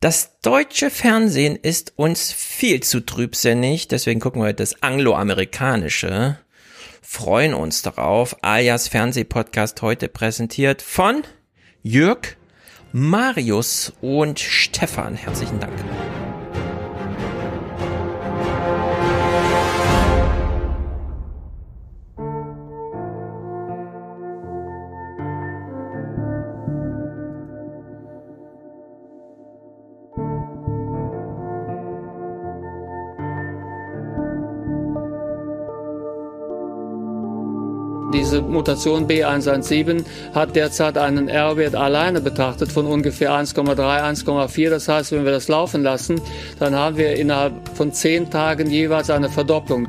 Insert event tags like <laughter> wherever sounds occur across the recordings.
Das deutsche Fernsehen ist uns viel zu trübsinnig, deswegen gucken wir das angloamerikanische. Freuen uns darauf. Alias Fernsehpodcast heute präsentiert von Jörg, Marius und Stefan. Herzlichen Dank. Mutation B117 hat derzeit einen R-Wert alleine betrachtet von ungefähr 1,3, 1,4. Das heißt, wenn wir das laufen lassen, dann haben wir innerhalb von zehn Tagen jeweils eine Verdopplung.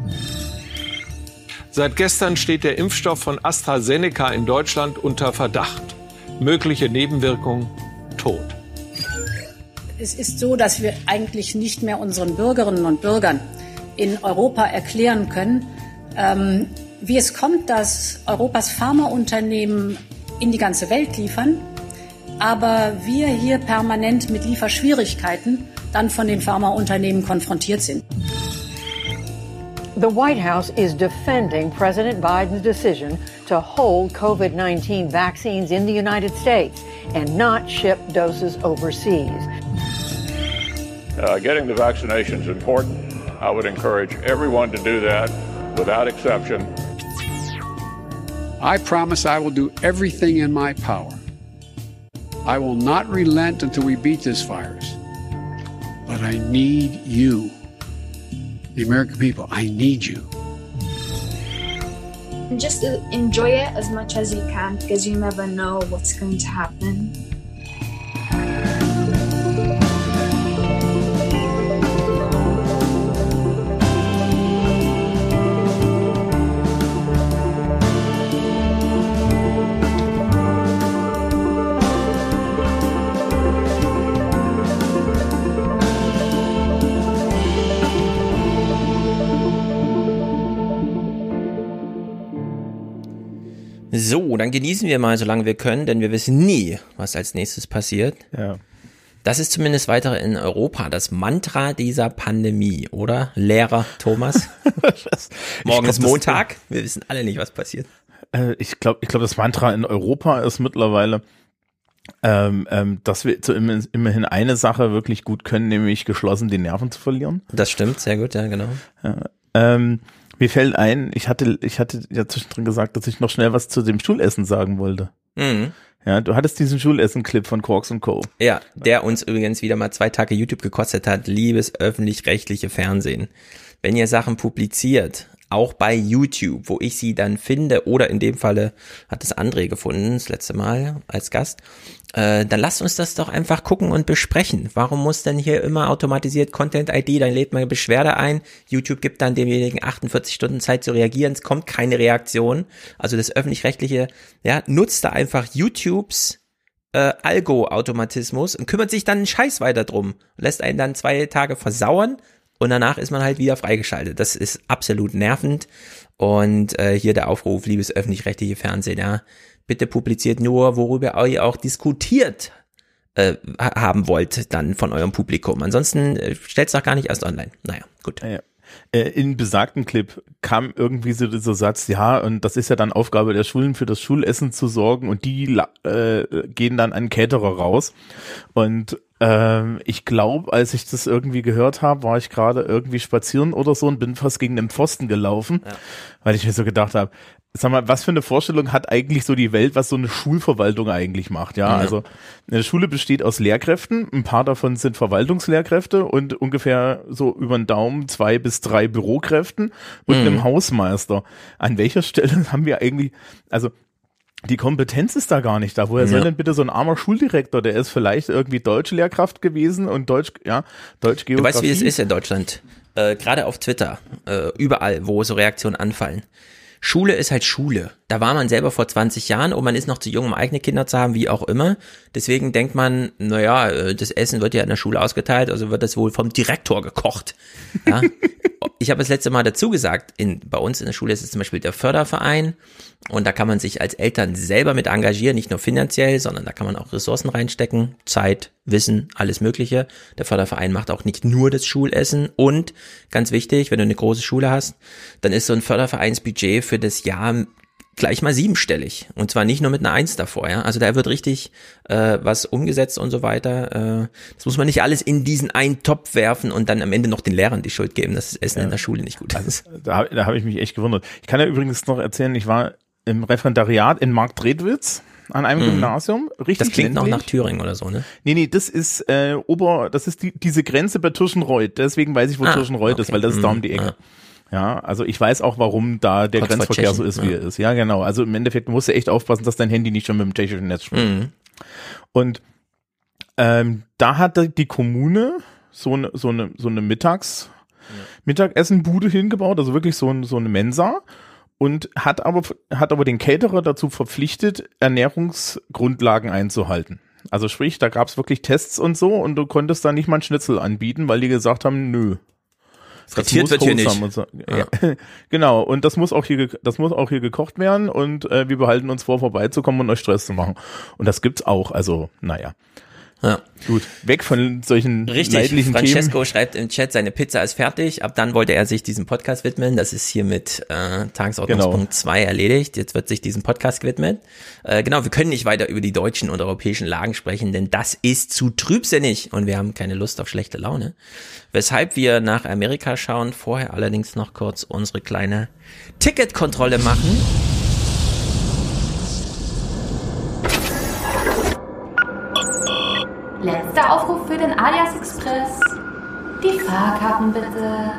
Seit gestern steht der Impfstoff von AstraZeneca in Deutschland unter Verdacht. Mögliche Nebenwirkungen Tod. Es ist so, dass wir eigentlich nicht mehr unseren Bürgerinnen und Bürgern in Europa erklären können, ähm, wie es kommt, dass Europas Pharmaunternehmen in die ganze Welt liefern, aber wir hier permanent mit Lieferschwierigkeiten dann von den Pharmaunternehmen konfrontiert sind. The White House is defending President Biden's decision to hold COVID 19 vaccines in the United States and not ship doses overseas. Uh, getting the vaccination is important. I would encourage everyone to do that without exception. I promise I will do everything in my power. I will not relent until we beat this virus. But I need you. The American people, I need you. Just enjoy it as much as you can because you never know what's going to happen. So, dann genießen wir mal, solange wir können, denn wir wissen nie, was als nächstes passiert. Ja. Das ist zumindest weiter in Europa das Mantra dieser Pandemie, oder? Lehrer Thomas. <laughs> Morgen glaub, ist Montag. Wir wissen alle nicht, was passiert. Äh, ich glaube, ich glaube, das Mantra in Europa ist mittlerweile, ähm, ähm, dass wir zu immer, immerhin eine Sache wirklich gut können, nämlich geschlossen die Nerven zu verlieren. Das stimmt, sehr gut, ja, genau. Ja, ähm, mir fällt ein, ich hatte, ich hatte ja zwischendrin gesagt, dass ich noch schnell was zu dem Schulessen sagen wollte. Mhm. Ja, du hattest diesen Schulessen-Clip von Quarks und Co. Ja, der uns übrigens wieder mal zwei Tage YouTube gekostet hat. Liebes öffentlich-rechtliche Fernsehen. Wenn ihr Sachen publiziert, auch bei YouTube, wo ich sie dann finde, oder in dem Falle hat es André gefunden, das letzte Mal als Gast, äh, dann lasst uns das doch einfach gucken und besprechen. Warum muss denn hier immer automatisiert Content-ID, dann lädt man Beschwerde ein, YouTube gibt dann demjenigen 48 Stunden Zeit zu reagieren, es kommt keine Reaktion. Also das öffentlich-rechtliche, ja, nutzt da einfach YouTubes äh, Algo-Automatismus und kümmert sich dann einen Scheiß weiter drum, lässt einen dann zwei Tage versauern und danach ist man halt wieder freigeschaltet. Das ist absolut nervend. Und äh, hier der Aufruf, liebes öffentlich-rechtliche Fernsehen, ja, bitte publiziert nur, worüber ihr auch diskutiert äh, haben wollt, dann von eurem Publikum. Ansonsten äh, stellt's doch gar nicht erst online. Naja, gut. Ja, ja. Äh, in besagten Clip kam irgendwie so dieser Satz, ja, und das ist ja dann Aufgabe der Schulen, für das Schulessen zu sorgen und die äh, gehen dann an Caterer raus. Und ähm, ich glaube, als ich das irgendwie gehört habe, war ich gerade irgendwie spazieren oder so und bin fast gegen den Pfosten gelaufen, ja. weil ich mir so gedacht habe, sag mal, was für eine Vorstellung hat eigentlich so die Welt, was so eine Schulverwaltung eigentlich macht, ja? ja. Also eine Schule besteht aus Lehrkräften, ein paar davon sind Verwaltungslehrkräfte und ungefähr so über den Daumen zwei bis drei Bürokräften und mhm. einem Hausmeister. An welcher Stelle <laughs> haben wir eigentlich, also die Kompetenz ist da gar nicht da. Woher ja. soll denn bitte so ein armer Schuldirektor, der ist vielleicht irgendwie Deutschlehrkraft gewesen und Deutsch, ja, Deutsch Du weißt, wie es ist in Deutschland. Äh, Gerade auf Twitter, äh, überall, wo so Reaktionen anfallen. Schule ist halt Schule. Da war man selber vor 20 Jahren und man ist noch zu jung, um eigene Kinder zu haben, wie auch immer. Deswegen denkt man, naja, äh, das Essen wird ja in der Schule ausgeteilt, also wird das wohl vom Direktor gekocht. Ja? <laughs> ich habe das letzte Mal dazu gesagt, in, bei uns in der Schule ist es zum Beispiel der Förderverein und da kann man sich als Eltern selber mit engagieren, nicht nur finanziell, sondern da kann man auch Ressourcen reinstecken, Zeit, Wissen, alles Mögliche. Der Förderverein macht auch nicht nur das Schulessen und ganz wichtig, wenn du eine große Schule hast, dann ist so ein Fördervereinsbudget für das Jahr gleich mal siebenstellig. Und zwar nicht nur mit einer Eins davor, ja. Also da wird richtig äh, was umgesetzt und so weiter. Äh, das muss man nicht alles in diesen einen Topf werfen und dann am Ende noch den Lehrern die Schuld geben, dass das Essen ja. in der Schule nicht gut ist. Also, da da habe ich mich echt gewundert. Ich kann ja übrigens noch erzählen, ich war im Referendariat in Marktredwitz an einem mhm. Gymnasium. Richtig das klingt ländlich. noch nach Thüringen oder so, ne? Nee, nee, das ist äh, Ober, das ist die, diese Grenze bei Tirschenreuth. Deswegen weiß ich, wo ah, Tirschenreuth okay. ist, weil das ist da um die Ecke. Ah. Ja, also ich weiß auch, warum da der Kurz Grenzverkehr so ist, wie er ist. Ja, genau. Also im Endeffekt musst du echt aufpassen, dass dein Handy nicht schon mit dem tschechischen Netz spricht. Mhm. Und ähm, da hat die Kommune so eine, so eine, so eine Mittags, ja. Mittagessenbude hingebaut, also wirklich so, ein, so eine Mensa und hat aber, hat aber den Caterer dazu verpflichtet, Ernährungsgrundlagen einzuhalten. Also sprich, da gab's wirklich Tests und so und du konntest da nicht mal einen Schnitzel anbieten, weil die gesagt haben, nö, Frittiert wird hier nicht. So. Ja. <laughs> genau, und das muss auch hier, das muss auch hier gekocht werden und äh, wir behalten uns vor, vorbeizukommen und euch Stress zu machen. Und das gibt's auch, also, naja. Ja. Gut, weg von solchen Richtig, leidlichen Francesco Themen. schreibt im Chat, seine Pizza ist fertig. Ab dann wollte er sich diesem Podcast widmen. Das ist hier mit äh, Tagesordnungspunkt 2 genau. erledigt. Jetzt wird sich diesem Podcast gewidmet. Äh, genau, wir können nicht weiter über die deutschen und europäischen Lagen sprechen, denn das ist zu trübsinnig und wir haben keine Lust auf schlechte Laune. Weshalb wir nach Amerika schauen, vorher allerdings noch kurz unsere kleine Ticketkontrolle machen. Letzter Aufruf für den Alias Express. Die Fahrkarten bitte.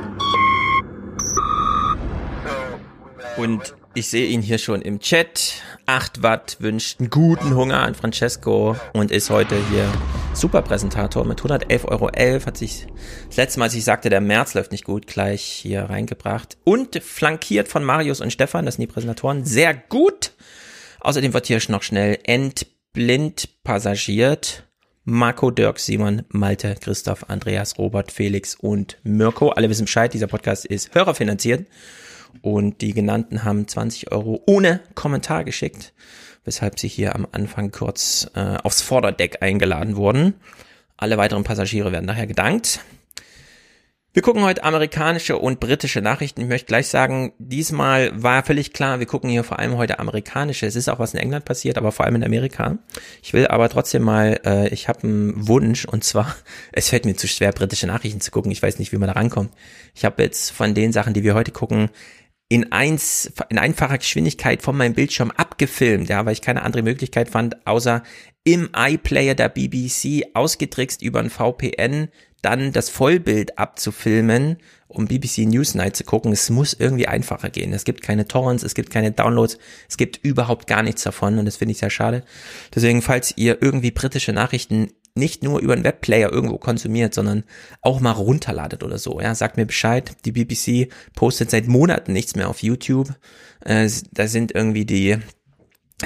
Und ich sehe ihn hier schon im Chat. 8 Watt wünscht einen guten Hunger an Francesco und ist heute hier Superpräsentator mit 111,11 Euro. Hat sich das letzte Mal, als ich sagte, der März läuft nicht gut, gleich hier reingebracht. Und flankiert von Marius und Stefan, das sind die Präsentatoren, sehr gut. Außerdem wird hier noch schnell entblind passagiert. Marco, Dirk, Simon, Malte, Christoph, Andreas, Robert, Felix und Mirko. Alle wissen Bescheid, dieser Podcast ist hörerfinanziert. Und die genannten haben 20 Euro ohne Kommentar geschickt, weshalb sie hier am Anfang kurz äh, aufs Vorderdeck eingeladen wurden. Alle weiteren Passagiere werden nachher gedankt. Wir gucken heute amerikanische und britische Nachrichten. Ich möchte gleich sagen, diesmal war völlig klar, wir gucken hier vor allem heute amerikanische. Es ist auch was in England passiert, aber vor allem in Amerika. Ich will aber trotzdem mal, äh, ich habe einen Wunsch und zwar, <laughs> es fällt mir zu schwer, britische Nachrichten zu gucken. Ich weiß nicht, wie man da rankommt. Ich habe jetzt von den Sachen, die wir heute gucken, in eins, in einfacher Geschwindigkeit von meinem Bildschirm abgefilmt, ja, weil ich keine andere Möglichkeit fand, außer im iPlayer der BBC ausgetrickst über ein VPN dann das Vollbild abzufilmen, um BBC Newsnight zu gucken. Es muss irgendwie einfacher gehen. Es gibt keine Torrents, es gibt keine Downloads, es gibt überhaupt gar nichts davon und das finde ich sehr schade. Deswegen, falls ihr irgendwie britische Nachrichten nicht nur über einen Webplayer irgendwo konsumiert, sondern auch mal runterladet oder so. Ja, sagt mir Bescheid. Die BBC postet seit Monaten nichts mehr auf YouTube. Äh, da sind irgendwie die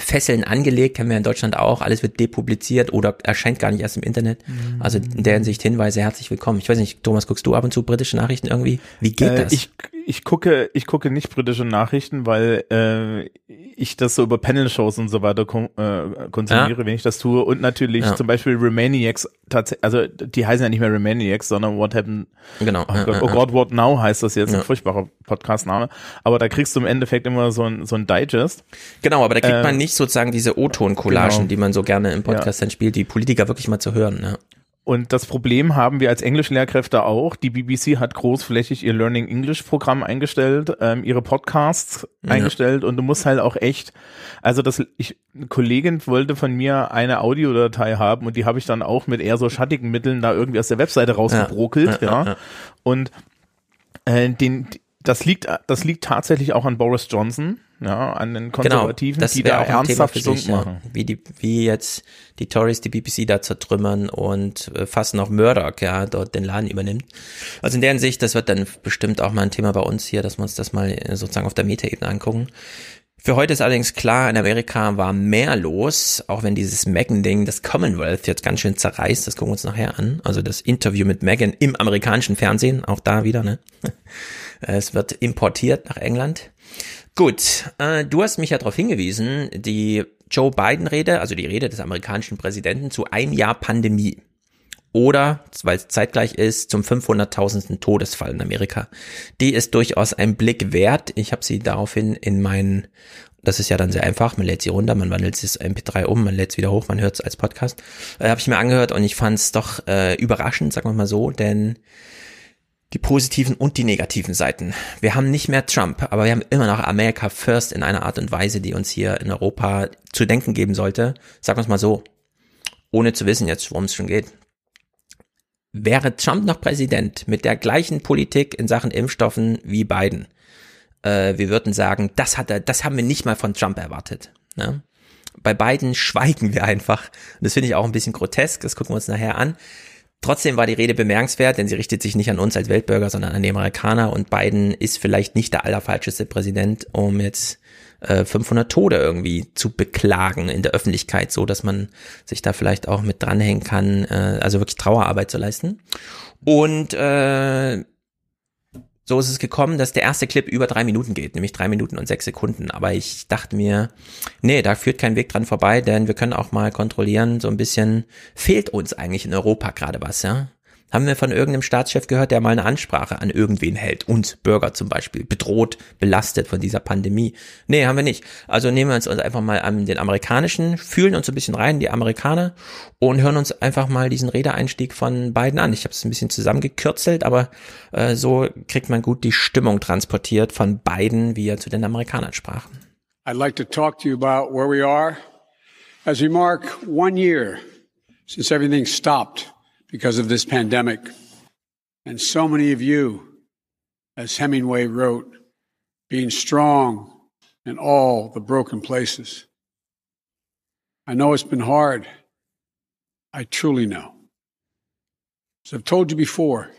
Fesseln angelegt, kennen wir in Deutschland auch, alles wird depubliziert oder erscheint gar nicht erst im Internet. Mhm. Also in der Hinsicht Hinweise, herzlich willkommen. Ich weiß nicht, Thomas, guckst du ab und zu britische Nachrichten irgendwie? Wie geht äh, das? Ich, ich gucke, ich gucke nicht britische Nachrichten, weil äh, ich das so über Panel-Shows und so weiter kon äh, konsumiere, ja. wenn ich das tue. Und natürlich ja. zum Beispiel Remaniacs, also die heißen ja nicht mehr Remaniacs, sondern What Happened. Genau. Oh, Gott, oh God, What Now heißt das jetzt, ein furchtbarer Podcast-Name. Aber da kriegst du im Endeffekt immer so ein, so ein Digest. Genau, aber da kriegt ähm, man nicht sozusagen diese O-Ton-Collagen, genau. die man so gerne im Podcast dann spielt, die Politiker wirklich mal zu hören. Ja. Und das Problem haben wir als Englischlehrkräfte auch. Die BBC hat großflächig ihr Learning English Programm eingestellt, ähm, ihre Podcasts ja. eingestellt und du musst halt auch echt, also das, ich, eine Kollegin wollte von mir eine Audiodatei haben und die habe ich dann auch mit eher so schattigen Mitteln da irgendwie aus der Webseite rausgebrokelt, ja. ja, ja. Und äh, den, das liegt, das liegt tatsächlich auch an Boris Johnson ja, an den genau, Konservativen, genau, die da ernsthaft Stunk machen. Ja. Wie die, wie jetzt die Tories die BBC da zertrümmern und äh, fast noch Murdoch, ja, dort den Laden übernimmt. Also in deren Sicht, das wird dann bestimmt auch mal ein Thema bei uns hier, dass wir uns das mal äh, sozusagen auf der Metaebene angucken. Für heute ist allerdings klar, in Amerika war mehr los, auch wenn dieses Megan-Ding das Commonwealth jetzt ganz schön zerreißt, das gucken wir uns nachher an. Also das Interview mit Megan im amerikanischen Fernsehen, auch da wieder, ne? <laughs> Es wird importiert nach England. Gut, äh, du hast mich ja darauf hingewiesen, die Joe Biden-Rede, also die Rede des amerikanischen Präsidenten zu einem Jahr Pandemie. Oder, weil es zeitgleich ist, zum 500.000. Todesfall in Amerika. Die ist durchaus ein Blick wert. Ich habe sie daraufhin in meinen, das ist ja dann sehr einfach, man lädt sie runter, man wandelt das MP3 um, man lädt es wieder hoch, man hört es als Podcast. Äh, habe ich mir angehört und ich fand es doch äh, überraschend, sagen wir mal so, denn die positiven und die negativen Seiten. Wir haben nicht mehr Trump, aber wir haben immer noch America First in einer Art und Weise, die uns hier in Europa zu denken geben sollte. Sagen wir es mal so, ohne zu wissen jetzt, worum es schon geht. Wäre Trump noch Präsident mit der gleichen Politik in Sachen Impfstoffen wie Biden, äh, wir würden sagen, das hat er, das haben wir nicht mal von Trump erwartet. Ne? Bei Biden <laughs> schweigen wir einfach. Und das finde ich auch ein bisschen grotesk, das gucken wir uns nachher an. Trotzdem war die Rede bemerkenswert, denn sie richtet sich nicht an uns als Weltbürger, sondern an die Amerikaner und Biden ist vielleicht nicht der allerfalscheste Präsident, um jetzt äh, 500 Tode irgendwie zu beklagen in der Öffentlichkeit, so dass man sich da vielleicht auch mit dranhängen kann, äh, also wirklich Trauerarbeit zu leisten. Und äh, so ist es gekommen, dass der erste Clip über drei Minuten geht, nämlich drei Minuten und sechs Sekunden. Aber ich dachte mir, nee, da führt kein Weg dran vorbei, denn wir können auch mal kontrollieren, so ein bisschen fehlt uns eigentlich in Europa gerade was, ja? Haben wir von irgendeinem Staatschef gehört, der mal eine Ansprache an irgendwen hält? Uns Bürger zum Beispiel, bedroht, belastet von dieser Pandemie? Nee, haben wir nicht. Also nehmen wir uns einfach mal an den amerikanischen, fühlen uns ein bisschen rein, die Amerikaner, und hören uns einfach mal diesen Redeeinstieg von beiden an. Ich habe es ein bisschen zusammengekürzelt, aber äh, so kriegt man gut die Stimmung transportiert von beiden, wie er zu den Amerikanern sprach. I'd like to talk to you about where we are as we mark one year since everything stopped. Because of this pandemic. And so many of you, as Hemingway wrote, being strong in all the broken places. I know it's been hard. I truly know. As I've told you before,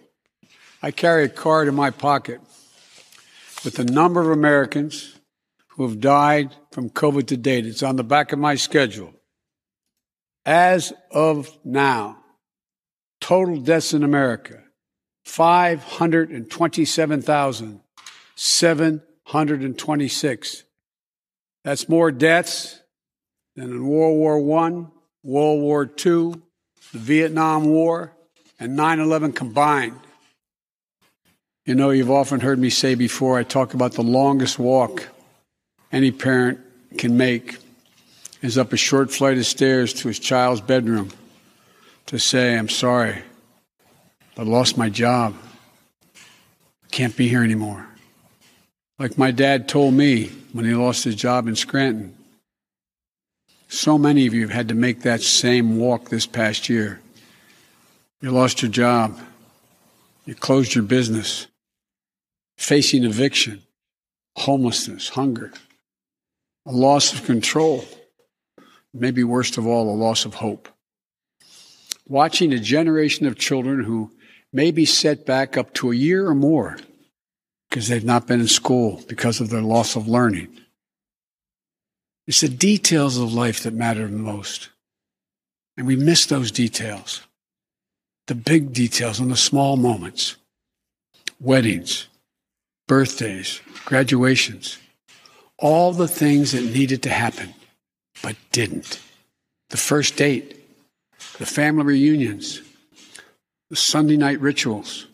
I carry a card in my pocket with the number of Americans who have died from COVID to date. It's on the back of my schedule. As of now, total deaths in America 527,726. That's more deaths than in World War I, World War II, the Vietnam War, and 9 11 combined. You know, you've often heard me say before, I talk about the longest walk any parent can make is up a short flight of stairs to his child's bedroom to say, I'm sorry, I lost my job. Can't be here anymore. Like my dad told me when he lost his job in Scranton. So many of you have had to make that same walk this past year. You lost your job. You closed your business. Facing eviction, homelessness, hunger, a loss of control. Maybe worst of all, a loss of hope watching a generation of children who may be set back up to a year or more because they've not been in school because of their loss of learning. It's the details of life that matter the most. And we miss those details. The big details and the small moments. Weddings, birthdays, graduations. All the things that needed to happen, but didn't. The first date, the family reunions, the Sunday night rituals.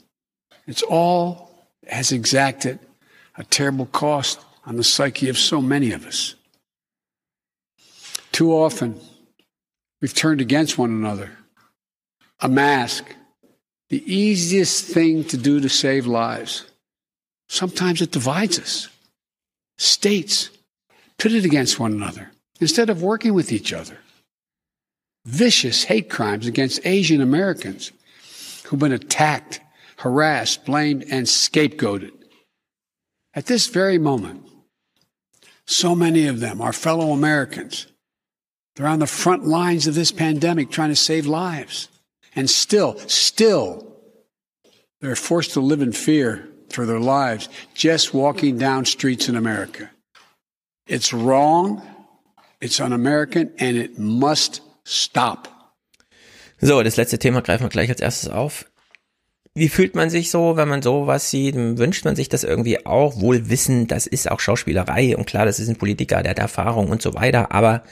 It's all has exacted a terrible cost on the psyche of so many of us. Too often, we've turned against one another. A mask, the easiest thing to do to save lives. Sometimes it divides us. States pitted against one another instead of working with each other vicious hate crimes against Asian Americans who've been attacked, harassed, blamed, and scapegoated. At this very moment, so many of them are fellow Americans. They're on the front lines of this pandemic trying to save lives. And still, still, they're forced to live in fear for their lives just walking down streets in America. It's wrong, it's un American, and it must Stop. So, das letzte Thema greifen wir gleich als erstes auf. wie fühlt man sich so, wenn man sowas sieht? Wünscht man sich das irgendwie auch? Wohl wissen, das ist auch Schauspielerei und klar, das ist ein Politiker, der hat Erfahrung und so weiter, aber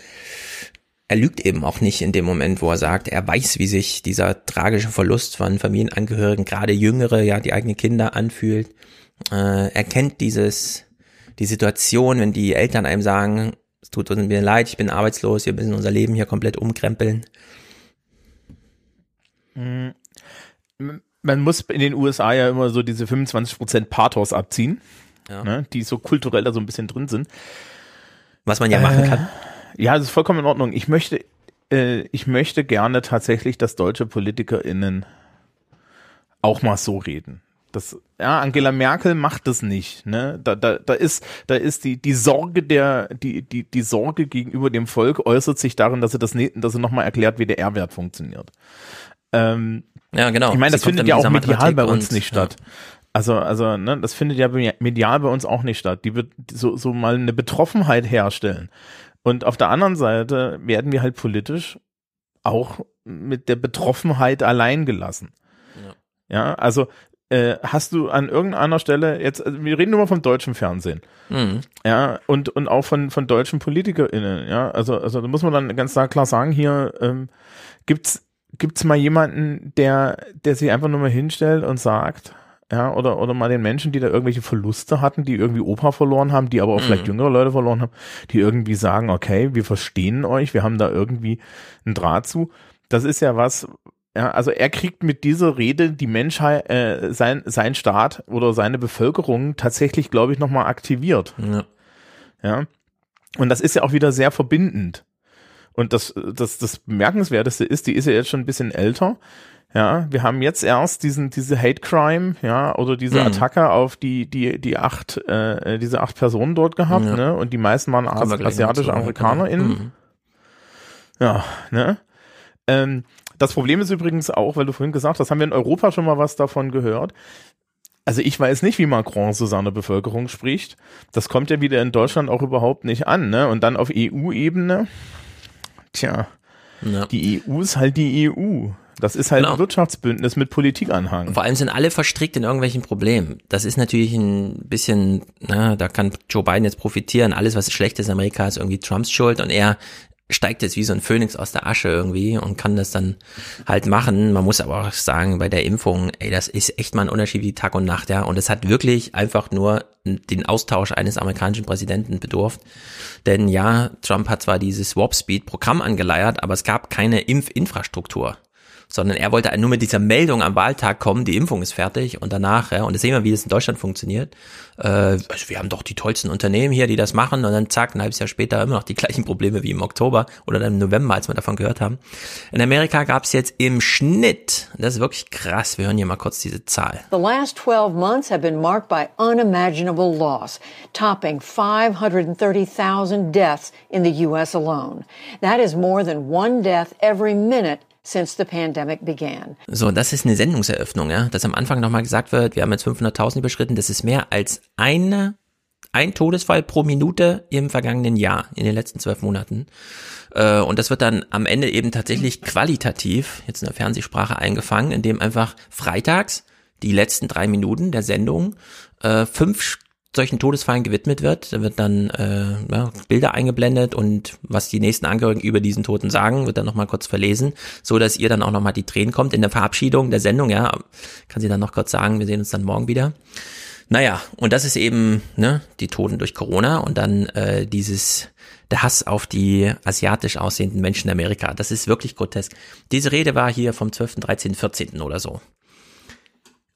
er lügt eben auch nicht in dem Moment, wo er sagt, er weiß, wie sich dieser tragische Verlust von Familienangehörigen, gerade Jüngere, ja, die eigenen Kinder anfühlt. Äh, er kennt dieses, die Situation, wenn die Eltern einem sagen, es tut uns mir leid, ich bin arbeitslos, wir müssen unser Leben hier komplett umkrempeln. Mhm. Man muss in den USA ja immer so diese 25% Pathos abziehen, ja. ne, die so kulturell da so ein bisschen drin sind. Was man ja machen kann. Äh, ja, das ist vollkommen in Ordnung. Ich möchte, äh, ich möchte gerne tatsächlich, dass deutsche PolitikerInnen auch mal so reden. Das, ja, Angela Merkel macht das nicht. Ne? Da, da, da ist, da ist die, die Sorge der, die, die, die Sorge gegenüber dem Volk äußert sich darin, dass sie das, dass sie nochmal erklärt, wie der R-Wert funktioniert. Ähm, ja, genau. Ich meine, das findet ja auch medial bei uns nicht statt. Ja. Also, also, ne, das findet ja medial bei uns auch nicht statt. Die wird so, so mal eine Betroffenheit herstellen. Und auf der anderen Seite werden wir halt politisch auch mit der Betroffenheit allein gelassen. Ja, ja also äh, hast du an irgendeiner Stelle jetzt, also wir reden nur mal vom deutschen Fernsehen, mhm. ja, und und auch von von deutschen PolitikerInnen, ja, also also da muss man dann ganz klar sagen, hier ähm, gibt's gibt's mal jemanden, der der sich einfach nur mal hinstellt und sagt, ja, oder oder mal den Menschen, die da irgendwelche Verluste hatten, die irgendwie Opa verloren haben, die aber auch mhm. vielleicht jüngere Leute verloren haben, die irgendwie sagen, okay, wir verstehen euch, wir haben da irgendwie einen Draht zu. Das ist ja was, ja, also er kriegt mit dieser Rede die Menschheit, äh, sein, sein Staat oder seine Bevölkerung tatsächlich, glaube ich, nochmal aktiviert. Ja. ja. Und das ist ja auch wieder sehr verbindend. Und das, das, das Bemerkenswerteste ist, die ist ja jetzt schon ein bisschen älter. Ja, wir haben jetzt erst diesen, diese Hate Crime, ja, oder diese mhm. Attacke auf die, die, die acht, äh, diese acht Personen dort gehabt, ja. ne? Und die meisten waren As asiatische AmerikanerInnen. Mhm. Ja, ne? Ähm, das Problem ist übrigens auch, weil du vorhin gesagt hast, haben wir in Europa schon mal was davon gehört. Also ich weiß nicht, wie Macron zu seiner Bevölkerung spricht. Das kommt ja wieder in Deutschland auch überhaupt nicht an, ne? Und dann auf EU-Ebene. Tja, ja. die EU ist halt die EU. Das ist halt genau. ein Wirtschaftsbündnis mit Politikanhang. Vor allem sind alle verstrickt in irgendwelchen Problemen. Das ist natürlich ein bisschen, na, da kann Joe Biden jetzt profitieren. Alles, was schlecht ist in Amerika, ist irgendwie Trumps Schuld und er steigt jetzt wie so ein Phönix aus der Asche irgendwie und kann das dann halt machen. Man muss aber auch sagen, bei der Impfung, ey, das ist echt mal ein Unterschied wie Tag und Nacht, ja. Und es hat wirklich einfach nur den Austausch eines amerikanischen Präsidenten bedurft. Denn ja, Trump hat zwar dieses Warp Speed Programm angeleiert, aber es gab keine Impfinfrastruktur sondern er wollte nur mit dieser Meldung am Wahltag kommen, die Impfung ist fertig und danach, ja, und das sehen wir, wie das in Deutschland funktioniert. Äh, also wir haben doch die tollsten Unternehmen hier, die das machen und dann zack, ein halbes Jahr später immer noch die gleichen Probleme wie im Oktober oder dann im November, als wir davon gehört haben. In Amerika gab es jetzt im Schnitt, das ist wirklich krass, wir hören hier mal kurz diese Zahl. The last 12 months have been marked by unimaginable loss, topping 530,000 deaths in the US alone. That is more than one death every minute since the pandemic began. So, das ist eine Sendungseröffnung, ja, dass am Anfang nochmal gesagt wird, wir haben jetzt 500.000 überschritten, das ist mehr als eine, ein Todesfall pro Minute im vergangenen Jahr, in den letzten zwölf Monaten. Äh, und das wird dann am Ende eben tatsächlich qualitativ, jetzt in der Fernsehsprache eingefangen, indem einfach freitags die letzten drei Minuten der Sendung äh, fünf solchen Todesfallen gewidmet wird. Da wird dann äh, ja, Bilder eingeblendet und was die nächsten Angehörigen über diesen Toten sagen, wird dann nochmal kurz verlesen, so dass ihr dann auch nochmal die Tränen kommt in der Verabschiedung der Sendung. Ja, kann sie dann noch kurz sagen, wir sehen uns dann morgen wieder. Naja, und das ist eben ne, die Toten durch Corona und dann äh, dieses der Hass auf die asiatisch aussehenden Menschen in Amerika. Das ist wirklich grotesk. Diese Rede war hier vom 12., 13., 14. oder so.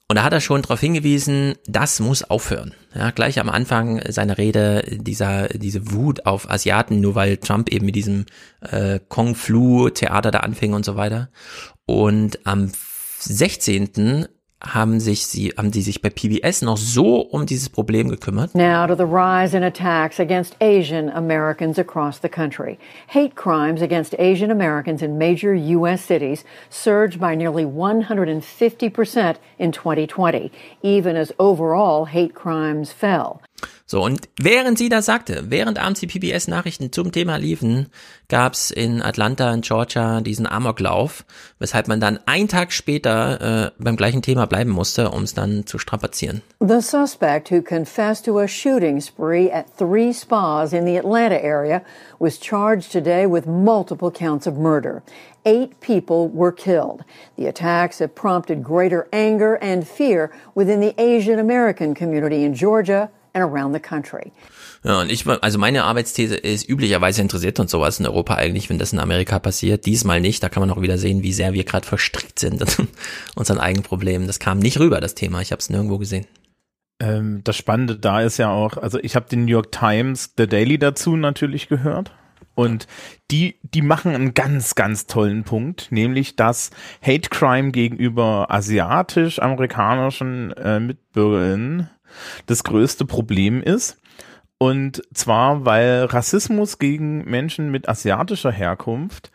Und da hat er schon darauf hingewiesen, das muss aufhören. Ja, gleich am Anfang seiner Rede dieser diese Wut auf Asiaten, nur weil Trump eben mit diesem äh, Kung Flu Theater da anfing und so weiter. Und am 16 haben sich sie, haben die sich bei PBS noch so um dieses Problem gekümmert. Now to the rise in attacks against Asian Americans across the country. Hate crimes against Asian Americans in major U.S. cities surged by nearly 150% in 2020, even as overall hate crimes fell. So, und während sie das sagte, während abends die PBS-Nachrichten zum Thema liefen, gab's in Atlanta in Georgia diesen Amoklauf, weshalb man dann einen Tag später äh, beim gleichen Thema bleiben musste, um es dann zu strapazieren. The suspect who confessed to a shooting spree at three spas in the Atlanta area was charged today with multiple counts of murder. Eight people were killed. The attacks have prompted greater anger and fear within the Asian American community in Georgia and around the country. Ja, und ich, also meine Arbeitsthese ist, üblicherweise interessiert uns sowas in Europa eigentlich, wenn das in Amerika passiert. Diesmal nicht, da kann man auch wieder sehen, wie sehr wir gerade verstrickt sind in <laughs> unseren eigenen Problemen. Das kam nicht rüber, das Thema. Ich habe es nirgendwo gesehen. Ähm, das Spannende da ist ja auch, also ich habe den New York Times, The Daily dazu natürlich gehört. Und die, die machen einen ganz, ganz tollen Punkt, nämlich dass Hate Crime gegenüber asiatisch-amerikanischen äh, Mitbürgerinnen das größte Problem ist. Und zwar, weil Rassismus gegen Menschen mit asiatischer Herkunft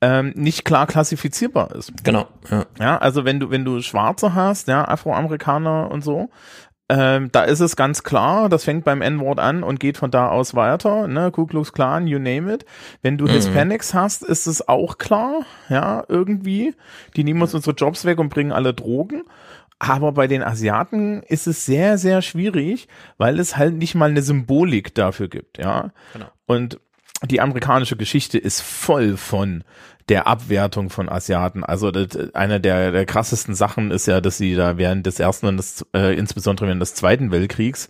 ähm, nicht klar klassifizierbar ist. Genau. Ja. ja, also wenn du wenn du Schwarze hast, ja Afroamerikaner und so, ähm, da ist es ganz klar, das fängt beim N-Wort an und geht von da aus weiter, ne, Ku Klux Klan, you name it. Wenn du mhm. Hispanics hast, ist es auch klar, ja, irgendwie. Die nehmen uns unsere Jobs weg und bringen alle Drogen. Aber bei den Asiaten ist es sehr, sehr schwierig, weil es halt nicht mal eine Symbolik dafür gibt, ja. Genau. Und die amerikanische Geschichte ist voll von der Abwertung von Asiaten. Also das, eine der, der krassesten Sachen ist ja, dass sie da während des ersten und des, äh, insbesondere während des Zweiten Weltkriegs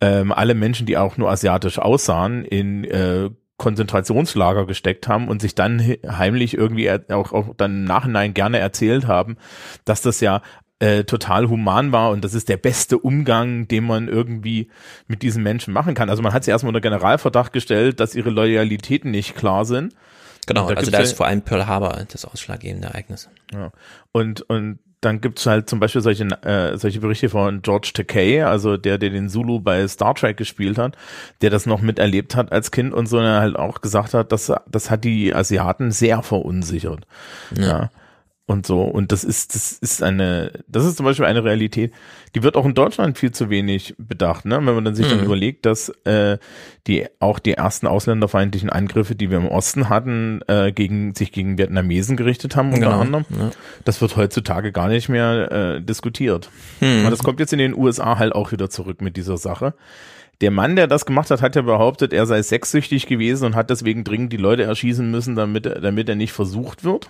ähm, alle Menschen, die auch nur asiatisch aussahen, in äh, Konzentrationslager gesteckt haben und sich dann heimlich irgendwie auch, auch dann im Nachhinein gerne erzählt haben, dass das ja äh, total human war und das ist der beste Umgang, den man irgendwie mit diesen Menschen machen kann. Also man hat sie erstmal unter Generalverdacht gestellt, dass ihre Loyalitäten nicht klar sind. Genau, da also da ist vor allem Pearl Harbor das ausschlaggebende Ereignis. Ja. Und, und dann gibt's halt zum Beispiel solche, äh, solche Berichte von George Takei, also der, der den Zulu bei Star Trek gespielt hat, der das noch miterlebt hat als Kind und so, und er halt auch gesagt hat, dass das hat die Asiaten sehr verunsichert. Ja. ja und so. Und das ist, das ist eine, das ist zum Beispiel eine Realität, die wird auch in Deutschland viel zu wenig bedacht, ne? Wenn man dann sich mhm. dann überlegt, dass äh, die auch die ersten ausländerfeindlichen Angriffe, die wir im Osten hatten, äh, gegen sich gegen Vietnamesen gerichtet haben, unter genau. anderem. Ja. Das wird heutzutage gar nicht mehr äh, diskutiert. Mhm. Aber das kommt jetzt in den USA halt auch wieder zurück mit dieser Sache. Der Mann, der das gemacht hat, hat ja behauptet, er sei sexsüchtig gewesen und hat deswegen dringend die Leute erschießen müssen, damit, damit er nicht versucht wird.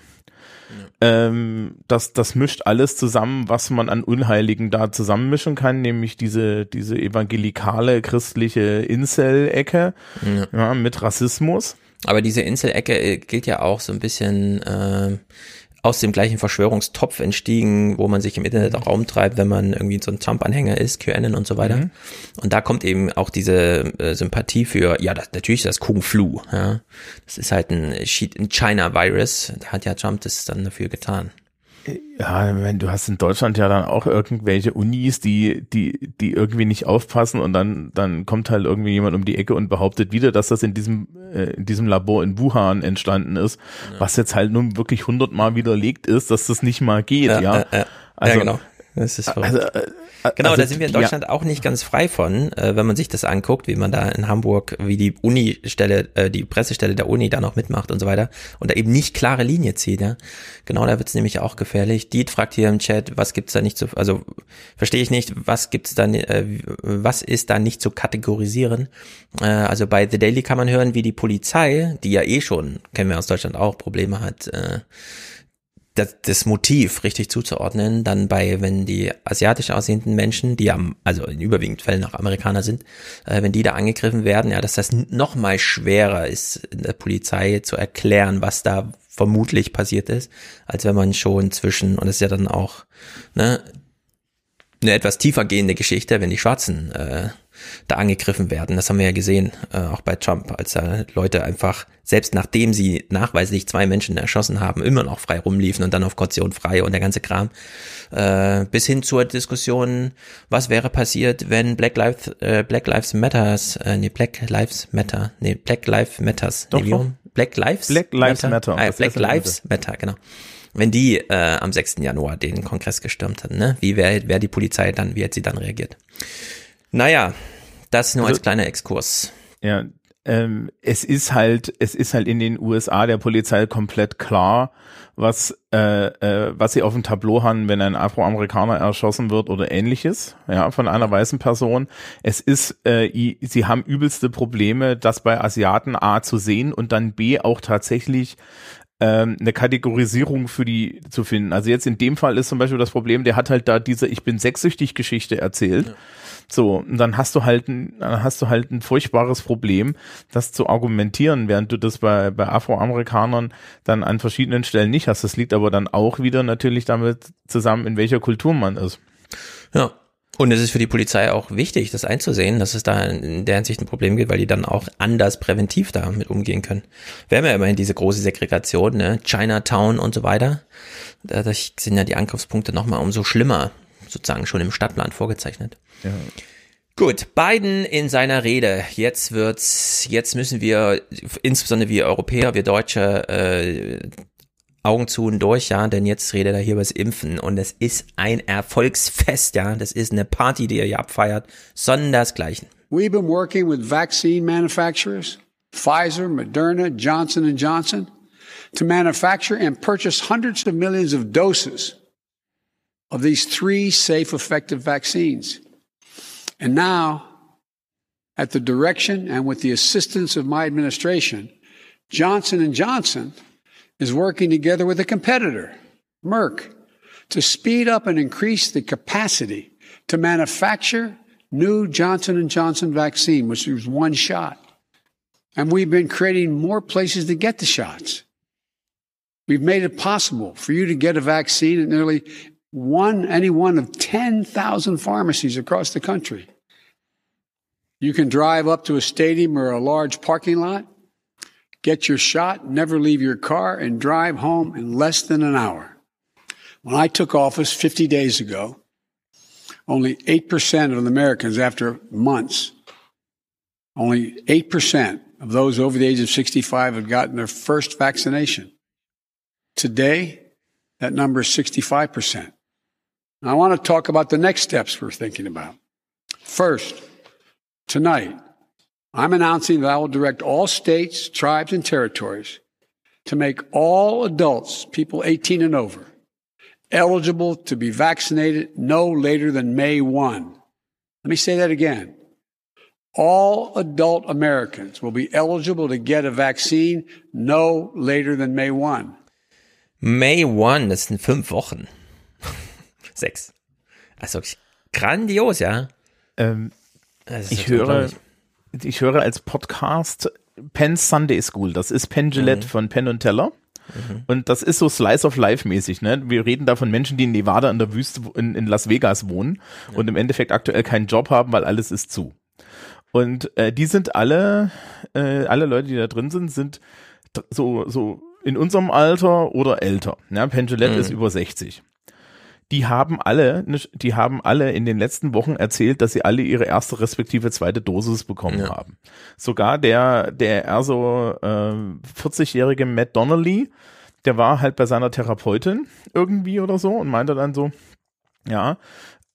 Ähm, das, das mischt alles zusammen, was man an Unheiligen da zusammenmischen kann, nämlich diese, diese evangelikale christliche Incel-Ecke ja. ja. mit Rassismus. Aber diese Insel-Ecke äh, gilt ja auch so ein bisschen äh, aus dem gleichen Verschwörungstopf entstiegen, wo man sich im Internet auch rumtreibt, wenn man irgendwie so ein Trump-Anhänger ist, QAnon und so weiter. Mhm. Und da kommt eben auch diese äh, Sympathie für, ja, das, natürlich ist das Kung Flu, ja. Das ist halt ein, ein China-Virus, da hat ja Trump das dann dafür getan. Ja, wenn du hast in Deutschland ja dann auch irgendwelche Unis, die, die, die irgendwie nicht aufpassen und dann, dann kommt halt irgendwie jemand um die Ecke und behauptet wieder, dass das in diesem, äh, in diesem Labor in Wuhan entstanden ist, ja. was jetzt halt nun wirklich hundertmal widerlegt ist, dass das nicht mal geht, ja. ja. ja also, ja, genau. Das ist verrückt. Also, äh, Genau, also, da sind wir in Deutschland ja. auch nicht ganz frei von, äh, wenn man sich das anguckt, wie man da in Hamburg, wie die Uni-Stelle, äh, die Pressestelle der Uni da noch mitmacht und so weiter und da eben nicht klare Linie zieht. Ja? Genau, da wird's nämlich auch gefährlich. Diet fragt hier im Chat, was gibt's da nicht zu, also verstehe ich nicht, was gibt's da, äh, was ist da nicht zu kategorisieren? Äh, also bei The Daily kann man hören, wie die Polizei, die ja eh schon, kennen wir aus Deutschland auch, Probleme hat, äh, das, das Motiv richtig zuzuordnen, dann bei, wenn die asiatisch aussehenden Menschen, die am, also in überwiegend Fällen auch Amerikaner sind, äh, wenn die da angegriffen werden, ja, dass das noch mal schwerer ist, in der Polizei zu erklären, was da vermutlich passiert ist, als wenn man schon zwischen, und das ist ja dann auch, ne, eine etwas tiefer gehende Geschichte, wenn die Schwarzen äh, da angegriffen werden. Das haben wir ja gesehen, äh, auch bei Trump, als da Leute einfach, selbst nachdem sie nachweislich zwei Menschen erschossen haben, immer noch frei rumliefen und dann auf Kaution frei und der ganze Kram. Äh, bis hin zur Diskussion, was wäre passiert, wenn Black Lives, äh, Black Lives Matters, äh, nee, Black Lives Matter, nee, Black Lives Matters, Doch, nee. Black Lives Black Lives Matter. Matter. Ah, Black Lives Matter, genau wenn die äh, am 6. Januar den Kongress gestürmt hätten, ne? Wie wäre wär die Polizei dann, wie hätte sie dann reagiert? Naja, Das nur Also- als kleiner Exkurs. Ja, ähm, es ist halt, es ist halt in den USA der Polizei komplett klar, was, äh, äh, was sie auf dem Tableau haben, wenn ein Afroamerikaner erschossen wird oder ähnliches, ja, von einer weißen Person. Es ist, äh, i- sie haben übelste Probleme, das bei Asiaten A zu sehen und dann B auch tatsächlich ähm, eine Kategorisierung für die zu finden. Also jetzt in dem Fall ist zum Beispiel das Problem, der hat halt da diese Ich bin sexsüchtig Geschichte erzählt. So, und dann hast du halt ein, dann hast du halt ein furchtbares Problem, das zu argumentieren, während du das bei, bei Afroamerikanern dann an verschiedenen Stellen nicht hast. Das liegt aber dann auch wieder natürlich damit zusammen, in welcher Kultur man ist. Ja. Und es ist für die Polizei auch wichtig, das einzusehen, dass es da in der Hinsicht ein Problem gibt, weil die dann auch anders präventiv damit umgehen können. Wir haben ja immerhin diese große Segregation, ne? Chinatown und so weiter. Dadurch sind ja die Angriffspunkte nochmal umso schlimmer, sozusagen schon im Stadtplan vorgezeichnet. Ja. Gut, Biden in seiner Rede. Jetzt wird's, jetzt müssen wir, insbesondere wir Europäer, wir Deutsche, äh, Augen zu und durch, ja, denn jetzt redet er hier über das Impfen und es ist ein Erfolgsfest, ja, das ist eine Party, die er hier abfeiert, sondersgleichen. We've been working with vaccine manufacturers, Pfizer, Moderna, Johnson Johnson, to manufacture and purchase hundreds of millions of doses of these three safe, effective vaccines. And now, at the direction and with the assistance of my administration, Johnson Johnson is working together with a competitor, Merck, to speed up and increase the capacity to manufacture new Johnson & Johnson vaccine, which is one shot. And we've been creating more places to get the shots. We've made it possible for you to get a vaccine at nearly one, any one of 10,000 pharmacies across the country. You can drive up to a stadium or a large parking lot, get your shot, never leave your car, and drive home in less than an hour. When I took office 50 days ago, only 8% of Americans, after months, only 8% of those over the age of 65 had gotten their first vaccination. Today, that number is 65%. I want to talk about the next steps we're thinking about. First, tonight, I'm announcing that I will direct all states, tribes, and territories to make all adults, people 18 and over, eligible to be vaccinated no later than May 1. Let me say that again. All adult Americans will be eligible to get a vaccine no later than May 1. May 1, das sind fünf Wochen. <laughs> Sechs. Also grandios, ja. Ähm, Das ist ich jetzt höre, unglaublich. Ich höre als Podcast Penn Sunday School. Das ist Penn Gillette von Penn und Teller. Und das ist so Slice of Life mäßig, ne? Wir reden da von Menschen, die in Nevada in der Wüste in, in Las Vegas wohnen und im Endeffekt aktuell keinen Job haben, weil alles ist zu. Und äh, die sind alle, äh, alle Leute, die da drin sind, sind so, so in unserem Alter oder älter. Ja, Penn Jillette Mhm. ist über 60. Die haben alle, ne, die haben alle in den letzten Wochen erzählt, dass sie alle ihre erste respektive zweite Dosis bekommen Ja. haben. Sogar der, der eher so äh, 40-jährige Matt Donnelly, der war halt bei seiner Therapeutin irgendwie oder so und meinte dann so, ja,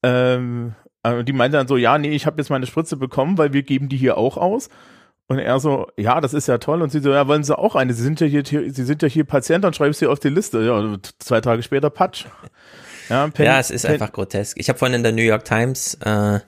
ähm, äh, die meinte dann so, ja, nee, ich habe jetzt meine Spritze bekommen, weil wir geben die hier auch aus. Und er so, ja, das ist ja toll. Und sie so, ja, wollen Sie auch eine? Sie sind ja hier, Sie sind ja hier Patient, dann schreibe ich Sie auf die Liste. Ja, zwei Tage später Patsch. Ja, Penn- ja, es ist Penn- einfach grotesk. Ich habe vorhin in der New York Times äh,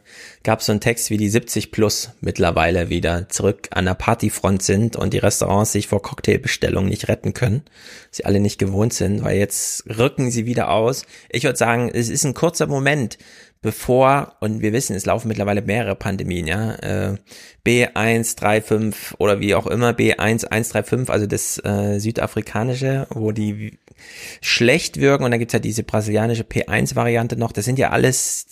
gab so einen Text, wie die 70 plus mittlerweile wieder zurück an der Partyfront sind und die Restaurants sich vor Cocktailbestellungen nicht retten können. Sie alle nicht gewohnt sind, weil jetzt rücken sie wieder aus. Ich würde sagen, es ist ein kurzer Moment, bevor, und wir wissen, es laufen mittlerweile mehrere Pandemien, ja, äh, B135 oder wie auch immer, B1135, also das äh, südafrikanische, wo die schlecht wirken und dann gibt's ja diese brasilianische P1-Variante noch. Das sind ja alles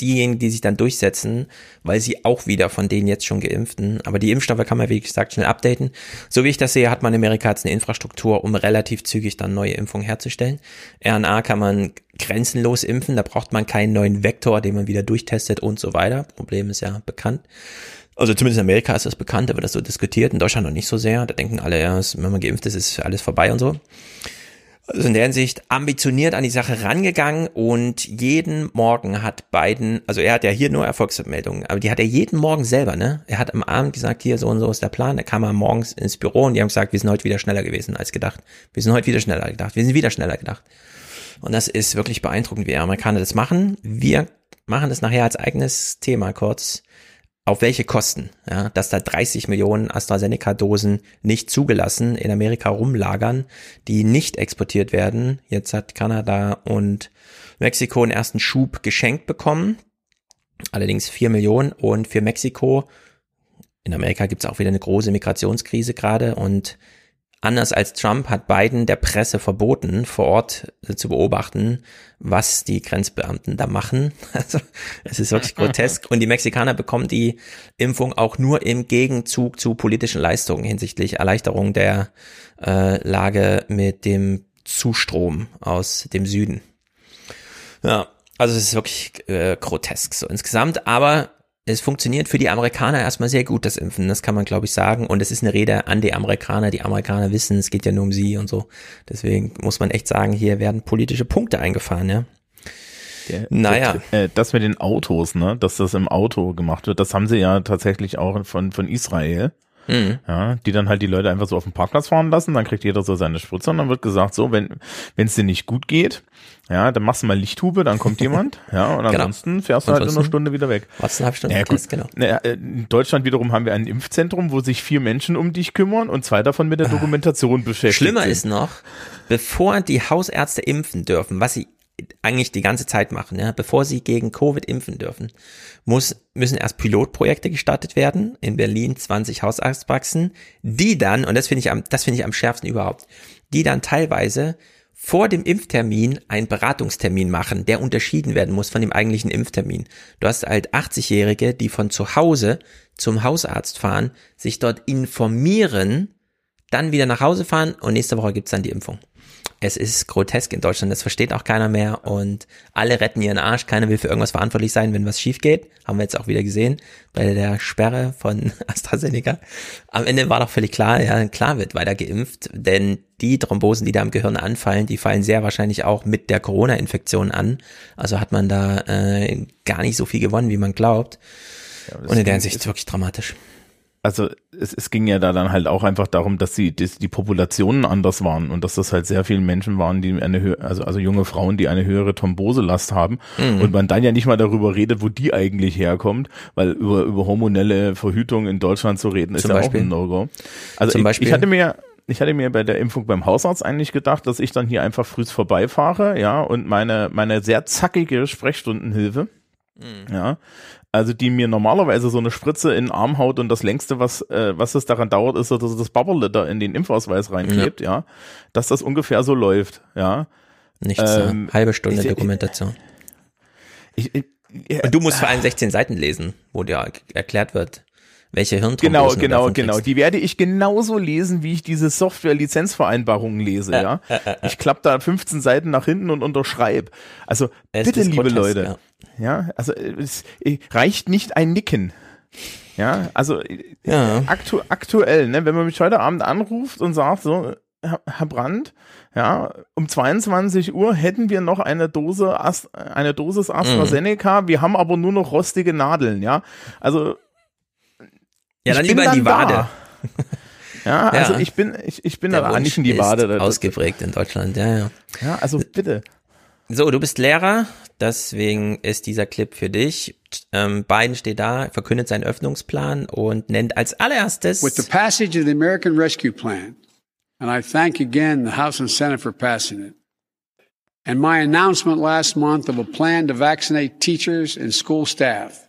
diejenigen, die sich dann durchsetzen, weil sie auch wieder von denen jetzt schon geimpften. Aber die Impfstoffe kann man, wie gesagt, schnell updaten. So wie ich das sehe, hat man in Amerika jetzt eine Infrastruktur, um relativ zügig dann neue Impfungen herzustellen. RNA kann man grenzenlos impfen, da braucht man keinen neuen Vektor, den man wieder durchtestet und so weiter. Problem ist ja bekannt. Also zumindest in Amerika ist das bekannt, da wird das so diskutiert, in Deutschland noch nicht so sehr. Da denken alle, ja, wenn man geimpft ist, ist alles vorbei und so. Also in der Hinsicht ambitioniert an die Sache rangegangen und jeden Morgen hat Biden, also er hat ja hier nur Erfolgsmeldungen, aber die hat er jeden Morgen selber, ne? Er hat am Abend gesagt, hier so und so ist der Plan. Da kam er morgens ins Büro und die haben gesagt, wir sind heute wieder schneller gewesen als gedacht. Wir sind heute wieder schneller gedacht. Wir sind wieder schneller gedacht. Und das ist wirklich beeindruckend, wie Amerikaner das machen. Wir machen das nachher als eigenes Thema kurz auf welche Kosten, ja, dass da 30 Millionen AstraZeneca-Dosen nicht zugelassen in Amerika rumlagern, die nicht exportiert werden. Jetzt hat Kanada und Mexiko einen ersten Schub geschenkt bekommen, allerdings 4 Millionen. Und für Mexiko, in Amerika gibt's auch wieder eine große Migrationskrise gerade. Und Anders als Trump hat Biden der Presse verboten, vor Ort zu beobachten, was die Grenzbeamten da machen. <laughs> Also es ist wirklich grotesk. Und die Mexikaner bekommen die Impfung auch nur im Gegenzug zu politischen Leistungen hinsichtlich Erleichterung der äh, Lage mit dem Zustrom aus dem Süden. Ja, also es ist wirklich äh, grotesk so insgesamt. Aber es funktioniert für die Amerikaner erstmal sehr gut, das Impfen, das kann man glaube ich sagen. Und es ist eine Rede an die Amerikaner. Die Amerikaner wissen, es geht ja nur um sie und so. Deswegen muss man echt sagen, hier werden politische Punkte eingefahren, ja. Der, naja. Das, äh, das mit den Autos, ne, dass das im Auto gemacht wird, das haben sie ja tatsächlich auch von, von Israel. Mhm. Ja, die dann halt die Leute einfach so auf dem Parkplatz fahren lassen, dann kriegt jeder so seine Spritze und dann wird gesagt, so, wenn es dir nicht gut geht, ja, dann machst du mal Lichthube, dann kommt jemand, <laughs> ja, und genau. ansonsten fährst du halt in einer Stunde wieder weg. Was eine halbe Stunde ja, gut. Test, genau. Naja, in Deutschland wiederum haben wir ein Impfzentrum, wo sich vier Menschen um dich kümmern und zwei davon mit der Dokumentation ah. beschäftigt Schlimmer sind. ist noch, bevor die Hausärzte impfen dürfen, was sie eigentlich die ganze Zeit machen, ja, bevor sie gegen Covid impfen dürfen, muss, müssen erst Pilotprojekte gestartet werden. In Berlin 20 Hausarztpraxen, die dann, und das finde ich am, das finde ich am schärfsten überhaupt, die dann teilweise vor dem Impftermin einen Beratungstermin machen, der unterschieden werden muss von dem eigentlichen Impftermin. Du hast halt 80-Jährige, die von zu Hause zum Hausarzt fahren, sich dort informieren, dann wieder nach Hause fahren und nächste Woche gibt's dann die Impfung es ist grotesk in Deutschland, das versteht auch keiner mehr und alle retten ihren Arsch, keiner will für irgendwas verantwortlich sein, wenn was schief geht. Haben wir jetzt auch wieder gesehen bei der Sperre von <laughs> AstraZeneca. Am Ende war doch völlig klar, ja, klar wird weiter geimpft, denn die Thrombosen, die da im Gehirn anfallen, die fallen sehr wahrscheinlich auch mit der Corona-Infektion an. Also hat man da äh, gar nicht so viel gewonnen, wie man glaubt. Ja, und in der Hinsicht wirklich dramatisch also es, es ging ja da dann halt auch einfach darum, dass die, dass die Populationen anders waren und dass das halt sehr viele Menschen waren, die eine höhere, also, also junge Frauen, die eine höhere Thromboselast haben mhm. und man dann ja nicht mal darüber redet, wo die eigentlich herkommt, weil über, über hormonelle Verhütung in Deutschland zu reden, ist Zum ja Beispiel. auch ein No-Go. Also Zum ich, Beispiel. ich hatte mir ich hatte mir bei der Impfung beim Hausarzt eigentlich gedacht, dass ich dann hier einfach früh vorbeifahre, ja, und meine, meine sehr zackige Sprechstundenhilfe, Mhm. Ja, also die mir normalerweise so eine Spritze in den Arm haut und das längste, was, äh, was es daran dauert, ist, dass das Bubble da in den Impfausweis reinklebt, ja. ja. dass das ungefähr so läuft, ja. Nichts, ähm, halbe Stunde ich, Dokumentation. Ich, ich, und du musst vor allem 16 Seiten lesen, wo dir erklärt wird, welche Hirnthrombosen Genau, genau, genau. Die werde ich genauso lesen, wie ich diese Software-Lizenzvereinbarungen lese, äh, ja. Äh, äh, ich klappe da 15 Seiten nach hinten und unterschreibe. Also bitte, liebe grotesk, Leute, ja. Ja, also es reicht nicht ein Nicken. Ja, also ja. Aktu aktuell, ne, wenn man mich heute Abend anruft und sagt so, Herr Brandt, ja, um 22 Uhr hätten wir noch eine Dose, Ast eine Dosis AstraZeneca, mhm. wir haben aber nur noch rostige Nadeln, ja. Also ja, dann lieber in die Wade. <laughs> Ja, also ja. ich bin, ich, ich bin da nicht in die Wade. Ausgeprägt in Deutschland, ja, ja. Ja, also bitte. So, du bist Lehrer, deswegen ist dieser Clip für dich. Ähm, Biden steht da, verkündet seinen Öffnungsplan und nennt als allererstes With the passage of the American Rescue Plan, and I thank again the House and Senate for passing it, and my announcement last month of a plan to vaccinate teachers and school staff,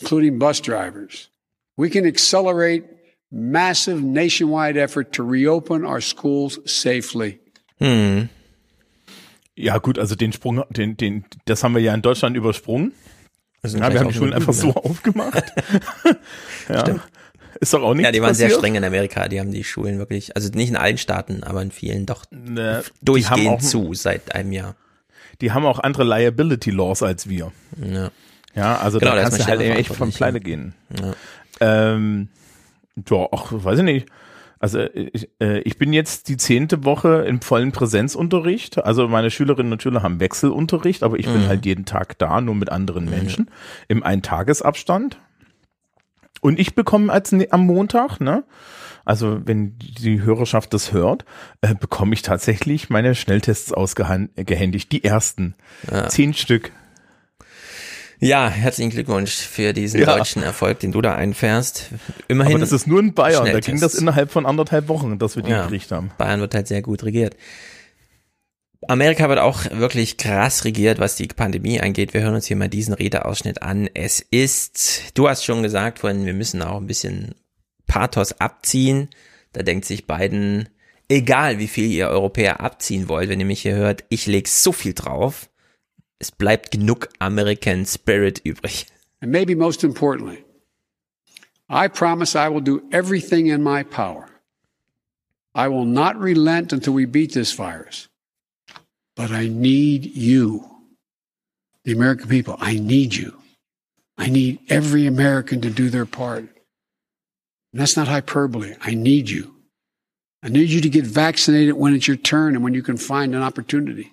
including bus drivers, we can accelerate massive nationwide effort to reopen our schools safely. Hmm. Ja, gut, also den Sprung, den, den, das haben wir ja in Deutschland übersprungen. Also ja, wir haben die Schulen einfach so <laughs> aufgemacht. <laughs> ja. Stimmt. Ist doch auch nicht. Ja, die waren passiert. sehr streng in Amerika. Die haben die Schulen wirklich, also nicht in allen Staaten, aber in vielen doch ne, durchgehend auch, zu seit einem Jahr. Die haben auch andere Liability Laws als wir. Ja. Ja, also genau, da kannst du halt echt von Pleite gehen. Ja. Ähm, ja, ach, weiß ich nicht. Also ich, äh, ich bin jetzt die zehnte Woche im vollen Präsenzunterricht. Also meine Schülerinnen und Schüler haben Wechselunterricht, aber ich bin Mhm. halt jeden Tag da, nur mit anderen Menschen im Eintagesabstand. Und ich bekomme als ne- am Montag, ne? Also wenn die Hörerschaft das hört, äh, bekomme ich tatsächlich meine Schnelltests ausgehändigt. Die ersten. Ja. Zehn Stück. Ja, herzlichen Glückwunsch für diesen Ja. deutschen Erfolg, den du da einfährst. Immerhin. Aber das ist nur in Bayern. Da ging das innerhalb von anderthalb Wochen, dass wir die Ja. gekriegt haben. Bayern wird halt sehr gut regiert. Amerika wird auch wirklich krass regiert, was die Pandemie angeht. Wir hören uns hier mal diesen Redeausschnitt an. Es ist, du hast schon gesagt vorhin, wir müssen auch ein bisschen Pathos abziehen. Da denkt sich Biden, egal wie viel ihr Europäer abziehen wollt, wenn ihr mich hier hört, ich leg so viel drauf. Es bleibt genug American Spirit übrig. And maybe most importantly, I promise I will do everything in my power. I will not relent until we beat this virus. But I need you, the American people. I need you. I need every American to do their part. And that's not hyperbole. I need you. I need you to get vaccinated when it's your turn and when you can find an opportunity.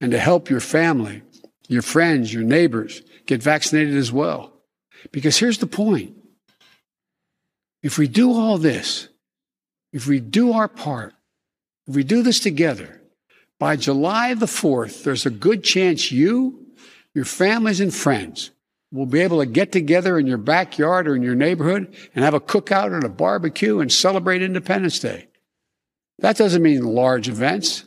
And to help your family, your friends, your neighbors get vaccinated as well. Because here's the point. If we do all this, if we do our part, if we do this together, by July the 4th, there's a good chance you, your families, and friends will be able to get together in your backyard or in your neighborhood and have a cookout and a barbecue and celebrate Independence Day. That doesn't mean large events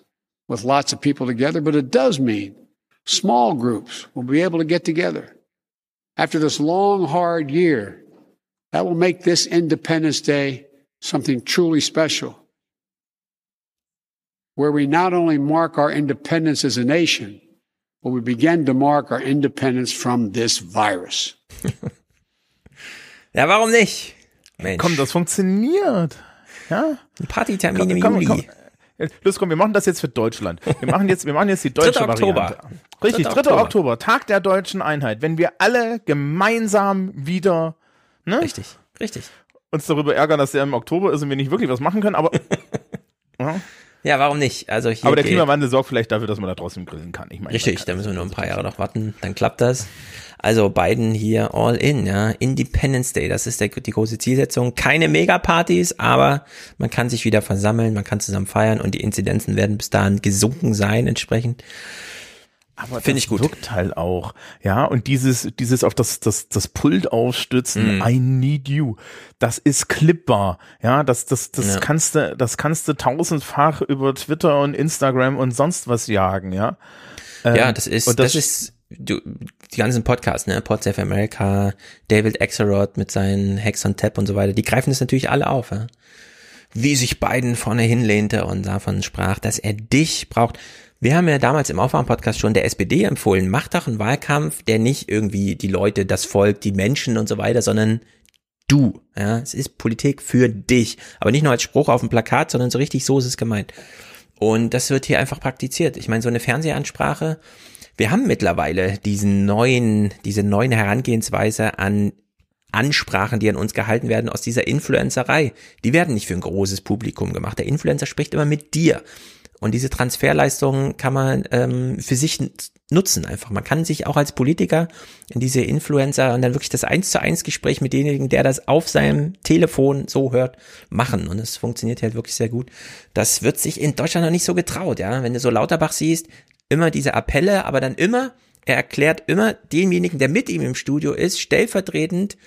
with lots of people together, but it does mean small groups will be able to get together. After this long, hard year, that will make this Independence Day something truly special where we not only mark our independence as a nation, but we begin to mark our independence from this virus. <laughs> Ja, warum nicht? Mensch. Komm, das funktioniert. Ja? Partytermin im Juli. komm. Los, komm, wir machen das jetzt für Deutschland. Wir machen jetzt, wir machen jetzt die deutsche 3. Oktober. Variante. Richtig, 3. 3. Oktober. Oktober. Tag der deutschen Einheit. Wenn wir alle gemeinsam wieder, ne? Richtig, richtig. Uns darüber ärgern, dass der im Oktober ist und wir nicht wirklich was machen können, aber, <laughs> ja. Ja, warum nicht? Also hier aber der Klimawandel sorgt vielleicht dafür, dass man da trotzdem grillen kann. Ich meine, Richtig, da müssen wir nur ein paar Jahre noch warten, dann klappt das. Also Biden hier all in, ja. Independence Day, das ist der, die große Zielsetzung. Keine Megapartys, aber man kann sich wieder versammeln, man kann zusammen feiern und die Inzidenzen werden bis dahin gesunken sein entsprechend. Aber Finde das ich gut. wirkt halt auch. Ja, und dieses, dieses auf das, das, das Pult aufstützen, Mhm. I need you, das ist klippbar. Ja, das, das, das Ja. kannst du, das kannst du tausendfach über Twitter und Instagram und sonst was jagen, ja. ja, Ähm, das ist, und das, ist, du, die ganzen Podcasts, ne, Pods of America, David Axelrod mit seinen Hacks on Tap und so weiter, die greifen das natürlich alle auf, ja. Wie sich Biden vorne hinlehnte und davon sprach, dass er dich braucht. Wir haben ja damals im Aufwachen-Podcast schon der SPD empfohlen, macht doch einen Wahlkampf, der nicht irgendwie die Leute, das Volk, die Menschen und so weiter, sondern du. Ja, es ist Politik für dich. Aber nicht nur als Spruch auf dem Plakat, sondern so richtig so ist es gemeint. Und das wird hier einfach praktiziert. Ich meine, so eine Fernsehansprache, wir haben mittlerweile diesen neuen, diese neuen Herangehensweise an Ansprachen, die an uns gehalten werden aus dieser Influencerei. Die werden nicht für ein großes Publikum gemacht. Der Influencer spricht immer mit dir. Und diese Transferleistungen kann man ähm, für sich nutzen einfach. Man kann sich auch als Politiker in diese Influencer und dann wirklich das eins zu eins Gespräch mit demjenigen, der das auf seinem Telefon so hört, machen. Und es funktioniert halt wirklich sehr gut. Das wird sich in Deutschland noch nicht so getraut, ja. Wenn du so Lauterbach siehst, immer diese Appelle, aber dann immer, er erklärt immer demjenigen, der mit ihm im Studio ist, stellvertretend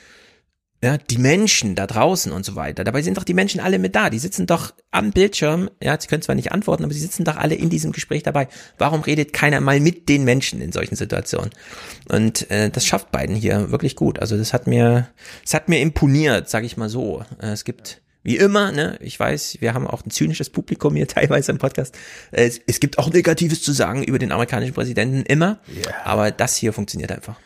ja, die Menschen da draußen und so weiter. Dabei sind doch die Menschen alle mit da. Die sitzen doch am Bildschirm. Ja, sie können zwar nicht antworten, aber sie sitzen doch alle in diesem Gespräch dabei. Warum redet keiner mal mit den Menschen in solchen Situationen? Und äh, das schafft Biden hier wirklich gut. Also das hat mir, das hat mir imponiert, sage ich mal so. Äh, es gibt wie immer, ne, ich weiß, wir haben auch ein zynisches Publikum hier <laughs> teilweise im Podcast. Es, es gibt auch Negatives zu sagen über den amerikanischen Präsidenten immer, aber das hier funktioniert einfach.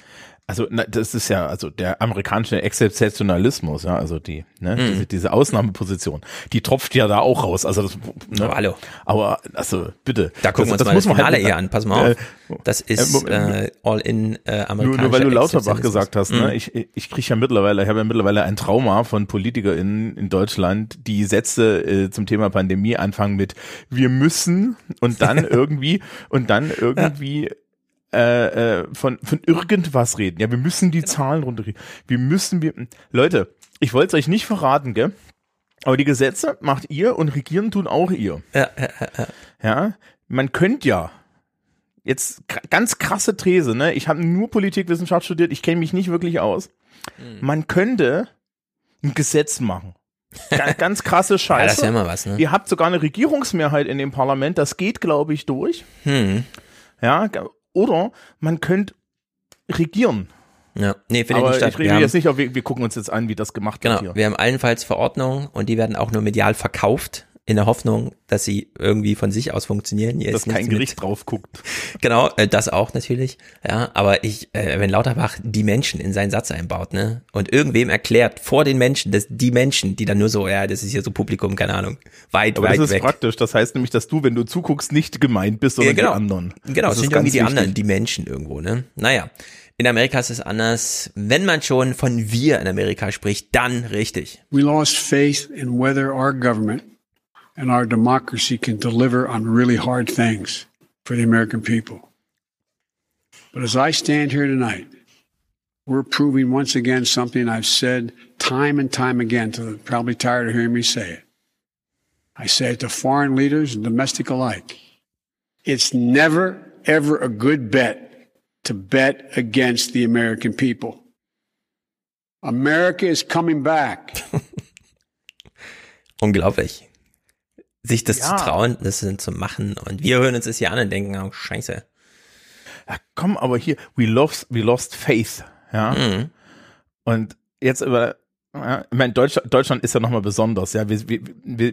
Also na, das ist ja also der amerikanische Exzeptionalismus, ja, also die, ne, mhm. diese, diese Ausnahmeposition, die tropft ja da auch raus. Also das, ne, aber hallo. Aber also bitte, da gucken das, wir uns das mal das Finale halt, eher an. Pass mal auf, das ist äh, all in äh, amerikanischer nur, weil du Lauterbach gesagt hast, ne, mhm. ich ich kriege ja mittlerweile, ich habe ja mittlerweile ein Trauma von PolitikerInnen in Deutschland, die Sätze äh, zum Thema Pandemie anfangen mit wir müssen und dann <laughs> irgendwie und dann irgendwie äh, äh, von, von irgendwas reden. Ja, wir müssen die Zahlen runterkriegen. Wir müssen, wir, Leute, ich wollte es euch nicht verraten, gell? Aber die Gesetze macht ihr und regieren tun auch ihr. Ja, ja, ja. ja man könnte ja, jetzt ganz krasse These, ne? Ich habe nur Politikwissenschaft studiert, ich kenne mich nicht wirklich aus. Mhm. Man könnte ein Gesetz machen. Ganz, <laughs> ganz krasse Scheiße. Ja, das ist ja immer was, ne? Ihr habt sogar eine Regierungsmehrheit in dem Parlament, das geht, glaube ich, durch. Hm. Ja, oder man könnte regieren. Ja, nee, finde ich nicht statt. Ich rede jetzt nicht, aber wir, wir gucken uns jetzt an, wie das gemacht genau, wird hier. Wir haben allenfalls Verordnungen und die werden auch nur medial verkauft in der Hoffnung, dass sie irgendwie von sich aus funktionieren. Hier dass kein Gericht mit. drauf guckt. <laughs> Genau, äh, das auch natürlich. Ja, aber ich, äh, wenn Lauterbach die Menschen in seinen Satz einbaut, ne, und irgendwem erklärt vor den Menschen, dass die Menschen, die dann nur so, ja, das ist hier so Publikum, keine Ahnung, weit, aber weit weg. Das ist weg. praktisch. Das heißt nämlich, dass du, wenn du zuguckst, nicht gemeint bist, sondern ja, genau. die anderen. Genau, das sind irgendwie die wichtig. anderen, die Menschen irgendwo, ne. Naja. In Amerika ist es anders. Wenn man schon von wir in Amerika spricht, dann richtig. We lost faith in whether our government and our democracy can deliver on really hard things for the American people. But as I stand here tonight, we're proving once again something I've said time and time again to probably tired of hearing me say it. I say it to foreign leaders and domestic alike. It's never, ever a good bet to bet against the American people. America is coming back. <laughs> Unglaublich. Sich das ja. zu trauen, das zu machen. Und wir hören uns das hier an und denken, oh, scheiße. Ja, komm, aber hier, we lost, we lost faith, ja. Mhm. Und jetzt über, ja, ich meine, Deutschland, Deutschland ist ja nochmal besonders, ja. Wir, wir, wir,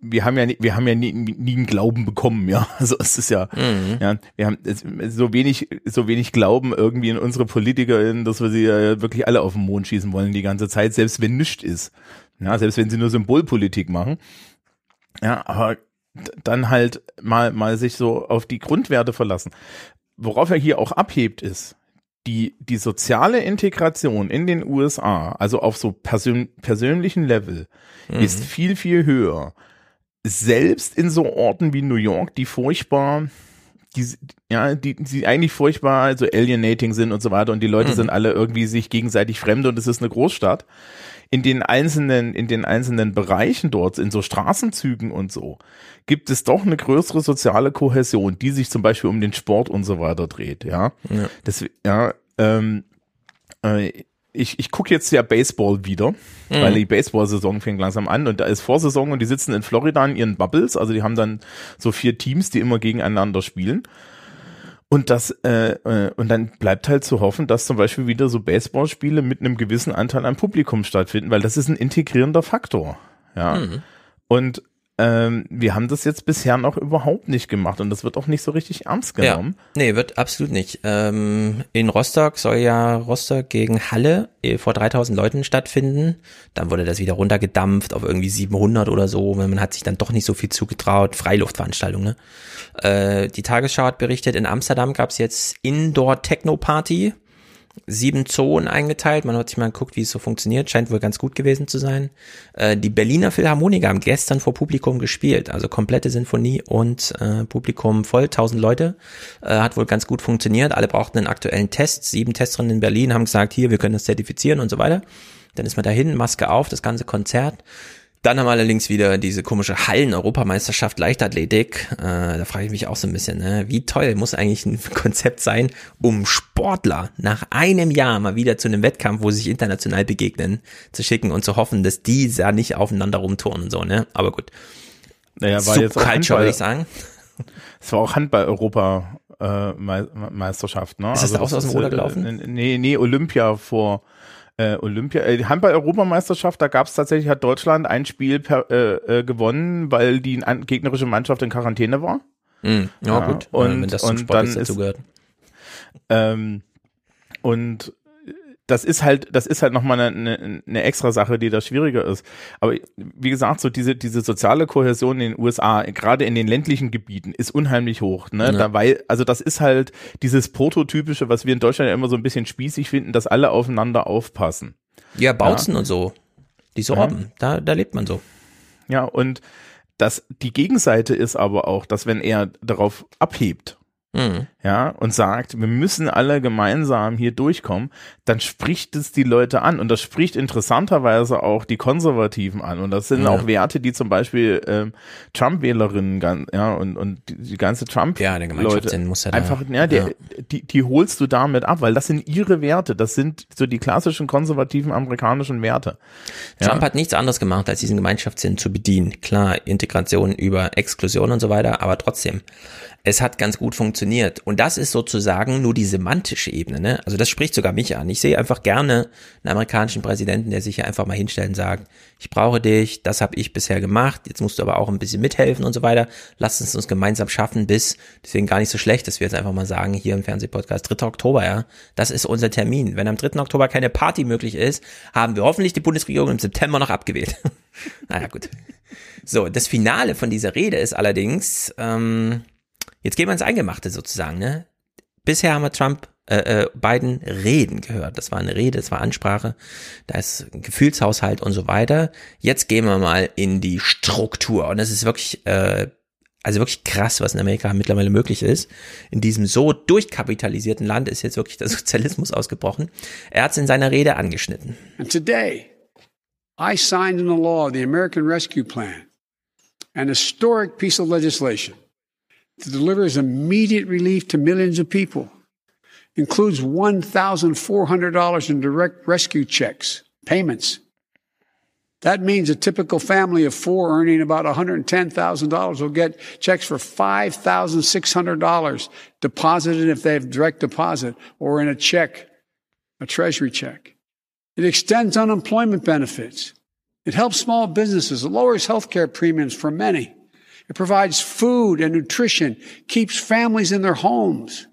wir haben ja, nie, wir haben ja nie, nie einen Glauben bekommen, ja. <laughs> Also es ist ja, mhm. ja, wir haben so wenig, so wenig Glauben irgendwie in unsere PolitikerInnen, dass wir sie ja wirklich alle auf den Mond schießen wollen die ganze Zeit, selbst wenn nichts ist. Ja, selbst wenn sie nur Symbolpolitik machen. Ja, aber dann halt mal, mal sich so auf die Grundwerte verlassen. Worauf er hier auch abhebt ist, die, die soziale Integration in den USA, also auf so persön persönlichen Level, mhm. ist viel, viel höher. Selbst in so Orten wie New York, die furchtbar, die, ja, die, die eigentlich furchtbar, also alienating sind und so weiter und die Leute mhm. sind alle irgendwie sich gegenseitig fremd und es ist eine Großstadt in den einzelnen, in den einzelnen Bereichen dort, in so Straßenzügen und so, gibt es doch eine größere soziale Kohäsion, die sich zum Beispiel um den Sport und so weiter dreht, ja. ja. Das, ja, ähm, äh, ich, ich gucke jetzt ja Baseball wieder, mhm. weil die Baseball-Saison fängt langsam an und da ist Vorsaison und die sitzen in Florida in ihren Bubbles, also die haben dann so vier Teams, die immer gegeneinander spielen. Und das, äh, äh, und dann bleibt halt zu hoffen, dass zum Beispiel wieder so Baseballspiele mit einem gewissen Anteil an Publikum stattfinden, weil das ist ein integrierender Faktor. Ja. Mhm. Und ähm, wir haben das jetzt bisher noch überhaupt nicht gemacht und das wird auch nicht so richtig ernst genommen. Ja, nee, wird absolut nicht. Ähm, in Rostock soll ja Rostock gegen Halle eh, vor 3000 Leuten stattfinden. Dann wurde das wieder runtergedampft auf irgendwie 700 oder so. Man hat sich dann doch nicht so viel zugetraut. Freiluftveranstaltung, ne? Äh, die Tagesschau hat berichtet, in Amsterdam gab es jetzt Indoor Techno Party sieben Zonen eingeteilt. Man hat sich mal geguckt, wie es so funktioniert. Scheint wohl ganz gut gewesen zu sein. Äh, die Berliner Philharmoniker haben gestern vor Publikum gespielt. Also komplette Sinfonie und äh, Publikum voll, tausend Leute. Äh, hat wohl ganz gut funktioniert. Alle brauchten einen aktuellen Test. Sieben Testerinnen in Berlin haben gesagt, hier, wir können das zertifizieren und so weiter. Dann ist man dahin, Maske auf, das ganze Konzert. Dann haben wir allerdings wieder diese komische Hallen-Europameisterschaft Leichtathletik. Äh, da frage ich mich auch so ein bisschen, ne? wie toll muss eigentlich ein <laughs> Konzept sein, um Sportler nach einem Jahr mal wieder zu einem Wettkampf, wo sie sich international begegnen, zu schicken und zu hoffen, dass die ja nicht aufeinander rumturnen und so, ne? Aber gut. Naja, war jetzt auch Handball, würde ich sagen. <laughs> Es war auch Handball-Europa-Meisterschaft, ne? Ist das also, auch so aus dem Ruder gelaufen? Äh, nee, nee, Olympia vor äh, Olympia, äh, Handball-Europameisterschaft, da gab es tatsächlich, hat Deutschland ein Spiel per, äh, äh, gewonnen, weil die gegnerische Mannschaft in Quarantäne war. Mhm. Ja, ja, gut, und, ja, wenn das zum und Sport dann ist, gehört. Ähm, und das ist halt, das ist halt nochmal eine, eine, eine extra Sache, die da schwieriger ist. Aber wie gesagt, so diese, diese soziale Kohäsion in den USA, gerade in den ländlichen Gebieten, ist unheimlich hoch. Ne? Ja. Da, weil, also das ist halt dieses Prototypische, was wir in Deutschland ja immer so ein bisschen spießig finden, dass alle aufeinander aufpassen. Ja, Bautzen ja. und so. Die Sorben, ja. da, da lebt man so. Ja, und das, die Gegenseite ist aber auch, dass wenn er darauf abhebt, mhm. ja, und sagt, wir müssen alle gemeinsam hier durchkommen, dann spricht es die Leute an und das spricht interessanterweise auch die Konservativen an und das sind ja. auch Werte, die zum Beispiel ähm, Trump-Wählerinnen, ja, und, und die, die ganze Trump ja, der Leute muss ja einfach, ja, der, ja. Die, die holst du damit ab, weil das sind ihre Werte, das sind so die klassischen konservativen amerikanischen Werte. Trump hat nichts anderes gemacht, als diesen Gemeinschaftssinn zu bedienen. Klar, Integration über Exklusion und so weiter, aber trotzdem es hat ganz gut funktioniert. Und das ist sozusagen nur die semantische Ebene. Ne? Also das spricht sogar mich an. Ich sehe einfach gerne einen amerikanischen Präsidenten, der sich hier einfach mal hinstellt und sagt, ich brauche dich, das habe ich bisher gemacht, jetzt musst du aber auch ein bisschen mithelfen und so weiter. Lass uns uns gemeinsam schaffen bis, deswegen gar nicht so schlecht, dass wir jetzt einfach mal sagen, hier im Fernsehpodcast, 3. Oktober, ja, das ist unser Termin. Wenn am 3. Oktober keine Party möglich ist, haben wir hoffentlich die Bundesregierung im September noch abgewählt. <laughs> naja, gut. So, das Finale von dieser Rede ist allerdings, ähm, Jetzt gehen wir ins Eingemachte sozusagen, ne? Bisher haben wir Trump äh, äh, Biden reden gehört. Das war eine Rede, das war Ansprache, da ist ein Gefühlshaushalt und so weiter. Jetzt gehen wir mal in die Struktur und das ist wirklich, äh, also wirklich krass, was in Amerika mittlerweile möglich ist. In diesem so durchkapitalisierten Land ist jetzt wirklich der <laughs> Sozialismus ausgebrochen. Er hat es in seiner Rede angeschnitten. And today, I signed into law the American Rescue Plan, an historic piece of legislation. That delivers immediate relief to millions of people. Includes $1,400 in direct rescue checks, payments. That means a typical family of four earning about $110,000 will get checks for $5,600 deposited if they have direct deposit or in a check, a treasury check. It extends unemployment benefits. It helps small businesses. It lowers health care premiums for many. It provides food and nutrition, keeps families in their homes,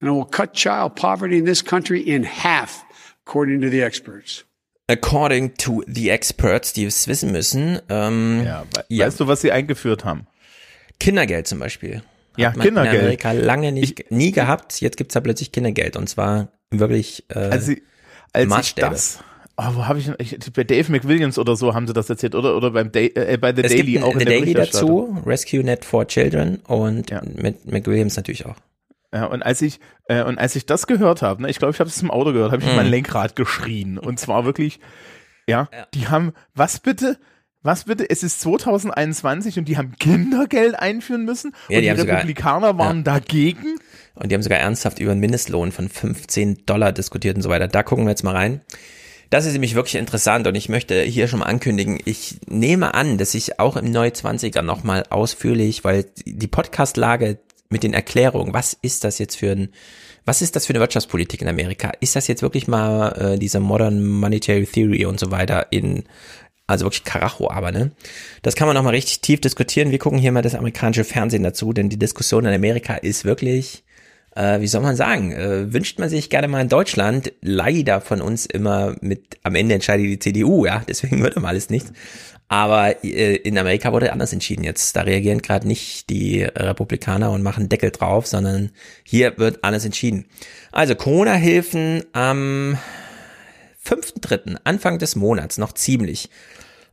and it will cut child poverty in this country in half, according to the experts. According to the experts, die es wissen müssen. Ähm, ja, we ja. Weißt du, was sie eingeführt haben? Kindergeld zum Beispiel. Hat ja, man Kindergeld. In Amerika lange nicht, ich, nie gehabt. Jetzt gibt's da plötzlich Kindergeld und zwar wirklich äh, also, als Maßstäbe. Ich das, oh, wo habe ich, ich bei Dave McWilliams oder so haben sie das erzählt oder oder beim Day, äh, bei The es Daily gibt auch in The der Daily dazu, Rescue Net for Children und ja. mit McWilliams natürlich auch. Ja, und als ich äh, und als ich das gehört habe, ne, ich glaube, ich habe es im Auto gehört, habe ich mm. mein Lenkrad geschrien und zwar wirklich ja, ja, die haben was bitte was bitte? Es ist 2021 und die haben Kindergeld einführen müssen ja, und die, die Republikaner sogar, waren ja. dagegen. Und die haben sogar ernsthaft über einen Mindestlohn von 15 Dollar diskutiert und so weiter. Da gucken wir jetzt mal rein. Das ist nämlich wirklich interessant und ich möchte hier schon mal ankündigen, ich nehme an, dass ich auch im Neu 20er nochmal ausführlich, weil die Podcastlage mit den Erklärungen, was ist das jetzt für ein, was ist das für eine Wirtschaftspolitik in Amerika? Ist das jetzt wirklich mal äh, diese Modern Monetary Theory und so weiter in, also wirklich Karacho, aber ne? Das kann man nochmal richtig tief diskutieren. Wir gucken hier mal das amerikanische Fernsehen dazu, denn die Diskussion in Amerika ist wirklich äh, wie soll man sagen, äh, wünscht man sich gerne mal in Deutschland, leider von uns immer mit, am Ende entscheidet die CDU, ja, <laughs> deswegen wird immer alles nichts. Aber äh, in Amerika wurde anders entschieden jetzt. Da reagieren gerade nicht die Republikaner und machen Deckel drauf, sondern hier wird alles entschieden. Also Corona-Hilfen am 5.3., Anfang des Monats, noch ziemlich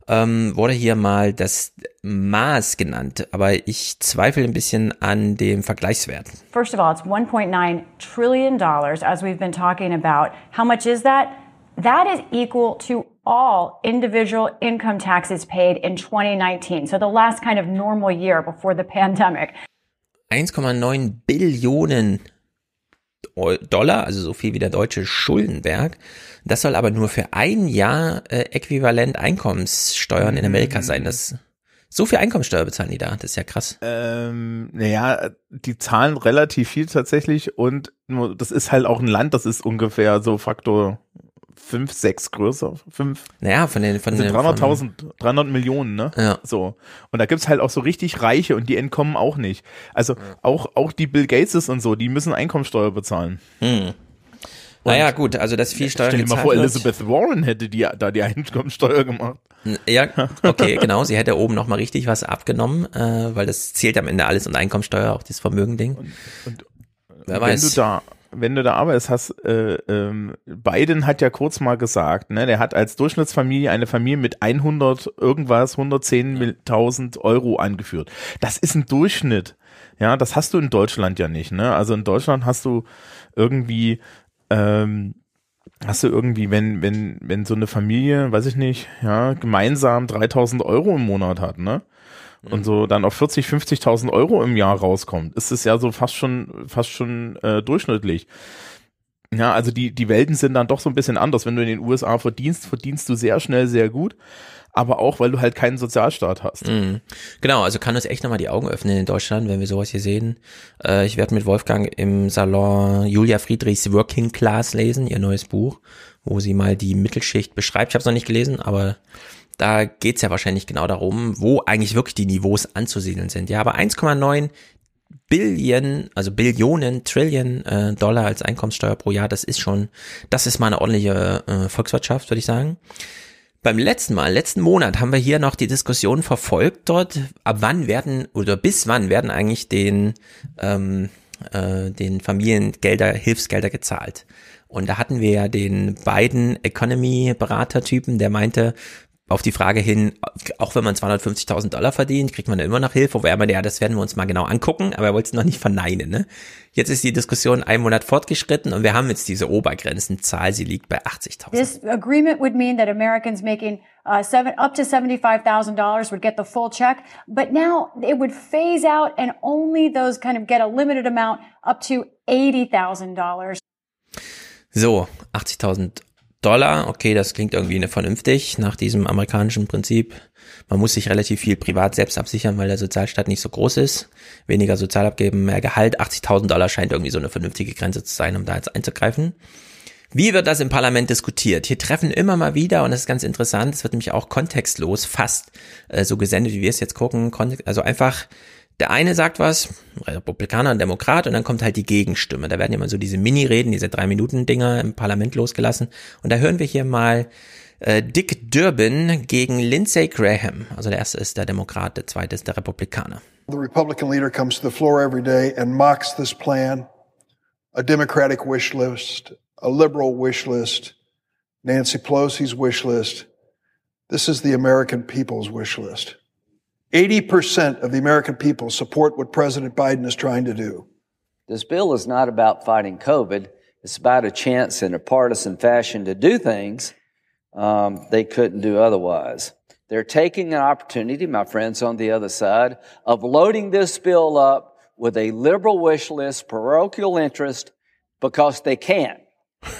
ähm, wurde hier mal das Maß genannt, aber ich zweifle ein bisschen an dem Vergleichswert. First of all, it's 1.9 trillion dollars as we've been talking about. How much is that? That is equal to all individual income taxes paid in 2019. So the last kind of normal year before the <laughs> pandemic. 1,9 Billionen Dollar, also so viel wie der deutsche Schuldenberg. Das soll aber nur für ein Jahr äh, äquivalent Einkommenssteuern in Amerika sein. Das so viel Einkommenssteuer bezahlen die da. Das ist ja krass. Ähm, naja, die zahlen relativ viel tatsächlich und nur, das ist halt auch ein Land, das ist ungefähr so Faktor fünf, sechs größer, fünf. Naja, von den, von den 300.000, 300 Millionen, ne? Ja. So. Und da gibt's halt auch so richtig Reiche und die entkommen auch nicht. Also ja. auch, auch die Bill Gateses und so, die müssen Einkommenssteuer bezahlen. Hm. naja, gut, also dass viel Steuern Stell dir mal vor, Elizabeth Warren hätte die, da die Einkommensteuer gemacht. Ja, okay, <laughs> genau. Sie hätte oben nochmal richtig was abgenommen, äh, weil das zählt am Ende alles unter Einkommensteuer, auch das Vermögen-Ding. Und, und Wer wenn weiß. du da wenn du da arbeitest, hast, äh, ähm, Biden hat ja kurz mal gesagt, ne, der hat als Durchschnittsfamilie eine Familie mit 100 irgendwas, 110.000 Euro angeführt. Das ist ein Durchschnitt. Ja, das hast du in Deutschland ja nicht, ne? Also in Deutschland hast du irgendwie, ähm, hast du irgendwie, wenn, wenn, wenn so eine Familie, weiß ich nicht, ja, gemeinsam 3000 Euro im Monat hat, ne? Und so dann auf 40, 50.000 Euro im Jahr rauskommt, ist es ja so fast schon, fast schon äh, durchschnittlich. Ja, also die, die Welten sind dann doch so ein bisschen anders. Wenn du in den USA verdienst, verdienst du sehr schnell sehr gut aber auch, weil du halt keinen Sozialstaat hast. Mhm. Genau, also kann uns echt nochmal die Augen öffnen in Deutschland, wenn wir sowas hier sehen. Äh, ich werde mit Wolfgang im Salon Julia Friedrichs Working Class lesen, ihr neues Buch, wo sie mal die Mittelschicht beschreibt. Ich habe es noch nicht gelesen, aber da geht's ja wahrscheinlich genau darum, wo eigentlich wirklich die Niveaus anzusiedeln sind. Ja, aber 1,9 Billionen, also Billionen, Trillion äh, Dollar als Einkommenssteuer pro Jahr, das ist schon, das ist mal eine ordentliche äh, Volkswirtschaft, würde ich sagen. Beim letzten Mal, letzten Monat haben wir hier noch die Diskussion verfolgt dort, ab wann werden oder bis wann werden eigentlich den, ähm, äh, den Familiengelder, Hilfsgelder gezahlt. Und da hatten wir ja den beiden Economy-Berater-Typen, der meinte, auf die Frage hin, auch wenn man 250.000 Dollar verdient, kriegt man immer noch Hilfe, wo er meinte, ja, das werden wir uns mal genau angucken, aber er wollte es noch nicht verneinen. Ne? Jetzt ist die Diskussion einen Monat fortgeschritten und wir haben jetzt diese Obergrenzenzahl, sie liegt bei 80.000. This agreement would mean that Americans making uh, seven, up to $75,000 would get the full check, but now it would phase out and only those kind of get a limited amount up to $80,000. So, 80.000 Dollar, okay, das klingt irgendwie vernünftig nach diesem amerikanischen Prinzip. Man muss sich relativ viel privat selbst absichern, weil der Sozialstaat nicht so groß ist. Weniger Sozialabgeben, mehr Gehalt. 80.000 Dollar scheint irgendwie so eine vernünftige Grenze zu sein, um da jetzt einzugreifen. Wie wird das im Parlament diskutiert? Hier treffen immer mal wieder, und das ist ganz interessant, es wird nämlich auch kontextlos fast äh, so gesendet, wie wir es jetzt gucken. Also einfach der eine sagt was, Republikaner und Demokrat, und dann kommt halt die Gegenstimme. Da werden immer so diese Mini-Reden, diese drei-Minuten-Dinger im Parlament losgelassen. Und da hören wir hier mal äh, Dick Durbin gegen Lindsey Graham. Also der erste ist der Demokrat, der zweite ist der Republikaner. The Republican leader comes to the floor every day and mocks this plan, a Democratic wish list, a liberal wish list, Nancy Pelosi's wish list. This is the American people's wish list. 80% of the American people support what President Biden is trying to do. This bill is not about fighting COVID. It's about a chance in a partisan fashion to do things um, they couldn't do otherwise. They're taking an opportunity, my friends on the other side, of loading this bill up with a liberal wish list, parochial interest, because they can. <laughs>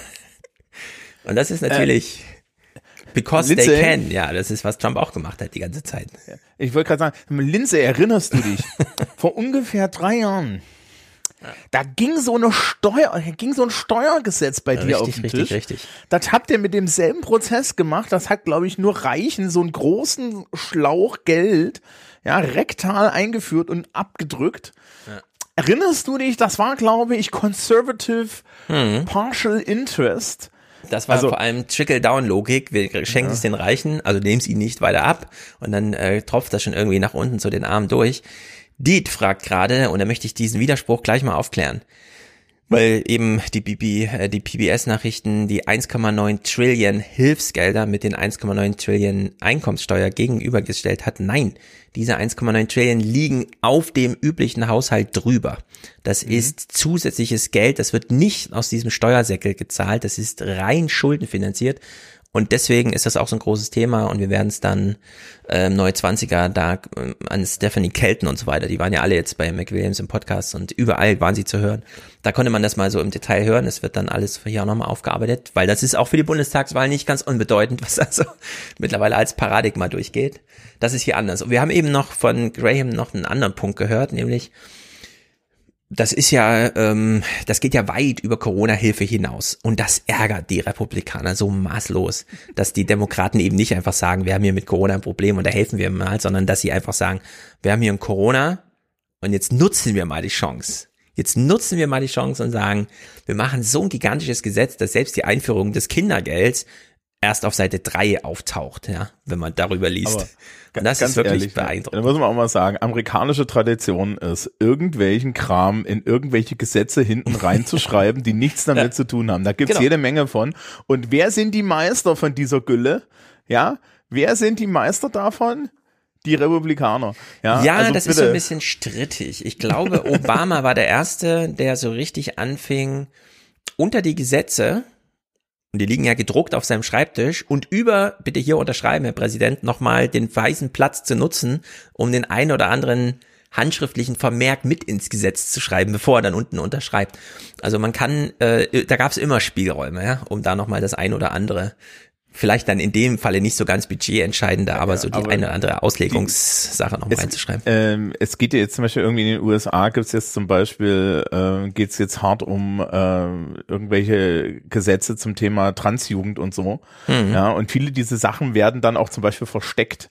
Und das ist natürlich Because Lindsay, they can. Ja, das ist, was Trump auch gemacht hat die ganze Zeit. Ich wollte gerade sagen, Lindsay, erinnerst du dich? <laughs> Vor ungefähr drei Jahren. Da ging so eine Steuer, ging so ein Steuergesetz bei ja, dir richtig, auf den richtig, Tisch. Richtig, richtig. Das habt ihr mit demselben Prozess gemacht. Das hat, glaube ich, nur Reichen so einen großen Schlauch Geld, ja, rektal eingeführt und abgedrückt. Ja. Erinnerst du dich? Das war, glaube ich, Conservative hm. Partial Interest. Das war also, vor allem Trickle-Down-Logik. Wir schenken ja. es den Reichen, also nehmen es ihnen nicht weiter ab und dann äh, tropft das schon irgendwie nach unten zu den Armen durch. Diet fragt gerade, und da möchte ich diesen Widerspruch gleich mal aufklären weil eben die, BB, äh, die PBS-Nachrichten die 1,9 Trillion Hilfsgelder mit den 1,9 Trillion Einkommenssteuer gegenübergestellt hat. Nein, diese 1,9 Trillion liegen auf dem üblichen Haushalt drüber. Das mhm. ist zusätzliches Geld, das wird nicht aus diesem Steuersäckel gezahlt, das ist rein schuldenfinanziert und deswegen ist das auch so ein großes Thema und wir werden es dann ähm, neue 20er da äh, an Stephanie Kelton und so weiter, die waren ja alle jetzt bei McWilliams im Podcast und überall waren sie zu hören. Da konnte man das mal so im Detail hören. Es wird dann alles hier auch nochmal aufgearbeitet, weil das ist auch für die Bundestagswahl nicht ganz unbedeutend, <laughs> was also mittlerweile als Paradigma durchgeht. Das ist hier anders. Und wir haben eben noch von Graham noch einen anderen Punkt gehört, nämlich das ist ja, ähm, das geht ja weit über Corona-Hilfe hinaus. Und das ärgert die Republikaner so maßlos, dass die Demokraten eben nicht einfach sagen, wir haben hier mit Corona ein Problem und da helfen wir mal, sondern dass sie einfach sagen, wir haben hier ein Corona und jetzt nutzen wir mal die Chance. Jetzt nutzen wir mal die Chance und sagen, wir machen so ein gigantisches Gesetz, dass selbst die Einführung des Kindergelds erst auf Seite 3 auftaucht, ja, wenn man darüber liest. Aber das ist wirklich ehrlich, beeindruckend. Da muss man auch mal sagen, amerikanische Tradition ist, irgendwelchen Kram in irgendwelche Gesetze hinten reinzuschreiben, die nichts damit ja. zu tun haben. Da gibt's genau. jede Menge von. Und wer sind die Meister von dieser Gülle? Ja, wer sind die Meister davon? die Republikaner. Ja, ja also das bitte. ist so ein bisschen strittig. Ich glaube, <laughs> Obama war der Erste, der so richtig anfing, unter die Gesetze und die liegen ja gedruckt auf seinem Schreibtisch und über, bitte hier unterschreiben, Herr Präsident, nochmal den weißen Platz zu nutzen, um den einen oder anderen handschriftlichen Vermerk mit ins Gesetz zu schreiben, bevor er dann unten unterschreibt. Also man kann, äh, da gab es immer Spielräume, ja, um da nochmal das ein oder andere vielleicht dann in dem Falle nicht so ganz budgetentscheidende, aber ja, so die aber eine oder andere Auslegungssache noch mal reinzuschreiben. Ähm, es geht ja jetzt zum Beispiel irgendwie in den USA gibt es jetzt zum Beispiel, äh, geht es jetzt hart um äh, irgendwelche Gesetze zum Thema Transjugend und so. Mhm. Ja, und viele diese Sachen werden dann auch zum Beispiel versteckt.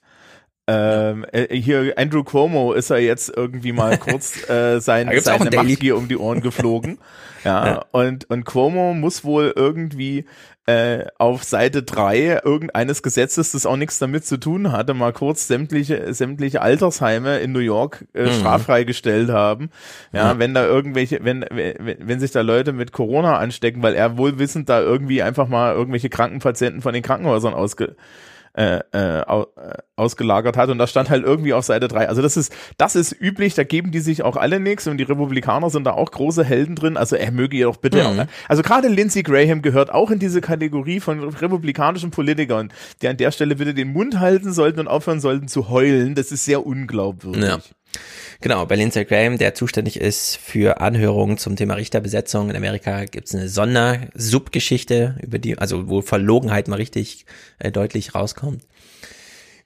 Ähm, äh, hier Andrew Cuomo ist ja jetzt irgendwie mal <laughs> kurz äh, sein, seine Machtgier um die Ohren geflogen. Ja, ja, Und, und Cuomo muss wohl irgendwie äh, auf Seite drei irgendeines Gesetzes, das auch nichts damit zu tun hatte, mal kurz sämtliche, sämtliche Altersheime in New York äh, mhm. straffrei gestellt haben. Ja, mhm. wenn da irgendwelche, wenn, wenn, wenn sich da Leute mit Corona anstecken, weil er wohl wissend da irgendwie einfach mal irgendwelche Krankenpatienten von den Krankenhäusern ausge äh, äh, äh, ausgelagert hat und das stand halt irgendwie auf Seite 3. Also das ist, das ist üblich, da geben die sich auch alle nichts und die Republikaner sind da auch große Helden drin, also er möge ihr doch bitte mhm. auch, ne? Also gerade Lindsey Graham gehört auch in diese Kategorie von republikanischen Politikern, die an der Stelle bitte den Mund halten sollten und aufhören sollten zu heulen. Das ist sehr unglaubwürdig. Ja. Genau, bei Lindsey Graham, der zuständig ist für Anhörungen zum Thema Richterbesetzung in Amerika, gibt es eine Sondersubgeschichte, über die, also wo Verlogenheit mal richtig äh, deutlich rauskommt.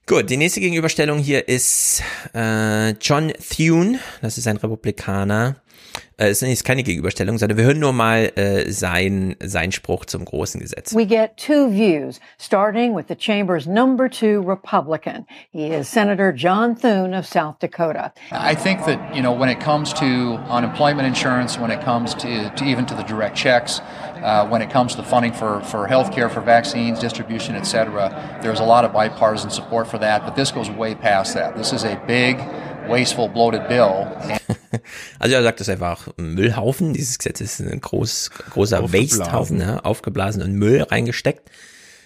Gut, die nächste Gegenüberstellung hier ist äh, John Thune, das ist ein Republikaner, es ist keine Gegenüberstellung, sondern wir hören nur mal äh, sein, sein Spruch zum großen Gesetz. We get two views, starting with the chamber's number two Republican. He is Senator John Thune of South Dakota. I think that, you know, when it comes to unemployment insurance, when it comes to, to even to the direct checks, uh, when it comes to funding for, for health care, for vaccines, distribution, et cetera, there's a lot of bipartisan support for that, but this goes way past that. This is a big, wasteful, bloated bill. <laughs> <laughs> also er sagt es einfach Müllhaufen. Dieses Gesetz ist ein groß, großer Wastehaufen, ne? aufgeblasen und Müll reingesteckt.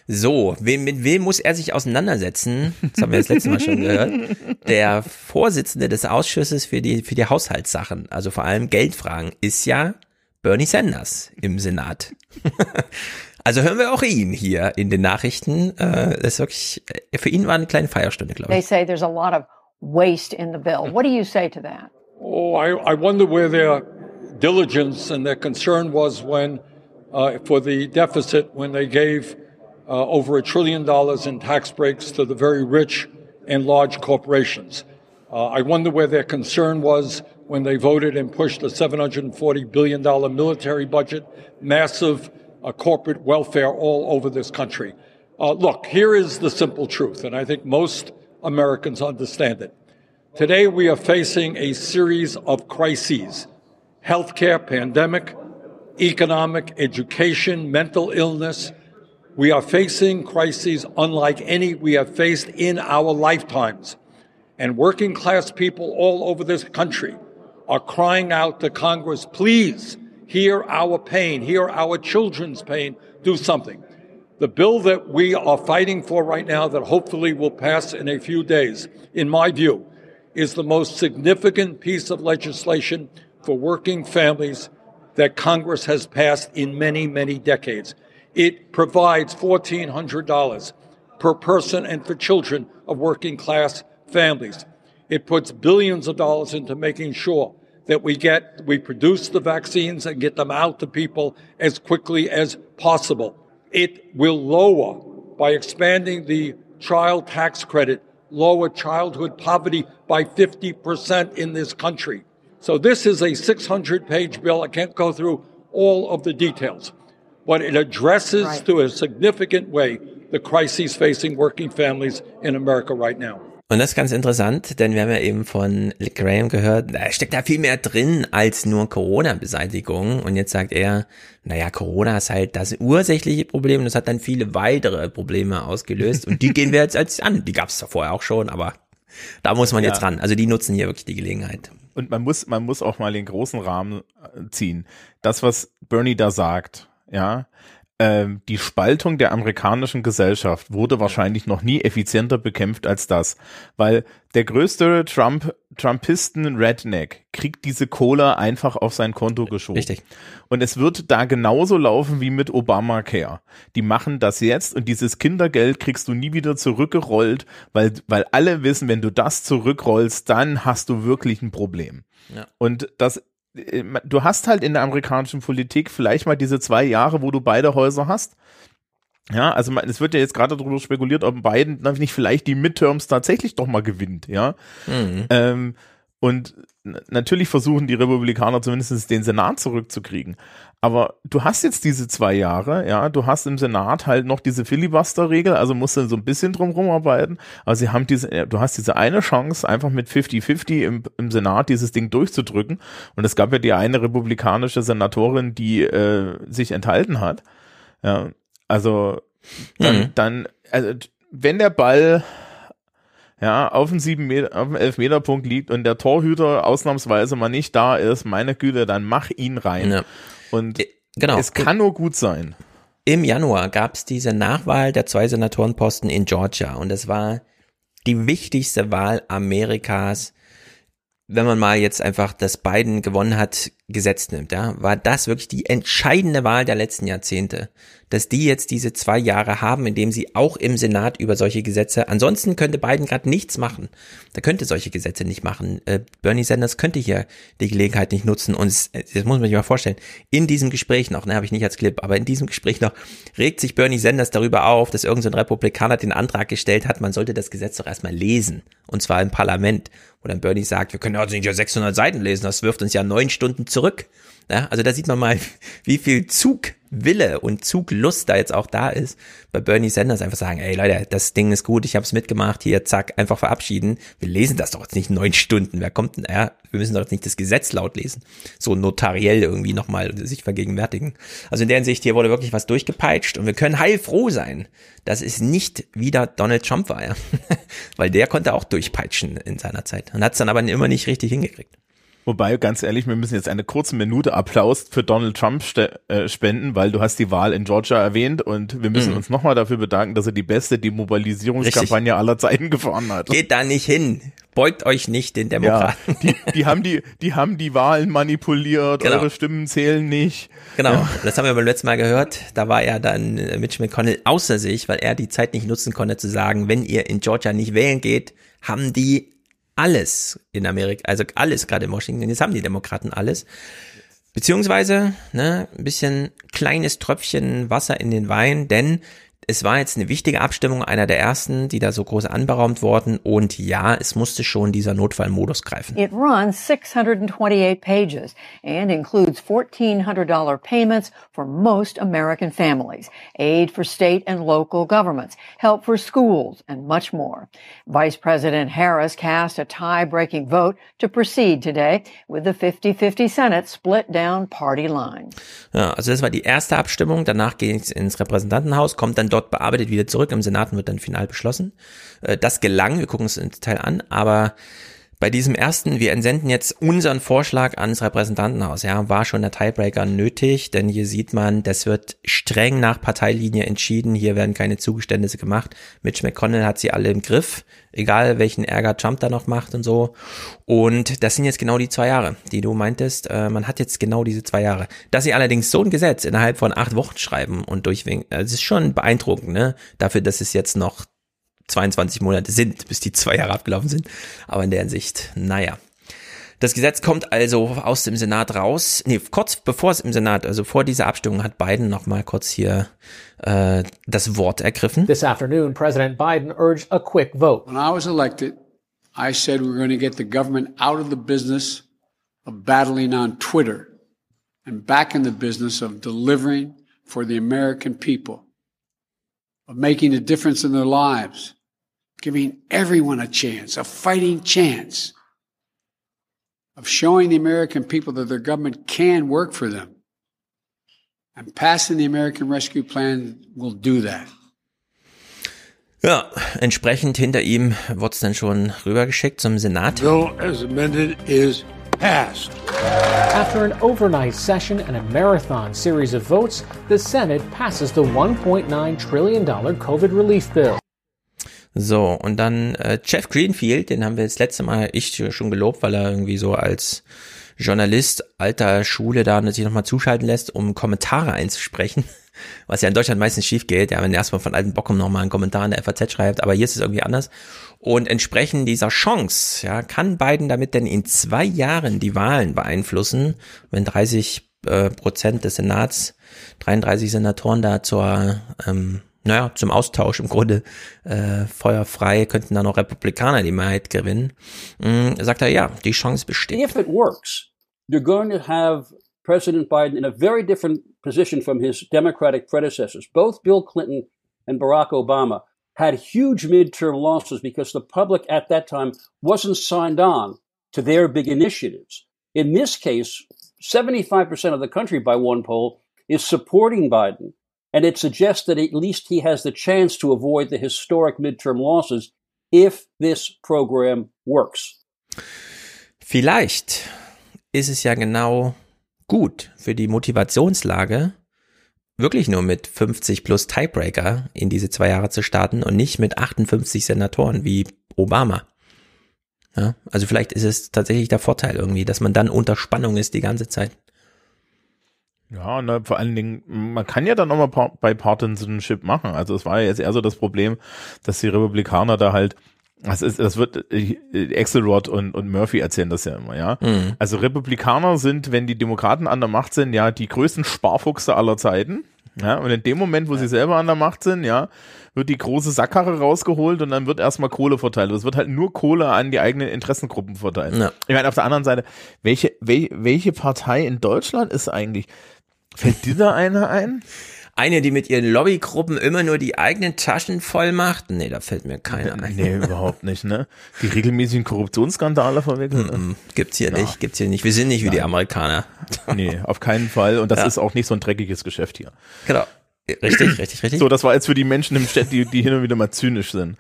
So, wem, mit wem muss er sich auseinandersetzen? Das haben wir das letzte Mal schon gehört. Der Vorsitzende des Ausschusses für die, für die Haushaltssachen, also vor allem Geldfragen, ist ja Bernie Sanders im Senat. <laughs> Also hören wir auch ihn hier in den Nachrichten. Äh, das ist wirklich, für ihn war eine kleine Feierstunde, glaube ich. They say there's a lot of waste in the bill. What do you say to that? Oh, I, I wonder where their diligence and their concern was when, uh, for the deficit, when they gave uh, over a trillion dollars in tax breaks to the very rich and large corporations. Uh, I wonder where their concern was when they voted and pushed a $740 billion military budget, massive uh, corporate welfare all over this country. Uh, look, here is the simple truth, and I think most Americans understand it. Today, we are facing a series of crises healthcare, pandemic, economic, education, mental illness. We are facing crises unlike any we have faced in our lifetimes. And working class people all over this country are crying out to Congress, please hear our pain, hear our children's pain, do something. The bill that we are fighting for right now, that hopefully will pass in a few days, in my view, is the most significant piece of legislation for working families that Congress has passed in many, many decades. It provides $1,400 per person and for children of working class families. It puts billions of dollars into making sure that we get, we produce the vaccines and get them out to people as quickly as possible. It will lower, by expanding the child tax credit, lower childhood poverty by 50% in this country. So this is a 600 page bill. I can't go through all of the details, but it addresses right. to a significant way the crises facing working families in America right now. Und das ist ganz interessant, denn wir haben ja eben von Lick Graham gehört, da steckt da viel mehr drin als nur Corona-Beseitigung. Und jetzt sagt er, naja, Corona ist halt das ursächliche Problem und das hat dann viele weitere Probleme ausgelöst. Und die gehen wir jetzt als an. Die gab es vorher auch schon, aber da muss man ja. jetzt ran. Also die nutzen hier wirklich die Gelegenheit. Und man muss, man muss auch mal den großen Rahmen äh, ziehen. Das, was Bernie da sagt, ja, ähm, die Spaltung der amerikanischen Gesellschaft wurde wahrscheinlich noch nie effizienter bekämpft als das, weil der größte Trump Trumpisten Redneck kriegt diese Cola einfach auf sein Konto geschoben. Richtig. Und es wird da genauso laufen wie mit Obamacare. Die machen das jetzt und dieses Kindergeld kriegst du nie wieder zurückgerollt, weil weil alle wissen, wenn du das zurückrollst, dann hast du wirklich ein Problem. Ja. Und das du hast halt in der amerikanischen Politik vielleicht mal diese zwei Jahre, wo du beide Häuser hast. Ja, also es wird ja jetzt gerade darüber spekuliert, ob Biden nicht vielleicht die Midterms tatsächlich doch mal gewinnt, ja. Mhm. Ähm, und natürlich versuchen die Republikaner zumindest den Senat zurückzukriegen. Aber du hast jetzt diese zwei Jahre, ja, du hast im Senat halt noch diese Filibuster-Regel, also musst du so ein bisschen drum arbeiten. Aber sie haben diese, du hast diese eine Chance, einfach mit 50-50 im, im Senat dieses Ding durchzudrücken. Und es gab ja die eine republikanische Senatorin, die äh, sich enthalten hat. Ja, also dann, mhm. dann, also wenn der Ball ja, auf dem sieben Meter, auf dem Elfmeterpunkt liegt und der Torhüter ausnahmsweise mal nicht da ist, meine Güte, dann mach ihn rein. Ja. Und äh, genau. es kann nur gut sein. Im Januar gab es diese Nachwahl der zwei Senatorenposten in Georgia und es war die wichtigste Wahl Amerikas wenn man mal jetzt einfach das Biden gewonnen hat, gesetzt nimmt, ja, war das wirklich die entscheidende Wahl der letzten Jahrzehnte, dass die jetzt diese zwei Jahre haben, in dem sie auch im Senat über solche Gesetze, ansonsten könnte Biden gerade nichts machen. Da könnte solche Gesetze nicht machen. Äh, Bernie Sanders könnte hier die Gelegenheit nicht nutzen und es, das muss man sich mal vorstellen. In diesem Gespräch noch, ne, habe ich nicht als Clip, aber in diesem Gespräch noch regt sich Bernie Sanders darüber auf, dass irgendein so Republikaner den Antrag gestellt hat, man sollte das Gesetz doch erstmal lesen und zwar im Parlament wo dann Bernie sagt, wir können also nicht ja 600 Seiten lesen, das wirft uns ja neun Stunden zurück. Ja, also da sieht man mal, <laughs> wie viel Zugwille und Zuglust da jetzt auch da ist, bei Bernie Sanders einfach sagen, ey Leute, das Ding ist gut, ich habe es mitgemacht, hier, zack, einfach verabschieden. Wir lesen das doch jetzt nicht neun <laughs> Stunden. Wer kommt denn, ja, wir müssen doch jetzt nicht das Gesetz laut lesen. So notariell irgendwie nochmal sich vergegenwärtigen. Also in der Hinsicht, hier wurde wirklich was durchgepeitscht und wir können heilfroh sein, dass es nicht wieder Donald Trump war, ja. <laughs> Weil der konnte auch durchpeitschen in seiner Zeit und hat es dann aber immer nicht richtig hingekriegt. Wobei, ganz ehrlich, wir müssen jetzt eine kurze Minute Applaus für Donald Trump äh, spenden, weil du hast die Wahl in Georgia erwähnt und wir müssen mhm. uns nochmal dafür bedanken, dass er die beste Demobilisierungskampagne Richtig. aller Zeiten gefahren hat. Geht da nicht hin. Beugt euch nicht den Demokraten. Ja, die, die, haben die, die haben die Wahlen manipuliert, genau. eure Stimmen zählen nicht. Genau, ja. das haben wir beim letzten Mal gehört. Da war er dann äh, Mitch McConnell außer sich, weil er die Zeit nicht nutzen konnte zu sagen, wenn ihr in Georgia nicht wählen geht, haben die alles in Amerika, also alles gerade in Washington, jetzt haben die Demokraten alles. Beziehungsweise, ne, ein bisschen kleines Tröpfchen Wasser in den Wein, denn es war jetzt eine wichtige Abstimmung, einer der ersten, die da so groß anberaumt wurden. Und ja, es musste schon dieser Notfallmodus greifen. It runs 628 pages and includes $1,400 payments for most American families, aid for state and local governments, help for schools, and much more. Vice President Harris cast a tie-breaking vote to proceed today with the 50-50 Senate split down party lines. Ja, also das war die erste Abstimmung. Danach ging es ins Repräsentantenhaus, kommt dann dort bearbeitet wieder zurück. Im Senat wird dann final beschlossen. Äh, das gelang, wir gucken es im Detail an, aber bei diesem ersten, wir entsenden jetzt unseren Vorschlag ans Repräsentantenhaus. Ja, war schon der Tiebreaker nötig, denn hier sieht man, das wird streng nach Parteilinie entschieden. Hier werden keine Zugeständnisse gemacht. Mitch McConnell hat sie alle im Griff, egal welchen Ärger Trump da noch macht und so. Und das sind jetzt genau die zwei Jahre, die du meintest. Äh, man hat jetzt genau diese zwei Jahre. Dass sie allerdings so ein Gesetz innerhalb von acht Wochen schreiben und durchwinken, das ist schon beeindruckend, ne? Dafür, dass es jetzt noch 22 Monate sind, bis die zwei Jahre abgelaufen sind. Aber in der Hinsicht, naja. Das Gesetz kommt also aus dem Senat raus. Nee, kurz bevor es im Senat, also vor dieser Abstimmung, hat Biden noch mal kurz hier äh, das Wort ergriffen. This afternoon, President Biden urged a quick vote. When I was elected, I said we're going to get the government out of the business of battling on Twitter and back in the business of delivering for the American people, of making a difference in their lives. giving everyone a chance, a fighting chance of showing the American people that their government can work for them. And passing the American Rescue Plan will do that. Ja, entsprechend hinter ihm wurde es dann schon rübergeschickt zum Senat. Bill as amended is passed. After an overnight session and a marathon series of votes, the Senate passes the $1.9 trillion COVID relief bill. So, und dann äh, Jeff Greenfield, den haben wir das letzte Mal ich schon gelobt, weil er irgendwie so als Journalist alter Schule da sich nochmal zuschalten lässt, um Kommentare einzusprechen. <laughs> Was ja in Deutschland meistens schief geht, ja, wenn er erstmal von alten Bockum nochmal einen Kommentar in der FAZ schreibt, aber hier ist es irgendwie anders. Und entsprechend dieser Chance, ja, kann Biden damit denn in zwei Jahren die Wahlen beeinflussen, wenn 30 äh, Prozent des Senats, 33 Senatoren da zur ähm, naja, zum Austausch im Grunde äh, feuerfrei könnten da noch Republikaner die Mehrheit gewinnen. Mm, sagt er, ja, die Chance besteht. If it works, you're going to have President Biden in a very different position from his Democratic predecessors. Both Bill Clinton and Barack Obama had huge midterm losses because the public at that time wasn't signed on to their big initiatives. In this case, 75% of the country by one poll is supporting Biden and it suggests that at least he has the chance to avoid the historic midterm losses if this program works. Vielleicht ist es ja genau gut für die Motivationslage, wirklich nur mit 50 plus Tiebreaker in diese zwei Jahre zu starten und nicht mit 58 Senatoren wie Obama. Ja, also vielleicht ist es tatsächlich der Vorteil irgendwie, dass man dann unter Spannung ist die ganze Zeit. Ja, und vor allen Dingen, man kann ja dann nochmal pa bei Partisanship machen. Also es war ja jetzt eher so das Problem, dass die Republikaner da halt, das ist, das wird, Axelrod und, und Murphy erzählen das ja immer, ja. Mhm. Also Republikaner sind, wenn die Demokraten an der Macht sind, ja, die größten Sparfuchse aller Zeiten. Ja, und in dem Moment, wo ja. sie selber an der Macht sind, ja, wird die große Sackkarre rausgeholt und dann wird erstmal Kohle verteilt. Es wird halt nur Kohle an die eigenen Interessengruppen verteilt. Ja. Ich meine, auf der anderen Seite, welche, wel, welche Partei in Deutschland ist eigentlich, Fällt dir da einer ein? Eine, die mit ihren Lobbygruppen immer nur die eigenen Taschen voll macht? Nee, da fällt mir keiner ein. Nee, überhaupt nicht, ne? Die regelmäßigen Korruptionsskandale verwickeln. Mm -mm, gibt's hier ja. nicht, gibt's hier nicht. Wir sind nicht wie Nein. die Amerikaner. <laughs> Nee, auf keinen Fall. Und das ja. ist auch nicht so ein dreckiges Geschäft hier. Genau. Richtig, richtig, richtig. So, das war jetzt für die Menschen im Chat, die, die hin und wieder mal zynisch sind.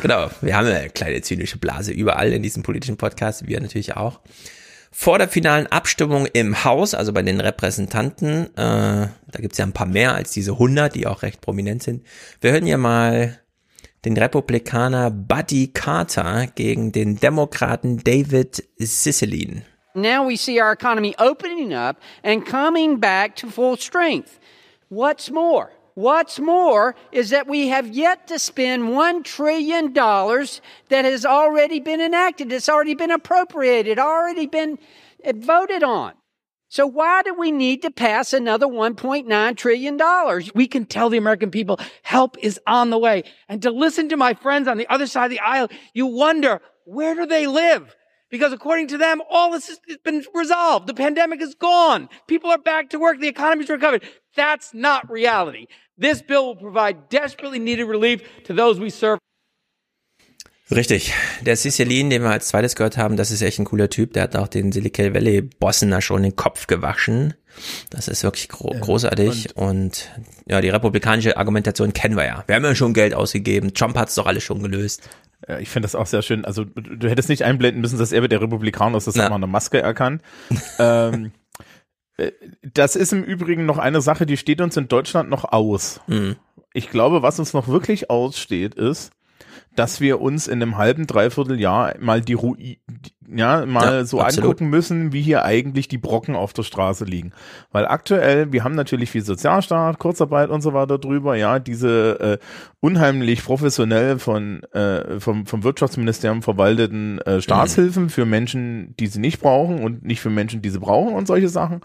Genau. Wir haben eine kleine zynische Blase überall in diesem politischen Podcast. Wir natürlich auch vor der finalen Abstimmung im Haus, also bei den Repräsentanten, äh, da gibt's ja ein paar mehr als diese 100, die auch recht prominent sind. Wir hören ja mal den Republikaner Buddy Carter gegen den Demokraten David Cicilline. Now we see our economy opening up and coming back to full strength. What's more? What's more is that we have yet to spend $1 trillion that has already been enacted. It's already been appropriated, already been uh, voted on. So why do we need to pass another $1.9 trillion? We can tell the American people help is on the way. And to listen to my friends on the other side of the aisle, you wonder, where do they live? Because according to them, all this has been resolved. The pandemic is gone. People are back to work. The economy's recovered. That's not reality. This bill will provide desperately needed relief to those we serve. Richtig. Der Cicilline, den wir als zweites gehört haben, das ist echt ein cooler Typ. Der hat auch den Silicon Valley Bossen da schon den Kopf gewaschen. Das ist wirklich gro großartig. Und, und, ja, die republikanische Argumentation kennen wir ja. Wir haben ja schon Geld ausgegeben. Trump hat es doch alles schon gelöst. Ja, ich finde das auch sehr schön. Also du hättest nicht einblenden müssen, dass er mit der Republikaner ist. Das hat man eine Maske erkannt. <laughs> ähm, äh, das ist im Übrigen noch eine Sache, die steht uns in Deutschland noch aus. Mhm. Ich glaube, was uns noch wirklich aussteht, ist, dass wir uns in einem halben, dreiviertel Jahr mal die Ruine, ja, mal ja, so absolut. angucken müssen, wie hier eigentlich die Brocken auf der Straße liegen. Weil aktuell, wir haben natürlich viel Sozialstaat, Kurzarbeit und so weiter drüber, ja, diese äh, unheimlich professionell von äh, vom, vom Wirtschaftsministerium verwalteten äh, Staatshilfen mhm. für Menschen, die sie nicht brauchen und nicht für Menschen, die sie brauchen und solche Sachen.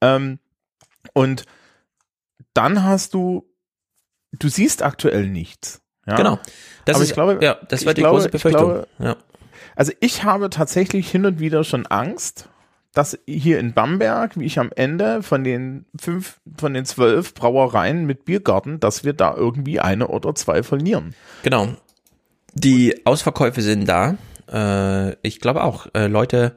Ähm, und dann hast du, du siehst aktuell nichts. Ja? Genau. Das Aber ist, ich glaube, ja, das war die glaube, große Befürchtung. Glaube, ja. Also ich habe tatsächlich hin und wieder schon Angst, dass hier in Bamberg, wie ich am Ende von den fünf, von den zwölf Brauereien mit Biergarten, dass wir da irgendwie eine oder zwei verlieren. Genau. Die Ausverkäufe sind da. Äh, ich glaube auch, äh, Leute,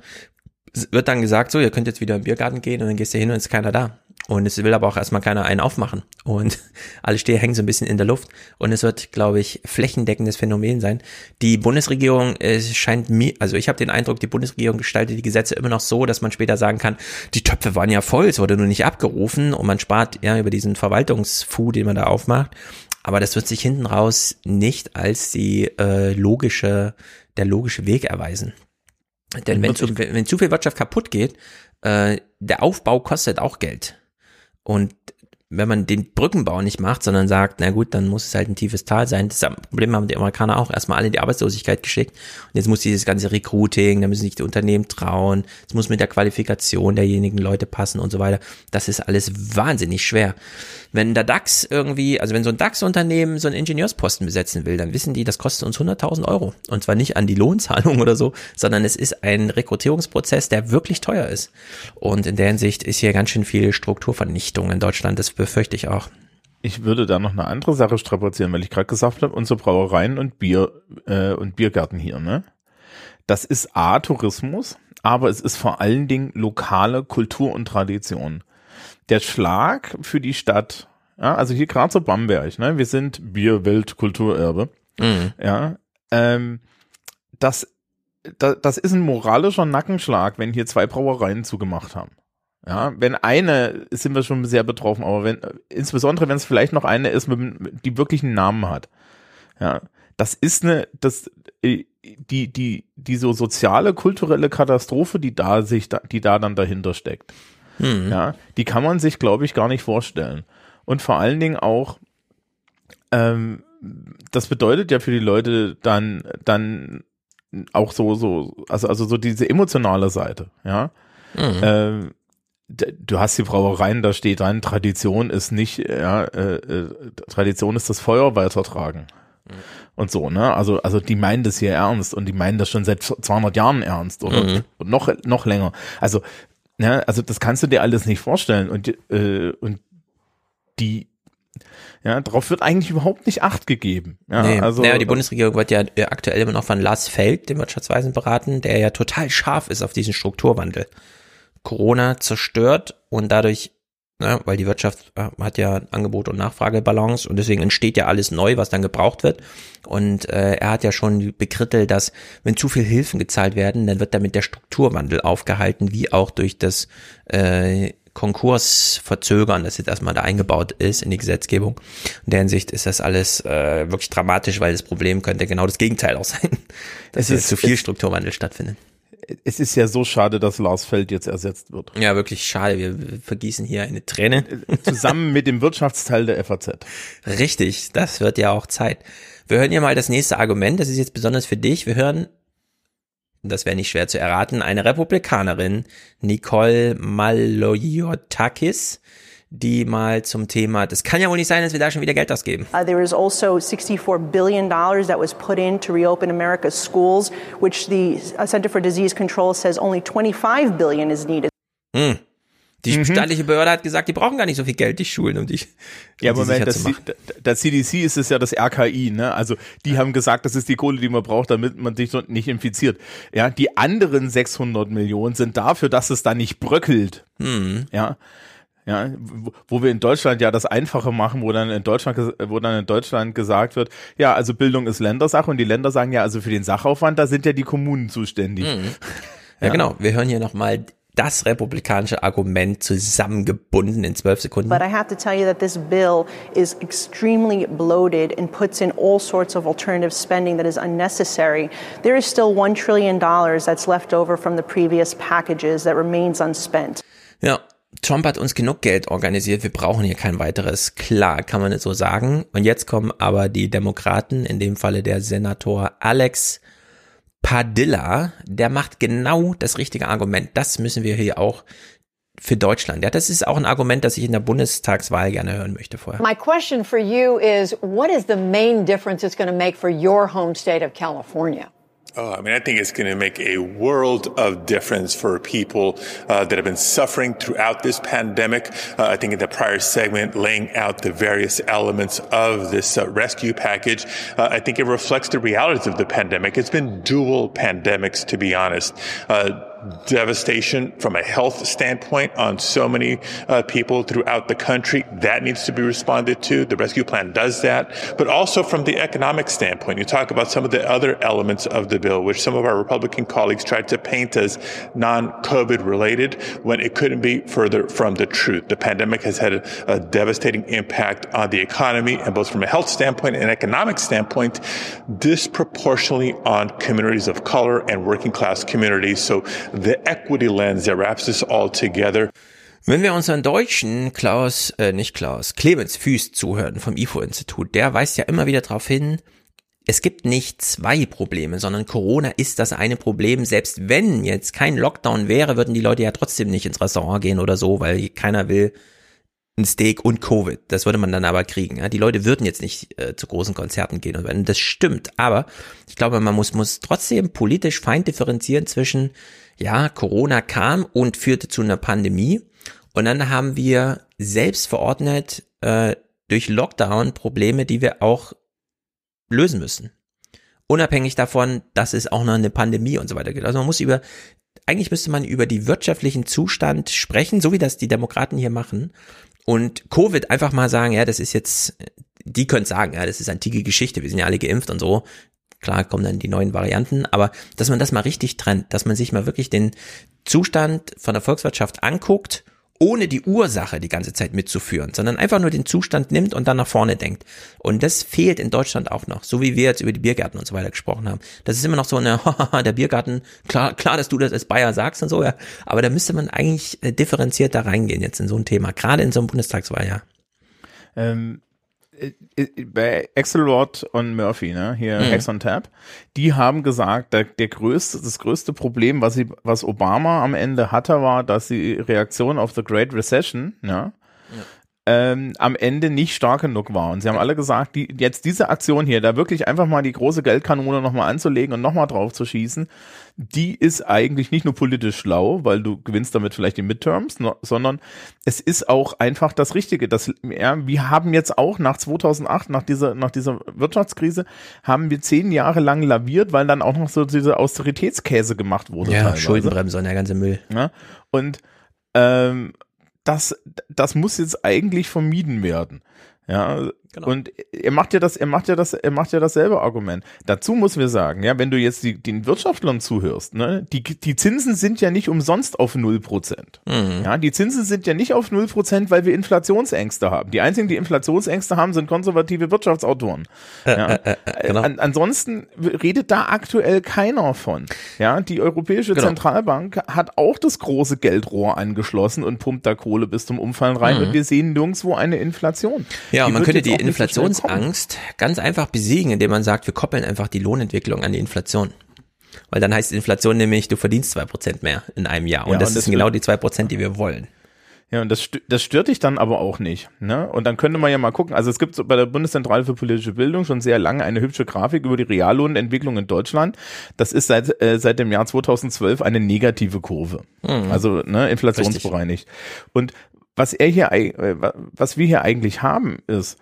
es wird dann gesagt, so, ihr könnt jetzt wieder im Biergarten gehen und dann gehst du hin und ist keiner da. Und es will aber auch erstmal keiner einen aufmachen. Und <laughs> alle Stehe hängen so ein bisschen in der Luft. Und es wird, glaube ich, flächendeckendes Phänomen sein. Die Bundesregierung es scheint mir, also ich habe den Eindruck, die Bundesregierung gestaltet die Gesetze immer noch so, dass man später sagen kann, die Töpfe waren ja voll, es wurde nur nicht abgerufen und man spart ja über diesen Verwaltungsfu, den man da aufmacht. Aber das wird sich hinten raus nicht als die äh, logische, der logische Weg erweisen. Denn wenn zu, wenn zu viel Wirtschaft kaputt geht, äh, der Aufbau kostet auch Geld. Und wenn man den Brückenbau nicht macht, sondern sagt, na gut, dann muss es halt ein tiefes Tal sein. Das Problem haben die Amerikaner auch erstmal alle in die Arbeitslosigkeit geschickt. Und jetzt muss dieses ganze Recruiting, da müssen sich die Unternehmen trauen. Es muss mit der Qualifikation derjenigen Leute passen und so weiter. Das ist alles wahnsinnig schwer. Wenn der DAX irgendwie, also wenn so ein DAX-Unternehmen so einen Ingenieursposten besetzen will, dann wissen die, das kostet uns 100.000 Euro. Und zwar nicht an die Lohnzahlung <laughs> oder so, sondern es ist ein Rekrutierungsprozess, der wirklich teuer ist. Und in der Hinsicht ist hier ganz schön viel Strukturvernichtung in Deutschland. Das befürchte ich auch. Ich würde da noch eine andere Sache strapazieren, weil ich gerade gesagt habe, unsere Brauereien und Bier äh, und Biergärten hier, ne? Das ist A, Tourismus, aber es ist vor allen Dingen lokale Kultur und Tradition der Schlag für die Stadt, ja, also hier gerade so Bamberg, ne, wir sind Bierweltkulturerbe, mhm. ja, ähm, das, das, das ist ein moralischer Nackenschlag, wenn hier zwei Brauereien zugemacht haben. Ja, wenn eine, sind wir schon sehr betroffen, aber wenn, insbesondere wenn es vielleicht noch eine ist, mit, die wirklich einen Namen hat. Ja, das ist eine, das, äh, die, die, die so soziale, kulturelle Katastrophe, die da sich, die da dann dahinter steckt. Mhm. Ja, die kann man sich, glaube ich, gar nicht vorstellen. Und vor allen Dingen auch, ähm, das bedeutet ja für die Leute dann, dann auch so, so, also, also so diese emotionale Seite, ja. Mhm. Ähm, du hast die Brauereien, da steht dann, Tradition ist nicht, ja, äh, äh, Tradition ist das Feuer weitertragen. Mhm. Und so, ne? Also, also die meinen das hier ernst und die meinen das schon seit 200 Jahren ernst oder mhm. noch, noch länger. Also, ja, also das kannst du dir alles nicht vorstellen und äh, und die ja, darauf wird eigentlich überhaupt nicht Acht gegeben. Ja, nee. also, naja, die Bundesregierung wird ja äh, aktuell immer noch von Lars Feld, dem Wirtschaftsweisen, beraten, der ja total scharf ist auf diesen Strukturwandel. Corona zerstört und dadurch ne, weil die Wirtschaft äh, hat ja Angebot und Nachfragebalance und deswegen entsteht ja alles neu, was dann gebraucht wird. Und äh, er hat ja schon bekrittelt, dass wenn zu viel Hilfen gezahlt werden, dann wird damit der Strukturwandel aufgehalten, wie auch durch das äh, Konkurs verzögern, das jetzt erstmal da eingebaut ist in die Gesetzgebung. In der Hinsicht ist das alles äh, wirklich dramatisch, weil das Problem könnte genau das Gegenteil auch sein, dass es jetzt zu viel Strukturwandel stattfindet es ist ja so schade, dass Lars Feld jetzt ersetzt wird. Ja, wirklich schade. Wir vergießen hier eine Träne. Zusammen mit dem Wirtschaftsteil der FAZ. Richtig, das wird ja auch Zeit. Wir hören ja mal das nächste Argument. Das ist jetzt besonders für dich. Wir hören, das wäre nicht schwer zu erraten, eine Republikanerin, Nicole Maloyotakis, die mal zum Thema, das kann ja wohl nicht sein, dass wir da schon wieder Geld ausgeben. Uh, there is also 64 billion dollars that was put in to reopen America's schools, which the uh, Center for Disease Control says only 25 billion is needed. Hm. Die mhm. staatliche Behörde hat gesagt, die brauchen gar nicht so viel Geld, die Schulen, um dich. Um ja, Moment, das, das CDC ist es ja das RKI, ne? Also die haben gesagt, das ist die Kohle, die man braucht, damit man sich nicht infiziert. Ja, die anderen 600 Millionen sind dafür, dass es da nicht bröckelt. Mhm. Ja. Ja, wo wir in Deutschland ja das Einfache machen, wo dann in Deutschland, wo dann in Deutschland gesagt wird, ja, also Bildung ist Ländersache und die Länder sagen ja, also für den Sachaufwand, da sind ja die Kommunen zuständig. Mhm. <laughs> Ja, ja, genau. Wir hören hier nochmal das republikanische Argument zusammengebunden in zwölf Sekunden. But I have to tell you that this bill is extremely bloated and puts in all sorts of alternative spending that is unnecessary. There is still one trillion dollars that's left over from the previous packages that remains unspent. Ja, Trump hat uns genug Geld organisiert, wir brauchen hier kein weiteres. Klar, kann man es so sagen. Und jetzt kommen aber die Demokraten, in dem Falle der Senator Alex Padilla, der macht genau das richtige Argument. Das müssen wir hier auch für Deutschland. Ja, das ist auch ein Argument, das ich in der Bundestagswahl gerne hören möchte vorher. My question for you is, what is the main difference it's going to make for your home state of California? Oh, I mean, I think it's going to make a world of difference for people uh, that have been suffering throughout this pandemic. Uh, I think in the prior segment, laying out the various elements of this uh, rescue package, uh, I think it reflects the realities of the pandemic. It's been dual pandemics, to be honest uh, devastation from a health standpoint on so many uh, people throughout the country. That needs to be responded to. The rescue plan does that. But also from the economic standpoint, you talk about some of the other elements of the bill, which some of our Republican colleagues tried to paint as non-COVID related when it couldn't be further from the truth. The pandemic has had a, a devastating impact on the economy and both from a health standpoint and economic standpoint, disproportionately on communities of color and working class communities. So the equity lens that wraps this all together. Wenn wir unseren deutschen Klaus, äh, nicht Klaus, Clemens Füß zuhören vom IFO-Institut, der weist ja immer wieder darauf hin, es gibt nicht zwei Probleme, sondern Corona ist das eine Problem. Selbst wenn jetzt kein Lockdown wäre, würden die Leute ja trotzdem nicht ins Restaurant gehen oder so, weil keiner will ein Steak und Covid. Das würde man dann aber kriegen. Ja? Die Leute würden jetzt nicht äh, zu großen Konzerten gehen und wenn das stimmt. Aber ich glaube, man muss, muss trotzdem politisch fein differenzieren zwischen ja, Corona kam und führte zu einer Pandemie. Und dann haben wir selbst verordnet äh, durch Lockdown Probleme, die wir auch lösen müssen. Unabhängig davon, dass es auch noch eine Pandemie und so weiter gibt. Also man muss über, eigentlich müsste man über die wirtschaftlichen Zustand sprechen, so wie das die Demokraten hier machen. Und Covid einfach mal sagen, ja, das ist jetzt, die können sagen, ja, das ist antike Geschichte, wir sind ja alle geimpft und so. Klar kommen dann die neuen Varianten, aber dass man das mal richtig trennt, dass man sich mal wirklich den Zustand von der Volkswirtschaft anguckt, ohne die Ursache die ganze Zeit mitzuführen, sondern einfach nur den Zustand nimmt und dann nach vorne denkt. Und das fehlt in Deutschland auch noch, so wie wir jetzt über die Biergärten und so weiter gesprochen haben. Das ist immer noch so eine, <laughs> der Biergarten, klar, klar, dass du das als Bayer sagst und so, ja. Aber da müsste man eigentlich äh, differenziert da reingehen jetzt in so ein Thema, gerade in so einem Bundestagswahljahr. Ähm, äh, äh, bei Axelrod und Murphy, ne, hier mhm. Hex on Tap, die haben gesagt, der, der größte, das größte Problem, was sie, was Obama am Ende hatte, war, dass die Reaktion auf the Great Recession, ja, ja ähm, am Ende nicht stark genug war. Und sie haben alle gesagt, die, jetzt diese Aktion hier, da wirklich einfach mal die große Geldkanone nochmal anzulegen und nochmal drauf zu schießen, die ist eigentlich nicht nur politisch schlau, weil du gewinnst damit vielleicht die Midterms, no, sondern es ist auch einfach das Richtige. Das, ja, wir haben jetzt auch nach 2008, nach dieser, nach dieser Wirtschaftskrise, haben wir zehn Jahre lang laviert, weil dann auch noch so diese Austeritätskäse gemacht wurde. Ja, teilweise. Schuldenbremse und der ganze Müll. Ja, und ähm, das, das muss jetzt eigentlich vermieden werden. Ja, genau. und er macht ja das, er macht ja das, er macht ja dasselbe Argument. Dazu muss wir sagen, ja, wenn du jetzt die, den Wirtschaftlern zuhörst, ne, die, die Zinsen sind ja nicht umsonst auf null Prozent. Mhm. Ja, die Zinsen sind ja nicht auf null Prozent, weil wir Inflationsängste haben. Die einzigen, die Inflationsängste haben, sind konservative Wirtschaftsautoren. Ja. Äh, äh, äh, genau. An, ansonsten redet da aktuell keiner von. Ja, die Europäische genau. Zentralbank hat auch das große Geldrohr angeschlossen und pumpt da Kohle bis zum Umfallen rein mhm. und wir sehen nirgendwo eine Inflation. Ja. Ja, die man könnte die Inflationsangst ganz einfach besiegen, indem man sagt, wir koppeln einfach die Lohnentwicklung an die Inflation. Weil dann heißt Inflation nämlich, du verdienst zwei Prozent mehr in einem Jahr. Und ja, das, und das sind genau die zwei Prozent, die wir wollen. Ja, und das, das stört dich dann aber auch nicht. Ne? Und dann könnte man ja mal gucken, also es gibt so bei der Bundeszentrale für politische Bildung schon sehr lange eine hübsche Grafik über die Reallohnentwicklung in Deutschland. Das ist seit, äh, seit dem Jahr 2012 eine negative Kurve. Mhm. Also ne, inflationsbereinigt. Richtig. Und was er hier, äh, was wir hier eigentlich haben, ist,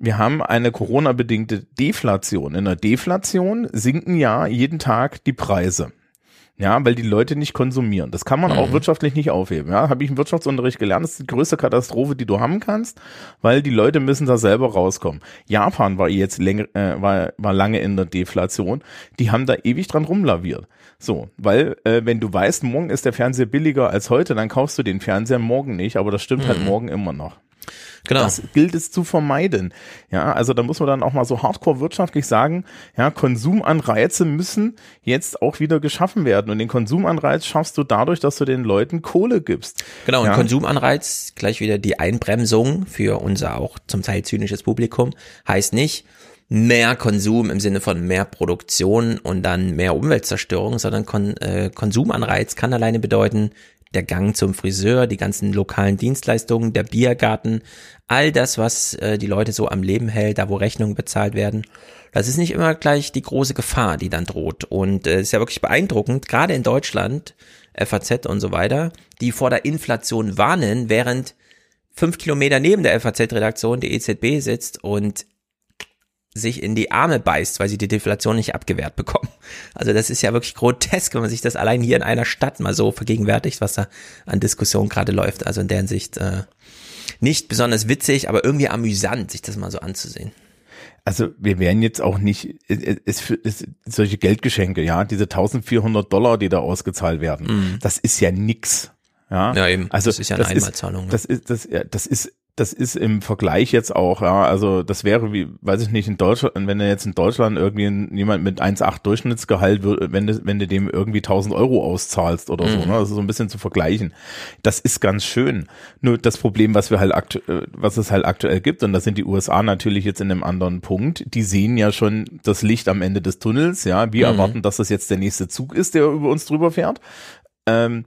wir haben eine Corona-bedingte Deflation. In der Deflation sinken ja jeden Tag die Preise. Ja, weil die Leute nicht konsumieren. Das kann man mhm. auch wirtschaftlich nicht aufheben. Ja, habe ich im Wirtschaftsunterricht gelernt. Das ist die größte Katastrophe, die du haben kannst, weil die Leute müssen da selber rauskommen. Japan war jetzt länger, äh, war, war lange in der Deflation. Die haben da ewig dran rumlaviert. So, weil äh, wenn du weißt, morgen ist der Fernseher billiger als heute, dann kaufst du den Fernseher morgen nicht, aber das stimmt halt mhm. halt morgen immer noch. Genau. Das gilt es zu vermeiden. Ja, also da muss man dann auch mal so hardcore wirtschaftlich sagen, ja, Konsumanreize müssen jetzt auch wieder geschaffen werden. Und den Konsumanreiz schaffst du dadurch, dass du den Leuten Kohle gibst. Genau, und ja. Konsumanreiz, gleich wieder die Einbremsung für unser auch zum Teil zynisches Publikum, heißt nicht, mehr Konsum im Sinne von mehr Produktion und dann mehr Umweltzerstörung, sondern Kon äh, Konsumanreiz kann alleine bedeuten, der Gang zum Friseur, die ganzen lokalen Dienstleistungen, der Biergarten, all das, was äh, die Leute so am Leben hält, da wo Rechnungen bezahlt werden. Das ist nicht immer gleich die große Gefahr, die dann droht. Und es äh, ist ja wirklich beeindruckend, gerade in Deutschland, FAZ und so weiter, die vor der Inflation warnen, während fünf Kilometer neben der FAZ-Redaktion die EZB sitzt und sich in die Arme beißt, weil sie die Deflation nicht abgewehrt bekommen. <laughs> Also das ist ja wirklich grotesk, wenn man sich das allein hier in einer Stadt mal so vergegenwärtigt, was da an Diskussion gerade läuft. Also in der Hinsicht äh, nicht besonders witzig, aber irgendwie amüsant, sich das mal so anzusehen. Also wir werden jetzt auch nicht, es, es, es, solche Geldgeschenke, ja, diese 1400 Dollar, die da ausgezahlt werden, mm. das ist ja nix. Ja, ja eben. Also das ist ja eine Einmalzahlung. Ist, das ist das, ja, das ist das ist im Vergleich jetzt auch, ja, also das wäre wie, weiß ich nicht, in Deutschland, wenn du jetzt in Deutschland irgendwie jemand mit 1,8 Durchschnittsgehalt, wenn du, wenn du dem irgendwie 1000 Euro auszahlst oder mhm. so, ne, das ist so ein bisschen zu vergleichen. Das ist ganz schön. Nur das Problem, was wir halt aktuell, was es halt aktuell gibt, und das sind die USA natürlich jetzt in einem anderen Punkt, die sehen ja schon das Licht am Ende des Tunnels, ja, wir mhm. erwarten, dass das jetzt der nächste Zug ist, der über uns drüber fährt. Ähm,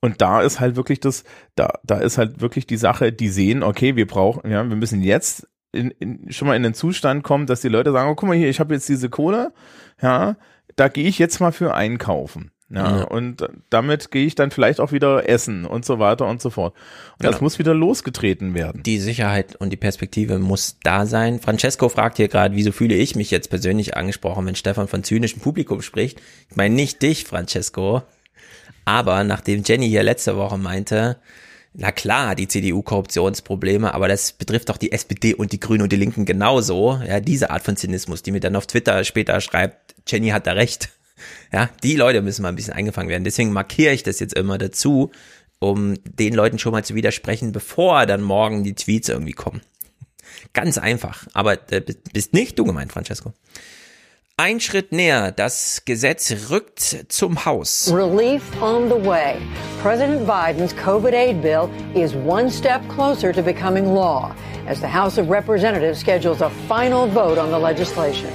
und da ist halt wirklich das, da, da ist halt wirklich die Sache, die sehen, okay, wir brauchen, ja, wir müssen jetzt in, in, schon mal in den Zustand kommen, dass die Leute sagen, oh, guck mal hier, ich habe jetzt diese Kohle, ja, da gehe ich jetzt mal für einkaufen. Ja, ja, und damit gehe ich dann vielleicht auch wieder essen und so weiter und so fort. Und genau. das muss wieder losgetreten werden. Die Sicherheit und die Perspektive muss da sein. Francesco fragt hier gerade, wieso fühle ich mich jetzt persönlich angesprochen, wenn Stefan von zynischem Publikum spricht? Ich meine nicht dich, Francesco. Aber nachdem Jenny hier letzte Woche meinte, na klar, die CDU Korruptionsprobleme, aber das betrifft doch die SPD und die Grünen und die Linken genauso. Ja, diese Art von Zynismus, die mir dann auf Twitter später schreibt, Jenny hat da recht. <laughs> Ja, die Leute müssen mal ein bisschen eingefangen werden. Deswegen markiere ich das jetzt immer dazu, um den Leuten schon mal zu widersprechen, bevor dann morgen die Tweets irgendwie kommen. Ganz einfach. Aber äh, bist nicht du gemeint, Francesco. Ein Schritt näher, das Gesetz rückt zum Haus. Relief on the way. President Biden's COVID aid bill is one step closer to becoming law as the House of Representatives schedules a final vote on the legislation.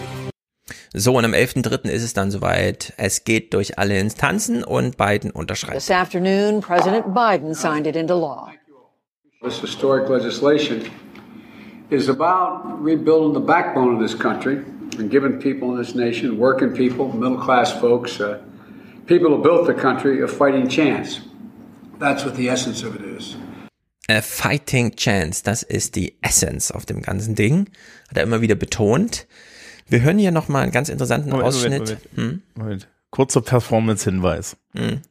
So, und am 11.3. ist es dann soweit. Es geht durch alle Instanzen und Biden unterschreibt. This afternoon, President Biden signed it into law. This historic legislation is about rebuilding the backbone of this country and giving people in this nation, working people, middle class folks, uh, people who built the country, a fighting chance. That's what the essence of it is. A fighting chance, das ist die Essence auf dem ganzen Ding, hat er immer wieder betont. Wir hören hier nochmal einen ganz interessanten Moment, Ausschnitt. Moment, Moment, hm? Moment. Kurzer Performance-Hinweis. Hm.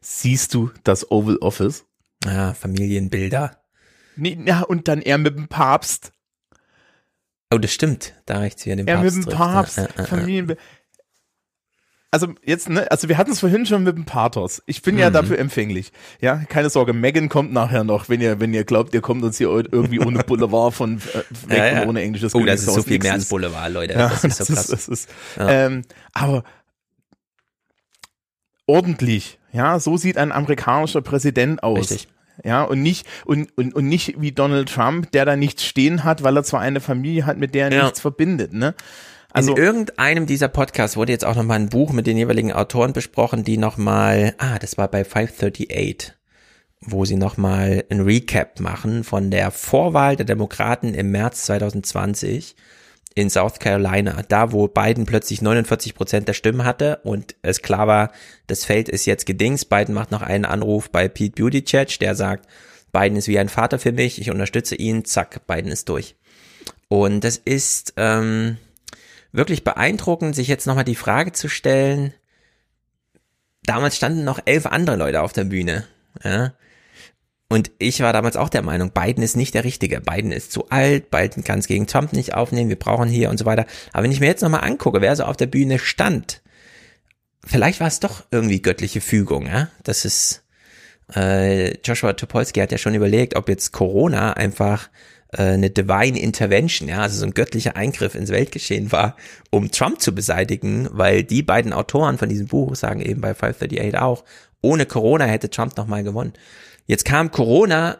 Siehst du das Oval Office? Ja, Familienbilder. Nee, ja, und dann er mit dem Papst. Oh, das stimmt. Da rechts wieder den Papst. Ja, mit dem. Papst, ja, ja, Familien. Also jetzt, ne, also wir hatten es vorhin schon mit dem Pathos. Ich bin mhm. ja dafür empfänglich. Ja, keine Sorge, Megan kommt nachher noch, wenn ihr, wenn ihr glaubt, ihr kommt uns hier irgendwie ohne Boulevard von äh, <laughs> weg ja, und ohne englisches Oh, das ist so viel mehr als Boulevard, Leute. Ja, das ist so <laughs> krass. Ist, das ist, ähm, aber ordentlich, ja, so sieht ein amerikanischer Präsident aus. Richtig. Ja, und nicht, und, und, und nicht wie Donald Trump, der da nichts stehen hat, weil er zwar eine Familie hat, mit der er ja. nichts verbindet, ne? Also, in irgendeinem dieser Podcasts wurde jetzt auch nochmal ein Buch mit den jeweiligen Autoren besprochen, die nochmal, ah, das war bei 538, wo sie nochmal ein Recap machen von der Vorwahl der Demokraten im März 2020 in South Carolina, da wo Biden plötzlich 49 Prozent der Stimmen hatte und es klar war, das Feld ist jetzt gedings. Biden macht noch einen Anruf bei Pete Buttigieg, der sagt, Biden ist wie ein Vater für mich, ich unterstütze ihn, zack, Biden ist durch. Und das ist ähm, wirklich beeindruckend, sich jetzt nochmal die Frage zu stellen, damals standen noch elf andere Leute auf der Bühne. Ja? Und ich war damals auch der Meinung, Biden ist nicht der Richtige. Biden ist zu alt, Biden kann es gegen Trump nicht aufnehmen, wir brauchen hier und so weiter. Aber wenn ich mir jetzt nochmal angucke, wer so auf der Bühne stand, vielleicht war es doch irgendwie göttliche Fügung, ja. Das ist, äh, Joshua Topolsky hat ja schon überlegt, ob jetzt Corona einfach äh, eine Divine Intervention, ja, also so ein göttlicher Eingriff ins Weltgeschehen war, um Trump zu beseitigen, weil die beiden Autoren von diesem Buch sagen eben bei 538 auch, ohne Corona hätte Trump nochmal gewonnen. Jetzt kam Corona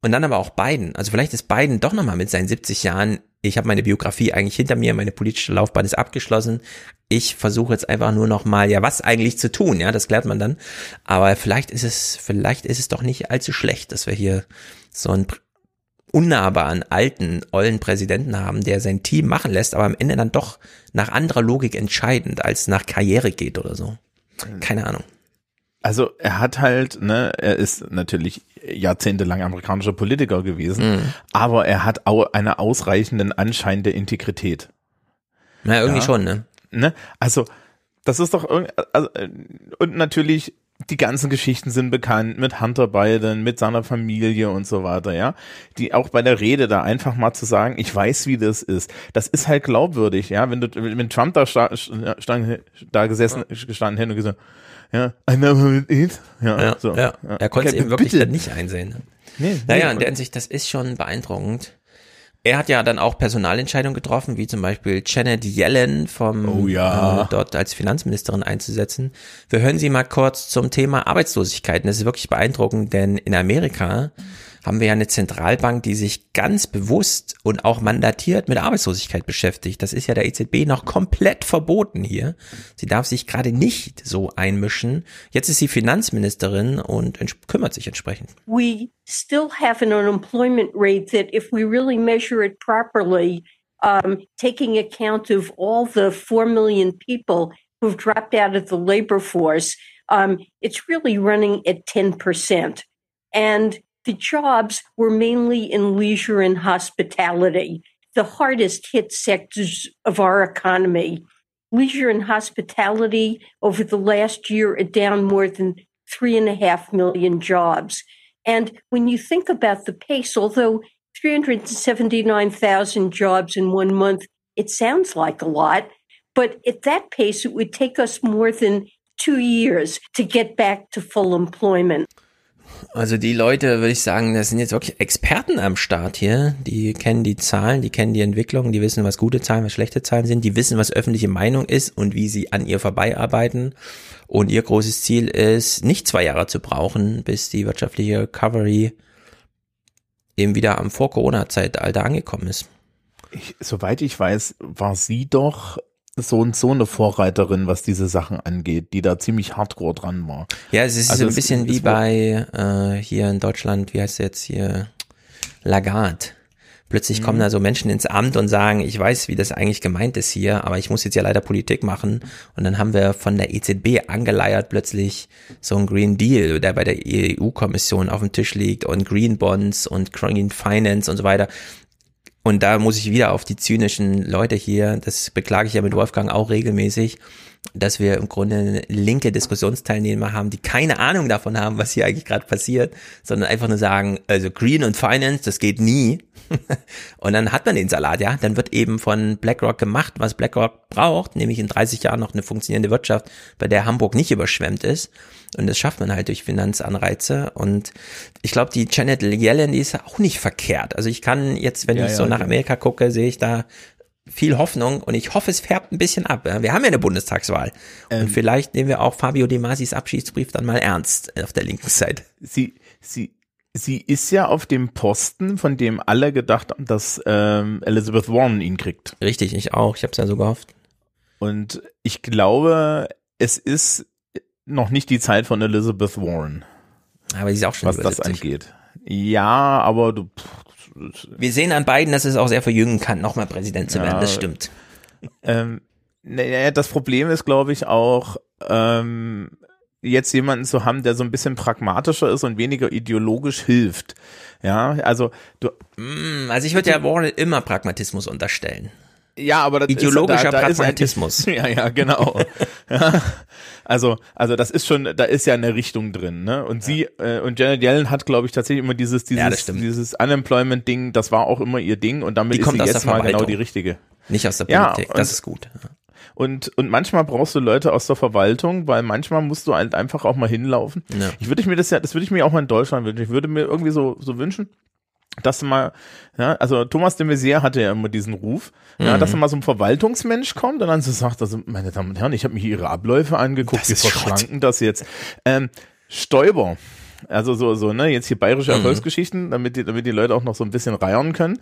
und dann aber auch Biden. Also vielleicht ist Biden doch nochmal mit seinen 70 Jahren ich habe meine Biografie eigentlich hinter mir, meine politische Laufbahn ist abgeschlossen. Ich versuche jetzt einfach nur noch mal, ja, was eigentlich zu tun, ja, das klärt man dann. Aber vielleicht ist es, vielleicht ist es doch nicht allzu schlecht, dass wir hier so einen unnahbaren, alten, ollen Präsidenten haben, der sein Team machen lässt, aber am Ende dann doch nach anderer Logik entscheidend als nach Karriere geht oder so. Keine Ahnung. Also er hat halt, ne, er ist natürlich jahrzehntelang amerikanischer Politiker gewesen, Mhm. aber er hat auch einen ausreichenden Anschein der Integrität. Na, irgendwie schon, ne? ne? Also, das ist doch irgendwie, also, äh, und natürlich, die ganzen Geschichten sind bekannt mit Hunter Biden, mit seiner Familie und so weiter, ja. Die auch bei der Rede da einfach mal zu sagen, ich weiß, wie das ist. Das ist halt glaubwürdig, ja. Wenn du, wenn Trump da, sta, da gesessen, gestanden hätte und gesagt, ja, I never eat. Ja, Ja, so. ja. Er konnte es eben wirklich bitte. dann nicht einsehen. Ne? Nee, naja, nee, in der Hinsicht, das ist schon beeindruckend. Er hat ja dann auch Personalentscheidungen getroffen, wie zum Beispiel Janet Yellen vom Oh ja. äh, dort als Finanzministerin einzusetzen. Wir hören Sie mal kurz zum Thema Arbeitslosigkeit. Und Das ist wirklich beeindruckend, denn in Amerika haben wir ja eine Zentralbank, die sich ganz bewusst und auch mandatiert mit Arbeitslosigkeit beschäftigt. Das ist ja der EZB noch komplett verboten hier. Sie darf sich gerade nicht so einmischen. Jetzt ist sie Finanzministerin und kümmert sich entsprechend. we still have an unemployment rate that, if we really measure it properly, um, taking account of all the 4 million people who've dropped out of the labor force, um, it's really running at 10%. And the jobs were mainly in leisure and hospitality, the hardest hit sectors of our economy. Leisure and hospitality over the last year are down more than three and a half million jobs. And when you think about the pace, although 379,000 jobs in one month, it sounds like a lot, but at that pace, it would take us more than two years to get back to full employment. Also die Leute, würde ich sagen, das sind jetzt wirklich Experten am Start hier. Die kennen die Zahlen, die kennen die Entwicklung, die wissen, was gute Zahlen, was schlechte Zahlen sind, die wissen, was öffentliche Meinung ist und wie sie an ihr vorbeiarbeiten. Und ihr großes Ziel ist, nicht zwei Jahre zu brauchen, bis die wirtschaftliche Recovery eben wieder am Vor-Corona-Zeitalter angekommen ist. Ich, soweit ich weiß, war sie doch so und so eine Vorreiterin, was diese Sachen angeht, die da ziemlich hardcore dran war. Ja, es ist Also so ein es- bisschen es wie bei äh, hier in Deutschland, wie heißt der jetzt hier, Lagarde. Plötzlich Mhm. kommen da so Menschen ins Amt und sagen, ich weiß, wie das eigentlich gemeint ist hier, aber ich muss jetzt ja leider Politik machen. Und dann haben wir von der EZB angeleiert plötzlich so ein Green Deal, der bei der EU-Kommission auf dem Tisch liegt und Green Bonds und Green Finance und so weiter. Und da muss ich wieder auf die zynischen Leute hier, das beklage ich ja mit Wolfgang auch regelmäßig, dass wir im Grunde linke Diskussionsteilnehmer haben, die keine Ahnung davon haben, was hier eigentlich gerade passiert, sondern einfach nur sagen, also Green und Finance, das geht nie. <laughs> und dann hat man den Salat, ja, dann wird eben von BlackRock gemacht, was BlackRock braucht, nämlich in 30 Jahren noch eine funktionierende Wirtschaft, bei der Hamburg nicht überschwemmt ist. Und das schafft man halt durch Finanzanreize. Und ich glaube, die Janet Yellen, die ist auch nicht verkehrt. Also ich kann jetzt, wenn Ja, ich ja, so nach. Amerika gucke, sehe ich da viel Hoffnung und ich hoffe, es färbt ein bisschen ab. Wir haben ja eine Bundestagswahl. Ähm. und vielleicht nehmen wir auch Fabio De Masis Abschiedsbrief dann mal ernst auf der linken Seite. Sie, sie, sie ist ja auf dem Posten, von dem alle gedacht haben, dass ähm, Elizabeth Warren ihn kriegt. Richtig, ich auch. Ich habe es ja so gehofft. Und ich glaube, es ist noch nicht die Zeit von Elizabeth Warren. Aber sie ist auch schon was das 70. angeht. Ja, aber du, Wir sehen an beiden, dass es auch sehr verjüngen kann, nochmal Präsident zu Ja. werden. Das stimmt. Ähm, naja, das Problem ist, glaube ich, auch, ähm, jetzt jemanden zu haben, der so ein bisschen pragmatischer ist und weniger ideologisch hilft. Ja, also du. Mm, Also ich würde ja Warren immer Pragmatismus unterstellen. Ja, aber das Ideologischer ist, da, da ist Pragmatismus. <laughs> ja, ja, genau. <laughs> ja, also, also das ist schon, da ist ja eine Richtung drin, ne? Und sie äh, und Janet Yellen hat, glaube ich, tatsächlich immer dieses, Ja, dieses, stimmt. dieses Unemployment-Ding. Das war auch immer ihr Ding und damit Die ist kommt sie jetzt mal genau die richtige. Nicht aus der Ja, Politik. und- das ist gut. Und, und manchmal brauchst du Leute aus der Verwaltung, weil manchmal musst du halt einfach auch mal hinlaufen. Ja. Ich würde mir das ja, das würde ich mir auch mal in Deutschland wünschen. Ich würde mir irgendwie so, so wünschen, dass mal, ja, also Thomas de Maizière hatte ja immer diesen Ruf, ja, Mhm. dass da mal so ein Verwaltungsmensch kommt und dann so sagt, also, meine Damen und Herren, ich habe mir ihre Abläufe angeguckt, wir Schrott. verschlanken das jetzt. Ähm, Stoiber, Also so, so, ne, jetzt hier bayerische Mhm. Erfolgsgeschichten, damit die, damit die Leute auch noch so ein bisschen reiern können.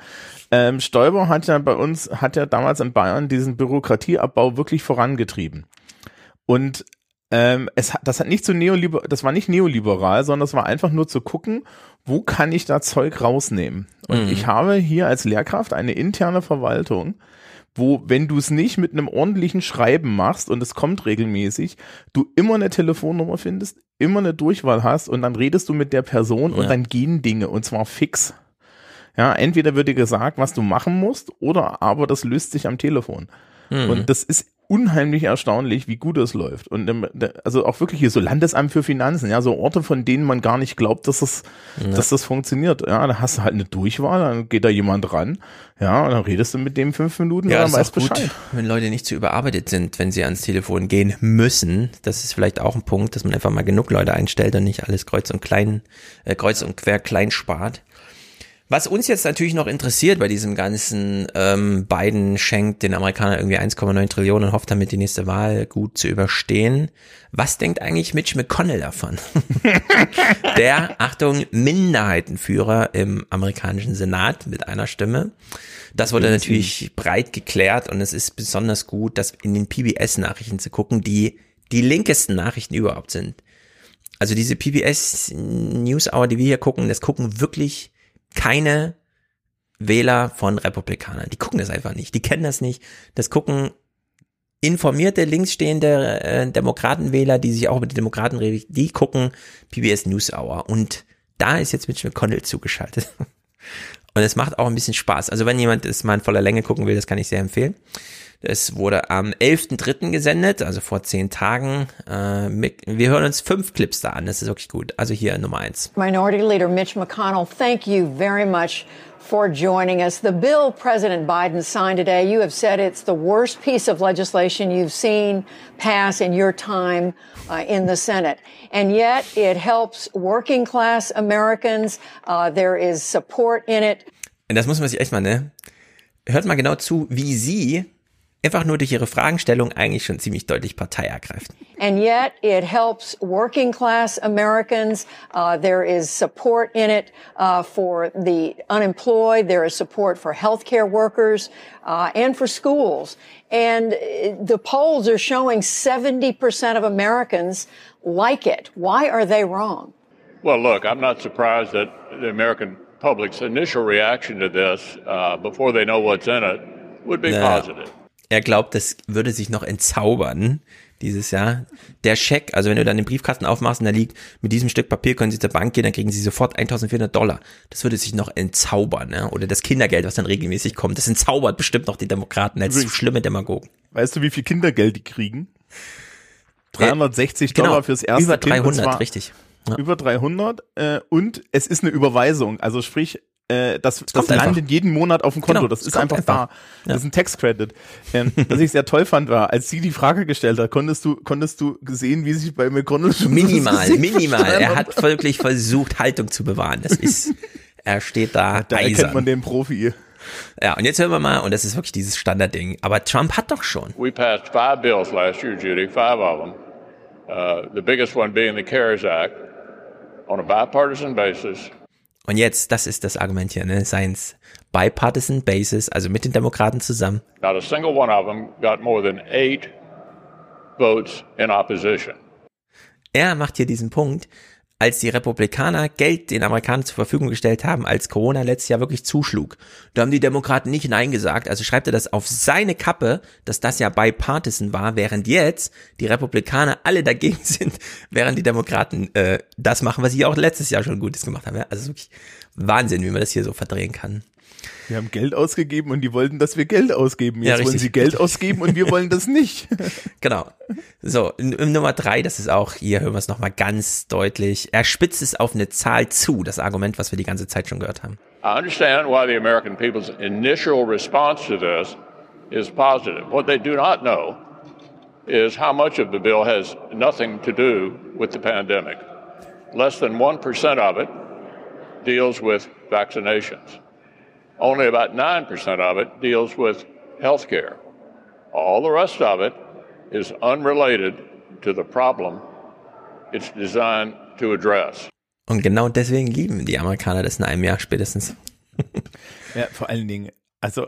Ähm, Stoiber hat ja bei uns, hat ja damals in Bayern diesen Bürokratieabbau wirklich vorangetrieben. Und ähm, es hat, das hat nicht so neoliber, das war nicht neoliberal, sondern es war einfach nur zu gucken, wo kann ich da Zeug rausnehmen. Und Mhm. ich habe hier als Lehrkraft eine interne Verwaltung, wo, wenn du es nicht mit einem ordentlichen Schreiben machst und es kommt regelmäßig, du immer eine Telefonnummer findest, immer eine Durchwahl hast und dann redest du mit der Person und Ja. dann gehen Dinge und zwar fix. Ja, entweder wird dir gesagt, was du machen musst, oder aber das löst sich am Telefon. Mhm. Und das ist unheimlich erstaunlich, wie gut es läuft. Und ähm, also auch wirklich hier so Landesamt für Finanzen, ja, so Orte, von denen man gar nicht glaubt, dass das, Ja. dass das funktioniert. Ja, da hast du halt eine Durchwahl, dann geht da jemand ran, ja, und dann redest du mit dem fünf Minuten Ja, und das dann ist weißt gut, Bescheid. wenn Leute nicht zu überarbeitet sind, wenn sie ans Telefon gehen müssen. Das ist vielleicht auch ein Punkt, dass man einfach mal genug Leute einstellt und nicht alles kreuz und klein, äh, kreuz und quer klein spart. Was uns jetzt natürlich noch interessiert bei diesem ganzen ähm, Biden schenkt den Amerikanern irgendwie 1,9 Trillionen und hofft damit die nächste Wahl gut zu überstehen. Was denkt eigentlich Mitch McConnell davon? <laughs> Der, Achtung, Minderheitenführer im amerikanischen Senat mit einer Stimme. Das wurde natürlich breit geklärt und es ist besonders gut, das in den PBS-Nachrichten zu gucken, die die linkesten Nachrichten überhaupt sind. Also diese PBS News Hour, die wir hier gucken, das gucken wirklich keine Wähler von Republikanern. Die gucken das einfach nicht. Die kennen das nicht. Das gucken informierte linksstehende äh, Demokratenwähler, die sich auch mit den Demokraten reden, die gucken PBS News Hour. Und da ist jetzt Mitch McConnell zugeschaltet. <laughs> Und es macht auch ein bisschen Spaß. Also wenn jemand es mal in voller Länge gucken will, das kann ich sehr empfehlen. Es wurde am 11.3. gesendet, also vor zehn Tagen. Äh, wir hören uns fünf Clips da an, das ist wirklich gut. Also hier Nummer eins. Minority Leader Mitch McConnell, thank you very much for joining us. The bill President Biden signed today, you have said it's the worst piece of legislation you've seen pass in your time uh, in the Senate. And yet it helps working class Americans. Uh, there is support in it. Und das muss man sich echt mal, ne? Hört mal genau zu, wie sie einfach nur durch ihre Fragestellung eigentlich schon ziemlich deutlich Partei ergreift. And yet it helps working class Americans. Uh, there is support in it uh, for the unemployed. There is support for healthcare workers uh, and for schools. And uh, the polls are showing 70% of Americans like it. Why are they wrong? Well, look, I'm not surprised that the American public's initial reaction to this, uh, before they know what's in it, would be Ja. positive. Er glaubt, das würde sich noch entzaubern dieses Jahr. Der Scheck, also wenn du dann den Briefkasten aufmachst und da liegt, mit diesem Stück Papier können Sie zur Bank gehen, dann kriegen Sie sofort 1400 Dollar. Das würde sich noch entzaubern. Ne? Oder das Kindergeld, was dann regelmäßig kommt, das entzaubert bestimmt noch die Demokraten als Übrigens- schlimme Demagogen. Weißt du, wie viel Kindergeld die kriegen? 360 Genau, Dollar fürs erste über Kind. und 300, zwar richtig. Über 300 äh, und es ist eine Überweisung. Also sprich, äh, das, das kommt landet einfach. jeden Monat auf dem Konto. Genau, das ist einfach, einfach. da. Das ist ein Tax-Credit. Ähm, <laughs> was ich sehr toll fand, war, als sie die Frage gestellt hat, konntest du, konntest du sehen, wie sich bei McConnell schon Minimal, das minimal. Er hat <laughs> wirklich versucht, Haltung zu bewahren. Das ist, er steht da, Da erkennt eisern. man den Profi. Ja, und jetzt hören wir mal, und das ist wirklich dieses Standardding, aber Trump hat doch schon. We passed five bills last year, Judy, five of them. Uh, the biggest one being the CARES Act on a bipartisan basis. Und jetzt, das ist das Argument hier, ne? Science bipartisan basis, also mit den Demokraten zusammen. Not a single one of them got more than eight votes in opposition. Er macht hier diesen Punkt, als die Republikaner Geld den Amerikanern zur Verfügung gestellt haben, als Corona letztes Jahr wirklich zuschlug. Da haben die Demokraten nicht Nein gesagt, also schreibt er das auf seine Kappe, dass das ja bipartisan war, während jetzt die Republikaner alle dagegen <laughs> sind, während die Demokraten äh, das machen, was sie auch letztes Jahr schon Gutes gemacht haben. Ja? Also wirklich Wahnsinn, wie man das hier so verdrehen kann. Wir haben Geld ausgegeben und die wollten, dass wir Geld ausgeben. Ja, Jetzt wollen richtig. sie Geld ausgeben und wir wollen das nicht. <laughs> Genau. So, in, in Nummer drei, das ist auch, hier hören wir es nochmal ganz deutlich. Er spitzt es auf eine Zahl zu, das Argument, was wir die ganze Zeit schon gehört haben. I understand why the American people's initial response to this is positive. What they do not know is how much of the bill has nothing to do with the pandemic. Less than 1% of it deals with vaccinations. Only about 9% of it deals with health care. All the rest of it is unrelated to the problem it's designed to address. Und genau deswegen lieben die Amerikaner das in einem Jahr spätestens. <laughs> Ja, vor allen Dingen, also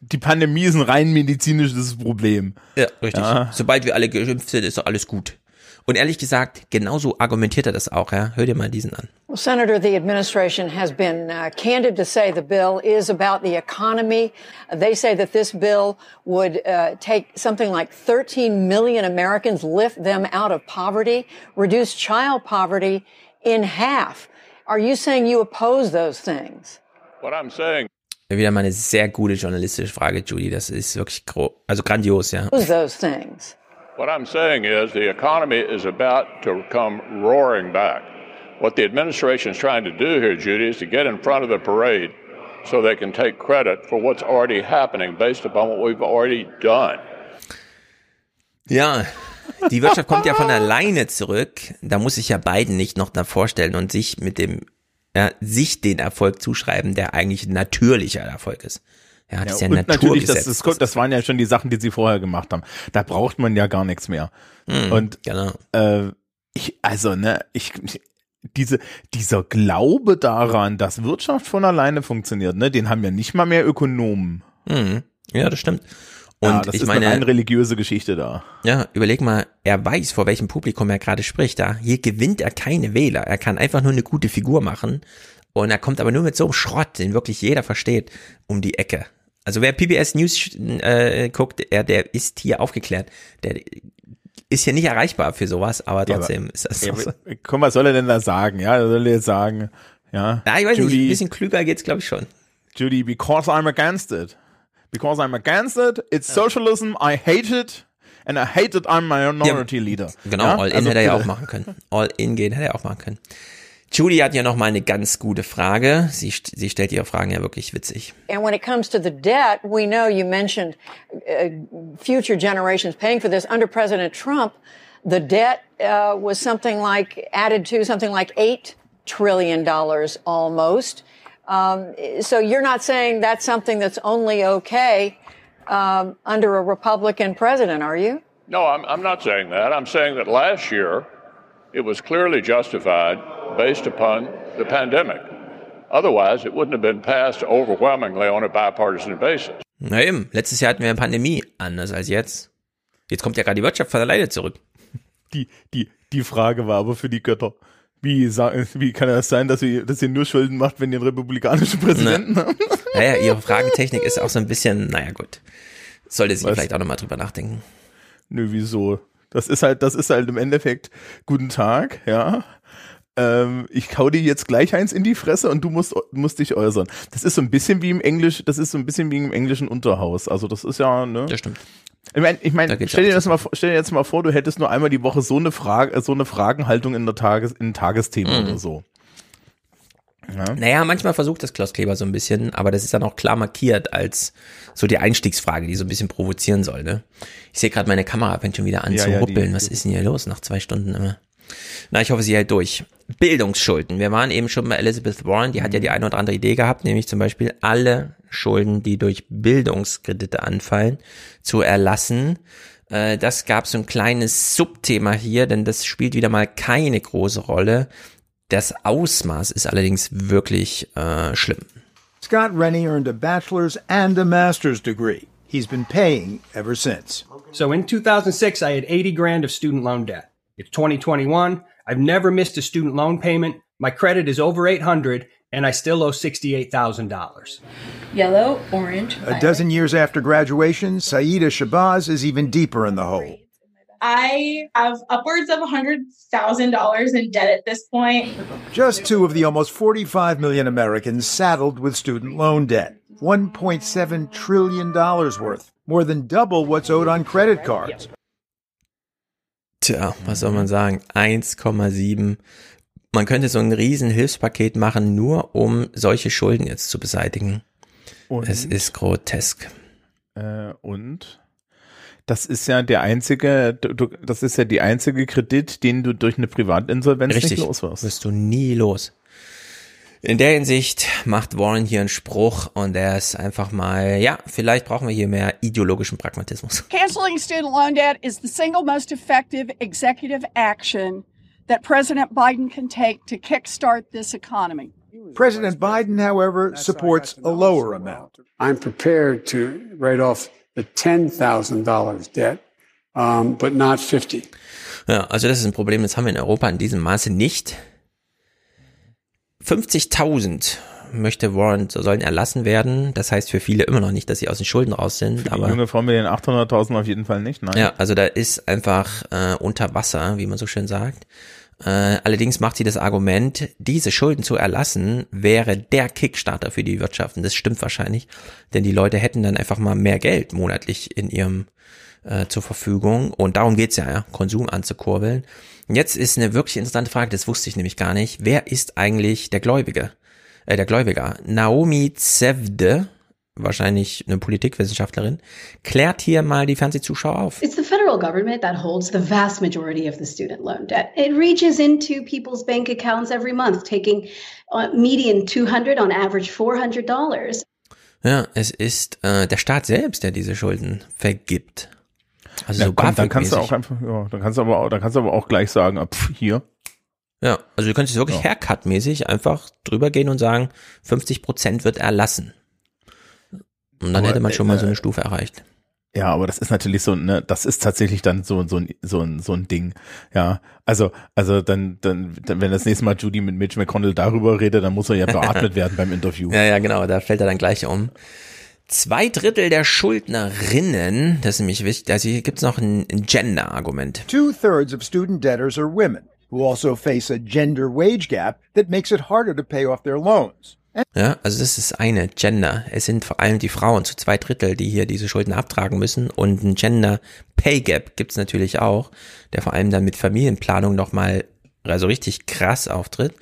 die Pandemie ist ein rein medizinisches Problem. Ja, richtig. Ja. Sobald wir alle geimpft sind, ist doch alles gut. Und ehrlich gesagt, genauso argumentiert er das auch, ja. Hör dir mal diesen an. Well, Senator, the administration has been uh, candid to say the bill is about the economy. They say that this bill would uh, take something like 13 million Americans, lift them out of poverty, reduce child poverty in half. Are you saying you oppose those things? What I'm saying Wieder mal eine sehr gute journalistische Frage, Judy. Das ist wirklich gro also grandios, ja. Those things. What I'm saying is the economy is about to come roaring back. What the administration is trying to do here, Judy, is to get in front of the parade so they can take credit for what's already happening based upon what we've already done. Ja, die Wirtschaft kommt ja von alleine zurück. Da muss sich ja Biden nicht noch da vorstellen und sich mit dem, ja, sich den Erfolg zuschreiben, der eigentlich ein natürlicher Erfolg ist. Ja, das ist ja, und natürlich, das, Naturgesetz. das, waren ja schon die Sachen, die sie vorher gemacht haben. Da braucht man ja gar nichts mehr. Mhm, und genau. äh, ich, also, ne, ich, diese, dieser Glaube daran, dass Wirtschaft von alleine funktioniert, ne, den haben ja nicht mal mehr Ökonomen. Mhm. Ja, das stimmt. Und ja, das ich ist meine, eine religiöse Geschichte da. Ja, überleg mal, er weiß, vor welchem Publikum er gerade spricht. Da hier gewinnt er keine Wähler. Er kann einfach nur eine gute Figur machen. Und er kommt aber nur mit so einem Schrott, den wirklich jeder versteht, um die Ecke. Also wer PBS News äh, guckt, er, der ist hier aufgeklärt. Der ist hier nicht erreichbar für sowas, aber Ja, trotzdem aber- ist das Ja, so. mal, was soll er denn da sagen? Ja, er soll jetzt sagen, ja. Ja, ich weiß nicht, Judy, ein bisschen klüger geht's, glaube ich, schon. Judy, because I'm against it. Because I'm against it, it's socialism, I hate it, and I hate it, I'm minority leader. Genau, ja? All In Also hätte er ja auch machen können. All In gehen hätte er auch machen können. Judy hat ja noch mal eine ganz gute Frage. Sie, st- sie stellt ihre Fragen ja wirklich witzig. And when it comes to the debt, we know you mentioned uh, future generations paying for this. Under President Trump, the debt uh, was something like added to something like eight trillion dollars almost. Um, so you're not saying that's something that's only okay um, under a Republican president, are you? No, I'm, I'm not saying that. I'm saying that last year it was clearly justified based upon the pandemic. Otherwise, it wouldn't have been passed overwhelmingly on a bipartisan basis. Na eben, letztes Jahr hatten wir eine Pandemie, anders als jetzt. Jetzt kommt ja gerade die Wirtschaft von alleine zurück. Die, die, die Frage war aber für die Götter. Wie, wie kann das sein, dass ihr, dass ihr nur Schulden macht, wenn ihr einen republikanischen Präsidenten habt? <laughs> Naja, ihre Fragentechnik ist auch so ein bisschen, naja gut. Sollte sie Was? vielleicht auch nochmal drüber nachdenken. Nö, wieso? Das ist halt, das ist halt im Endeffekt, guten Tag, ja. Ähm, ich hau dir jetzt gleich eins in die Fresse und du musst, musst dich äußern. Das ist so ein bisschen wie im Englisch, das ist so ein bisschen wie im englischen Unterhaus. Also das ist ja, ne? Das stimmt. Ich meine, ich mein, stell dir das mal, stell dir jetzt mal vor, du hättest nur einmal die Woche so eine Frage, so eine Fragenhaltung in der Tages, in Tagesthema Mhm. oder so. Ja. Naja, manchmal versucht das Klaus Kleber so ein bisschen, aber das ist dann auch klar markiert als so die Einstiegsfrage, die so ein bisschen provozieren soll. Ne? Ich sehe gerade, meine Kamera fängt schon wieder an Ja, zu ja, die- ruppeln. Was ist denn hier los nach zwei Stunden immer? Na, ich hoffe, sie hält durch. Bildungsschulden. Wir waren eben schon bei Elizabeth Warren, die hat ja die eine oder andere Idee gehabt, nämlich zum Beispiel alle Schulden, die durch Bildungskredite anfallen, zu erlassen. Äh, Das gab so ein kleines Subthema hier, denn das spielt wieder mal keine große Rolle. Das Ausmaß ist allerdings wirklich äh, schlimm. Scott Rennie earned a bachelor's and a master's degree. He's been paying ever since. So in 2006, I had 80 grand of student loan debt. It's 2021. I've never missed a student loan payment. My credit is over 800 and I still owe $68,000. Yellow, orange. A dozen years after graduation, Saida Shabazz is even deeper in the hole. I have upwards of $100,000 in debt at this point. Just two of the almost 45 million Americans saddled with student loan debt. $1.7 trillion worth. More than double what's owed on credit cards. Tja, was soll man sagen? 1,7. Man könnte so ein riesen Hilfspaket machen, nur um solche Schulden jetzt zu beseitigen. Und? Es ist grotesk. Äh, und das ist ja der einzige, das ist ja die einzige Kredit, den du durch eine Privatinsolvenz Richtig. nicht los wirst. Wirst du nie los. In der Hinsicht macht Warren hier einen Spruch und er ist einfach mal, ja, vielleicht brauchen wir hier mehr ideologischen Pragmatismus. Canceling student loan debt is the single most effective executive action that President Biden can take to kickstart this economy. President Biden, however, supports a lower amount. I'm prepared to write off the $10,000 debt, um, but not 50. Ja, also das ist ein Problem, das haben wir in Europa in diesem Maße nicht. 50.000 möchte Warren sollen erlassen werden. Das heißt für viele immer noch nicht, dass sie aus den Schulden raus sind. Für die aber junge Frau mit den 800.000 auf jeden Fall nicht. Nein. ja, also da ist einfach äh, unter Wasser, wie man so schön sagt. Äh, allerdings macht sie das Argument, diese Schulden zu erlassen, wäre der Kickstarter für die Wirtschaft. Und das stimmt wahrscheinlich, denn die Leute hätten dann einfach mal mehr Geld monatlich in ihrem äh, zur Verfügung. Und darum geht's ja, ja, Konsum anzukurbeln. Jetzt ist eine wirklich interessante Frage, das wusste ich nämlich gar nicht. Wer ist eigentlich der Gläubige? Äh, der Gläubiger. Naomi Zevde, wahrscheinlich eine Politikwissenschaftlerin, klärt hier mal die Fernsehzuschauer auf. It's the federal government that holds the vast majority of the student loan debt. It reaches into people's bank accounts every month, taking uh, median 200 on average 400 dollars. Ja, es ist äh, der Staat selbst, der diese Schulden vergibt. Also ja, so komm, dann kannst du auch einfach, ja, dann kannst du aber auch, dann kannst du aber auch gleich sagen, pff, hier. Ja, also du könntest wirklich Ja. Haircut-mäßig einfach drüber gehen und sagen, 50 Prozent wird erlassen. Und dann Aber, hätte man schon mal so äh, eine Stufe erreicht. Ja, aber das ist natürlich so, ne, das ist tatsächlich dann so, so, ein, so, ein, so ein Ding. Ja, also, also dann, dann, dann, wenn das nächste Mal Judy mit Mitch McConnell darüber redet, dann muss er ja beatmet <laughs> werden beim Interview. Ja, ja, genau, da fällt er dann gleich um. Zwei Drittel der Schuldnerinnen, das ist nämlich wichtig, also hier gibt's noch ein, Gender-Argument. Two thirds of student debtors are women, who also face a gender wage gap that makes it harder to pay off their loans. Ja, also das ist eine Gender. Es sind vor allem die Frauen zu zwei Drittel, die hier diese Schulden abtragen müssen. Und ein Gender Pay Gap gibt's natürlich auch, der vor allem dann mit Familienplanung nochmal also richtig krass auftritt.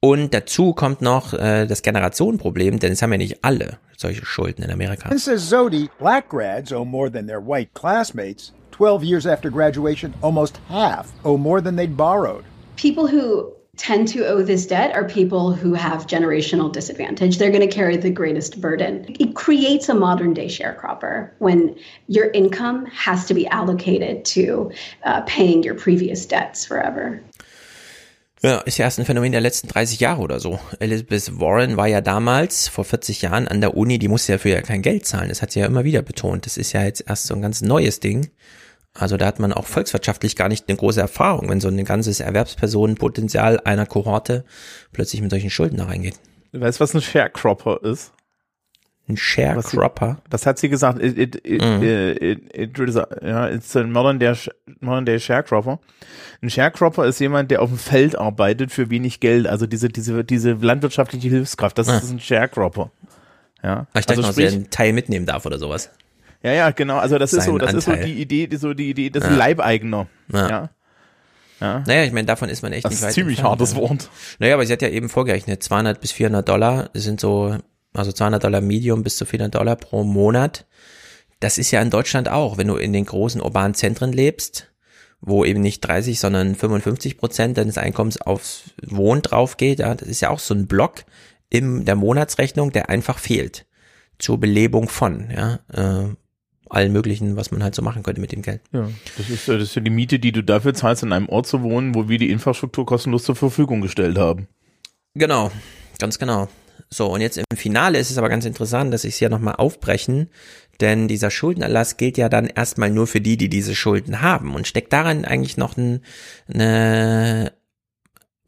Und dazu kommt noch äh, das Generationenproblem, denn es haben ja nicht alle solche Schulden in Amerika. And says Zodi, black grads owe more than their white classmates. 12 years after graduation, almost half owe more than they'd borrowed. People who tend to owe this debt are people who have generational disadvantage. They're going to carry the greatest burden. It creates a modern day sharecropper when your income has to be allocated to uh, paying your previous debts forever. Ja, ist ja erst ein Phänomen der letzten 30 Jahre oder so. Elizabeth Warren war ja damals, vor 40 Jahren, an der Uni, die musste ja für ja kein Geld zahlen. Das hat sie ja immer wieder betont. Das ist ja jetzt erst so ein ganz neues Ding. Also da hat man auch volkswirtschaftlich gar nicht eine große Erfahrung, wenn so ein ganzes Erwerbspersonenpotenzial einer Kohorte plötzlich mit solchen Schulden da reingeht. Du weißt, was ein Sharecropper ist? Ein Sharecropper? Das hat sie gesagt. It, it, it, Mhm. it, it, it ja, it's a modern day, modern day Sharecropper. Ein Sharecropper ist jemand, der auf dem Feld arbeitet für wenig Geld. Also diese, diese, diese landwirtschaftliche Hilfskraft. Das Ah. ist ein Sharecropper. Ja. Ah, Ich dachte also noch, dass er sprich- einen Teil mitnehmen darf oder sowas. Ja, ja, genau. Also das ist so, Seinen das ist so Anteil. die Idee, so die Idee des Ja. Leibeigner. Ja. Ja. ja. Naja, ich meine, davon ist man echt Das nicht ist weit ziemlich entfernt, hartes. Wort. Naja, aber sie hat ja eben vorgerechnet, 200 bis 400 Dollar sind so, also 200 Dollar Medium bis zu 400 Dollar pro Monat. Das ist ja in Deutschland auch, wenn du in den großen urbanen Zentren lebst, wo eben nicht 30, sondern 55 Prozent deines Einkommens aufs Wohnen drauf geht. Ja, das ist ja auch so ein Block in der Monatsrechnung, der einfach fehlt zur Belebung von, ja, äh, allen möglichen, was man halt so machen könnte mit dem Geld. Ja, das ist, äh, das ist ja die Miete, die du dafür zahlst, in einem Ort zu wohnen, wo wir die Infrastruktur kostenlos zur Verfügung gestellt haben. Genau, ganz genau. So, und jetzt im Finale ist es aber ganz interessant, dass ich es ja nochmal aufbrechen, denn dieser Schuldenerlass gilt ja dann erstmal nur für die, die diese Schulden haben und steckt darin eigentlich noch ein, eine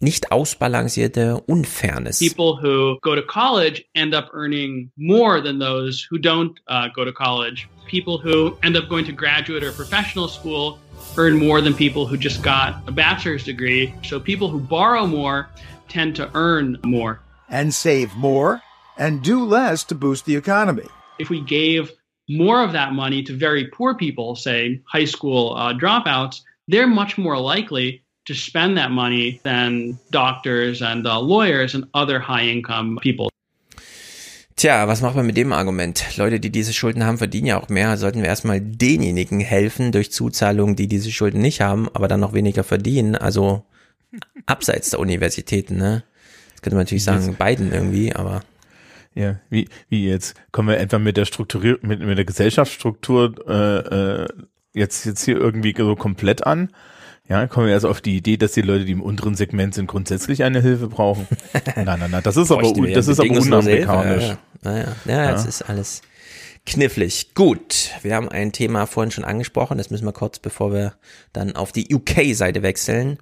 nicht ausbalancierte Unfairness. People who go to college end up earning more than those who don't uh, go to college. People who end up going to graduate or professional school earn more than people who just got a bachelor's degree. So people who borrow more tend to earn more. And save more and do less to boost the economy. If we gave more of that money to very poor people, say high school uh, dropouts, they're much more likely to spend that money than doctors and uh, lawyers and other high income people. Tja, was macht man mit dem Argument? Leute, die diese Schulden haben, verdienen ja auch mehr. Sollten wir erstmal denjenigen helfen durch Zuzahlungen, die diese Schulden nicht haben, aber dann noch weniger verdienen. Also abseits der Universitäten, ne? Das könnte man natürlich sagen, beiden irgendwie, aber Ja, wie, wie jetzt? Kommen wir etwa mit der Strukturier mit, mit der Gesellschaftsstruktur äh, äh, jetzt, jetzt hier irgendwie so komplett an? Ja, kommen wir also auf die Idee, dass die Leute, die im unteren Segment sind, grundsätzlich eine Hilfe brauchen. nein, nein, nein, das ist aber, das ist aber unamerikanisch. Ja, ja. Ja, ja. das ist alles knifflig. Gut, wir haben ein Thema vorhin schon angesprochen, das müssen wir kurz, bevor wir dann auf die UK-Seite wechseln.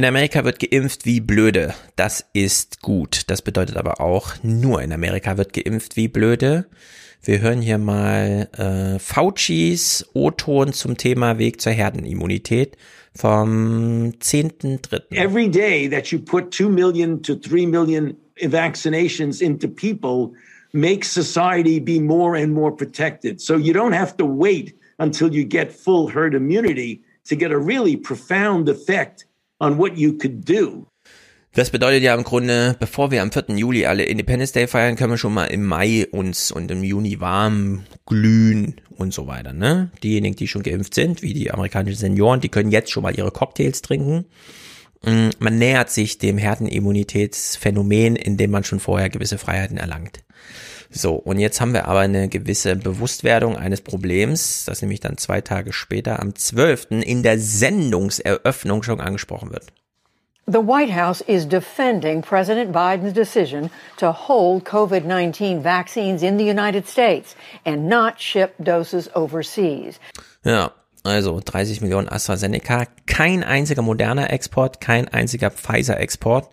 In Amerika wird geimpft wie blöde. Das ist gut. Das bedeutet aber auch, nur in Amerika wird geimpft wie blöde. Wir hören hier mal äh, Faucis O-Ton zum Thema Weg zur Herdenimmunität vom 10.3. Every day that you put 2 million to 3 million vaccinations into people makes society be more and more protected. So you don't have to wait until you get full herd immunity to get a really profound effect on what you could do. Das bedeutet ja im Grunde, bevor wir am 4. Juli alle Independence Day feiern, können wir schon mal im Mai uns und im Juni warm glühen und so weiter, ne? Diejenigen, die schon geimpft sind, wie die amerikanischen Senioren, die können jetzt schon mal ihre Cocktails trinken. Mm, Man nähert sich dem Herdenimmunitätsphänomen, indem man schon vorher gewisse Freiheiten erlangt. So, und jetzt haben wir aber eine gewisse Bewusstwerdung eines Problems, das nämlich dann zwei Tage später am 12. in der Sendungseröffnung schon angesprochen wird. The White House is defending President Biden's decision to hold COVID 19 vaccines in the United States and not ship doses overseas. Ja, also 30 Millionen AstraZeneca, kein einziger moderner Export, kein einziger Pfizer-Export.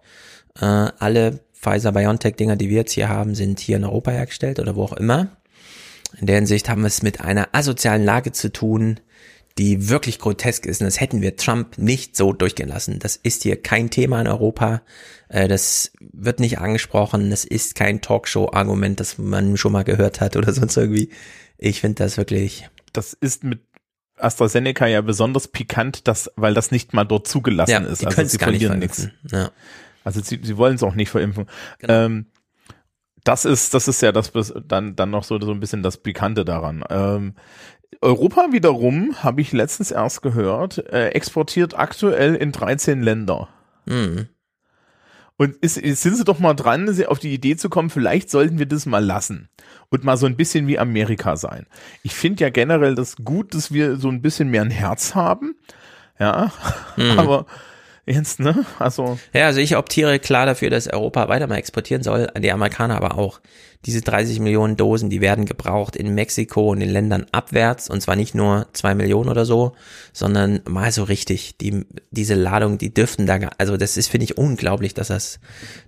Äh, alle Pfizer-BioNTech-Dinger, die wir jetzt hier haben, sind hier in Europa hergestellt oder wo auch immer. In der Hinsicht haben wir es mit einer asozialen Lage zu tun, die wirklich grotesk ist. Und das hätten wir Trump nicht so durchgehen lassen. Das ist hier kein Thema in Europa. Äh, Das wird nicht angesprochen. Das ist kein Talkshow-Argument, das man schon mal gehört hat oder <laughs> sonst irgendwie. Ich finde das wirklich. Das ist mit AstraZeneca ja besonders pikant, dass, weil das nicht mal dort zugelassen Ja, ist. die also sie gar nicht verlieren nichts. Ja. Also sie, sie wollen es auch nicht verimpfen. Ähm, das ist, das ist ja das dann, dann noch so, so ein bisschen das Pikante daran. Ähm, Europa wiederum, habe ich letztens erst gehört, äh, exportiert aktuell in 13 Länder. Mhm. Und ist, ist, sind sie doch mal dran, auf die Idee zu kommen, vielleicht sollten wir das mal lassen und mal so ein bisschen wie Amerika sein. Ich finde ja generell das gut, dass wir so ein bisschen mehr ein Herz haben. Ja, Mhm. <laughs> aber jetzt, ne? Also. Ja, also ich optiere klar dafür, dass Europa weiter mal exportieren soll, die Amerikaner aber auch. Diese 30 Millionen Dosen, die werden gebraucht in Mexiko und in Ländern abwärts und zwar nicht nur zwei Millionen oder so, sondern mal so richtig. Die, diese Ladung, die dürften da, also das ist, finde ich, unglaublich, dass das,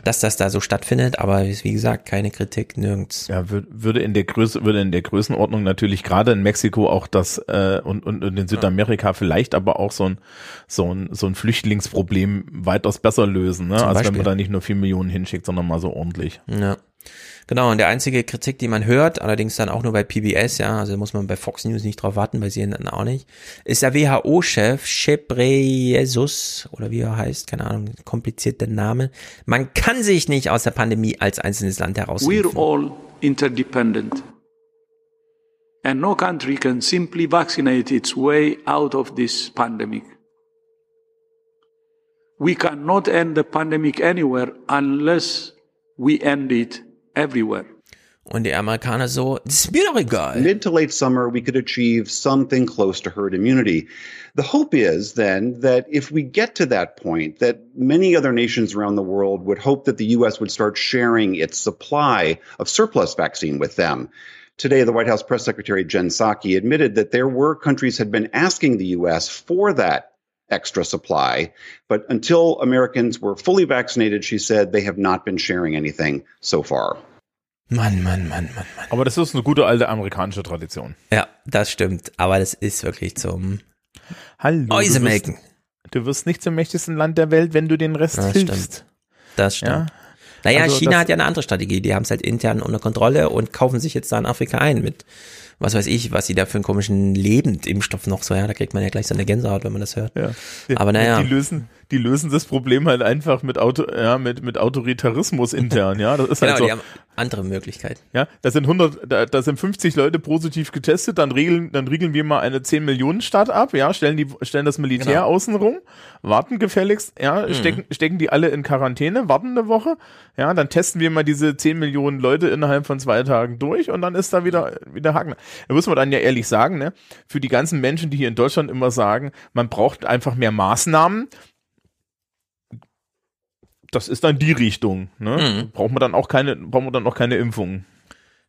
dass das da so stattfindet, aber wie gesagt, keine Kritik nirgends. Ja, wür- würde in der Größe, würde in der Größenordnung natürlich gerade in Mexiko auch das äh, und, und, und in Südamerika vielleicht aber auch so ein so ein so ein Flüchtlingsproblem weitaus besser lösen, ne? Als wenn man da nicht nur vier Millionen hinschickt, sondern mal so ordentlich. Ja. Genau, und der einzige Kritik, die man hört, allerdings dann auch nur bei PBS, ja, also muss man bei Fox News nicht drauf warten, bei CNN auch nicht, ist der WHO-Chef Shebreyesus, oder wie er heißt, keine Ahnung, komplizierte Name. Man kann sich nicht aus der Pandemie als einzelnes Land heraus. We're all interdependent. And no country can simply vaccinate its way out of this pandemic. We cannot end the pandemic anywhere unless we end it everywhere. Und die Amerikaner so, das ist mir doch egal. Mid to late summer, we could achieve something close to herd immunity. The hope is then that if we get to that point, that many other nations around the world would hope that the U.S. would start sharing its supply of surplus vaccine with them. Today, the White House press secretary Jen Psaki admitted that there were countries had been asking the U.S. for that extra supply, but until Americans were fully vaccinated, she said they have not been sharing anything so far. Mann, Mann, Mann, Mann, Mann. Aber das ist eine gute alte amerikanische Tradition. Ja, das stimmt, aber das ist wirklich zum Hallo. du Mäuse wirst- melken. Du wirst nicht zum mächtigsten Land der Welt, wenn du den Rest Das hilfst. stimmt. Das stimmt. Ja. Naja, Also China hat ja eine andere Strategie. Die haben es halt intern unter Kontrolle und kaufen sich jetzt da in Afrika ein mit, was weiß ich, was sie da für einen komischen Lebendimpfstoff noch so, ja, da kriegt man ja gleich so eine Gänsehaut, wenn man das hört. Ja. Aber naja. Die lösen, die lösen das Problem halt einfach mit Auto, ja, mit, mit Autoritarismus intern, ja. Das ist genau, halt so. die haben andere Möglichkeiten. Ja, da sind 100, da, da sind 50 Leute positiv getestet, dann regeln, dann regeln wir mal eine 10 Millionen Stadt ab, ja, stellen die, stellen das Militär Genau. außen rum, warten gefälligst, ja, Mhm. stecken, stecken die alle in Quarantäne, warten eine Woche, ja, dann testen wir mal diese 10 Millionen Leute innerhalb von zwei Tagen durch und dann ist da wieder, wieder Haken. Da muss man dann ja ehrlich sagen, ne, für die ganzen Menschen, die hier in Deutschland immer sagen, man braucht einfach mehr Maßnahmen, das ist dann die Richtung, ne? Mhm. Braucht man dann auch keine, braucht man dann auch keine Impfungen.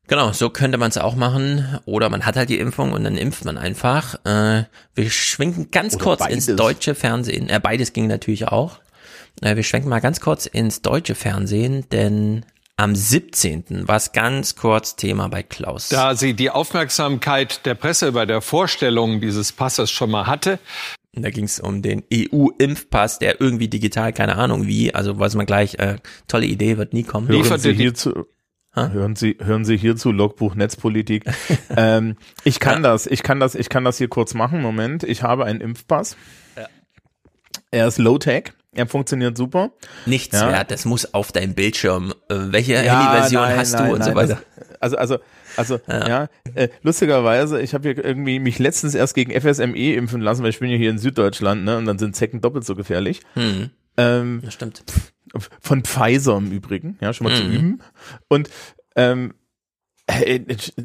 Genau, so könnte man es auch machen. Oder man hat halt die Impfung und dann impft man einfach. Äh, wir schwenken ganz Oder kurz beides. ins deutsche Fernsehen. Äh, beides ging natürlich auch. Äh, wir schwenken mal ganz kurz ins deutsche Fernsehen, denn am 17. war es ganz kurz Thema bei Klaus. Da sie die Aufmerksamkeit der Presse bei der Vorstellung dieses Passes schon mal hatte, Da ging es um den EU-Impfpass, der irgendwie digital, keine Ahnung wie, also weiß man gleich, äh, tolle Idee, wird nie kommen. Hören Sie hierzu, hören Sie, hören Sie hierzu Logbuch Netzpolitik. <laughs> ähm, ich kann das, ich kann das, ich kann das hier kurz machen. Moment, ich habe einen Impfpass. Ja. Er ist Low-Tech. Er funktioniert super. Nichts Ja. wert, das muss auf deinem Bildschirm. Äh, welche Ja, Handyversion hast nein, du und so weiter? Das, also, also, also, ja, äh, lustigerweise, ich habe hier irgendwie mich letztens erst gegen FSME impfen lassen, weil ich bin ja hier in Süddeutschland, ne, und dann sind Zecken doppelt so gefährlich. Hm. Ähm, Das stimmt. von Pfizer im Übrigen, ja, schon mal zu Mhm. üben. Und ähm, äh,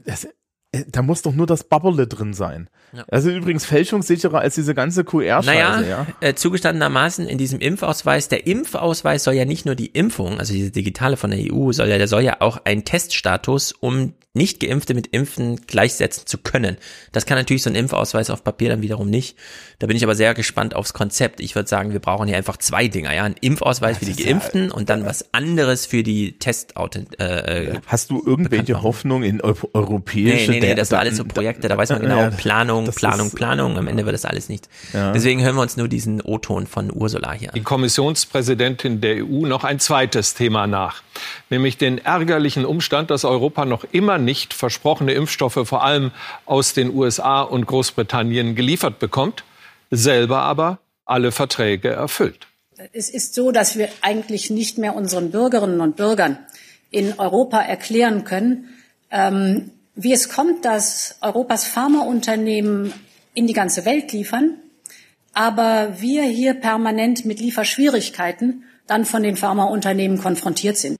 das, äh, da muss doch nur das Bubble drin sein. Ja. Also übrigens fälschungssicherer als diese ganze QR-Scheiße, Naja, ja. äh, zugestandenermaßen in diesem Impfausweis, der Impfausweis soll ja nicht nur die Impfung, also diese digitale von der EU, soll ja, der soll ja auch einen Teststatus, um nicht Geimpfte mit Impfen gleichsetzen zu können. Das kann natürlich so ein Impfausweis auf Papier dann wiederum nicht. Da bin ich aber sehr gespannt aufs Konzept. Ich würde sagen, wir brauchen hier einfach zwei Dinger, ja, einen Impfausweis für die Geimpften und dann was anderes für die Testauten. Äh, Hast du irgendwelche Hoffnung in eu europäische Nee, nee, nee, Da- das sind alles so Projekte, da weiß man genau, Ja, Planung, das Planung, ist- Planung, am Ende wird das alles nicht. Ja. Deswegen hören wir uns nur diesen O-Ton von Ursula hier an. die Kommissionspräsidentin der EU noch ein zweites Thema nach, nämlich den ärgerlichen Umstand, dass Europa noch immer nicht versprochene Impfstoffe vor allem aus den USA und Großbritannien geliefert bekommt, selber aber alle Verträge erfüllt. Es ist so, dass wir eigentlich nicht mehr unseren Bürgerinnen und Bürgern in Europa erklären können, ähm, wie es kommt, dass Europas Pharmaunternehmen in die ganze Welt liefern, aber wir hier permanent mit Lieferschwierigkeiten dann von den Pharmaunternehmen konfrontiert sind.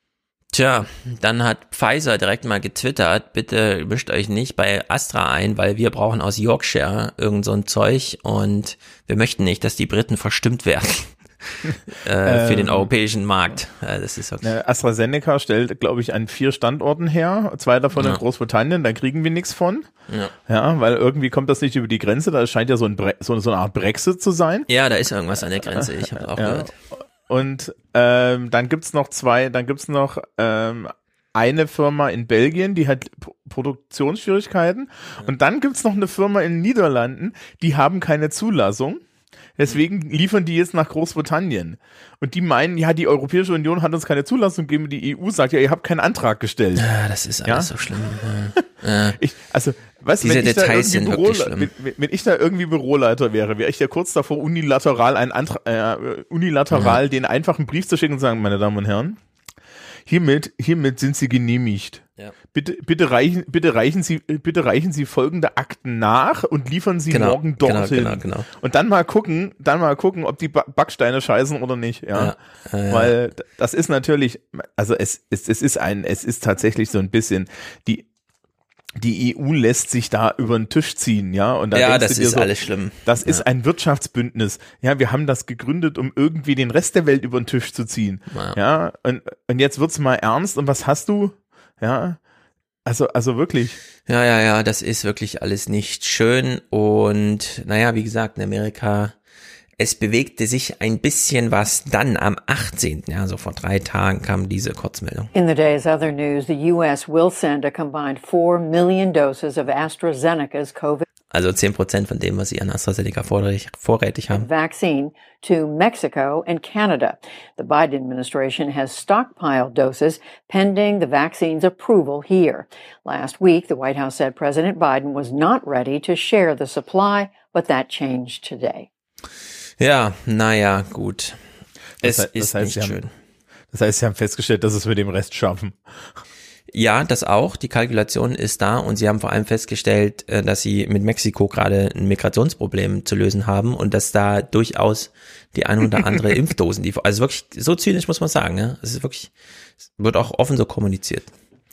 Tja, dann hat Pfizer direkt mal getwittert, bitte mischt euch nicht bei Astra ein, weil wir brauchen aus Yorkshire irgend so ein Zeug und wir möchten nicht, dass die Briten verstimmt werden <laughs> äh, für den Ähm, europäischen Markt. Äh, das ist okay. Ne, AstraZeneca stellt, glaube ich, an vier Standorten her, zwei davon Ja. in Großbritannien, da kriegen wir nichts von. Ja. Ja, weil irgendwie kommt das nicht über die Grenze, da scheint ja so, ein Bre so, so eine Art Brexit zu sein. Ja, da ist irgendwas an der Grenze, ich habe <laughs> auch gehört. Und ähm, dann gibt's noch zwei, dann gibt's noch ähm, eine Firma in Belgien, die hat P Produktionsschwierigkeiten. Und dann gibt's noch eine Firma in den Niederlanden, die haben keine Zulassung. Deswegen liefern die jetzt nach Großbritannien. Und die meinen, ja, die Europäische Union hat uns keine Zulassung gegeben. Die EU sagt, ja, ihr habt keinen Antrag gestellt. Ja, das ist alles Ja? so schlimm. Ja. <laughs> Ich, also, du, Diese wenn, ich da irgendwie Büro, wenn, wenn ich da irgendwie Büroleiter wäre, wäre ich ja kurz davor, unilateral einen Antrag, äh, unilateral den einfachen Brief zu schicken und sagen, meine Damen und Herren, hiermit, hiermit sind Sie genehmigt. Ja. Bitte, bitte reichen, bitte reichen Sie, bitte reichen Sie folgende Akten nach und liefern Sie Genau, morgen genau, dorthin. genau, genau. Und dann mal gucken, dann mal gucken, ob die Ba- Backsteine scheißen oder nicht, ja. Ja, ja. Weil das ist natürlich, also es, es, es ist ein, es ist tatsächlich so ein bisschen, die, die EU lässt sich da über den Tisch ziehen, ja. Und da Ja, das ist so, alles schlimm. Das Ja. ist ein Wirtschaftsbündnis. Ja, wir haben das gegründet, um irgendwie den Rest der Welt über den Tisch zu ziehen. Ja. Ja, und, und jetzt wird's mal ernst. Und was hast du? Ja, also, also wirklich. Ja, ja, ja, das ist wirklich alles nicht schön. Und naja, wie gesagt, in Amerika, es bewegte sich ein bisschen was dann am 18., ja, also vor drei Tagen kam diese Kurzmeldung. In the day's other news, the U.S. will send a combined 4 million doses of AstraZeneca's COVID Also 10 Prozent von dem, was sie an AstraZeneca vorrätig, vorrätig haben. vaccine to Mexico and Canada. The Biden administration has stockpiled doses pending the vaccine's approval here. Last week, the White House said President Biden was not ready to share the supply, but that changed today. Ja, naja, gut. Es Das he- das ist heißt, nicht sie haben- schön. Das heißt, sie haben festgestellt, dass es mit dem Rest schaffen. Ja, das auch. Die Kalkulation ist da und sie haben vor allem festgestellt, äh, dass sie mit Mexiko gerade ein Migrationsproblem zu lösen haben und dass da durchaus die ein oder andere <laughs> Impfdosen, die, also wirklich so zynisch muss man sagen, ne? Es ist wirklich, es wird auch offen so kommuniziert.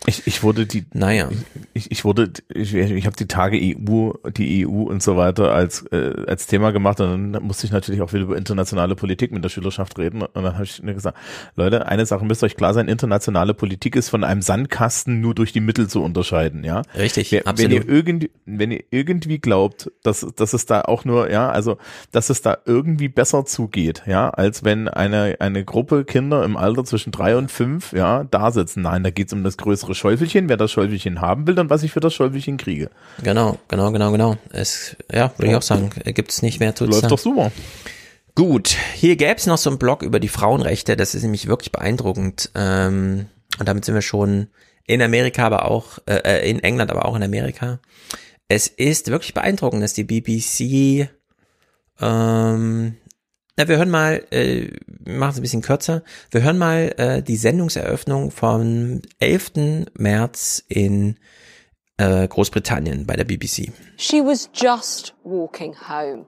Ich, ich wurde die, naja, ich, ich wurde, ich, ich habe die Tage EU, die EU und so weiter als äh, als Thema gemacht und dann musste ich natürlich auch wieder über internationale Politik mit der Schülerschaft reden und dann habe ich mir gesagt, Leute, eine Sache müsst euch klar sein, internationale Politik ist von einem Sandkasten nur durch die Mittel zu unterscheiden, ja. Richtig, Wer, absolut. Wenn ihr irgendwie, wenn ihr irgendwie glaubt, dass dass es da auch nur, ja, also dass es da irgendwie besser zugeht, ja, als wenn eine eine Gruppe Kinder im Alter zwischen drei und fünf, ja, da sitzen. Nein, da geht's um das größere Schäufelchen, wer das Schäufelchen haben will und was ich für das Schäufelchen kriege. Genau, genau, genau, genau. Es, ja, würde ich auch sagen, gibt es nicht mehr zu Läuft sagen. doch super. Gut, hier gäbe es noch so einen Blog über die Frauenrechte, das ist nämlich wirklich beeindruckend. Ähm, und damit sind wir schon in Amerika, aber auch, äh, äh, in England, aber auch in Amerika. Es ist wirklich beeindruckend, dass die BBC, ähm, na, wir hören mal, äh, machen es ein bisschen kürzer, wir hören mal äh, die Sendungseröffnung vom 11. März in äh, Großbritannien bei der BBC. She was just walking home,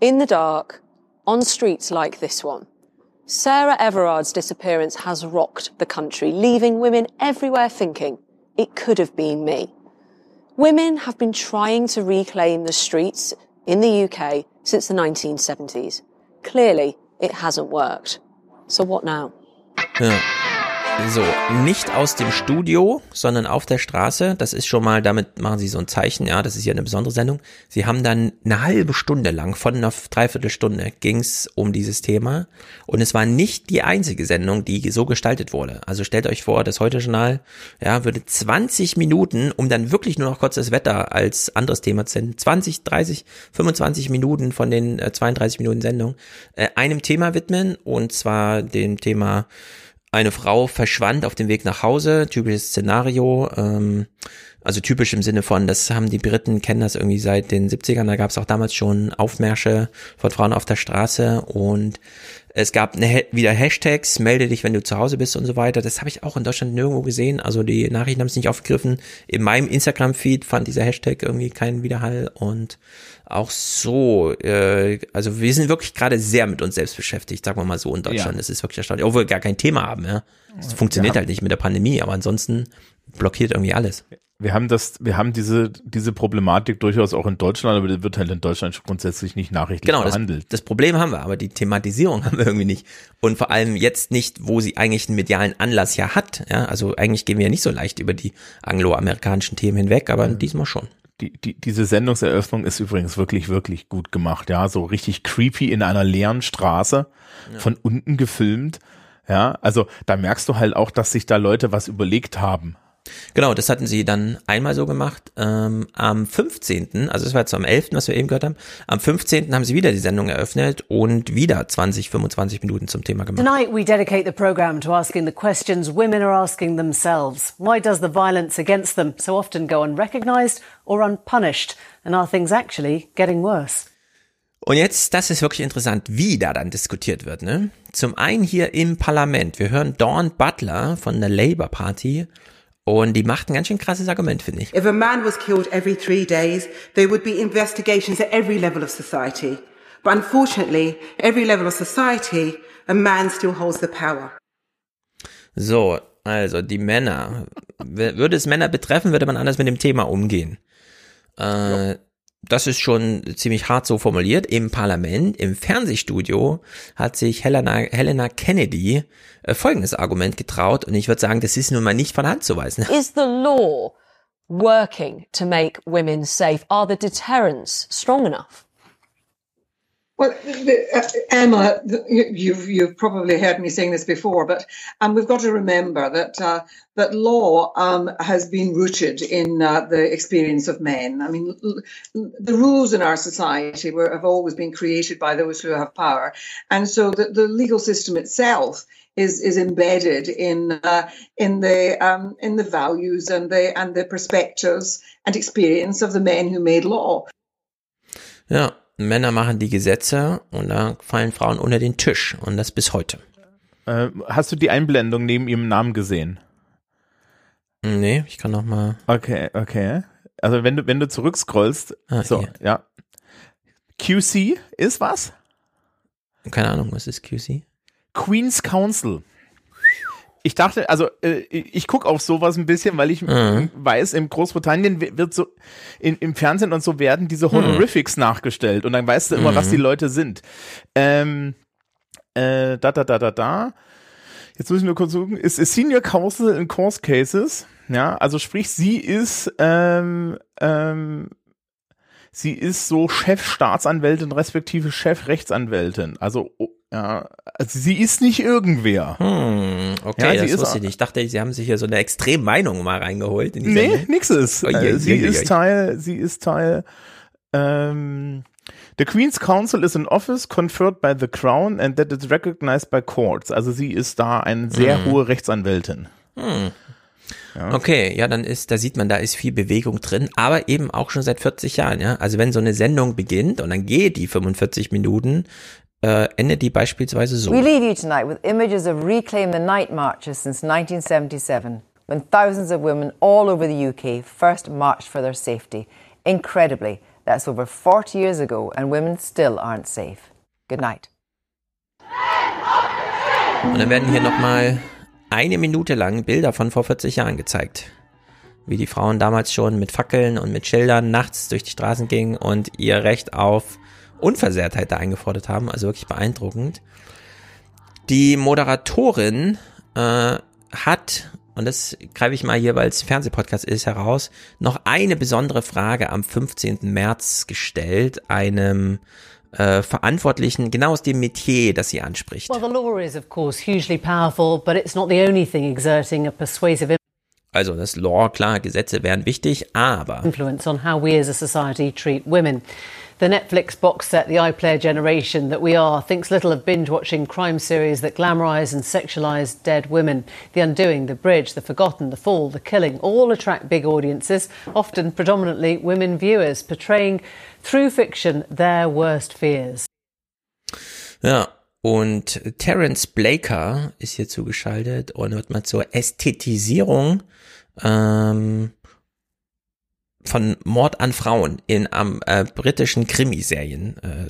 in the dark, on streets like this one. Sarah Everard's disappearance has rocked the country, leaving women everywhere thinking, it could have been me. Women have been trying to reclaim the streets in the UK since the 1970s. Clearly, it hasn't worked. So what now? Ja. So, nicht aus dem Studio, sondern auf der Straße. Das ist schon mal, damit machen sie so ein Zeichen, ja, das ist ja eine besondere Sendung. Sie haben dann eine halbe Stunde lang, von einer Dreiviertelstunde, ging's um dieses Thema. Und es war nicht die einzige Sendung, die so gestaltet wurde. Also stellt euch vor, das Heute-Journal, ja, würde 20 Minuten, um dann wirklich nur noch kurz das Wetter als anderes Thema zu senden, 20, 30, 25 Minuten von den äh, 32 Minuten Sendung, äh, einem Thema widmen, und zwar dem Thema eine Frau verschwand auf dem Weg nach Hause, typisches Szenario, ähm, also typisch im Sinne von, das haben die Briten, kennen das irgendwie seit den 70ern, da gab es auch damals schon Aufmärsche von Frauen auf der Straße und es gab eine, wieder Hashtags, melde dich, wenn du zu Hause bist und so weiter. Das habe ich auch in Deutschland nirgendwo gesehen. Also die Nachrichten haben es nicht aufgegriffen. In meinem Instagram-Feed fand dieser Hashtag irgendwie keinen Widerhall und auch so, äh, also wir sind wirklich gerade sehr mit uns selbst beschäftigt, sagen wir mal so in Deutschland. Ja. Das ist wirklich erstaunlich, obwohl wir gar kein Thema haben, ja. Es funktioniert Wir halt nicht mit der Pandemie, aber ansonsten blockiert irgendwie alles. Wir haben das, wir haben diese, diese Problematik durchaus auch in Deutschland, aber die wird halt in Deutschland grundsätzlich nicht nachrichtlich Genau, das, behandelt. das Problem haben wir, aber die Thematisierung <laughs> haben wir irgendwie nicht. Und vor allem jetzt nicht, wo sie eigentlich einen medialen Anlass ja hat. Ja, also eigentlich gehen wir ja nicht so leicht über die angloamerikanischen Themen hinweg, aber diesmal schon. Die, die, diese Sendungseröffnung ist übrigens wirklich, wirklich gut gemacht. Ja, so richtig creepy in einer leeren Straße, von unten gefilmt. Ja, also da merkst du halt auch, dass sich da Leute was überlegt haben. Genau, das hatten sie dann einmal so gemacht. Ähm, am 15., also das war jetzt am 11., was wir eben gehört haben, am 15. haben sie wieder die Sendung eröffnet und wieder 20, 25 Minuten zum Thema gemacht. Tonight, we dedicate the programme to asking the questions women are asking themselves. Why does the violence against them so often go unrecognised or unpunished? And are things actually getting worse? Und jetzt, das ist wirklich interessant, wie da dann diskutiert wird. Ne? Zum einen hier im Parlament. Wir hören Dawn Butler von der Labour Party und die macht ein ganz schön krasses Argument, finde ich. If a man was killed every three days, there would be investigations at every level of society. But unfortunately, every level of society, a man still holds the power. So, also die Männer. Würde es Männer betreffen, würde man anders mit dem Thema umgehen. Äh, das ist schon ziemlich hart so formuliert. Im Parlament, im Fernsehstudio hat sich Helena, Helena Kennedy äh, folgendes Argument getraut und ich würde sagen, das ist nun mal nicht von Hand zu weisen. <laughs> Is the law working to make women safe? Are the deterrents strong enough? Well, uh, Emma, you've you've probably heard me saying this before, but um, we've got to remember that uh, that law um, has been rooted in uh, the experience of men. I mean, l- the rules in our society were, have always been created by those who have power, and so the, the legal system itself is is embedded in uh, in the um, in the values and the and the perspectives and experience of the men who made law. Ja, Männer machen die Gesetze und da fallen Frauen unter den Tisch und das bis heute. Äh, hast du die Einblendung neben ihrem Namen gesehen? Nee, ich kann noch mal. Okay, okay. Also wenn du, wenn du zurückscrollst, Ah, so, hier. ja. QC ist was? Keine Ahnung, was ist QC? Queen's Council. Ich dachte, also äh, ich gucke auf sowas ein bisschen, weil ich Mhm. weiß, in Großbritannien wi- wird so in, im Fernsehen und so werden diese Mhm. Honorifics nachgestellt und dann weißt du immer, was Mhm. die Leute sind. Ähm, äh, da, da, da, da, da. Jetzt müssen wir kurz suchen. Ist, ist Senior Counsel in Course Cases. Ja, also sprich, sie ist ähm, ähm, sie ist so Chefstaatsanwältin respektive Chefrechtsanwältin. Also ja, also sie ist nicht irgendwer. Hm, okay, Ja, das ist wusste ich nicht. Ich dachte, sie haben sich hier so eine Extremmeinung mal reingeholt. In Nee, Sendung. nix ist. Oh, je, Äh, sie je, je, ist je. Teil, sie ist Teil, ähm, The Queen's Council is an office conferred by the Crown and that is recognized by courts. Also sie ist da eine sehr Mhm. hohe Rechtsanwältin. Hm. Ja. Okay, ja, dann ist, da sieht man, da ist viel Bewegung drin, aber eben auch schon seit 40 Jahren, ja. Also wenn so eine Sendung beginnt und dann geht die 45 Minuten, äh, endet die beispielsweise so. We leave you tonight with images of Reclaim the Night marches since 1977, when thousands of women all over the UK first marched for their safety. Incredibly, that's over 40 years ago, and women still aren't safe. Good night. Und dann werden hier nochmal eine Minute lang Bilder von vor 40 Jahren gezeigt. Wie die Frauen damals schon mit Fackeln und mit Schildern nachts durch die Straßen gingen und ihr Recht auf Unversehrtheit da eingefordert haben. Also wirklich beeindruckend. Die Moderatorin äh, hat, und das greife ich mal hier, weil es Fernsehpodcast ist, heraus, noch eine besondere Frage am 15. März gestellt, einem äh, Verantwortlichen, genau aus dem Metier, das sie anspricht. Well, the law is, of course, hugely powerful, but it's not the only thing exerting a persuasive Also das Law, klar, Gesetze wären wichtig, aber influence on how we as a society treat women. The Netflix box set The iPlayer Generation That We Are thinks little of binge watching crime series that glamorize and sexualize dead women. The Undoing, The Bridge, The Forgotten, The Fall, The Killing all attract big audiences, often predominantly women viewers, portraying through fiction their worst fears. ja. Und Terence Blaker ist hier zugeschaltet und wird mal zur Ästhetisierung ähm, von Mord an Frauen in am äh, britischen Krimiserien äh,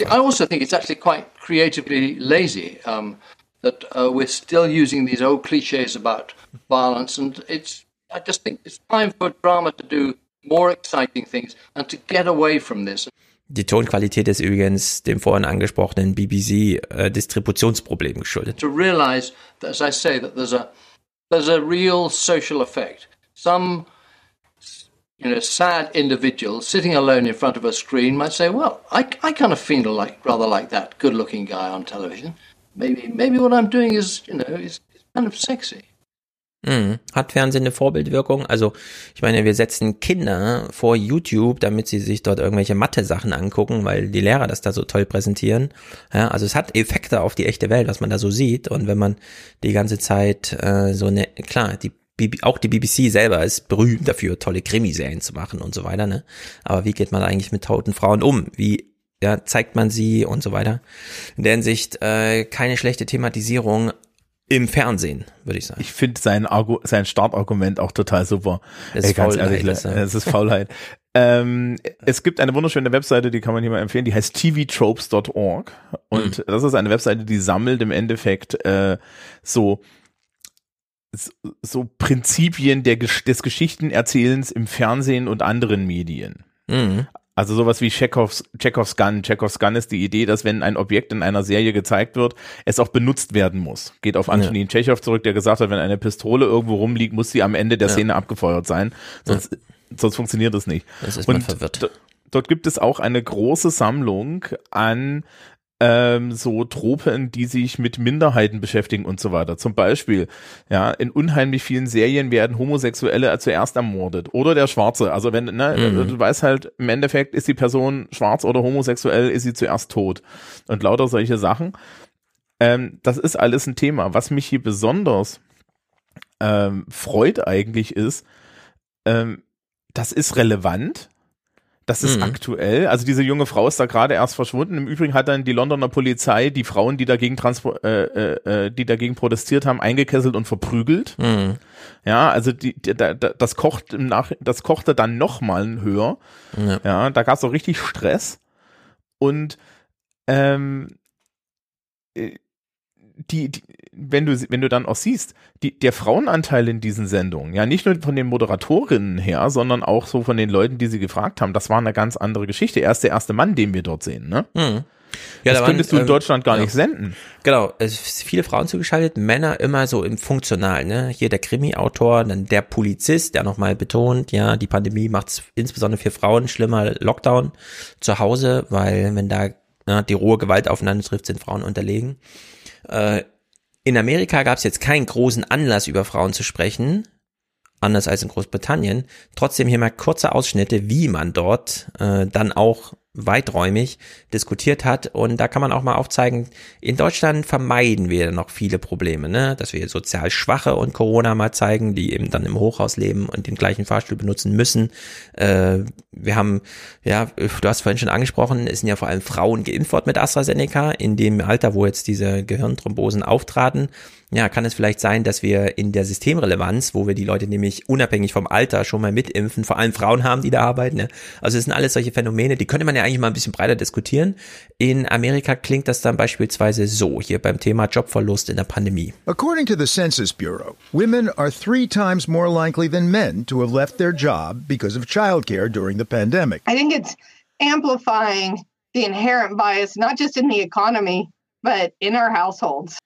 I also think it's actually quite creatively lazy um, that uh, we're still using these old cliches about violence, and it's. I just think it's time for drama to do more exciting things and to get away from this. Die Tonqualität ist übrigens dem vorhin angesprochenen BBC-Distributionsproblem geschuldet. To realize that, as I say, that there's a there's a real social effect. Some you know, sad individual sitting alone in front of a screen might say, "Well, I, I kind of feel like rather like that good-looking guy on television. Maybe maybe what I'm doing is you know is, kind of sexy." Mhm. Hat Fernsehen eine Vorbildwirkung? Also, ich meine, wir setzen Kinder vor YouTube, damit sie sich dort irgendwelche Mathe-Sachen angucken, weil die Lehrer das da so toll präsentieren. Ja, also es hat Effekte auf die echte Welt, was man da so sieht. Und wenn man die ganze Zeit äh, so eine, klar, die auch die BBC selber ist berühmt dafür, tolle Krimiserien zu machen und so weiter, ne? Aber wie geht man eigentlich mit toten Frauen um? Wie ja, zeigt man sie und so weiter? In der Hinsicht äh, keine schlechte Thematisierung im Fernsehen, würde ich sagen. Ich finde sein, Argu sein Startargument auch total super. Es ist ganz Faulheit, ehrlich, ist er. es ist Faulheit. <laughs> ähm, es gibt eine wunderschöne Webseite, die kann man hier mal empfehlen, die heißt tvtropes.org und Mhm. das ist eine Webseite, die sammelt im Endeffekt äh, so so Prinzipien der, des Geschichtenerzählens im Fernsehen und anderen Medien. Mhm. Also sowas wie Chekhovs, Chekhovs Gun. Chekhovs Gun ist die Idee, dass wenn ein Objekt in einer Serie gezeigt wird, es auch benutzt werden muss. Geht auf Antonin Tschechow zurück, der gesagt hat, wenn eine Pistole irgendwo rumliegt, muss sie am Ende der Ja. Szene abgefeuert sein. Sonst, sonst funktioniert das nicht. Das ist Und verwirrt. do- Dort gibt es auch eine große Sammlung an ähm, so Tropen, die sich mit Minderheiten beschäftigen und so weiter. Zum Beispiel, ja, in unheimlich vielen Serien werden Homosexuelle zuerst ermordet. Oder der Schwarze. Also wenn, ne, Mhm. du weißt halt, im Endeffekt ist die Person schwarz oder homosexuell, ist sie zuerst tot. Und lauter solche Sachen. Ähm, das ist alles ein Thema. Was mich hier besonders ähm, freut eigentlich ist, ähm, das ist relevant. Das ist Mhm. aktuell. Also diese junge Frau ist da gerade erst verschwunden. Im Übrigen hat dann die Londoner Polizei die Frauen, die dagegen äh, äh, äh, die dagegen protestiert haben, eingekesselt und verprügelt. Mhm. Ja, also die, die, da, da, das kocht im Nach das kochte dann noch mal höher. Ja. Ja, da gab es auch richtig Stress. Und ähm, äh, die, die, wenn du, wenn du dann auch siehst, die, der Frauenanteil in diesen Sendungen, ja, nicht nur von den Moderatorinnen her, sondern auch so von den Leuten, die sie gefragt haben, das war eine ganz andere Geschichte. Er ist der erste Mann, den wir dort sehen, ne? Mhm. das da waren, könntest du in ähm, Deutschland gar ja. nicht senden. Genau, es ist viele Frauen zugeschaltet, Männer immer so im Funktional, ne? Hier der Krimi-Autor, dann der Polizist, der nochmal betont, ja, die Pandemie macht es insbesondere für Frauen schlimmer, Lockdown zu Hause, weil wenn da ne, die rohe Gewalt aufeinander trifft, sind Frauen unterlegen. Äh, in Amerika gab es jetzt keinen großen Anlass, über Frauen zu sprechen, anders als in Großbritannien. Trotzdem hier mal kurze Ausschnitte, wie man dort äh, dann auch weiträumig diskutiert hat. Und da kann man auch mal aufzeigen, in Deutschland vermeiden wir noch viele Probleme, ne? dass wir sozial Schwache und Corona mal zeigen, die eben dann im Hochhaus leben und den gleichen Fahrstuhl benutzen müssen. Äh, wir haben, ja, du hast vorhin schon angesprochen, es sind ja vor allem Frauen geimpft worden mit AstraZeneca, in dem Alter, wo jetzt diese Gehirnthrombosen auftraten. Ja, kann es vielleicht sein, dass wir in der Systemrelevanz, wo wir die Leute nämlich unabhängig vom Alter schon mal mitimpfen, vor allem Frauen haben, die da arbeiten. Ne? Also es sind alles solche Phänomene, die könnte man ja eigentlich mal ein bisschen breiter diskutieren. In Amerika klingt das dann beispielsweise so, hier beim Thema Jobverlust in der Pandemie. According to the Census Bureau, women are three times more likely than men to have left their job because of childcare during the pandemic. I think it's amplifying the inherent bias, not just in the economy, but in our households.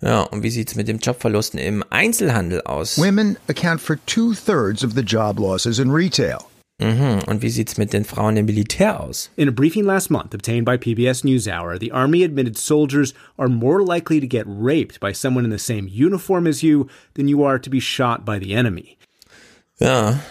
Ja, und wie sieht's mit dem Jobverlusten im Einzelhandel aus? Women account for two thirds of the job losses in retail. Mhm. Und wie sieht's mit den Frauen im Militär aus? In a briefing last month obtained by PBS NewsHour, the Army admitted soldiers are more likely to get raped by someone in the same uniform as you than you are to be shot by the enemy. Ja. <laughs>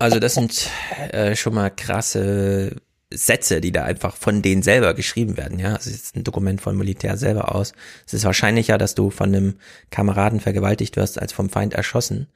Also das sind äh, schon mal krasse Sätze, die da einfach von denen selber geschrieben werden, ja. Das ist ein Dokument von Militär selber aus. Es ist wahrscheinlicher, dass du von einem Kameraden vergewaltigt wirst, als vom Feind erschossen.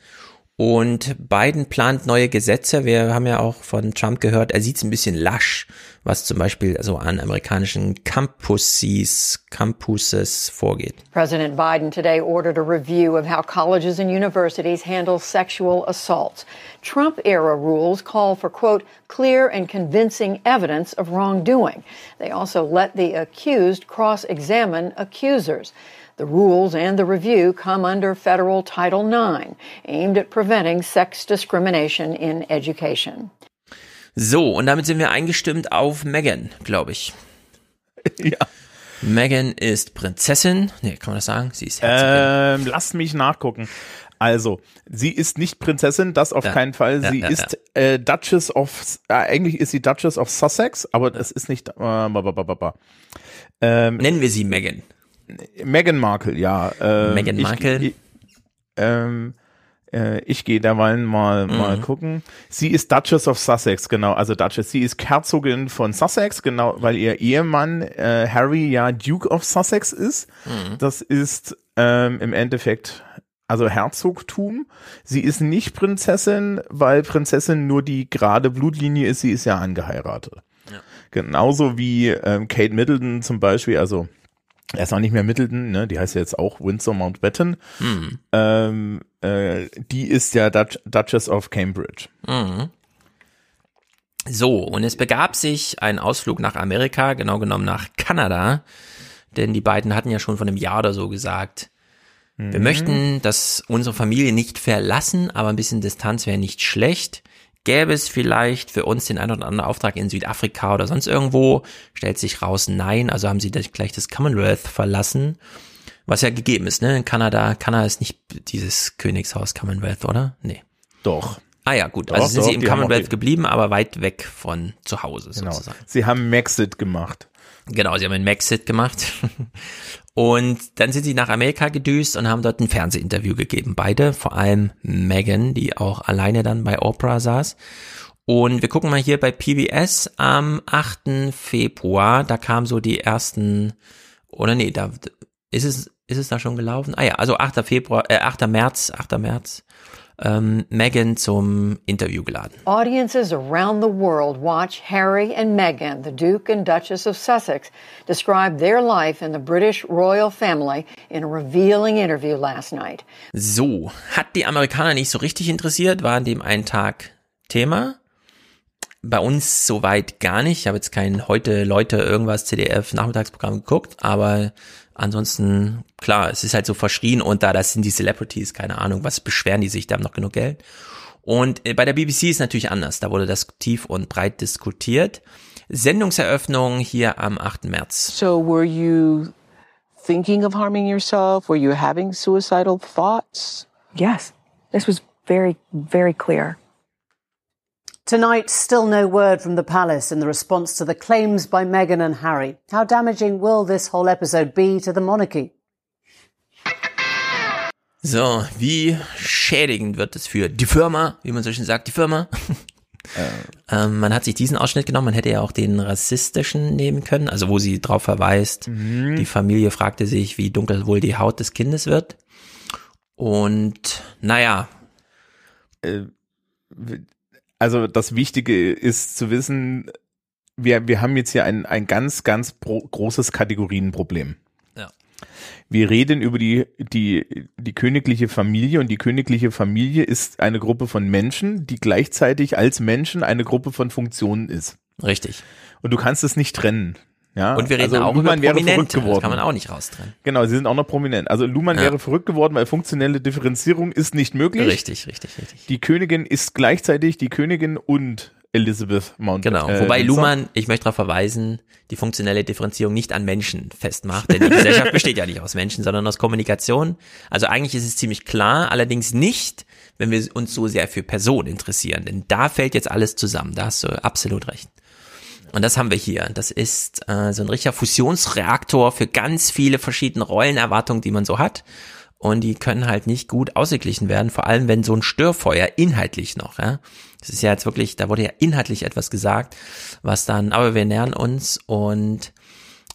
Und Biden plant neue Gesetze. Wir haben ja auch von Trump gehört, er sieht es ein bisschen lasch, was zum Beispiel so an amerikanischen Campuses, Campuses vorgeht. President Biden today ordered a review of how colleges and universities handle sexual assault. Trump era rules call for, quote, clear and convincing evidence of wrongdoing. They also let the accused cross examine accusers. The rules and the review come under federal Title IX, aimed at preventing sex discrimination in education. So, und damit sind wir eingestimmt auf Megan, glaube ich. <laughs> ja. Megan ist Prinzessin. Nee, kann man das sagen? Sie ist Herzogin. Ähm, lass mich nachgucken. Also, sie ist nicht Prinzessin, das auf Ja. keinen Fall. Ja, Sie ja, ist Äh, Duchess of, äh, eigentlich ist sie Duchess of Sussex, aber das ist nicht. Äh, ba, ba, ba, ba. Ähm, Nennen wir sie Megan. Meghan Markle, ja. Ähm, Meghan Markle. Ich, ähm, äh, ich gehe derweil mal, mal Mhm. gucken. Sie ist Duchess of Sussex, genau. Also Duchess. Sie ist Herzogin von Sussex, genau, weil ihr Ehemann äh, Harry ja Duke of Sussex ist. Mhm. Das ist ähm, im Endeffekt also Herzogtum. Sie ist nicht Prinzessin, weil Prinzessin nur die gerade Blutlinie ist. Sie ist ja angeheiratet. Genauso wie ähm, Kate Middleton zum Beispiel, also er ist auch nicht mehr Middleton, ne? die heißt ja jetzt auch Windsor Mountbatten. Mhm. Ähm, äh, die ist ja Dutch Duchess of Cambridge. Mhm. So, und es begab sich ein Ausflug nach Amerika, genau genommen nach Kanada, denn die beiden hatten ja schon vor einem Jahr oder so gesagt, wir Mhm. möchten, dass unsere Familie nicht verlassen, aber ein bisschen Distanz wäre nicht schlecht. Gäbe es vielleicht für uns den einen oder anderen Auftrag in Südafrika oder sonst irgendwo? Stellt sich raus, nein. Also haben sie gleich das Commonwealth verlassen, was ja gegeben ist, ne? In Kanada, Kanada ist nicht dieses Königshaus Commonwealth, oder? Nee. Doch. Ah ja, gut. Doch, also sind doch, sie im Commonwealth geblieben, aber weit weg von zu Hause Genau. sozusagen. Sie haben Maxit gemacht. Genau, sie haben einen Maxit gemacht. <laughs> Und dann sind sie nach Amerika gedüst und haben dort ein Fernsehinterview gegeben. Beide, vor allem Megan, die auch alleine dann bei Oprah saß. Und wir gucken mal hier bei PBS am 8. Februar. Da kamen so die ersten, oder nee, da ist es, ist es da schon gelaufen? Ah ja, also 8. Februar, äh, 8. März, 8. März. Ähm, Meghan zum Interview geladen. Audiences around the world watch Harry and Meghan, the Duke and Duchess of Sussex, describe their life in the British royal family in a revealing interview last night. So, hat die Amerikaner nicht so richtig interessiert, war an dem einen Tag Thema. Bei uns soweit gar nicht. Ich habe jetzt kein heute Leute irgendwas CDF Nachmittagsprogramm geguckt, aber ansonsten klar, es ist halt so verschrien und da das sind die Celebrities, keine Ahnung, was beschweren die sich, da haben noch genug Geld. Und äh, bei der BBC ist natürlich anders, da wurde das tief und breit diskutiert. Sendungseröffnung hier am 8. März. So were you thinking of harming yourself? Were you having suicidal thoughts? Yes. This was very very clear. Tonight, still no word from the palace in the response to the claims by Meghan and Harry. How damaging will this whole episode be to the monarchy? So, wie schädigend wird es für die Firma, wie man so schön sagt, die Firma? <laughs> ähm, man hat sich diesen Ausschnitt genommen, man hätte ja auch den rassistischen nehmen können, also wo sie drauf verweist, Mhm. die Familie fragte sich, wie dunkel wohl die Haut des Kindes wird. Und naja, Äh, also das Wichtige ist zu wissen, wir, wir haben jetzt hier ein, ein ganz, ganz pro, großes Kategorienproblem. Ja. Wir reden über die, die, die königliche Familie und die königliche Familie ist eine Gruppe von Menschen, die gleichzeitig als Menschen eine Gruppe von Funktionen ist. Richtig. Und du kannst es nicht trennen. Ja, Und wir reden also auch Luhmann über Prominente, das kann man auch nicht raustrennen. Genau, sie sind auch noch prominent. Also Luhmann Ja. wäre verrückt geworden, weil funktionelle Differenzierung ist nicht möglich. Richtig, richtig, richtig. Die Königin ist gleichzeitig die Königin und Elizabeth Mount. Genau, äh, wobei. Luhmann, ich möchte darauf verweisen, die funktionelle Differenzierung nicht an Menschen festmacht, denn die Gesellschaft <laughs> besteht ja nicht aus Menschen, sondern aus Kommunikation. Also eigentlich ist es ziemlich klar, allerdings nicht, wenn wir uns so sehr für Personen interessieren, denn da fällt jetzt alles zusammen, da hast du absolut recht. Und das haben wir hier. Das ist äh, so ein richtiger Fusionsreaktor für ganz viele verschiedene Rollenerwartungen, die man so hat. Und die können halt nicht gut ausgeglichen werden, vor allem wenn so ein Störfeuer inhaltlich noch, ja. Das ist ja jetzt wirklich, da wurde ja inhaltlich etwas gesagt, was dann, aber wir nähern uns und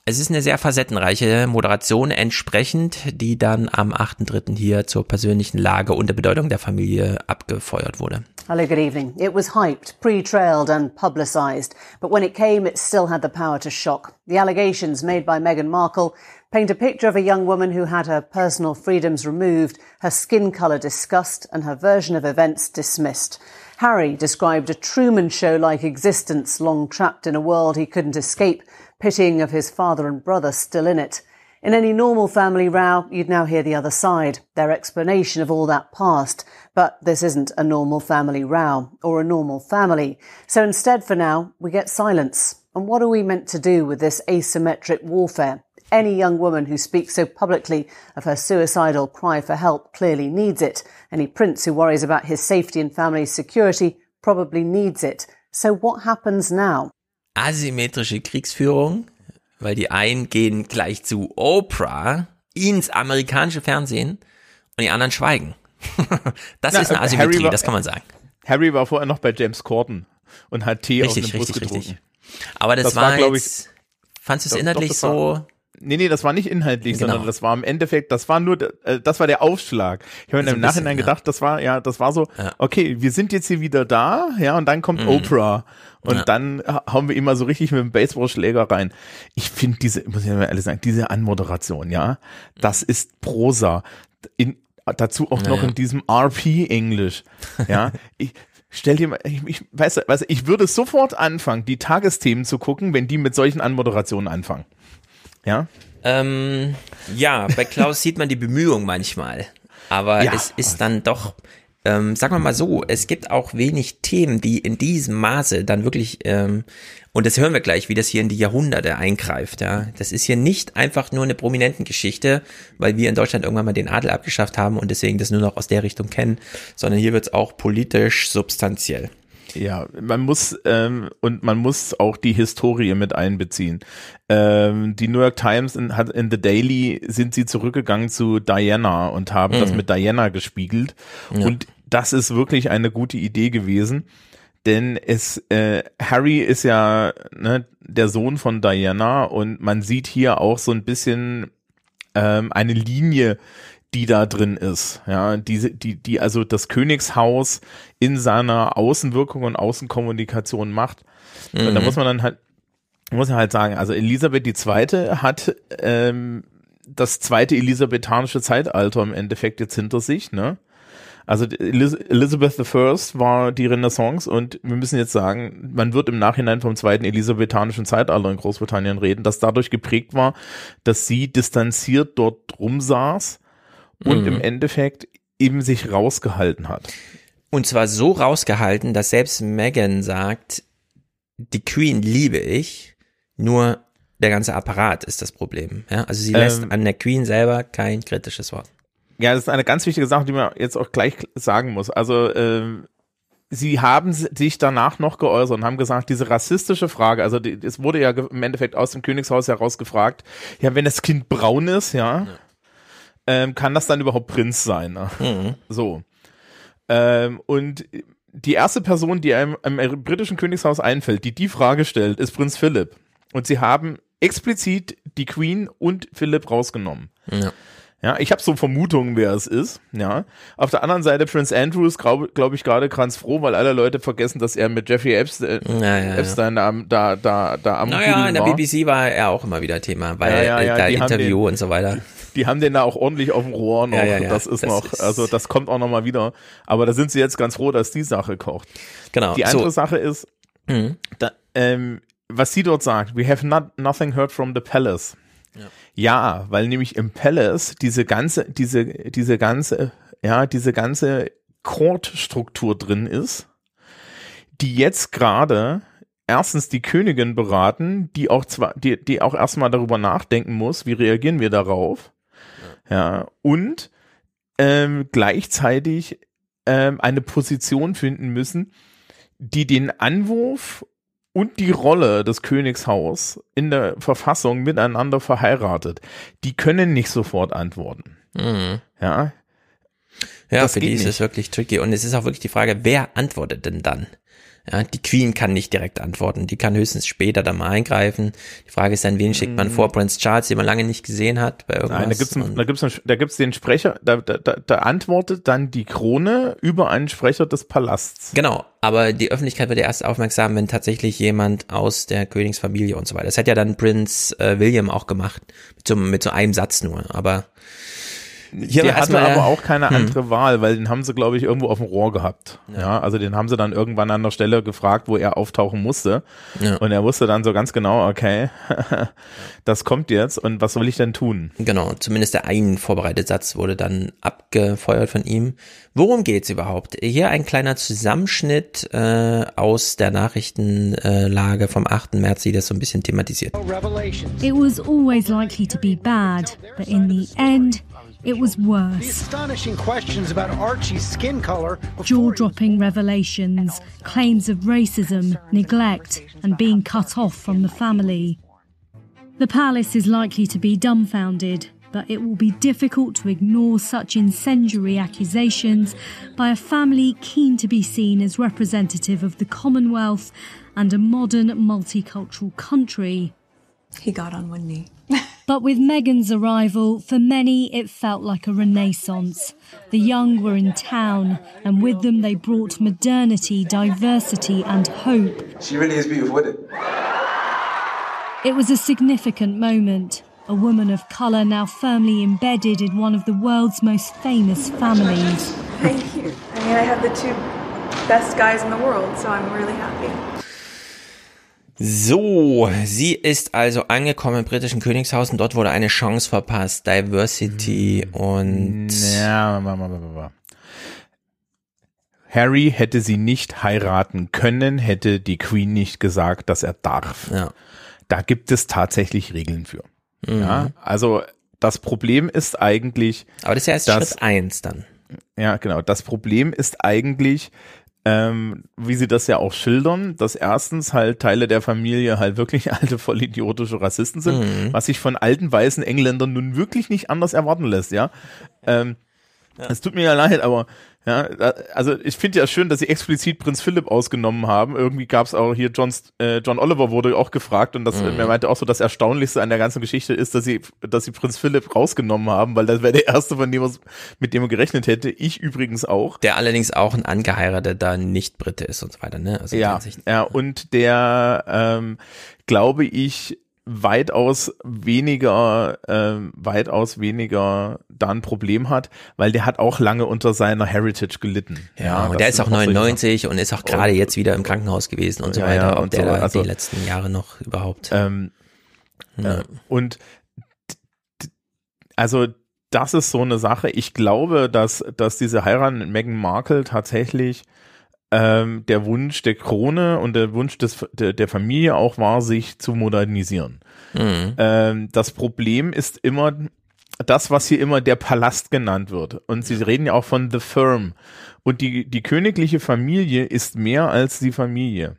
es ist eine sehr facettenreiche Moderation entsprechend, die dann am 8.3. hier zur persönlichen Lage und der Bedeutung der Familie abgefeuert wurde. Hello, good evening. It was hyped, pre-trailed and publicised, but when it came, it still had the power to shock. The allegations made by Meghan Markle paint a picture of a young woman who had her personal freedoms removed, her skin colour discussed, and her version of events dismissed. Harry described a Truman Show-like existence, long trapped in a world he couldn't escape, pitying of his father and brother still in it. In any normal family row, you'd now hear the other side, their explanation of all that past. But this isn't a normal family row or a normal family. So instead, for now, we get silence. And what are we meant to do with this asymmetric warfare? Any young woman who speaks so publicly of her suicidal cry for help clearly needs it. Any prince who worries about his safety and family's security probably needs it. So what happens now? Asymmetrische Kriegsführung, weil die einen gehen gleich zu Oprah ins amerikanische Fernsehen und die anderen schweigen. <laughs> das Na, ist eine Asymmetrie, war- das kann man sagen. Harry war vorher noch bei James Corden und hat Tee Richtig, aus dem Bus richtig, getrunken. richtig. Aber das, war, glaub jetzt, fandst du es inhaltlich doch, das so? Nee, nee, das war nicht inhaltlich, Genau. sondern das war im Endeffekt, das war nur, äh, das war der Aufschlag. Ich habe So im ein Nachhinein bisschen, ja. gedacht, das war, ja, das war so, okay, wir sind jetzt hier wieder da, ja, und dann kommt Oprah. Und Mhm. Ja. dann ha- hauen wir immer so richtig mit dem Baseballschläger rein. Ich finde diese, muss ich mal ehrlich sagen, diese Anmoderation, ja, das ist Prosa. In, dazu auch noch Ja, ja. in diesem RP-Englisch, ja. <laughs> Ich, Stell dir mal, ich, ich weiß, weiß, ich würde sofort anfangen, die Tagesthemen zu gucken, wenn die mit solchen Anmoderationen anfangen. Ja? Ähm, ja, bei Klaus sieht man die Bemühung manchmal. Aber Ja. es ist dann doch, ähm, sagen wir mal so, es gibt auch wenig Themen, die in diesem Maße dann wirklich, ähm, und das hören wir gleich, wie das hier in die Jahrhunderte eingreift, ja. Das ist hier nicht einfach nur eine prominenten Geschichte, weil wir in Deutschland irgendwann mal den Adel abgeschafft haben und deswegen das nur noch aus der Richtung kennen, sondern hier wird es auch politisch substanziell. Ja, man muss ähm, und man muss auch die Historie mit einbeziehen. Ähm, die New York Times in, hat in The Daily sind sie zurückgegangen zu Diana und haben Mhm. das mit Diana gespiegelt. Ja. Und das ist wirklich eine gute Idee gewesen, denn es äh, Harry ist ja ne, der Sohn von Diana und man sieht hier auch so ein bisschen ähm, eine Linie, die da drin ist, ja, diese, die, die also das Königshaus in seiner Außenwirkung und Außenkommunikation macht. Mhm. Und da muss man dann halt, muss man halt sagen, also Elisabeth II. hat ähm, das zweite elisabethanische Zeitalter im Endeffekt jetzt hinter sich, ne? Also Elizabeth I war die Renaissance und wir müssen jetzt sagen, man wird im Nachhinein vom zweiten elisabethanischen Zeitalter in Großbritannien reden, das dadurch geprägt war, dass sie distanziert dort rumsaß und mhm. im Endeffekt eben sich rausgehalten hat. Und zwar so rausgehalten, dass selbst Meghan sagt, die Queen liebe ich, nur der ganze Apparat ist das Problem. Ja? Also sie lässt ähm, an der Queen selber kein kritisches Wort. Ja, das ist eine ganz wichtige Sache, die man jetzt auch gleich sagen muss. Also ähm, sie haben sich danach noch geäußert und haben gesagt, diese rassistische Frage, also die, es wurde ja im Endeffekt aus dem Königshaus heraus gefragt, ja, wenn das Kind braun ist, ja, ja. Ähm, kann das dann überhaupt Prinz sein? Ne? Mhm. So. Ähm, und die erste Person, die einem im britischen Königshaus einfällt, die die Frage stellt, ist Prinz Philipp. Und sie haben explizit die Queen und Philipp rausgenommen. Ja. Ja, ich habe so Vermutungen, wer es ist. Ja, auf der anderen Seite Prince Andrew ist, glaube glaub ich, gerade ganz froh, weil alle Leute vergessen, dass er mit Jeffrey Epstein, ja, ja, Epstein ja. da, da, da am Naja, in der. BBC war er auch immer wieder Thema, weil ja, ja, da Interview den, und so weiter. Die haben den da auch ordentlich auf dem Rohr noch. Ja, das ist das noch, ist also das kommt auch noch mal wieder. Aber da sind sie jetzt ganz froh, dass die Sache kocht. Genau. Die andere so. Sache ist, mhm. da, ähm, was sie dort sagt, we have not, nothing heard from the palace. Ja. ja, weil nämlich im Palace diese ganze, diese, diese ganze, ja, diese ganze Court-Struktur drin ist, die jetzt gerade erstens die Königin beraten, die auch zwar, die, die auch erstmal darüber nachdenken muss, wie reagieren wir darauf. Ja, und ähm, gleichzeitig ähm, eine Position finden müssen, die den Anwurf und die Rolle des Königshaus in der Verfassung miteinander verheiratet. Die können nicht sofort antworten. Mhm. Ja. Ja, das für die ist es wirklich tricky. Und es ist auch wirklich die Frage, wer antwortet denn dann? Ja, die Queen kann nicht direkt antworten, die kann höchstens später da mal eingreifen. Die Frage ist dann, wen schickt man vor? Prince Charles, den man lange nicht gesehen hat bei irgendwas? Nein, da gibt's, einen, da gibt's, einen, da gibt's den Sprecher, da, da, da antwortet dann die Krone über einen Sprecher des Palasts. Genau, aber die Öffentlichkeit wird ja erst aufmerksam, wenn tatsächlich jemand aus der Königsfamilie und so weiter. Das hat ja dann Prince äh, William auch gemacht, mit so, mit so einem Satz nur, aber hier der hatte aber auch keine hm. andere Wahl, weil den haben sie, glaube ich, irgendwo auf dem Rohr gehabt. Ja. ja. also den haben sie dann irgendwann an der Stelle gefragt, wo er auftauchen musste. Ja. Und er wusste dann so ganz genau, okay, <laughs> das kommt jetzt und was soll ich denn tun? Genau, zumindest der ein vorbereitete Satz wurde dann abgefeuert von ihm. Worum geht's überhaupt? Hier ein kleiner Zusammenschnitt äh, aus der Nachrichtenlage vom 8. März, die das so ein bisschen thematisiert. It was always likely to be bad, but in the end It was worse. The astonishing questions about Archie's skin color. Jaw dropping revelations, claims of racism, neglect, and being cut off from the family. The palace is likely to be dumbfounded, but it will be difficult to ignore such incendiary accusations by a family keen to be seen as representative of the Commonwealth and a modern multicultural country. He got on one knee. But with Meghan's arrival, for many it felt like a renaissance. The young were in town, and with them they brought modernity, diversity, and hope. She really is beautiful, isn't it? It was a significant moment. A woman of colour now firmly embedded in one of the world's most famous families. Thank you. I mean, I have the two best guys in the world, so I'm really happy. So, sie ist also angekommen im britischen Königshaus und dort wurde eine Chance verpasst. Diversity und. Ja, Harry hätte sie nicht heiraten können, hätte die Queen nicht gesagt, dass er darf. Ja. Da gibt es tatsächlich Regeln für. Mhm. Ja, also das Problem ist eigentlich. Aber das ist ja erst dass, Schritt eins dann. Ja, genau. Das Problem ist eigentlich, ähm, wie sie das ja auch schildern, dass erstens halt Teile der Familie halt wirklich <laughs> alte vollidiotische Rassisten sind, mhm. was sich von alten weißen Engländern nun wirklich nicht anders erwarten lässt, ja. Ähm, Es tut mir ja leid, aber ja, also ich finde ja schön, dass sie explizit Prinz Philipp ausgenommen haben. Irgendwie gab es auch hier John, äh, John Oliver wurde auch gefragt und das mhm. er meinte auch so, das Erstaunlichste an der ganzen Geschichte ist, dass sie, dass sie Prinz Philipp rausgenommen haben, weil das wäre der erste, von dem mit dem er gerechnet hätte. Ich übrigens auch. Der allerdings auch ein angeheirateter Nicht-Brite ist und so weiter, ne? Also ja, ja, und der, ähm, glaube ich, weitaus weniger, äh, weitaus weniger da ein Problem hat, weil der hat auch lange unter seiner Heritage gelitten. Ja, ja und der ist auch 99 und ist auch gerade jetzt wieder im Krankenhaus gewesen und so ja, weiter, ja, ob der so, da also, die letzten Jahre noch überhaupt. Ähm, ja. äh, und also das ist so eine Sache. Ich glaube, dass, dass diese Heirat mit Meghan Markle tatsächlich ähm, der Wunsch der Krone und der Wunsch des, der, der Familie auch war, sich zu modernisieren. Mhm. Ähm, das Problem ist immer das, was hier immer der Palast genannt wird. Und sie reden ja auch von The Firm. Und die, die königliche Familie ist mehr als die Familie.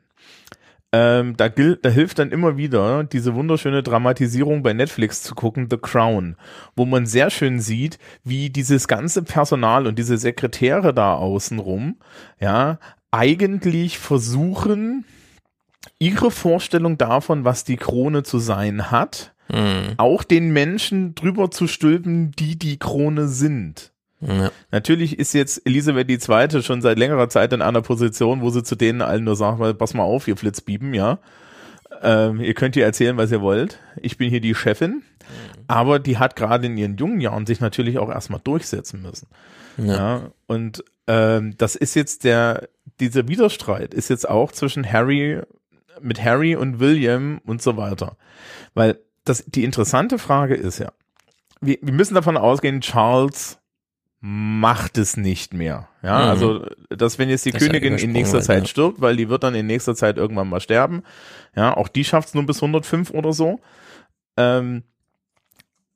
Ähm, da, gilt, da hilft dann immer wieder diese wunderschöne Dramatisierung bei Netflix zu gucken, The Crown, wo man sehr schön sieht, wie dieses ganze Personal und diese Sekretäre da außenrum, ja, eigentlich versuchen, ihre Vorstellung davon, was die Krone zu sein hat, mhm. auch den Menschen drüber zu stülpen, die die Krone sind. Ja. Natürlich ist jetzt Elisabeth II. schon seit längerer Zeit in einer Position, wo sie zu denen allen nur sagt, pass mal auf, ihr Flitzbieben, ja. Ähm, ihr könnt ihr erzählen, was ihr wollt. Ich bin hier die Chefin. Mhm. Aber die hat gerade in ihren jungen Jahren sich natürlich auch erstmal durchsetzen müssen. Ja. ja und ähm, das ist jetzt der, dieser Widerstreit ist jetzt auch zwischen Harry, mit Harry und William und so weiter. Weil das, die interessante Frage ist ja, wir, wir müssen davon ausgehen, Charles macht es nicht mehr. Ja, mhm. also, dass wenn jetzt die das Königin in nächster Zeit ja. stirbt, weil die wird dann in nächster Zeit irgendwann mal sterben. Ja, auch die schafft es nur bis 105 oder so. Ähm,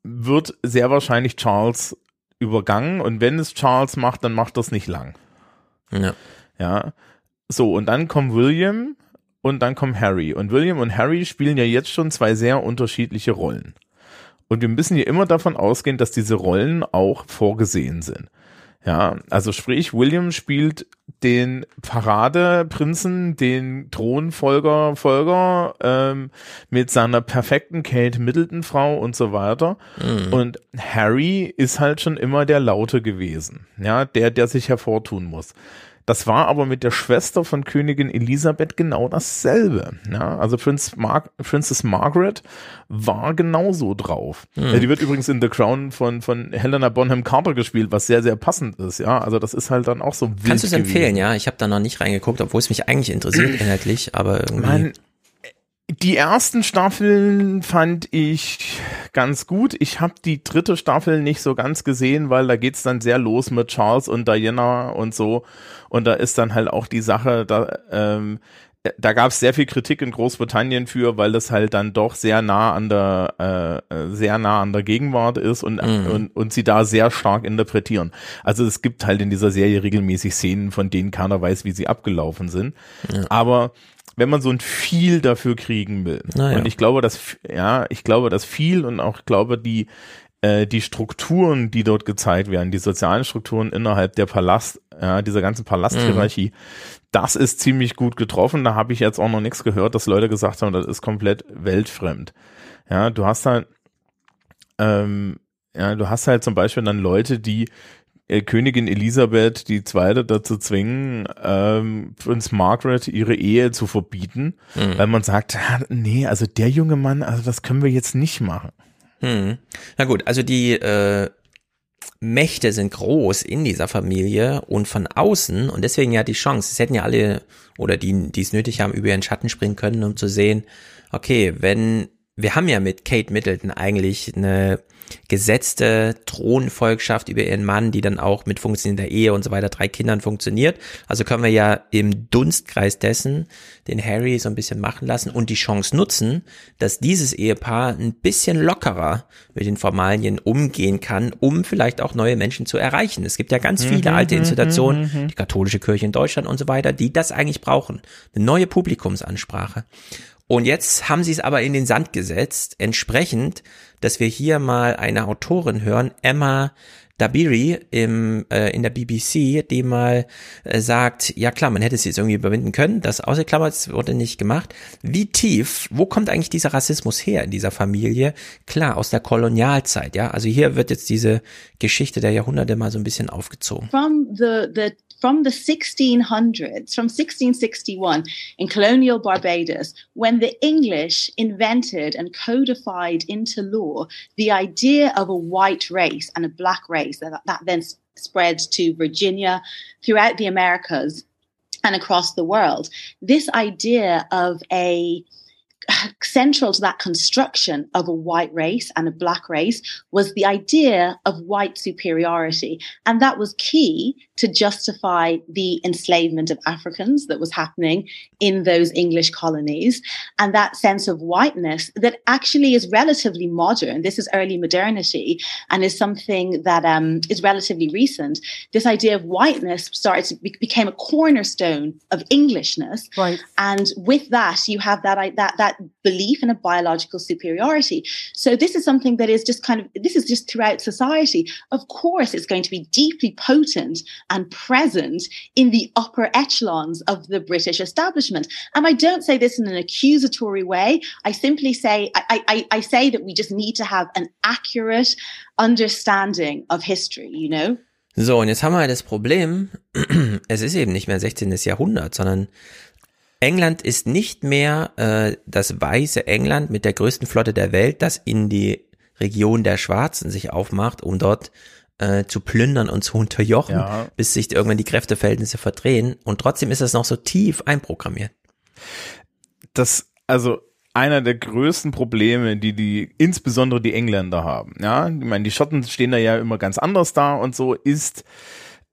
wird sehr wahrscheinlich Charles übergangen und wenn es Charles macht, dann macht das nicht lang. Ja. Ja. So, und dann kommt William und dann kommt Harry. Und William und Harry spielen ja jetzt schon zwei sehr unterschiedliche Rollen. Und wir müssen ja immer davon ausgehen, dass diese Rollen auch vorgesehen sind. Ja, also sprich, William spielt den Paradeprinzen, den Thronfolger, Folger ähm, mit seiner perfekten Kate Middleton Frau und so weiter. Mhm. Und Harry ist halt schon immer der Laute gewesen, ja, der, der sich hervortun muss. Das war aber mit der Schwester von Königin Elisabeth genau dasselbe. Ja, also Prinz Mar Princess Margaret war genauso drauf. Mhm. Die wird übrigens in The Crown von, von Helena Bonham Carter gespielt, was sehr, sehr passend ist. Ja, also das ist halt dann auch so wild Kannst du es empfehlen? Ja, ich habe da noch nicht reingeguckt, obwohl es mich eigentlich interessiert <clears throat> inhaltlich, aber irgendwie. Mein, die ersten Staffeln fand ich ganz gut. Ich habe die dritte Staffel nicht so ganz gesehen, weil da geht's dann sehr los mit Charles und Diana und so. Und da ist dann halt auch die Sache, da, ähm, da gab es sehr viel Kritik in Großbritannien für, weil das halt dann doch sehr nah an der äh, sehr nah an der Gegenwart ist und, mhm. und und sie da sehr stark interpretieren. Also es gibt halt in dieser Serie regelmäßig Szenen, von denen keiner weiß, wie sie abgelaufen sind. Ja. Aber wenn man so ein viel dafür kriegen will. Ah, ja. Und ich glaube, dass, ja, ich glaube, dass viel und auch glaube, die, äh, die Strukturen, die dort gezeigt werden, die sozialen Strukturen innerhalb der Palast, ja, dieser ganzen Palasthierarchie, mhm. das ist ziemlich gut getroffen. Da habe ich jetzt auch noch nichts gehört, dass Leute gesagt haben, das ist komplett weltfremd. Ja, du hast halt, ähm, ja, du hast halt zum Beispiel dann Leute, die Königin Elisabeth die Zweite dazu zwingen, ähm, Prinz Margaret ihre Ehe zu verbieten, mhm. weil man sagt, nee, also der junge Mann, also das können wir jetzt nicht machen. Mhm. Na gut, also die äh, Mächte sind groß in dieser Familie und von außen und deswegen ja die Chance. Es hätten ja alle oder die, die es nötig haben, über ihren Schatten springen können, um zu sehen, okay, wenn wir haben ja mit Kate Middleton eigentlich eine gesetzte Thronfolgschaft über ihren Mann, die dann auch mit funktionierender Ehe und so weiter, drei Kindern funktioniert. Also können wir ja im Dunstkreis dessen den Harry so ein bisschen machen lassen und die Chance nutzen, dass dieses Ehepaar ein bisschen lockerer mit den Formalien umgehen kann, um vielleicht auch neue Menschen zu erreichen. Es gibt ja ganz viele mhm, alte mhm, Institutionen, mhm, die katholische Kirche in Deutschland und so weiter, die das eigentlich brauchen. Eine neue Publikumsansprache. Und jetzt haben sie es aber in den Sand gesetzt, entsprechend dass wir hier mal eine Autorin hören, Emma Dabiri im, äh, in der BBC, die mal äh, sagt, ja klar, man hätte es jetzt irgendwie überwinden können, das ausgeklammert wurde nicht gemacht. Wie tief, wo kommt eigentlich dieser Rassismus her in dieser Familie? Klar, aus der Kolonialzeit, ja. Also hier wird jetzt diese Geschichte der Jahrhunderte mal so ein bisschen aufgezogen. From the, the from the 1600s, from 1661 in colonial Barbados, when the English invented and codified into law the idea of a white race and a black race, that, that then spread to Virginia, throughout the Americas, and across the world. This idea of a central to that construction of a white race and a black race was the idea of white superiority. And that was key to justify the enslavement of Africans that was happening in those English colonies. And that sense of whiteness that actually is relatively modern. This is early modernity and is something that um, is relatively recent. This idea of whiteness started to be- became a cornerstone of Englishness. Right. And with that, you have that, that, that belief in a biological superiority. So this is something that is just kind of, this is just throughout society. Of course, it's going to be deeply potent and present in the upper echelons of the British establishment. And I don't say this in an accusatory way. I simply say, I, I, I say that we just need to have an accurate understanding of history, you know? So, und jetzt haben wir das Problem, <clears throat> es ist eben nicht mehr 16. Jahrhundert, sondern England ist nicht mehr äh, das weiße England mit der größten Flotte der Welt, das in die Region der Schwarzen sich aufmacht, um dort äh, zu plündern und zu unterjochen, Ja. bis sich irgendwann die Kräfteverhältnisse verdrehen. Und trotzdem ist das noch so tief einprogrammiert. das, also einer der größten Probleme, die die, insbesondere die Engländer haben, ja, ich meine, die Schotten stehen da ja immer ganz anders da und so, ist,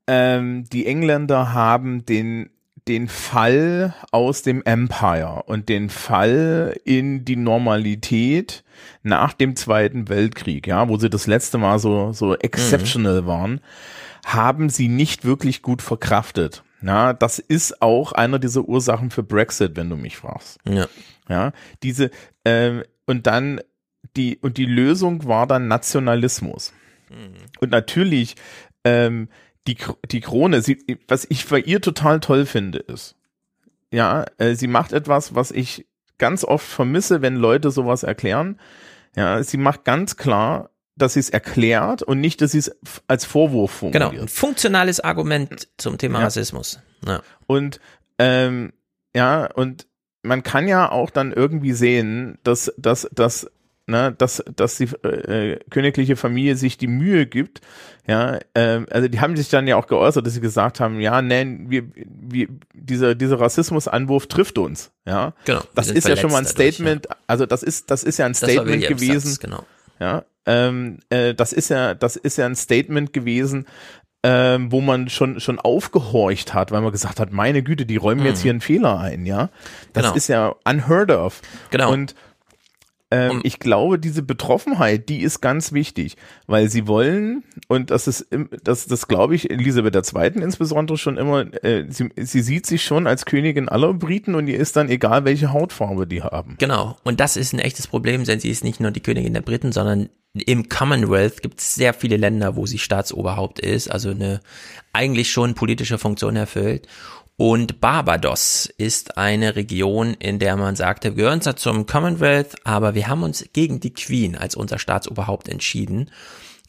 ähm, die Engländer haben den, den Fall aus dem Empire und den Fall in die Normalität nach dem Zweiten Weltkrieg, ja, wo sie das letzte Mal so, so exceptional waren, haben sie nicht wirklich gut verkraftet. Ja, das ist auch einer dieser Ursachen für Brexit, wenn du mich fragst. Ja. Ja, diese, ähm, und dann die, und die Lösung war dann Nationalismus. Und natürlich, ähm, die, die Krone, sie, was ich bei ihr total toll finde, ist, ja, äh, sie macht etwas, was ich ganz oft vermisse, wenn Leute sowas erklären. Ja, sie macht ganz klar, dass sie es erklärt und nicht, dass sie es als Vorwurf formuliert. Genau, ein funktionales Argument zum Thema Ja. Rassismus. Ja. Und ähm, ja, und man kann ja auch dann irgendwie sehen, dass, dass, dass, ne, dass, dass die äh, königliche Familie sich die Mühe gibt. Ja, ähm, also die haben sich dann ja auch geäußert, dass sie gesagt haben, ja, nein, wir, wir, dieser, dieser Rassismusanwurf trifft uns. Ja, Genau, Das ist ja schon mal ein verletzt dadurch, Statement. Also das ist, das ist ja ein Statement gewesen. Satz, genau. Ja, ähm, äh, das ist ja, das ist ja ein Statement gewesen, ähm, wo man schon schon aufgehorcht hat, weil man gesagt hat, meine Güte, die räumen jetzt Mhm. hier einen Fehler ein, ja. Das Genau. ist ja unheard of. Genau. Und ähm, ich glaube, diese Betroffenheit, die ist ganz wichtig, weil sie wollen, und das ist, im- das, das glaube ich, Elisabeth II. insbesondere schon immer, äh, sie, sie sieht sich schon als Königin aller Briten und ihr ist dann egal, welche Hautfarbe die haben. Genau. Und das ist ein echtes Problem, denn sie ist nicht nur die Königin der Briten, sondern im Commonwealth gibt es sehr viele Länder, wo sie Staatsoberhaupt ist, also eine eigentlich schon politische Funktion erfüllt. Und Barbados ist eine Region, in der man sagte, wir gehören zwar zum Commonwealth, aber wir haben uns gegen die Queen als unser Staatsoberhaupt entschieden.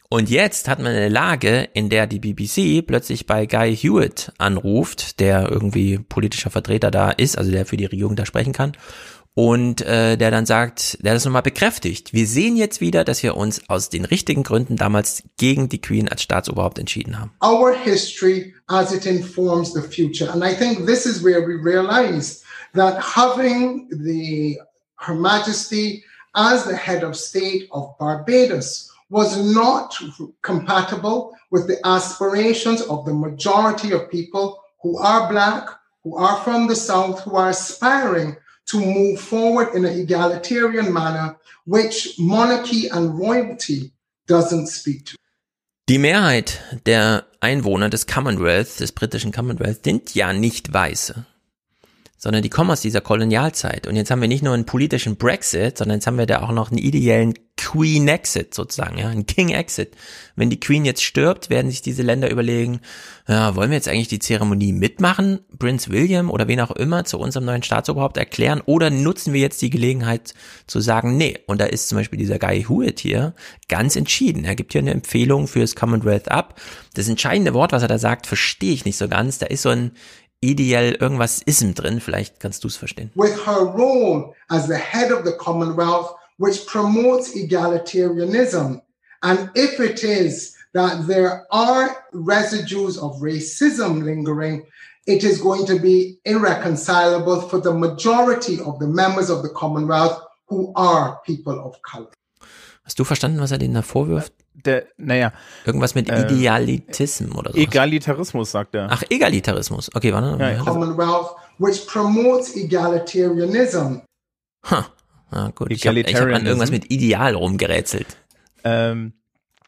Und jetzt hat man eine Lage, in der die BBC plötzlich bei Guy Hewitt anruft, der irgendwie politischer Vertreter da ist, also der für die Regierung da sprechen kann, und äh, der dann sagt, der das nochmal bekräftigt. Wir sehen jetzt wieder, dass wir uns aus den richtigen Gründen damals gegen die Queen als Staatsoberhaupt entschieden haben. our history as it informs the future. And I think this is where we realize that having the Her Majesty as the head of state of Barbados was not compatible with the aspirations of the majority of people who are black, who are from the South, who are aspiring to move forward in an egalitarian manner, which monarchy and royalty doesn't speak to. Die Mehrheit der Einwohner des Commonwealth, des britischen Commonwealth, sind ja nicht Weiße, sondern die kommen aus dieser Kolonialzeit. Und jetzt haben wir nicht nur einen politischen Brexit, sondern jetzt haben wir da auch noch einen ideellen Queen Exit sozusagen, ja, ein King Exit. Wenn die Queen jetzt stirbt, werden sich diese Länder überlegen, ja, wollen wir jetzt eigentlich die Zeremonie mitmachen, Prince William oder wen auch immer zu unserem neuen Staatsoberhaupt erklären oder nutzen wir jetzt die Gelegenheit zu sagen, nee, und da ist zum Beispiel dieser Guy Hewitt hier ganz entschieden. Er gibt hier eine Empfehlung fürs Commonwealth ab. Das entscheidende Wort, was er da sagt, verstehe ich nicht so ganz. Da ist so ein ideell irgendwas Ism drin, vielleicht kannst du es verstehen. With her role as the head of the Commonwealth, which promotes egalitarianism. And if it is that there are residues of racism lingering, it is going to be irreconcilable for the majority of the members of the Commonwealth who are people of color. Hast du verstanden, was er denen da vorwirft? Der, naja. Irgendwas mit äh, Idealitismus oder so. Egalitarismus, sagt er. Ach, Egalitarismus. Okay, warte. Ja, ja. Commonwealth, which promotes egalitarianism. Ha. Ah, gut. Ich habe hab an irgendwas mit Ideal rumgerätselt. Ähm,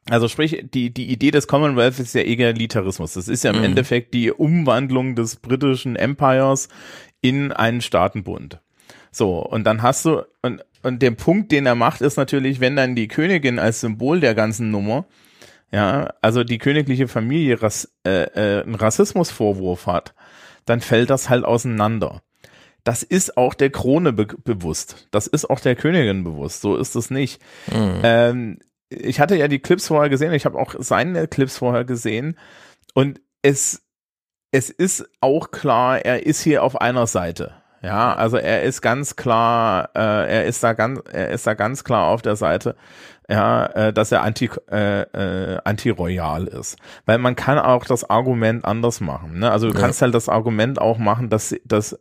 also sprich, die, die Idee des Commonwealth ist ja Egalitarismus. Das ist ja im Mhm. Endeffekt die Umwandlung des britischen Empires in einen Staatenbund. So, und dann hast du, und, und der Punkt, den er macht, ist natürlich, wenn dann die Königin als Symbol der ganzen Nummer, ja, also die königliche Familie Rass, äh, äh, einen Rassismusvorwurf hat, dann fällt das halt auseinander. Das ist auch der Krone be bewusst. Das ist auch der Königin bewusst. So ist es nicht. Mhm. Ähm, ich hatte ja die Clips vorher gesehen. Ich habe auch seine Clips vorher gesehen. Und es, es ist auch klar, er ist hier auf einer Seite. Ja, also er ist ganz klar, äh, er ist da ganz, er ist da ganz klar auf der Seite, ja, äh, dass er anti, äh, äh, anti-royal ist. Weil man kann auch das Argument anders machen. Ne? Also du Ja. kannst halt das Argument auch machen, dass, dass,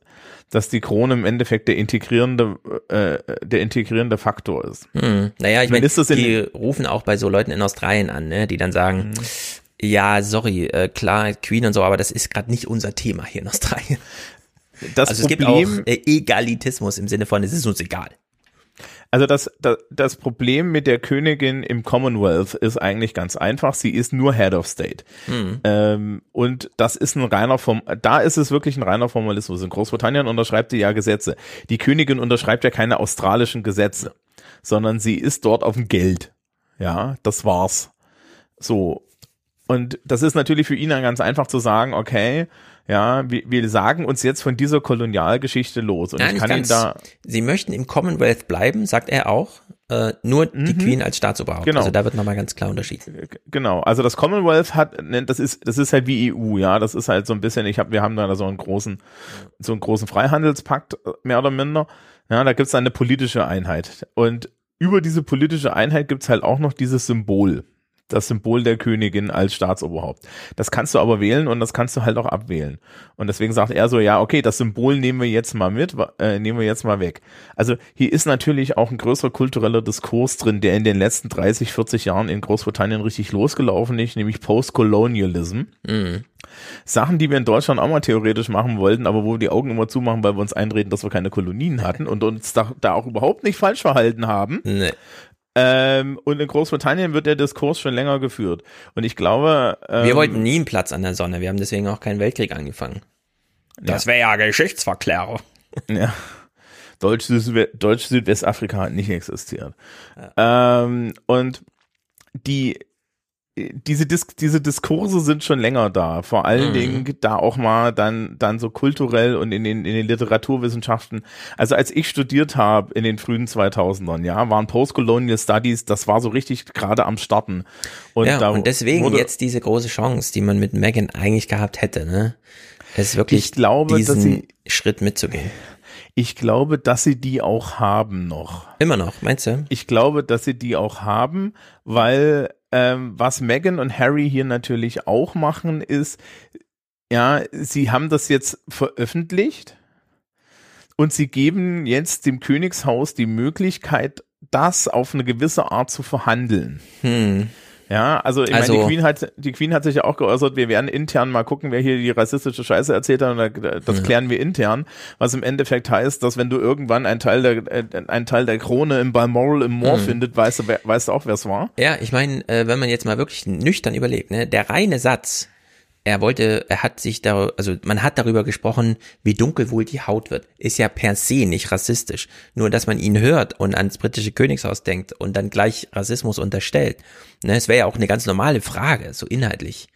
dass die Krone im Endeffekt der integrierende, äh, der integrierende Faktor ist. Hm. Naja, ich meine, die rufen auch bei so Leuten in Australien an, ne, die dann sagen, Mhm. ja, sorry, äh, klar, Queen und so, aber das ist gerade nicht unser Thema hier in Australien. Das also es gibt Problem- auch äh, Egalitismus im Sinne von, es ist uns egal. Also das, das, das Problem mit der Königin im Commonwealth ist eigentlich ganz einfach. Sie ist nur Head of State. Hm. Ähm, und das ist ein reiner Form, da ist es wirklich ein reiner Formalismus. In Großbritannien unterschreibt sie ja Gesetze. Die Königin unterschreibt ja keine australischen Gesetze, sondern sie ist dort auf dem Geld. Ja, das war's. So. Und das ist natürlich für ihn dann ganz einfach zu sagen, okay, ja, wir, wir sagen uns jetzt von dieser Kolonialgeschichte los. Und Nein, ich kann ihn da, Sie möchten im Commonwealth bleiben, sagt er auch, äh, nur die Queen als Staatsoberhaupt. Genau. Also da wird nochmal ganz klar unterschieden. Genau, also das Commonwealth hat, ne, das ist, das ist halt wie EU, ja, das ist halt so ein bisschen, ich habe, wir haben da so einen großen, so einen großen Freihandelspakt, äh, mehr oder minder, ja, da gibt's dann eine politische Einheit und über diese politische Einheit gibt's halt auch noch dieses Symbol, das Symbol der Königin als Staatsoberhaupt. Das kannst du aber wählen und das kannst du halt auch abwählen. Und deswegen sagt er so, ja, okay, das Symbol nehmen wir jetzt mal mit, äh, nehmen wir jetzt mal weg. Also hier ist natürlich auch ein größerer kultureller Diskurs drin, der in den letzten 30, 40 Jahren in Großbritannien richtig losgelaufen ist, nämlich Postcolonialism. Mhm. Sachen, die wir in Deutschland auch mal theoretisch machen wollten, aber wo wir die Augen immer zumachen, weil wir uns einreden, dass wir keine Kolonien hatten und uns da, da auch überhaupt nicht falsch verhalten haben. Nee. Ähm, und in Großbritannien wird der Diskurs schon länger geführt. Und ich glaube, ähm, Wir wollten nie einen Platz an der Sonne, wir haben deswegen auch keinen Weltkrieg angefangen. Das wäre ja Geschichtsverklärung. <laughs> Ja. Deutsch-Südwe- Deutsch-Südwestafrika hat nicht existiert. Ähm, und die, diese, Dis diese Diskurse sind schon länger da. Vor allen Mhm. Dingen da auch mal dann, dann so kulturell und in den, in den Literaturwissenschaften. Also als ich studiert habe in den frühen 2000ern, ja, waren Postcolonial Studies, das war so richtig gerade am Starten. Und ja, da und deswegen jetzt diese große Chance, die man mit Megan eigentlich gehabt hätte, ne? Es wirklich Ich glaube, diesen sie- Schritt mitzugehen. Ich glaube, dass sie die auch haben noch. Immer noch, meinst du? Ich glaube, dass sie die auch haben, weil ähm, was Meghan und Harry hier natürlich auch machen, ist, ja, sie haben das jetzt veröffentlicht und sie geben jetzt dem Königshaus die Möglichkeit, das auf eine gewisse Art zu verhandeln. Hm. Ja, also ich Also- meine, die Queen hat, die Queen hat sich ja auch geäußert, wir werden intern mal gucken, wer hier die rassistische Scheiße erzählt hat, und da- das klären wir intern, was im Endeffekt heißt, dass wenn du irgendwann einen Teil der, äh, einen Teil der Krone im Balmoral im Moor Mhm. findet, weißt du, weißt du auch, wer es war? Ja, ich meine, äh, wenn man jetzt mal wirklich nüchtern überlegt, ne, der reine Satz, er wollte, er hat sich da, also man hat darüber gesprochen, wie dunkel wohl die Haut wird. Ist ja per se nicht rassistisch. Nur, dass man ihn hört und ans britische Königshaus denkt und dann gleich Rassismus unterstellt. Ne, es wäre ja auch eine ganz normale Frage, so inhaltlich.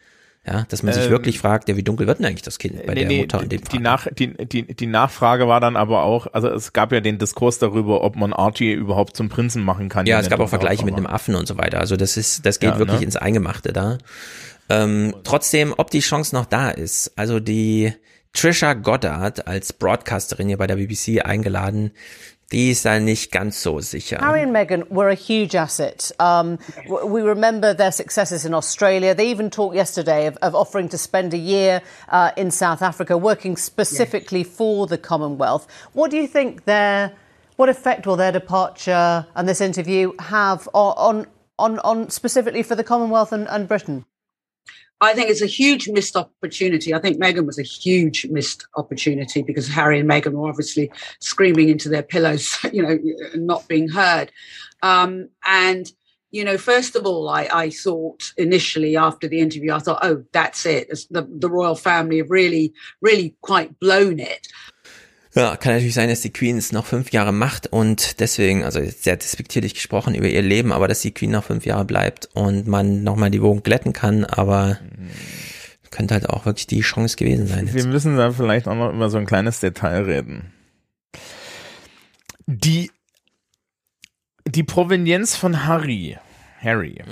Ja, dass man sich Ähm, wirklich fragt, ja, wie dunkel wird denn eigentlich das Kind bei Nee, der nee, Mutter die, dem die, Nach, die, die, die Nachfrage war dann aber auch, also es gab ja den Diskurs darüber, ob man Archie überhaupt zum Prinzen machen kann. Ja, es gab auch Vergleiche mit einem Affen und so weiter. Also das ist, das geht Ja, wirklich ne? ins Eingemachte da. Ähm, trotzdem, ob die Chance noch da ist. Also die Trisha Goddard als Broadcasterin hier bei der BBC eingeladen, die ist da nicht ganz so sicher. Harry and Meghan were a huge asset. Um, we remember their successes in Australia. They even talked yesterday of, of offering to spend a year uh, in South Africa, working specifically for the Commonwealth. What do you think their, what effect will their departure and this interview have on, on, on specifically for the Commonwealth and, and Britain? I think it's a huge missed opportunity. I think Meghan was a huge missed opportunity because Harry and Meghan were obviously screaming into their pillows, <laughs> you know, not being heard. Um, and, you know, first of all, I, I thought initially after the interview, I thought, oh, that's it. The, the royal family have really, really quite blown it. Ja, kann natürlich sein, dass die Queen es noch fünf Jahre macht und deswegen, also jetzt sehr despektierlich gesprochen über ihr Leben, aber dass die Queen noch fünf Jahre bleibt und man nochmal die Wogen glätten kann, aber könnte halt auch wirklich die Chance gewesen sein. Wir müssen da vielleicht auch noch über so ein kleines Detail reden. Die, die Provenienz von Harry, Harry,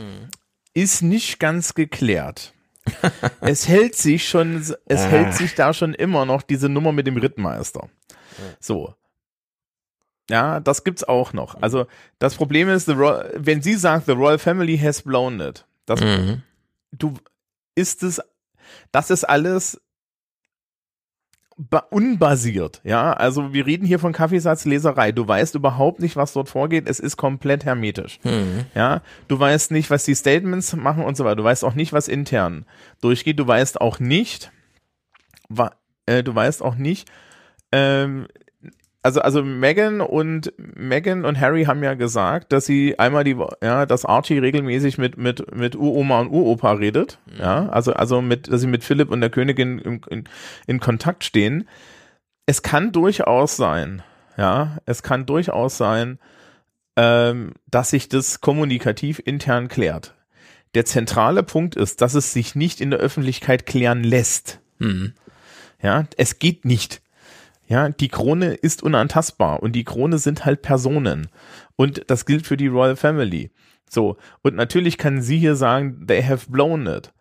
ist nicht ganz geklärt. <laughs> es hält sich schon, es Ah. hält sich da schon immer noch diese Nummer mit dem Rittmeister. So. Ja, das gibt's auch noch. Also, das Problem ist, Royal, wenn sie sagt, the Royal Family has blown it, das, Mhm. du, ist es, das ist alles ba- unbasiert, ja, also wir reden hier von Kaffeesatzleserei, du weißt überhaupt nicht, was dort vorgeht, es ist komplett hermetisch, Mhm. ja, du weißt nicht, was die Statements machen und so weiter, du weißt auch nicht, was intern durchgeht, du weißt auch nicht, wa, äh, du weißt auch nicht, ähm, also also Megan und Megan und Harry haben ja gesagt, dass sie einmal die ja, dass Archie regelmäßig mit mit mit Uroma und Uropa redet, ja, also also mit dass sie mit Philipp und der Königin in, in, in Kontakt stehen. Es kann durchaus sein, ja, es kann durchaus sein, ähm, dass sich das kommunikativ intern klärt. Der zentrale Punkt ist, dass es sich nicht in der Öffentlichkeit klären lässt. Mhm. Ja, es geht nicht. Ja, die Krone ist unantastbar und die Krone sind halt Personen. Und das gilt für die Royal Family. So. Und natürlich kann sie hier sagen, they have blown it.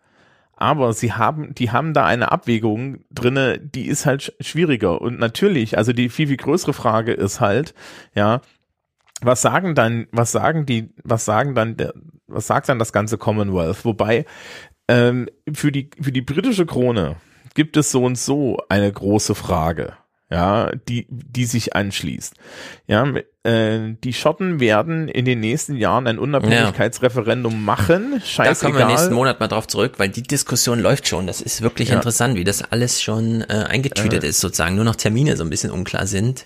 Aber sie haben, die haben da eine Abwägung drinne, die ist halt sch- schwieriger. Und natürlich, also die viel, viel größere Frage ist halt, ja, was sagen dann, was sagen die, was sagen dann, was sagt dann das ganze Commonwealth? Wobei, ähm, für die, für die britische Krone gibt es so und so eine große Frage, ja, die, die sich anschließt. Ja, äh, die Schotten werden in den nächsten Jahren ein Unabhängigkeitsreferendum machen. Da Scheißegal. kommen wir nächsten Monat mal drauf zurück, weil die Diskussion läuft schon. Das ist wirklich Ja. interessant, wie das alles schon äh, eingetütet Äh. ist, sozusagen. Nur noch Termine so ein bisschen unklar sind.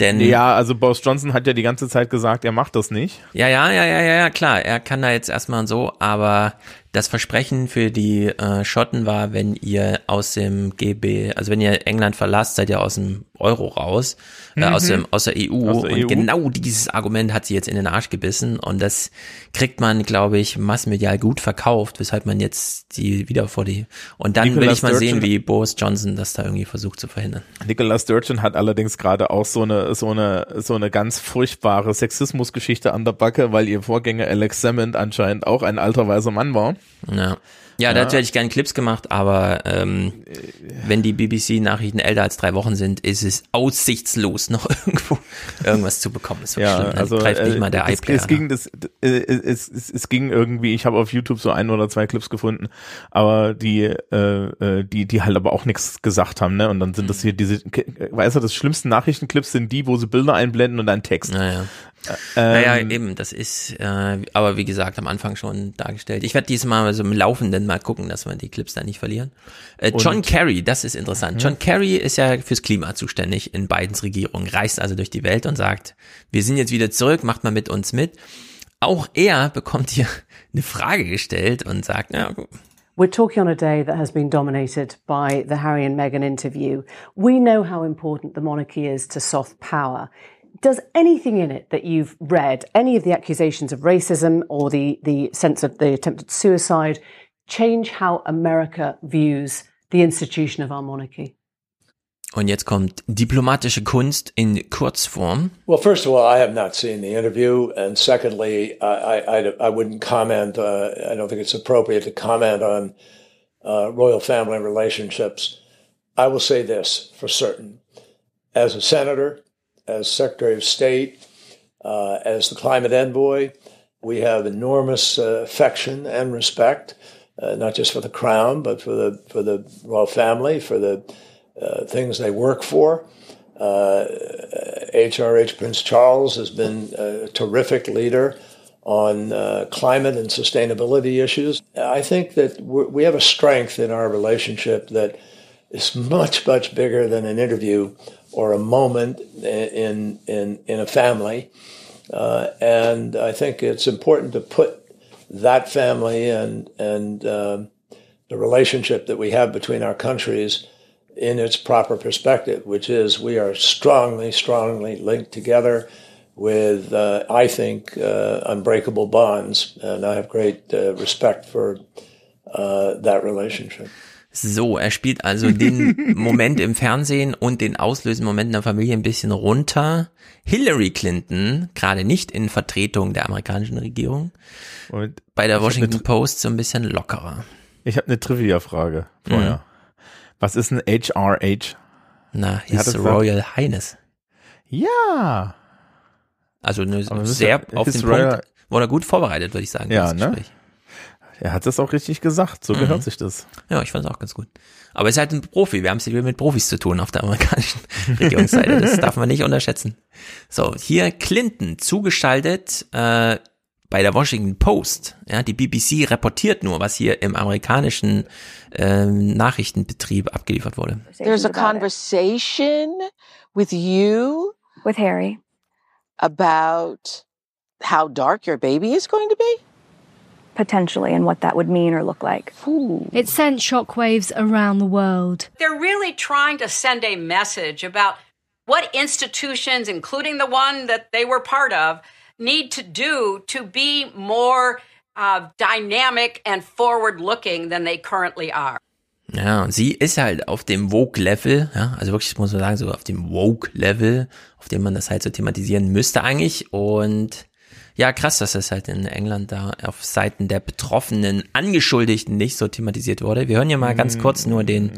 Denn Ja, also Boris Johnson hat ja die ganze Zeit gesagt, er macht das nicht. Ja, ja, ja, ja, ja, ja, klar. Er kann da jetzt erstmal so, aber das Versprechen für die äh, Schotten war, wenn ihr aus dem GB, also wenn ihr England verlasst, seid ihr aus dem Euro raus, äh, Mhm. aus, dem, aus der EU. Aus der und EU. genau dieses Argument hat sie jetzt in den Arsch gebissen und das kriegt man, glaube ich, massmedial gut verkauft, weshalb man jetzt die wieder vor die, und dann will Nicola ich mal sehen, Sturgeon- wie Boris Johnson das da irgendwie versucht zu verhindern. Nicola Sturgeon hat allerdings gerade auch so eine, so eine, so eine ganz furchtbare Sexismusgeschichte an der Backe, weil ihr Vorgänger Alex Salmond anscheinend auch ein alter weißer Mann war. Ja. Ja, Ja. dazu hätte ich gerne Clips gemacht, aber ähm, wenn die BBC-Nachrichten älter als drei Wochen sind, ist es aussichtslos, noch <laughs> irgendwo irgendwas zu bekommen. Das ist Ja, schlimm. Also greift nicht äh, mal der es, iPlayer. es ging das, äh, es, es, es ging irgendwie, ich habe auf YouTube so ein oder zwei Clips gefunden, aber die äh, äh, die die halt aber auch nichts gesagt haben, ne? Und dann sind das hier diese weißt du, das schlimmsten Nachrichtenclips sind die, wo sie Bilder einblenden und dann Text. Naja. Ähm, naja, eben, das ist, äh, aber wie gesagt, am Anfang schon dargestellt. Ich werde diesmal so im Laufenden mal gucken, dass wir die Clips da nicht verlieren. Äh, John Kerry, das ist interessant. Mhm. John Kerry ist ja fürs Klima zuständig in Bidens Regierung, reist also durch die Welt und sagt, wir sind jetzt wieder zurück, macht mal mit uns mit. Auch er bekommt hier <laughs> eine Frage gestellt und sagt, ja, We're talking on a day that has been dominated by the Harry and Meghan interview. We know how important the monarchy is to soft power. Does anything in it that you've read, any of the accusations of racism or the, the sense of the attempted suicide, change how America views the institution of our monarchy? Und jetzt kommt diplomatische Kunst in Kurzform. Well, first of all, I have not seen the interview, and secondly, I I, I wouldn't comment. Uh, I don't think it's appropriate to comment on uh, royal family relationships. I will say this for certain: as a senator, as Secretary of State, uh, as the climate envoy, we have enormous uh, affection and respect, uh, not just for the crown, but for the for the royal family, for the uh, things they work for. HRH uh, Prince Charles has been a terrific leader on uh, climate and sustainability issues. I think that we have a strength in our relationship that is much, much bigger than an interview or a moment in in in a family. Uh, and I think it's important to put that family and and uh, the relationship that we have between our countries in its proper perspective, which is we are strongly, strongly linked together with, uh, I think, uh, unbreakable bonds. And I have great uh, respect for uh, that relationship. So, er spielt also den <laughs> Moment im Fernsehen und den auslösenden Moment in der Familie ein bisschen runter. Hillary Clinton, gerade nicht in Vertretung der amerikanischen Regierung, und bei der Washington Post so ein bisschen lockerer. Ich habe eine Trivia-Frage vorher. Mhm. Was ist ein HRH? Na, His Royal Highness. Ja. Also eine sehr auf den Royal Punkt, wurde gut vorbereitet, würde ich sagen. Ja, ne? Er hat das auch richtig gesagt, so mhm. gehört sich das. Ja, ich fand es auch ganz gut. Aber er ist halt ein Profi, wir haben es hier mit Profis zu tun auf der amerikanischen <laughs> Regierungsseite, das darf man nicht unterschätzen. So, hier Clinton zugeschaltet, äh, bei der Washington Post, ja, die BBC reportiert nur, was hier im amerikanischen ähm, Nachrichtenbetrieb abgeliefert wurde. There's a conversation with you with Harry about how dark your baby is going to be? Potentially, and what that would mean or look like. Ooh. It sent shockwaves around the world. They're really trying to send a message about what institutions, including the one that they were part of, need to do to be more uh, dynamic and forward looking than they currently are. Ja, und sie ist halt auf dem Vogue-Level, ja, also wirklich, muss man sagen, so auf dem Vogue-Level, auf dem man das halt so thematisieren müsste eigentlich. Und ja, krass, dass das halt in England da auf Seiten der betroffenen Angeschuldigten nicht so thematisiert wurde. Wir hören ja mal ganz kurz nur den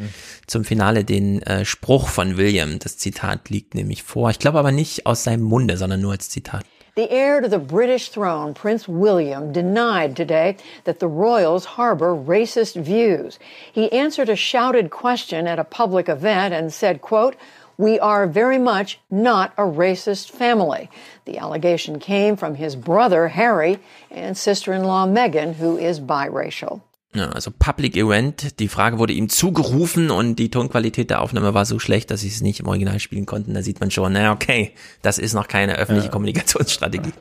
zum Finale den äh, Spruch von William. Das Zitat liegt nämlich vor. Ich glaube aber nicht aus seinem Munde, sondern nur als Zitat. The heir to the British throne, Prince William, denied today that the royals harbor racist views. He answered a shouted question at a public event and said, quote, we are very much not a racist family. The allegation came from his brother, Harry, and sister-in-law, Meghan, who is biracial. Ja, also Public Event, die Frage wurde ihm zugerufen und die Tonqualität der Aufnahme war so schlecht, dass sie es nicht im Original spielen konnten. Da sieht man schon, naja, okay, das ist noch keine öffentliche ja. Kommunikationsstrategie.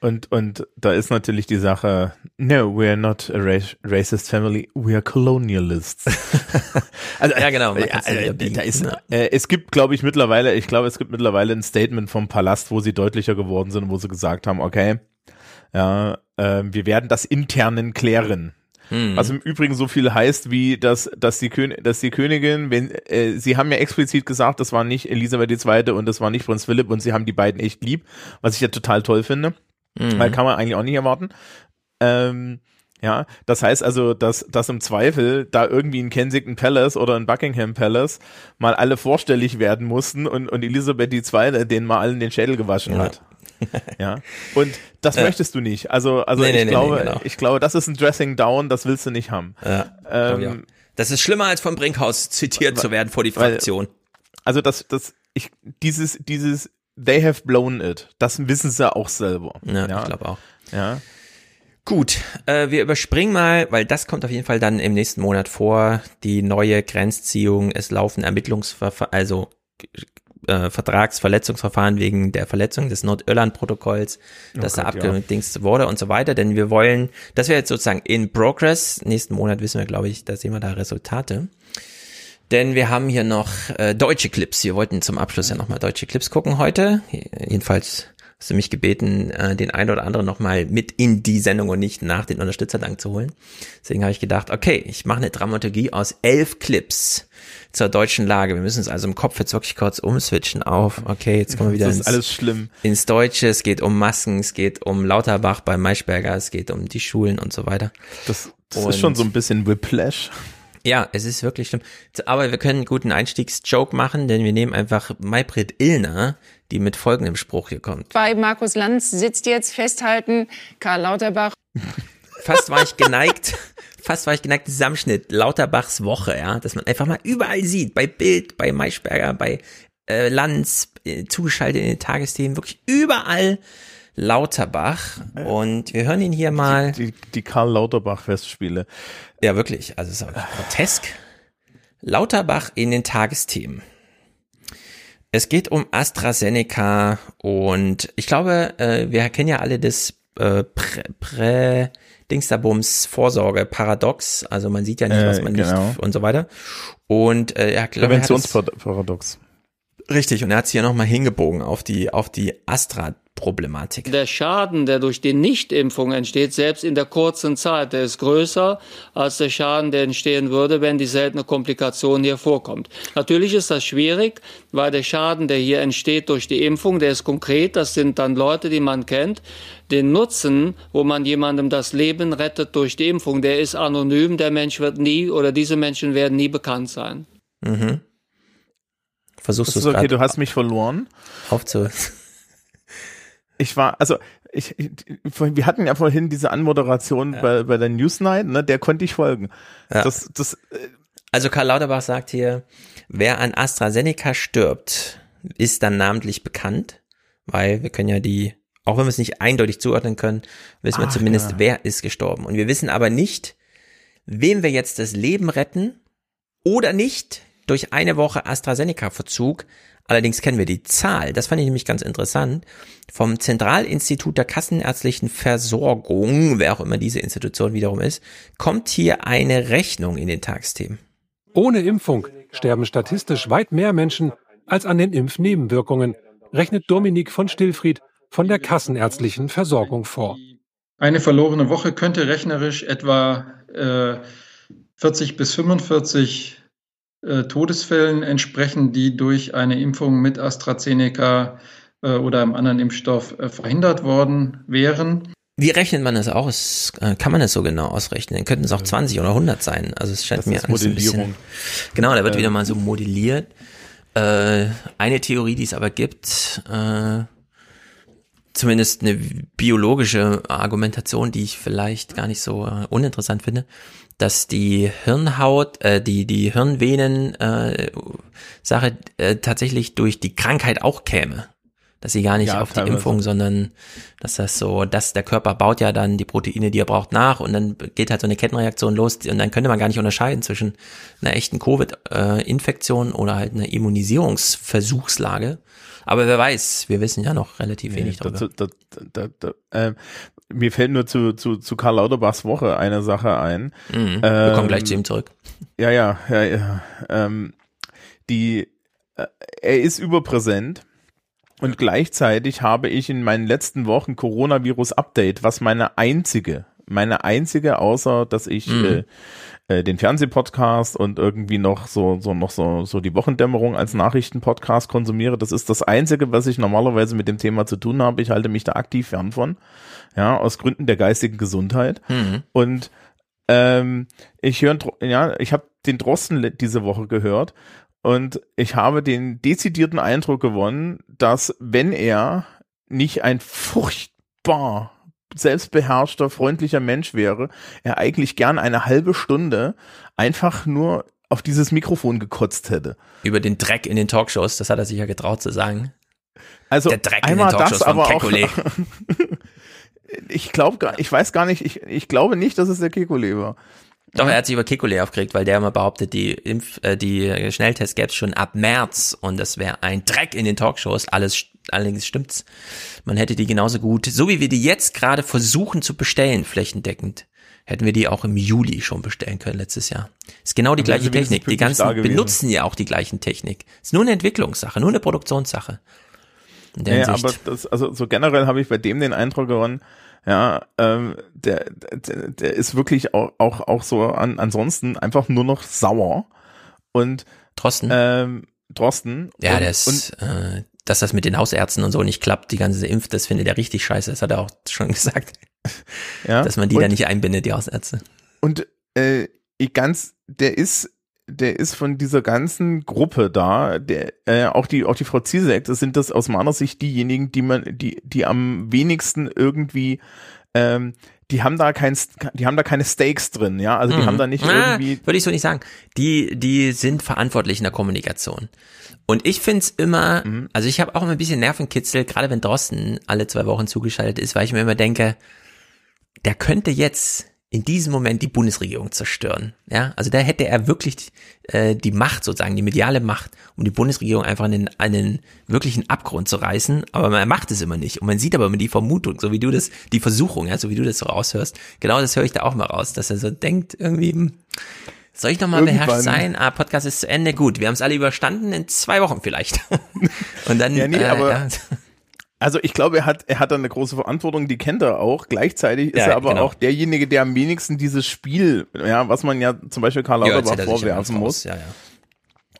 Und, und da ist natürlich die Sache, no, we are not a racist family, we are colonialists. <laughs> also, ja, genau. Ja, äh, da ist, äh, es gibt, glaube ich, mittlerweile, ich glaube, es gibt mittlerweile ein Statement vom Palast, wo sie deutlicher geworden sind, wo sie gesagt haben, okay, ja, äh, wir werden das internen klären. Mhm. Was im Übrigen so viel heißt, wie dass, dass, die, Kön dass die Königin, wenn äh, sie haben ja explizit gesagt, das war nicht Elisabeth II. und das war nicht Prinz Philipp und sie haben die beiden echt lieb, was ich ja total toll finde. Mhm. Weil kann man eigentlich auch nicht erwarten. Ähm, ja, das heißt also, dass, dass im Zweifel da irgendwie in Kensington Palace oder in Buckingham Palace mal alle vorstellig werden mussten und, und Elisabeth II. denen mal allen den Schädel gewaschen ja. hat. <laughs> ja. Und das ja. möchtest du nicht. Also, also nee, ich nee, glaube, nee, genau. ich glaube, das ist ein Dressing Down, das willst du nicht haben. Ja. Ähm, das ist schlimmer als vom Brinkhaus zitiert weil, zu werden vor die Fraktion. Weil, also das, das, ich, dieses, dieses, they have blown it. Das wissen sie auch selber. Ja, ja. ich glaube auch. Ja. Gut, äh, wir überspringen mal, weil das kommt auf jeden Fall dann im nächsten Monat vor, die neue Grenzziehung, es laufen Ermittlungsverfahren, also äh, Vertragsverletzungsverfahren wegen der Verletzung des Nordirland-Protokolls, Oh dass da Gott, ja. abgedingst wurde und so weiter. Denn wir wollen, das wäre jetzt sozusagen in Progress. Nächsten Monat wissen wir, glaube ich, da sehen wir da Resultate. Denn wir haben hier noch äh, deutsche Clips. Wir wollten zum Abschluss ja nochmal deutsche Clips gucken heute. Jedenfalls hast du mich gebeten, äh, den einen oder anderen nochmal mit in die Sendung und nicht nach den Unterstützerdank zu holen. Deswegen habe ich gedacht, okay, ich mache eine Dramaturgie aus elf Clips zur deutschen Lage. Wir müssen es also im Kopf jetzt wirklich kurz umswitchen auf, okay, jetzt kommen wir wieder Das ist ins, alles schlimm. ins Deutsche. Es geht um Masken, es geht um Lauterbach bei Maischberger, es geht um die Schulen und so weiter. Das, das ist schon so ein bisschen Whiplash. Ja, es ist wirklich schlimm. Aber wir können einen guten Einstiegsjoke machen, denn wir nehmen einfach Maybrit Illner, die mit folgendem Spruch hier kommt. Bei Markus Lanz sitzt jetzt festhalten, Karl Lauterbach. Fast war ich <laughs> geneigt, fast war ich geneigt, Zusammenschnitt Lauterbachs Woche, ja, dass man einfach mal überall sieht, bei Bild, bei Maischberger, bei äh, Lanz, äh, zugeschaltet in den Tagesthemen, wirklich überall Lauterbach. Und wir hören ihn hier mal. Die, die Karl Lauterbach-Festspiele. Ja, wirklich. Also es ist auch grotesk. Lauterbach in den Tagesthemen. Es geht um AstraZeneca und ich glaube, äh, wir kennen ja alle das äh, Prä, Prä Dingsterbums Vorsorge Paradox. Also man sieht ja nicht, was Äh, man genau. nicht und so weiter. Und äh, ja, glaube, Präventionsparadox. Richtig, und er hat es hier nochmal hingebogen auf die, auf die Astra-Problematik. Der Schaden, der durch die Nichtimpfung entsteht, selbst in der kurzen Zeit, der ist größer als der Schaden, der entstehen würde, wenn die seltene Komplikation hier vorkommt. Natürlich ist das schwierig, weil der Schaden, der hier entsteht durch die Impfung, der ist konkret. Das sind dann Leute, die man kennt. Den Nutzen, wo man jemandem das Leben rettet durch die Impfung, der ist anonym. Der Mensch wird nie oder diese Menschen werden nie bekannt sein. Mhm. Versuchst du es okay, du hast mich verloren. aufzu... Ich war, also ich, ich, wir hatten ja vorhin diese Anmoderation bei, bei der Newsnight, ne, der konnte ich folgen. Ja. Das, das, Also Karl Lauterbach sagt hier, wer an AstraZeneca stirbt, ist dann namentlich bekannt, weil wir können ja die, auch wenn wir es nicht eindeutig zuordnen können, wissen wir Ach, zumindest, ja. wer ist gestorben. Und wir wissen aber nicht, wem wir jetzt das Leben retten oder nicht durch eine Woche AstraZeneca-Verzug. Allerdings kennen wir die Zahl, das fand ich nämlich ganz interessant, vom Zentralinstitut der Kassenärztlichen Versorgung, wer auch immer diese Institution wiederum ist, kommt hier eine Rechnung in den Tagsthemen. Ohne Impfung sterben statistisch weit mehr Menschen als an den Impfnebenwirkungen, rechnet Dominik von Stillfried von der Kassenärztlichen Versorgung vor. Eine verlorene Woche könnte rechnerisch etwa äh, 40 bis 45 äh, Todesfällen entsprechen, die durch eine Impfung mit AstraZeneca äh, oder einem anderen Impfstoff äh, verhindert worden wären. Wie rechnet man das aus? Äh, Kann man das so genau ausrechnen? Könnten es auch 20 oder 100 sein? Also es scheint Das mir ist alles ein bisschen. Modellierung. Genau, da wird Äh, wieder mal so modelliert. Äh, eine Theorie, die es aber gibt, äh, zumindest eine biologische Argumentation, die ich vielleicht gar nicht so äh, uninteressant finde, dass die Hirnhaut, äh, die die Hirnvenen äh, Sache äh, tatsächlich durch die Krankheit auch käme. Dass sie gar nicht Ja, auf die teilweise. Impfung, sondern dass das so, dass der Körper baut ja dann die Proteine, die er braucht, nach und dann geht halt so eine Kettenreaktion los und dann könnte man gar nicht unterscheiden zwischen einer echten Covid-Infektion oder halt einer Immunisierungsversuchslage. Aber wer weiß, wir wissen ja noch relativ wenig Nee, darüber. da, da, da, ähm, mir fällt nur zu, zu, zu Karl Lauterbachs Woche eine Sache ein. Mhm. Wir kommen gleich zu ihm zurück. Ja, ja, ja, ja. Ähm, die, äh, er ist überpräsent. Und gleichzeitig habe ich in meinen letzten Wochen Coronavirus-Update, was meine einzige, meine einzige, außer dass ich Mhm. äh, äh, den Fernsehpodcast und irgendwie noch so, so, noch so, so die Wochendämmerung als Nachrichtenpodcast konsumiere. Das ist das einzige, was ich normalerweise mit dem Thema zu tun habe. Ich halte mich da aktiv fern von. Ja, aus Gründen der geistigen Gesundheit. Mhm. Und ähm, ich höre, ja, ich habe den Drosten diese Woche gehört und ich habe den dezidierten Eindruck gewonnen, dass wenn er nicht ein furchtbar selbstbeherrschter, freundlicher Mensch wäre, er eigentlich gern eine halbe Stunde einfach nur auf dieses Mikrofon gekotzt hätte. Über den Dreck in den Talkshows, das hat er sich ja getraut zu sagen. Also Der Dreck in den einmal Talkshows das, aber auch, Kekulé. <laughs> ich glaube gar, ich weiß gar nicht, ich, ich glaube nicht, dass es der Kekulé war. Doch, er hat sich über Kekulé aufgeregt, weil der immer behauptet, die Impf, äh, die Schnelltests gäbe es schon ab März und das wäre ein Dreck in den Talkshows. Alles, allerdings stimmt's. Man hätte die genauso gut, so wie wir die jetzt gerade versuchen zu bestellen, flächendeckend, hätten wir die auch im Juli schon bestellen können letztes Jahr. Ist genau die Dann gleiche Technik. Die ganzen benutzen ja auch die gleichen Technik. Ist nur eine Entwicklungssache, nur eine Produktionssache. Ja, Hinsicht. aber das, also so generell habe ich bei dem den Eindruck gewonnen, ja, ähm, der, der, der ist wirklich auch, auch, auch so an, ansonsten einfach nur noch sauer. Und Drosten? Ähm, Drosten. Ja, und, der ist, äh, dass das mit den Hausärzten und so nicht klappt, die ganze Impf, das findet er richtig scheiße. Das hat er auch schon <laughs> gesagt. Ja, Dass man die und- da nicht einbindet, die Hausärzte. Und äh, ich ganz, der ist, der ist von dieser ganzen Gruppe da, der, äh, auch die, auch die Frau Ziesek, das sind das aus meiner Sicht diejenigen, die man, die, die am wenigsten irgendwie, ähm, die haben da kein, die haben da keine Stakes drin, ja, also die Mhm. haben da nicht Ah, irgendwie, Würde ich so nicht sagen. Die, die sind verantwortlich in der Kommunikation. Und ich find's immer, Mhm. also ich habe auch immer ein bisschen Nervenkitzel, gerade wenn Drosten alle zwei Wochen zugeschaltet ist, weil ich mir immer denke, der könnte jetzt in diesem Moment die Bundesregierung zerstören. Ja, also da hätte er wirklich äh, die Macht sozusagen, die mediale Macht, um die Bundesregierung einfach in einen, einen wirklichen Abgrund zu reißen. Aber man macht es immer nicht. Und man sieht aber immer die Vermutung, so wie du das, die Versuchung, ja, so wie du das so raushörst. Genau das höre ich da auch mal raus, dass er so denkt, irgendwie, hm, soll ich noch mal Irgendwann- beherrscht sein? Ah, Podcast ist zu Ende. Gut, wir haben es alle überstanden in zwei Wochen vielleicht. <laughs> Und dann, Ja, nee, äh, aber- ja. Also ich glaube, er hat, er hat da eine große Verantwortung, die kennt er auch. Gleichzeitig ist Ja, er aber genau. auch derjenige, der am wenigsten dieses Spiel, ja, was man ja zum Beispiel Karl Lauterbach er ja vorwerfen muss. Ja, ja.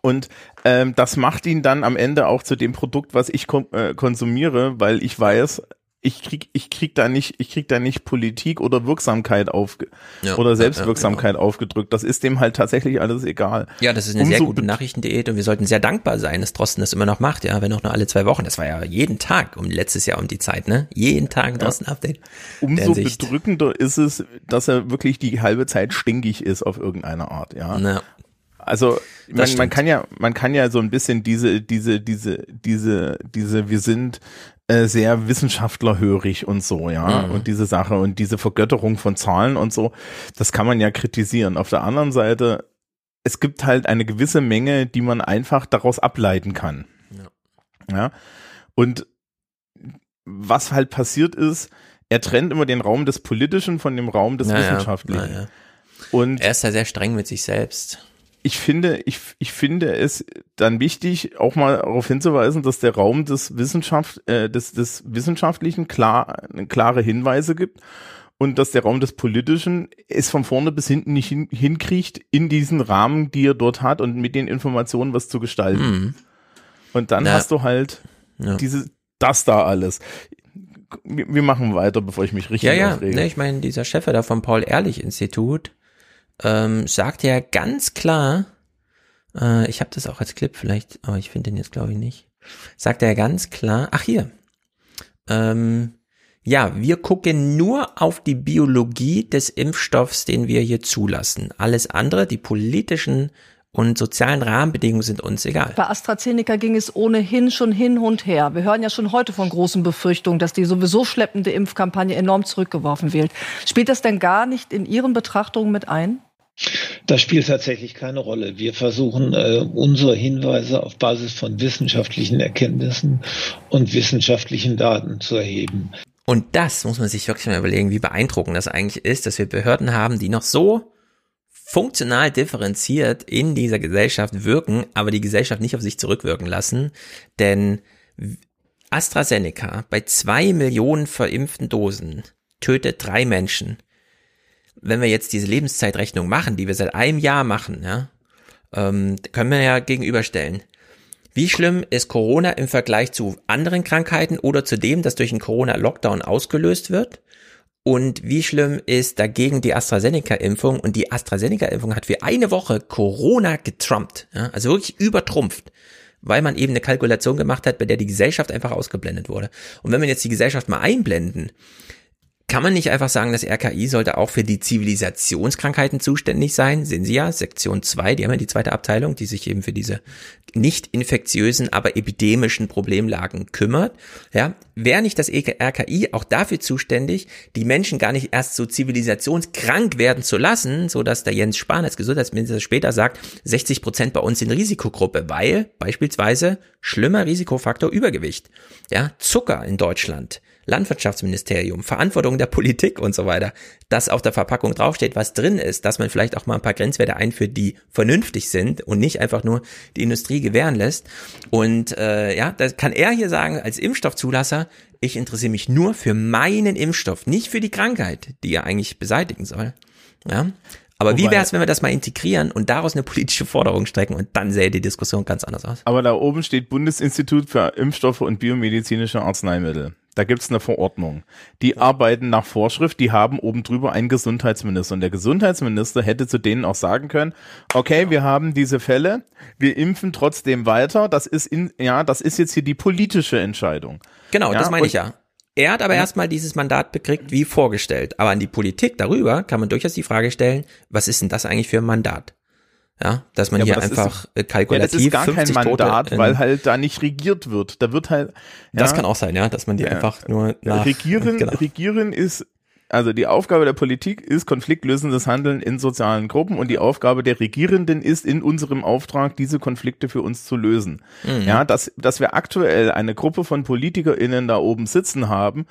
Und ähm, das macht ihn dann am Ende auch zu dem Produkt, was ich kon äh, konsumiere, weil ich weiß, ich krieg, ich krieg da nicht, ich krieg da nicht Politik oder Wirksamkeit auf Ja, oder ja, Selbstwirksamkeit aufgedrückt. Das ist dem halt tatsächlich alles egal. Ja, das ist eine sehr Umso gute Nachrichtendiät und wir sollten sehr dankbar sein, dass Drosten das immer noch macht, ja, wenn auch nur alle zwei Wochen. Das war ja jeden Tag um letztes Jahr um die Zeit, ne? Jeden Tag ein Drosten-Update. Umso bedrückender ist es, dass er wirklich die halbe Zeit stinkig ist auf irgendeine Art, ja. Ja. Also man, man kann ja, man kann ja so ein bisschen diese, diese, diese, diese, diese, wir sind äh, sehr wissenschaftlerhörig und so, ja, Mhm. und diese Sache und diese Vergötterung von Zahlen und so, das kann man ja kritisieren. Auf der anderen Seite, es gibt halt eine gewisse Menge, die man einfach daraus ableiten kann. Ja. Und was halt passiert ist, er trennt immer den Raum des Politischen von dem Raum des Ja, ja, Wissenschaftlichen. ja, ja. Und Er ist da sehr streng mit sich selbst. Ich finde, ich, ich finde es dann wichtig, auch mal darauf hinzuweisen, dass der Raum des Wissenschaft, äh, des, des Wissenschaftlichen klar, klare Hinweise gibt und dass der Raum des Politischen es von vorne bis hinten nicht hin, hinkriegt, in diesen Rahmen, die er dort hat und mit den Informationen was zu gestalten. Mhm. Und dann Ja. hast du halt Ja. diese, das da alles. Wir, wir machen weiter, bevor ich mich richtig Ja, ja, aufrege. ne, ich meine, dieser Chef da vom Paul-Ehrlich-Institut ähm, sagt ja ganz klar, äh, ich habe das auch als Clip vielleicht, aber ich finde den jetzt glaube ich nicht, sagt er ganz klar, ach hier, ähm, ja, wir gucken nur auf die Biologie des Impfstoffs, den wir hier zulassen. Alles andere, die politischen und sozialen Rahmenbedingungen sind uns egal. Bei AstraZeneca ging es ohnehin schon hin und her. Wir hören ja schon heute von großen Befürchtungen, dass die sowieso schleppende Impfkampagne enorm zurückgeworfen wird. Spielt das denn gar nicht in Ihren Betrachtungen mit ein? Das spielt tatsächlich keine Rolle. Wir versuchen, äh, unsere Hinweise auf Basis von wissenschaftlichen Erkenntnissen und wissenschaftlichen Daten zu erheben. Und das muss man sich wirklich mal überlegen, wie beeindruckend das eigentlich ist, dass wir Behörden haben, die noch so funktional differenziert in dieser Gesellschaft wirken, aber die Gesellschaft nicht auf sich zurückwirken lassen. Denn AstraZeneca bei zwei Millionen verimpften Dosen tötet drei Menschen. Wenn wir jetzt diese Lebenszeitrechnung machen, die wir seit einem Jahr machen, ja, ähm, können wir ja gegenüberstellen. Wie schlimm ist Corona im Vergleich zu anderen Krankheiten oder zu dem, das durch einen Corona-Lockdown ausgelöst wird? Und wie schlimm ist dagegen die AstraZeneca-Impfung? Und die AstraZeneca-Impfung hat für eine Woche Corona getrumpt, ja? also wirklich übertrumpft, weil man eben eine Kalkulation gemacht hat, bei der die Gesellschaft einfach ausgeblendet wurde. Und wenn wir jetzt die Gesellschaft mal einblenden, kann man nicht einfach sagen, das RKI sollte auch für die Zivilisationskrankheiten zuständig sein? Sehen Sie ja, Sektion 2, die haben ja die zweite Abteilung, die sich eben für diese nicht infektiösen, aber epidemischen Problemlagen kümmert. Ja, wäre nicht das RKI auch dafür zuständig, die Menschen gar nicht erst so zivilisationskrank werden zu lassen, so dass der Jens Spahn als Gesundheitsminister später sagt, 60 Prozent bei uns in Risikogruppe, weil beispielsweise schlimmer Risikofaktor Übergewicht. Ja, Zucker in Deutschland Landwirtschaftsministerium, Verantwortung der Politik und so weiter, dass auf der Verpackung draufsteht, was drin ist, dass man vielleicht auch mal ein paar Grenzwerte einführt, die vernünftig sind und nicht einfach nur die Industrie gewähren lässt. Und äh, ja, das kann er hier sagen als Impfstoffzulasser, ich interessiere mich nur für meinen Impfstoff, nicht für die Krankheit, die er eigentlich beseitigen soll. Ja, aber Wobei, wie wäre es, wenn wir das mal integrieren und daraus eine politische Forderung strecken und dann sähe die Diskussion ganz anders aus? Aber da oben steht Bundesinstitut für Impfstoffe und biomedizinische Arzneimittel. Da gibt's eine Verordnung. Die arbeiten nach Vorschrift, die haben oben drüber einen Gesundheitsminister. Und der Gesundheitsminister hätte zu denen auch sagen können, okay, wir haben diese Fälle, wir impfen trotzdem weiter. Das ist in, ja, das ist jetzt hier die politische Entscheidung. Genau, ja, das meine ich ja. Er hat aber ja. erstmal dieses Mandat bekriegt, wie vorgestellt. Aber an die Politik darüber kann man durchaus die Frage stellen, was ist denn das eigentlich für ein Mandat? Ja, dass man ja, hier einfach ist, kalkulativ ja, das ist gar kein Mandat, weil halt da nicht regiert wird. Da wird halt. Ja, das kann auch sein, ja, dass man die ja, einfach nur nach, regieren. <laughs> Genau. Regieren ist also die Aufgabe der Politik ist konfliktlösendes Handeln in sozialen Gruppen und die Aufgabe der Regierenden ist in unserem Auftrag, diese Konflikte für uns zu lösen. Mhm. Ja, dass, dass wir aktuell eine Gruppe von PolitikerInnen da oben sitzen haben,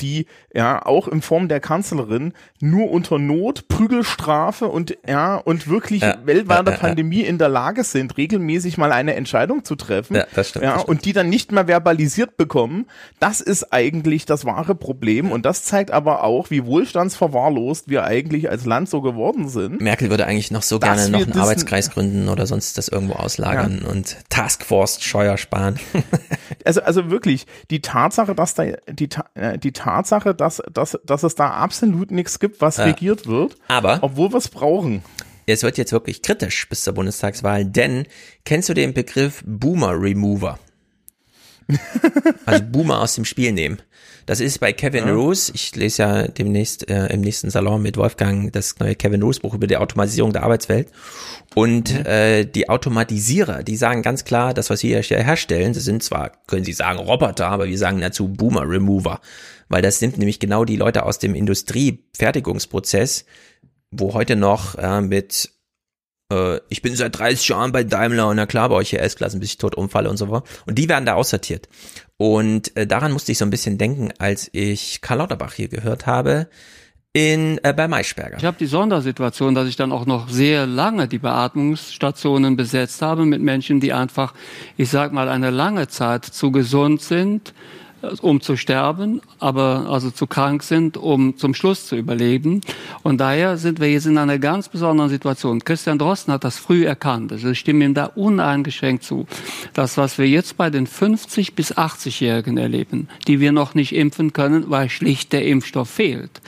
die ja auch in Form der Kanzlerin nur unter Not, Prügelstrafe und ja und wirklich ja, weltweiter ja, ja, Pandemie in der Lage sind, regelmäßig mal eine Entscheidung zu treffen. Ja, das stimmt, ja, das stimmt. und die dann nicht mehr verbalisiert bekommen. Das ist eigentlich das wahre Problem und das zeigt aber auch, wie wie wohlstandsverwahrlost wir eigentlich als Land so geworden sind. Merkel würde eigentlich noch so gerne noch einen Arbeitskreis gründen oder sonst das irgendwo auslagern ja. und Taskforce Scheuer sparen. <laughs> also, also wirklich, die Tatsache, dass da, die, äh, die Tatsache, dass, dass, dass es da absolut nichts gibt, was ja. regiert wird, aber, obwohl wir es brauchen. Es wird jetzt wirklich kritisch bis zur Bundestagswahl, denn kennst du den Begriff Boomer Remover? <laughs> also Boomer aus dem Spiel nehmen. Das ist bei Kevin ja. Roos, ich lese ja demnächst äh, im nächsten Salon mit Wolfgang das neue Kevin Roos Buch über die Automatisierung der Arbeitswelt. Und mhm. äh, die Automatisierer, die sagen ganz klar, das, was wir hier herstellen, das sind zwar, können sie sagen, Roboter, aber wir sagen dazu Boomer Remover. Weil das nimmt nämlich genau die Leute aus dem Industriefertigungsprozess, wo heute noch äh, mit äh, ich bin seit 30 Jahren bei Daimler und na klar baue ich hier S-Klassen, bis ich tot umfalle und so fort. Und die werden da aussortiert. Und äh, daran musste ich so ein bisschen denken, als ich Karl Lauterbach hier gehört habe in äh, bei Maischberger. Ich habe die Sondersituation, dass ich dann auch noch sehr lange die Beatmungsstationen besetzt habe mit Menschen, die einfach, ich sag mal, eine lange Zeit zu gesund sind, um zu sterben, aber also zu krank sind, um zum Schluss zu überleben. Und daher sind wir jetzt in einer ganz besonderen Situation. Christian Drosten hat das früh erkannt. Also ich stimme ihm da uneingeschränkt zu. Das, was wir jetzt bei den 50 bis 80-Jährigen erleben, die wir noch nicht impfen können, weil schlicht der Impfstoff fehlt.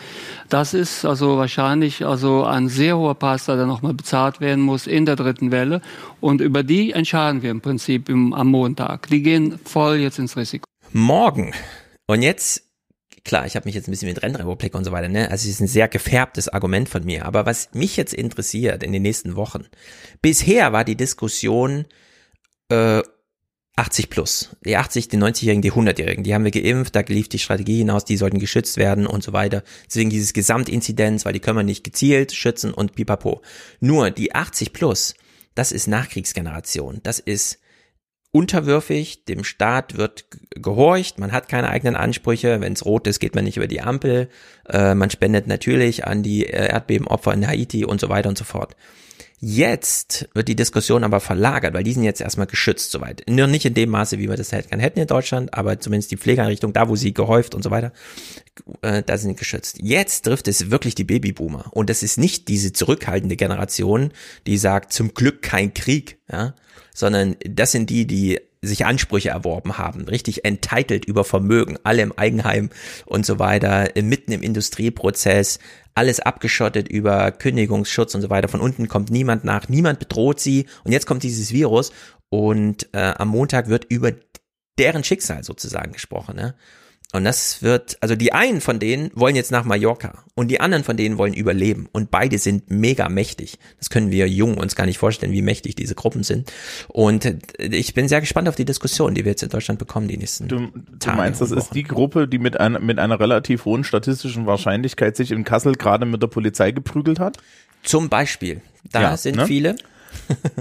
Das ist also wahrscheinlich also ein sehr hoher Preis, der nochmal bezahlt werden muss in der dritten Welle. Und über die entscheiden wir im Prinzip im, am Montag. Die gehen voll jetzt ins Risiko morgen. Und jetzt, klar, ich habe mich jetzt ein bisschen mit Rennrepublik und so weiter, ne? Also es ist ein sehr gefärbtes Argument von mir. Aber was mich jetzt interessiert in den nächsten Wochen, bisher war die Diskussion äh, 80 plus. Die 80, die 90-Jährigen, die 100-Jährigen, die haben wir geimpft, da lief die Strategie hinaus, die sollten geschützt werden und so weiter. Deswegen dieses Gesamtinzidenz, weil die können wir nicht gezielt schützen und pipapo. Nur die 80 plus, das ist Nachkriegsgeneration. Das ist unterwürfig, dem Staat wird gehorcht, man hat keine eigenen Ansprüche, wenn es rot ist, geht man nicht über die Ampel, äh, man spendet natürlich an die äh, Erdbebenopfer in Haiti und so weiter und so fort. Jetzt wird die Diskussion aber verlagert, weil die sind jetzt erstmal geschützt soweit. Nur nicht in dem Maße, wie wir das gerne hätten in Deutschland, aber zumindest die Pflegeeinrichtung, da wo sie gehäuft und so weiter, äh, da sind geschützt. Jetzt trifft es wirklich die Babyboomer. Und das ist nicht diese zurückhaltende Generation, die sagt, zum Glück kein Krieg, ja, sondern das sind die, die sich Ansprüche erworben haben, richtig entitled über Vermögen, alle im Eigenheim und so weiter, mitten im Industrieprozess, alles abgeschottet über Kündigungsschutz und so weiter. Von unten kommt niemand nach, niemand bedroht sie und jetzt kommt dieses Virus und äh, am Montag wird über deren Schicksal sozusagen gesprochen. Ne? Und das wird, also die einen von denen wollen jetzt nach Mallorca und die anderen von denen wollen überleben. Und beide sind mega mächtig. Das können wir jung uns gar nicht vorstellen, wie mächtig diese Gruppen sind. Und äh, ich bin sehr gespannt auf die Diskussion, die wir jetzt in Deutschland bekommen, die nächsten Du, du meinst, das ist die Gruppe, die mit, einer mit einer relativ hohen statistischen Wahrscheinlichkeit sich in Kassel gerade mit der Polizei geprügelt hat? Zum Beispiel. Da Ja, sind ne? viele.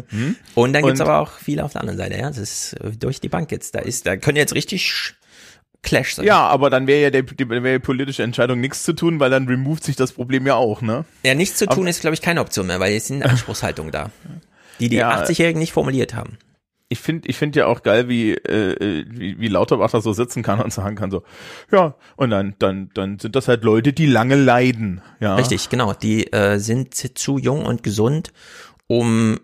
Hm? <laughs> Und dann gibt's Und- aber auch viele auf der anderen Seite, ja. Das ist äh, durch die Bank jetzt. Da ist, da können jetzt richtig Clash sein. Ja, aber dann wäre ja der, die, wäre die politische Entscheidung nichts zu tun, weil dann removed sich das Problem ja auch, ne? Ja, nichts zu tun Aber- ist, glaube ich, keine Option mehr, weil jetzt sind <laughs> Anspruchshaltung da. Die die Ja. 80-Jährigen nicht formuliert haben. Ich finde ich finde ja auch geil, wie, äh, wie, wie Lauterbach da so sitzen kann und sagen kann so, ja, und dann, dann, dann sind das halt Leute, die lange leiden, ja. Richtig, genau. Die äh, sind zu jung und gesund, um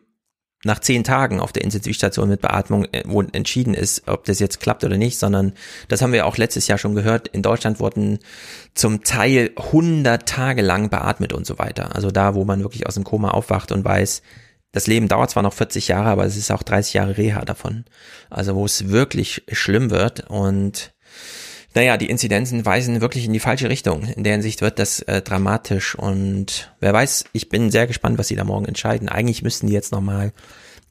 nach zehn Tagen auf der Intensivstation mit Beatmung, äh, entschieden ist, ob das jetzt klappt oder nicht, sondern das haben wir auch letztes Jahr schon gehört. In Deutschland wurden zum Teil 100 Tage lang beatmet und so weiter. Also da, wo man wirklich aus dem Koma aufwacht und weiß, das Leben dauert zwar noch 40 Jahre, aber es ist auch 30 Jahre Reha davon. Also wo es wirklich schlimm wird und naja, die Inzidenzen weisen wirklich in die falsche Richtung. In der Hinsicht wird das äh, dramatisch und wer weiß, ich bin sehr gespannt, was sie da morgen entscheiden. Eigentlich müssten die jetzt nochmal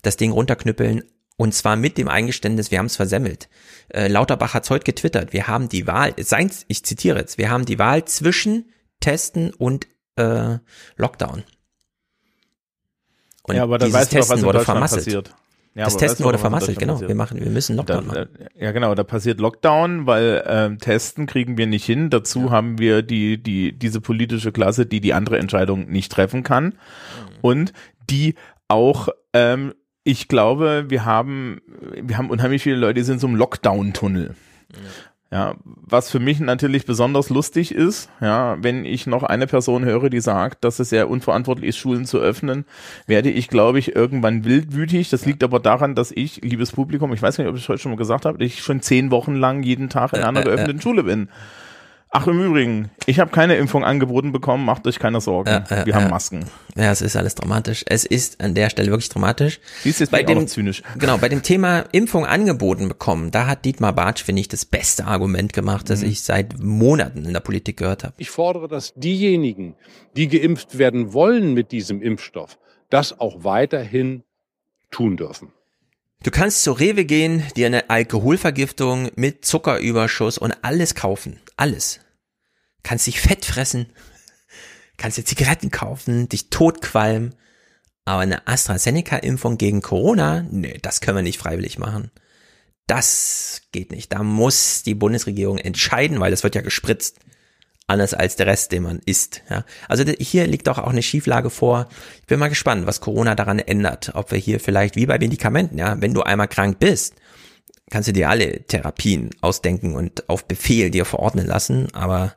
das Ding runterknüppeln und zwar mit dem Eingeständnis, wir haben es versemmelt. Äh, Lauterbach hat heute getwittert, wir haben die Wahl, sein, ich zitiere jetzt, wir haben die Wahl zwischen Testen und äh, Lockdown. Und ja, aber dann weißt du doch, was in wurde Deutschland vermasselt. passiert. Ja, das Testen wurde vermasselt, genau. passiert? Wir machen, wir müssen Lockdown Da, machen. da, ja, genau, da passiert Lockdown, weil ähm, Testen kriegen wir nicht hin. Dazu haben wir die, die, diese politische Klasse, die die andere Entscheidung nicht treffen kann. Und die auch, ähm, ich glaube, wir haben, wir haben unheimlich viele Leute, die sind so im Lockdown-Tunnel. Ja, was für mich natürlich besonders lustig ist, ja, wenn ich noch eine Person höre, die sagt, dass es sehr unverantwortlich ist, Schulen zu öffnen, werde ich, glaube ich, irgendwann wildwütig. Das liegt aber daran, dass ich, liebes Publikum, ich weiß nicht, ob ich es heute schon mal gesagt habe, ich schon zehn Wochen lang jeden Tag in einer geöffneten Schule bin. Ach, im Übrigen, ich habe keine Impfung angeboten bekommen, macht euch keine Sorgen. Äh, äh, Wir haben äh. Masken. Ja, es ist alles dramatisch. Es ist an der Stelle wirklich dramatisch. Siehst du, jetzt bei ich auch dem, noch zynisch. Genau, bei dem Thema Impfung angeboten bekommen, da hat Dietmar Bartsch, finde ich, das beste Argument gemacht, das ich seit Monaten in der Politik gehört habe. Ich fordere, dass diejenigen, die geimpft werden wollen mit diesem Impfstoff, das auch weiterhin tun dürfen. Du kannst zu Rewe gehen, dir eine Alkoholvergiftung mit Zuckerüberschuss und alles kaufen. Alles. Kannst dich fett fressen, kannst dir Zigaretten kaufen, dich totqualmen. Aber eine AstraZeneca-Impfung gegen Corona, nee, das können wir nicht freiwillig machen. Das geht nicht. Da muss die Bundesregierung entscheiden, weil das wird ja gespritzt. Anders als der Rest, den man isst. Ja. Also hier liegt auch, auch eine Schieflage vor. Ich bin mal gespannt, was Corona daran ändert. Ob wir hier vielleicht wie bei Medikamenten, ja, wenn du einmal krank bist, kannst du dir alle Therapien ausdenken und auf Befehl dir verordnen lassen. Aber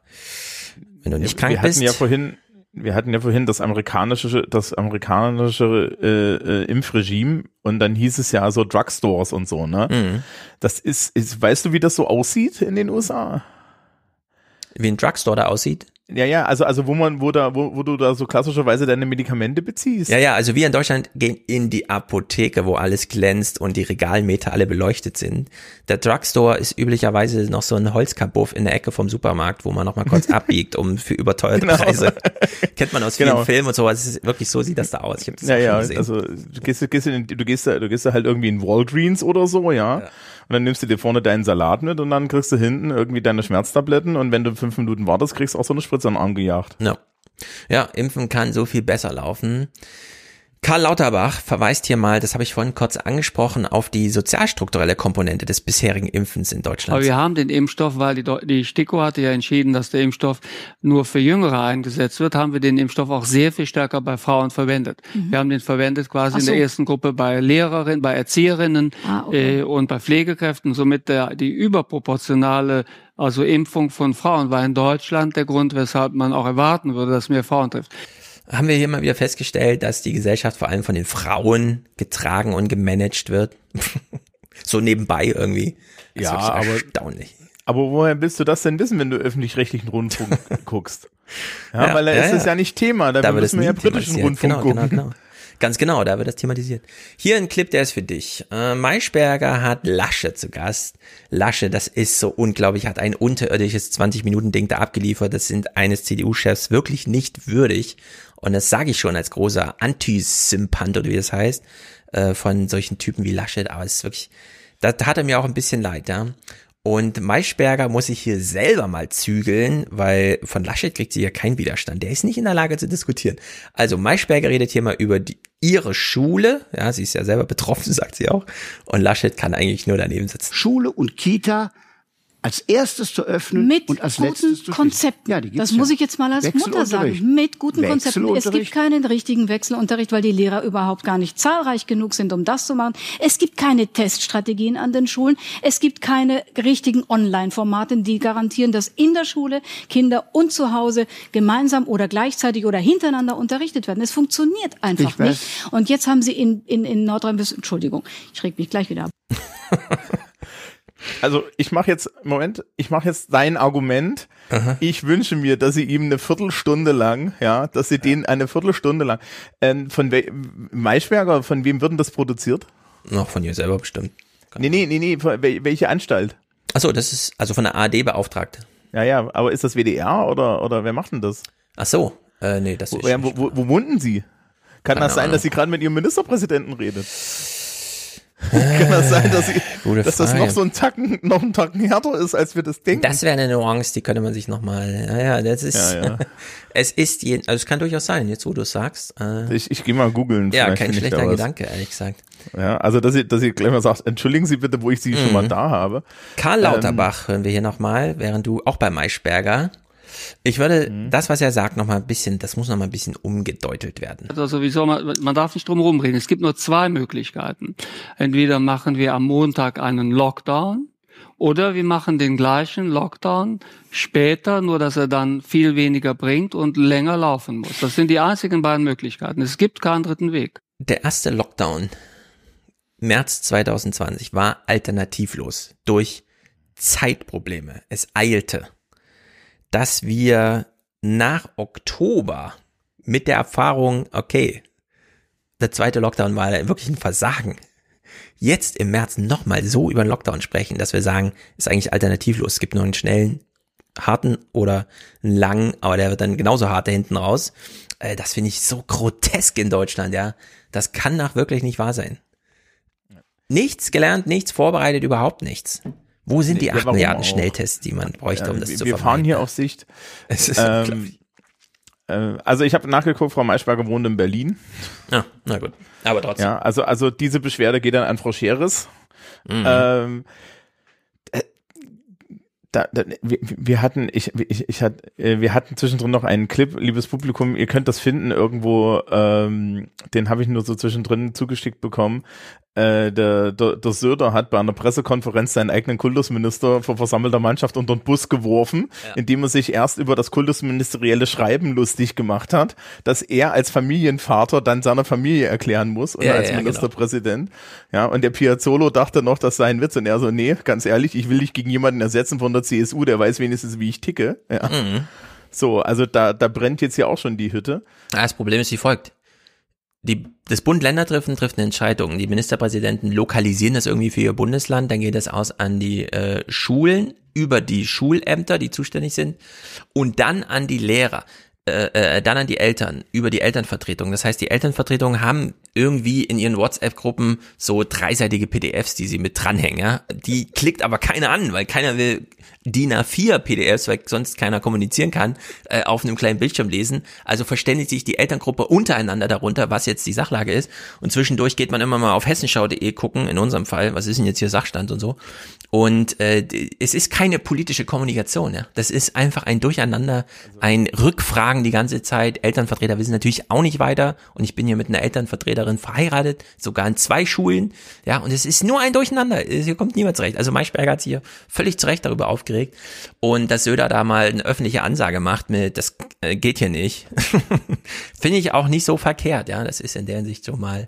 wenn du nicht krank wir hatten bist, ja vorhin, wir hatten ja vorhin das amerikanische, das amerikanische äh, äh, Impfregime und dann hieß es ja so Drugstores und so, ne? Mhm. Das ist, ist, weißt du, wie das so aussieht in den USA? wie ein Drugstore da aussieht. Ja, ja, also, also wo man, wo da, wo, wo du da so klassischerweise deine Medikamente beziehst. Ja, ja, also wir in Deutschland gehen in die Apotheke, wo alles glänzt und die Regalmeter alle beleuchtet sind. Der Drugstore ist üblicherweise noch so ein Holzkabuff in der Ecke vom Supermarkt, wo man noch mal kurz <laughs> abbiegt, um für überteuerte Genau. Preise. <laughs> Kennt man aus vielen Genau. Filmen und sowas. Es ist wirklich so sieht das da aus. Ich hab das Ja, ja, gesehen. also du gehst, gehst in, du gehst da, du gehst da halt irgendwie in Walgreens oder so, ja. Und dann nimmst du dir vorne deinen Salat mit und dann kriegst du hinten irgendwie deine Schmerztabletten und wenn du fünf Minuten wartest, kriegst du auch so eine Spritze am Arm gejagt. Ja. Ja, impfen kann so viel besser laufen. Karl Lauterbach verweist hier mal, das habe ich vorhin kurz angesprochen, auf die sozialstrukturelle Komponente des bisherigen Impfens in Deutschland. Aber wir haben den Impfstoff, weil die, die STIKO hatte ja entschieden, dass der Impfstoff nur für Jüngere eingesetzt wird, haben wir den Impfstoff auch sehr viel stärker bei Frauen verwendet. Mhm. Wir haben den verwendet quasi Ach in so. der ersten Gruppe bei Lehrerinnen, bei Erzieherinnen Ah, okay. äh, und bei Pflegekräften. Somit der, die überproportionale also Impfung von Frauen war in Deutschland der Grund, weshalb man auch erwarten würde, dass mehr Frauen trifft. Haben wir hier mal wieder festgestellt, dass die Gesellschaft vor allem von den Frauen getragen und gemanagt wird. <laughs> so nebenbei irgendwie. Das Ja, aber- erstaunlich. Aber woher willst du das denn wissen, wenn du öffentlich-rechtlichen Rundfunk <laughs> guckst? Ja, Ja, weil da ja, ist es ja. nicht Thema, da, Da wird es müssen wir ja britischen. Rundfunk genau, gucken. Genau, genau. Ganz genau, da wird das thematisiert. Hier ein Clip, der ist für dich. Äh, Maischberger hat Lasche zu Gast. Lasche, das ist so unglaublich, hat ein unterirdisches 20-Minuten-Ding da abgeliefert. Das sind eines CDU-Chefs wirklich nicht würdig. Und das sage ich schon als großer Antisympant oder wie das heißt, äh, von solchen Typen wie Laschet. Aber es ist wirklich, da, hat er mir auch ein bisschen leid, ja. Und Maischberger muss sich hier selber mal zügeln, weil von Laschet kriegt sie ja keinen Widerstand. Der ist nicht in der Lage zu diskutieren. Also Maischberger redet hier mal über die, ihre Schule. Ja, sie ist ja selber betroffen, <laughs> sagt sie auch. Und Laschet kann eigentlich nur daneben sitzen. Schule und Kita als erstes zu öffnen mit und als guten letztes zu Konzepten. Ja, die gibt's das muss ja. ich jetzt mal als Mutter sagen. Mit guten Konzepten. Es gibt keinen richtigen Wechselunterricht, weil die Lehrer überhaupt gar nicht zahlreich genug sind, um das zu machen. Es gibt keine Teststrategien an den Schulen. Es gibt keine richtigen Online-Formate, die garantieren, dass in der Schule Kinder und zu Hause gemeinsam oder gleichzeitig oder hintereinander unterrichtet werden. Es funktioniert einfach nicht. Und jetzt haben sie in, in, in Nordrhein-Westfalen, Entschuldigung, ich reg mich gleich wieder ab. <laughs> Also ich mache jetzt, Moment, ich mache jetzt dein Argument. Ich wünsche mir, dass sie ihm eine Viertelstunde lang, ja, dass sie den eine Viertelstunde lang, ähm, von we Maischberger, von wem wird denn das produziert? Noch von ihr selber bestimmt. Nee, nee, nee, nee, wel- welche Anstalt? Achso, das ist also von der ARD beauftragt. Ja, ja, aber ist das WDR oder, oder wer macht denn das? Ach so, äh, nee, das Wo, ist ja, wo, wo, wo wohnten sie? Kann Keine das sein, Ahnung. dass sie gerade mit ihrem Ministerpräsidenten redet? <laughs> Kann das sein, dass, sie, Gute dass das noch so ein Tacken, noch ein Tacken härter ist, als wir das denken? Das wäre eine Nuance, die könnte man sich nochmal, ja, ja, das ist, Ja, ja. <laughs> es ist, je, also es kann durchaus sein, jetzt wo du es sagst. Äh, Ich, ich gehe mal googeln. ja, kein ich schlechter. Gedanke, ehrlich gesagt. Ja, also dass sie, dass sie gleich mal sagt, entschuldigen Sie bitte, wo ich Sie schon mal Mhm. da habe. Karl Ähm, Lauterbach hören wir hier nochmal, während du auch bei Maischberger. Ich würde Mhm. das, was er sagt, noch mal ein bisschen, das muss noch mal ein bisschen umgedeutelt werden. Also sowieso, man, man darf nicht drum rumreden. Es gibt nur zwei Möglichkeiten. Entweder machen wir am Montag einen Lockdown oder wir machen den gleichen Lockdown später, nur dass er dann viel weniger bringt und länger laufen muss. Das sind die einzigen beiden Möglichkeiten. Es gibt keinen dritten Weg. Der erste Lockdown, März 2020, war alternativlos durch Zeitprobleme. Es eilte, dass wir nach Oktober mit der Erfahrung, okay, der zweite Lockdown war wirklich ein Versagen. Jetzt im März nochmal so über den Lockdown sprechen, dass wir sagen, ist eigentlich alternativlos. Es gibt nur einen schnellen, harten oder einen langen, aber der wird dann genauso hart da hinten raus. Äh, das finde ich so grotesk in Deutschland, ja. Das kann nach wirklich nicht wahr sein. Nichts gelernt, nichts vorbereitet, überhaupt nichts. Wo sind die Ja, 8 warum Milliarden auch? Schnelltests, die man bräuchte, Ja, um das wir, zu wir vermeiden? fahren hier auf Sicht. <laughs> Es ist ähm, äh, also ich habe nachgeguckt, Frau Maischberger wohnt in Berlin. Ja, na gut. Aber trotzdem. Ja, also, also diese Beschwerde geht dann an Frau Scheres. Mhm. Ähm, äh, da, da, wir, wir hatten, ich, ich, ich hat, äh, wir hatten zwischendrin noch einen Clip, liebes Publikum, ihr könnt das finden irgendwo, ähm, den habe ich nur so zwischendrin zugeschickt bekommen. Äh, der, der, der Söder hat bei einer Pressekonferenz seinen eigenen Kultusminister vor versammelter Mannschaft unter den Bus geworfen, Ja. indem er sich erst über das kultusministerielle Schreiben lustig gemacht hat, dass er als Familienvater dann seiner Familie erklären muss und Ja, als ja, genau. Ministerpräsident. Ja, und der Piazzolo dachte noch, das sei ein Witz und er so, nee, ganz ehrlich, ich will dich gegen jemanden ersetzen von der CSU, der weiß wenigstens, wie ich ticke. Ja. Mhm. So, also da, da brennt jetzt ja auch schon die Hütte. Ah, Das Problem ist wie folgt. Die, das Bund-Länder-Treffen trifft eine Entscheidung. Die Ministerpräsidenten lokalisieren das irgendwie für ihr Bundesland, dann geht das aus an die äh, Schulen über die Schulämter, die zuständig sind, und dann an die Lehrer, äh, äh, dann an die Eltern über die Elternvertretung. Das heißt, die Elternvertretungen haben irgendwie in ihren WhatsApp-Gruppen so dreiseitige PDFs, die sie mit dranhängen. Ja? Die klickt aber keiner an, weil keiner will DIN A4 PDFs, weil sonst keiner kommunizieren kann, äh, auf einem kleinen Bildschirm lesen. Also verständigt sich die Elterngruppe untereinander darunter, was jetzt die Sachlage ist. Und zwischendurch geht man immer mal auf hessenschau.de gucken, in unserem Fall, was ist denn jetzt hier Sachstand und so. Und äh, es ist keine politische Kommunikation. Ja? Das ist einfach ein Durcheinander, ein Rückfragen die ganze Zeit. Elternvertreter wissen natürlich auch nicht weiter. Und ich bin hier mit einer Elternvertreterin verheiratet, sogar in zwei Schulen. Ja, und es ist nur ein Durcheinander. Hier kommt niemand zurecht. Also Maischberger hat sich hier völlig zu Recht darüber aufgeregt. Und dass Söder da mal eine öffentliche Ansage macht mit, das äh, geht hier nicht, <laughs> finde ich auch nicht so verkehrt. Ja, das ist in der Hinsicht so mal,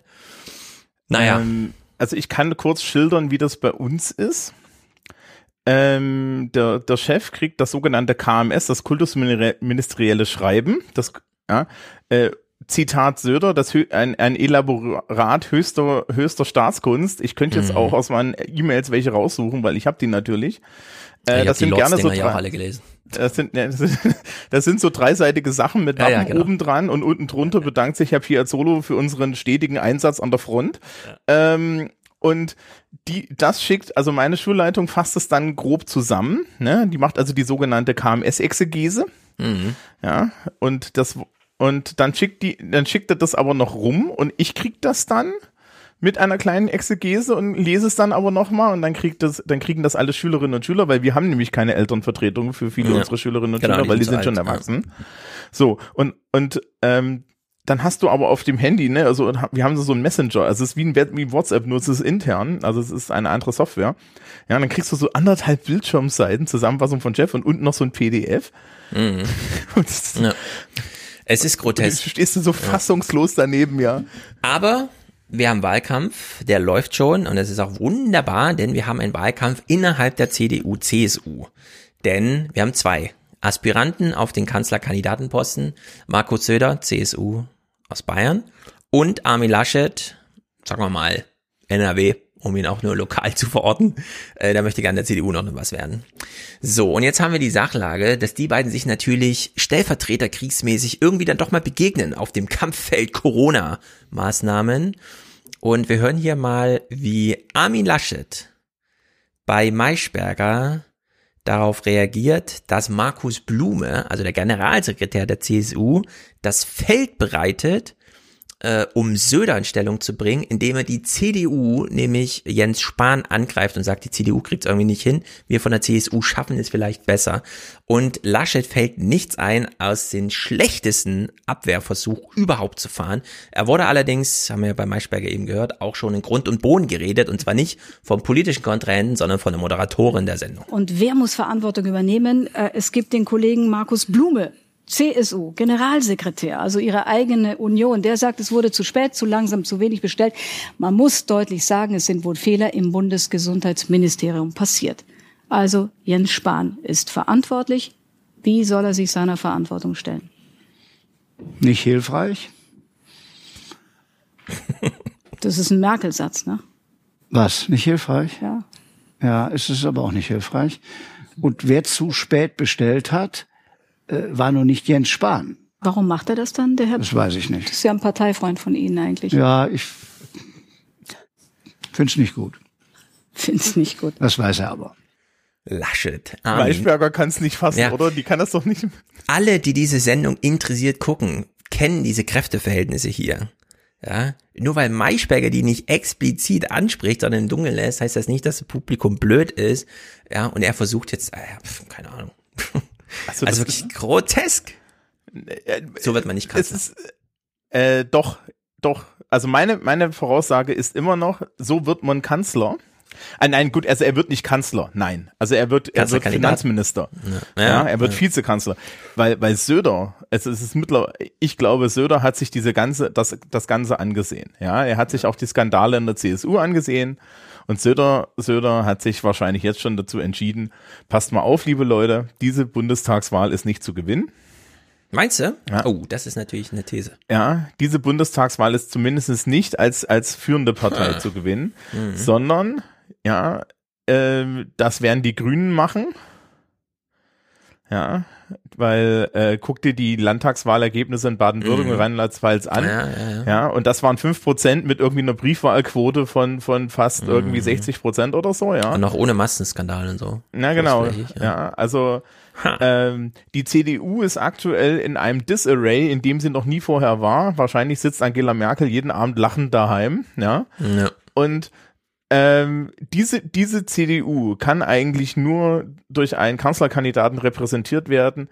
naja. Ähm, also ich kann kurz schildern, wie das bei uns ist. Ähm, der, der Chef kriegt das sogenannte KMS, das kultusministerielle Schreiben, das ja, äh, Zitat Söder, das ein, ein Elaborat höchster, höchster Staatskunst. Ich könnte jetzt Mhm. auch aus meinen E-Mails welche raussuchen, weil ich habe die natürlich. ich Äh, hab das sind gerne so Lords-Dinger ja drei- alle gelesen. Das sind, das sind, <laughs> das sind so dreiseitige Sachen mit Ja, Wappen ja, genau. oben dran und unten drunter bedankt sich Herr Piazzolo für unseren stetigen Einsatz an der Front. Ähm, und die, das schickt, also meine Schulleitung fasst es dann grob zusammen. Ne? Die macht also die sogenannte KMS-Exegese. Mhm. Ja, und das, und dann schickt die, dann schickt er das aber noch rum und ich krieg das dann mit einer kleinen Exegese und lese es dann aber nochmal und dann kriegt das, dann kriegen das alle Schülerinnen und Schüler, weil wir haben nämlich keine Elternvertretung für viele Ja. unserer Schülerinnen und Genau, Schüler, weil die sind zu schon alt, ja. erwachsen. So, und, und, ähm, dann hast du aber auf dem Handy, ne, also wir haben so so einen Messenger, also es ist wie ein wie WhatsApp, nur es ist intern, also es ist eine andere Software. Ja, und dann kriegst du so anderthalb Bildschirmseiten, Zusammenfassung von Jeff und unten noch so ein PDF. Mhm. <laughs> Das- Ja. Es ist grotesk. Du <laughs> stehst du so fassungslos daneben, ja. Aber wir haben Wahlkampf, der läuft schon und es ist auch wunderbar, denn wir haben einen Wahlkampf innerhalb der CDU, CSU. Denn wir haben zwei Aspiranten auf den Kanzlerkandidatenposten, Markus Söder, CSU aus Bayern und Armin Laschet, sagen wir mal, NRW, um ihn auch nur lokal <laughs> zu verorten. Äh, da möchte gerne der CDU noch was werden. So, und jetzt haben wir die Sachlage, dass die beiden sich natürlich stellvertreterkriegsmäßig irgendwie dann doch mal begegnen auf dem Kampffeld Corona-Maßnahmen. Und wir hören hier mal, wie Armin Laschet bei Maischberger darauf reagiert, dass Markus Blume, also der Generalsekretär der CSU, das Feld bereitet, äh, um Söder in Stellung zu bringen, indem er die CDU, nämlich Jens Spahn, angreift und sagt, die CDU kriegt es irgendwie nicht hin, wir von der CSU schaffen es vielleicht besser. Und Laschet fällt nichts ein, aus den schlechtesten Abwehrversuch überhaupt zu fahren. Er wurde allerdings, haben wir ja bei Maischberger eben gehört, auch schon in Grund und Boden geredet, und zwar nicht vom politischen Kontrahenten, sondern von der Moderatorin der Sendung. Und wer muss Verantwortung übernehmen? Äh, Es gibt den Kollegen Markus Blume, CSU, Generalsekretär, also ihre eigene Union. Der sagt, es wurde zu spät, zu langsam, zu wenig bestellt. Man muss deutlich sagen, es sind wohl Fehler im Bundesgesundheitsministerium passiert. Also Jens Spahn ist verantwortlich. Wie soll er sich seiner Verantwortung stellen? Nicht hilfreich? <laughs> Das ist ein Merkel-Satz, ne? Was? Nicht hilfreich? Ja. Ja, es ist aber auch nicht hilfreich. Und wer zu spät bestellt hat, äh, war nur nicht Jens Spahn. Warum macht er das dann, der Herr? Das weiß ich nicht. Das ist ja ein Parteifreund von Ihnen eigentlich. Ja, ich find's nicht gut. Find's nicht gut. Das weiß er aber. Laschet. Armin. Maischberger kann es nicht fassen, Ja. oder? Die kann das doch nicht. alle, die diese Sendung interessiert gucken, kennen diese Kräfteverhältnisse hier. Ja, nur weil Maischberger die nicht explizit anspricht, sondern im Dunkeln lässt, heißt das nicht, dass das Publikum blöd ist. Ja, und er versucht jetzt, äh, keine Ahnung. <laughs> Also, Also, wirklich grotesk. So wird man nicht Es Kanzler. ist, äh, doch, doch. Also meine, meine Voraussage ist immer noch, so wird man Kanzler. Ah, nein, gut, also er wird nicht Kanzler, nein. Also er wird, er wird. Finanzminister. Ja. Ja, Ja, er wird ja. Vizekanzler. Weil, weil Söder, also es ist mittlerweile, ich glaube, Söder hat sich diese ganze, das, das Ganze angesehen. Ja, er hat sich auch die Skandale in der CSU angesehen. Und Söder, Söder hat sich wahrscheinlich jetzt schon dazu entschieden, passt mal auf, liebe Leute, diese Bundestagswahl ist nicht zu gewinnen. Meinst du? Ja. Oh, das ist natürlich eine These. Ja, diese Bundestagswahl ist zumindest nicht als, als führende Partei Ah. zu gewinnen, Mhm. sondern, ja, äh, das werden die Grünen machen. Ja, weil äh, guck dir die Landtagswahlergebnisse in Baden-Württemberg Mhm. und Rheinland-Pfalz an. Ja, ja, ja. ja, und das waren fünf Prozent mit irgendwie einer Briefwahlquote von, von fast irgendwie 60 Prozent oder so, ja. Mhm. Und auch ohne Massenskandal und so. Na genau, Großflächig, ja. also ähm, die CDU ist aktuell in einem Disarray, in dem sie noch nie vorher war. Wahrscheinlich sitzt Angela Merkel jeden Abend lachend daheim, ja. Ja. Und ähm, diese, diese CDU kann eigentlich nur durch einen Kanzlerkandidaten repräsentiert werden,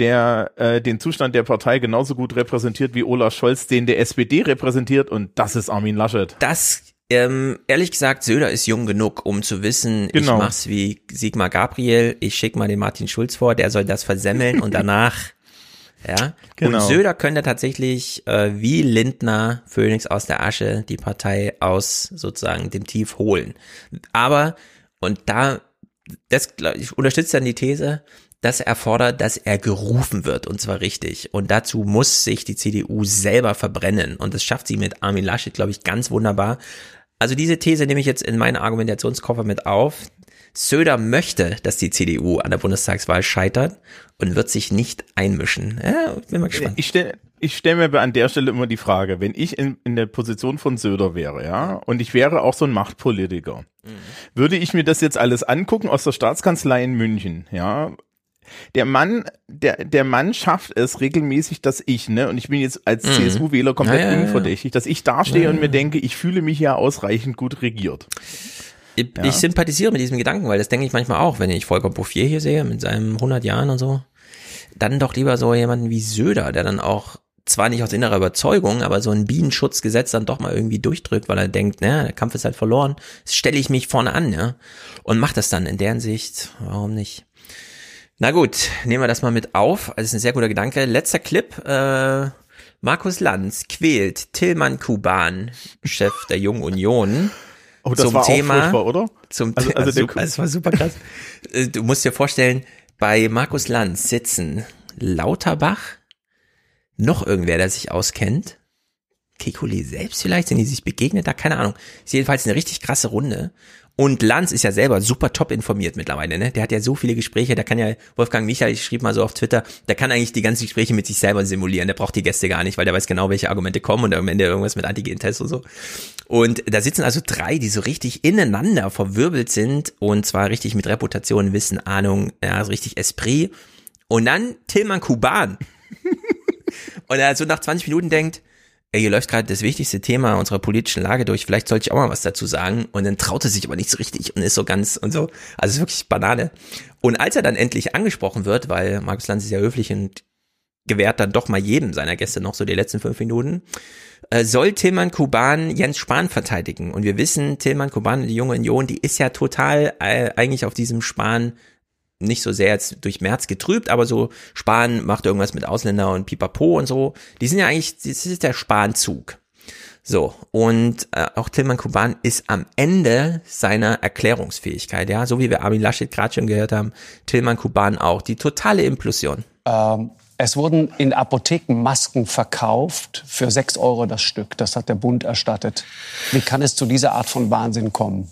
der äh, den Zustand der Partei genauso gut repräsentiert wie Olaf Scholz, den der SPD repräsentiert, und das ist Armin Laschet. Das, ähm, ehrlich gesagt, Söder ist jung genug, um zu wissen, Genau. ich mach's wie Sigmar Gabriel, ich schick mal den Martin Schulz vor, der soll das versemmeln und danach, ja. Genau. Und Söder könnte tatsächlich äh, wie Lindner Phoenix aus der Asche die Partei aus sozusagen dem Tief holen. Aber, und da, das glaub ich unterstützt dann die These, das erfordert, dass er gerufen wird und zwar richtig. Und dazu muss sich die CDU selber verbrennen und das schafft sie mit Armin Laschet, glaube ich, ganz wunderbar. Also diese These nehme ich jetzt in meinen Argumentationskoffer mit auf. Söder möchte, dass die CDU an der Bundestagswahl scheitert und wird sich nicht einmischen. Ja, bin mal gespannt. Ich stelle ich stell mir an der Stelle immer die Frage, wenn ich in, in der Position von Söder wäre, ja, und ich wäre auch so ein Machtpolitiker, mhm. würde ich mir das jetzt alles angucken aus der Staatskanzlei in München, ja, der Mann, der, der Mann schafft es regelmäßig, dass ich, ne, und ich bin jetzt als mhm. CSU-Wähler komplett ja, ja, unverdächtig, dass ich dastehe und mir denke, ich fühle mich ja ausreichend gut regiert. Ich, ich sympathisiere mit diesem Gedanken, weil das denke ich manchmal auch, wenn ich Volker Bouffier hier sehe, mit seinen 100 Jahren und so. Dann doch lieber so jemanden wie Söder, der dann auch zwar nicht aus innerer Überzeugung, aber so ein Bienenschutzgesetz dann doch mal irgendwie durchdrückt, weil er denkt, ne, der Kampf ist halt verloren, stelle ich mich vorne an, ja, und macht das dann in deren Sicht, warum nicht? Na gut, nehmen wir das mal mit auf. Also das ist ein sehr guter Gedanke. Letzter Clip. Äh, Markus Lanz quält Tillmann Kuban, Chef der Jungen Union. Oh, das zum war Thema, auch oder? Zum also, also super, das war super krass. <laughs> Äh, du musst dir vorstellen, bei Markus Lanz sitzen Lauterbach, noch irgendwer, der sich auskennt, Kekulé selbst vielleicht, sind die sich begegnet, da keine Ahnung. Ist jedenfalls eine richtig krasse Runde. Und Lanz ist ja selber super top informiert mittlerweile, ne? Der hat ja so viele Gespräche, der kann ja, Wolfgang Michael, ich schrieb mal so auf Twitter, der kann eigentlich die ganzen Gespräche mit sich selber simulieren, der braucht die Gäste gar nicht, weil der weiß genau, welche Argumente kommen und am Ende irgendwas mit Antigen-Tests und so. Und da sitzen also drei, die so richtig ineinander verwirbelt sind und zwar richtig mit Reputation, Wissen, Ahnung, ja, so richtig Esprit. Und dann Tillmann Kuban. <laughs> und er so nach 20 Minuten denkt, hier läuft gerade das wichtigste Thema unserer politischen Lage durch, vielleicht sollte ich auch mal was dazu sagen. Und dann traut er sich aber nicht so richtig und ist so ganz und so. Also es ist wirklich Banane. Und als er dann endlich angesprochen wird, weil Markus Lanz ist ja höflich und gewährt dann doch mal jedem seiner Gäste noch so die letzten fünf Minuten, äh, soll Tilman Kuban Jens Spahn verteidigen. Und wir wissen, Tilman Kuban, die junge Union, die ist ja total äh, eigentlich auf diesem Spahn nicht so sehr jetzt durch März getrübt, aber so Spahn macht irgendwas mit Ausländer und Pipapo und so. Die sind ja eigentlich, das ist der Spanzug. So, und äh, auch Tilman Kuban ist am Ende seiner Erklärungsfähigkeit, ja, so wie wir Armin Laschet gerade schon gehört haben, Tilman Kuban auch, die totale Implosion. Ähm, es wurden in Apotheken Masken verkauft für sechs Euro das Stück. Das hat der Bund erstattet. Wie kann es zu dieser Art von Wahnsinn kommen?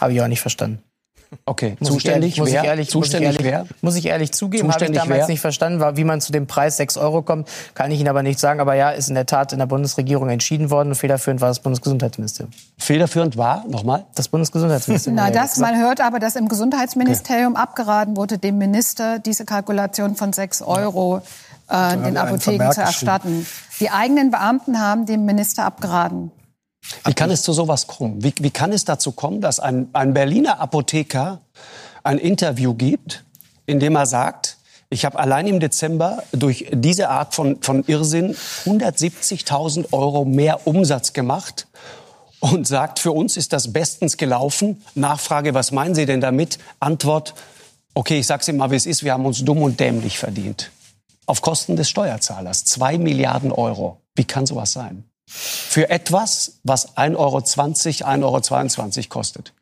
Habe ich auch nicht verstanden. Okay, muss zuständig ich ehrlich, wer? Muss ich ehrlich, zuständig muss ich ehrlich, wer? Muss ich ehrlich zugeben, habe ich damals wer? nicht verstanden, wie man zu dem Preis 6 Euro kommt. Kann ich Ihnen aber nicht sagen. Aber ja, ist in der Tat in der Bundesregierung entschieden worden. Und federführend war das Bundesgesundheitsministerium. Federführend war, nochmal? Das Bundesgesundheitsministerium. <laughs> Na, das, man hört aber, dass im Gesundheitsministerium okay. abgeraten wurde, dem Minister diese Kalkulation von 6 Euro äh, den Apotheken zu erstatten. Die eigenen Beamten haben dem Minister abgeraten. Wie kann es zu sowas kommen? Wie, wie kann es dazu kommen, dass ein, ein Berliner Apotheker ein Interview gibt, in dem er sagt, ich habe allein im Dezember durch diese Art von, von Irrsinn 170.000 Euro mehr Umsatz gemacht und sagt, für uns ist das bestens gelaufen. Nachfrage, was meinen Sie denn damit? Antwort, okay, ich sag's Ihnen mal, wie es ist, wir haben uns dumm und dämlich verdient. Auf Kosten des Steuerzahlers. Zwei Milliarden Euro. Wie kann sowas sein? Für etwas, was 1,20 Euro, 1,22 Euro kostet.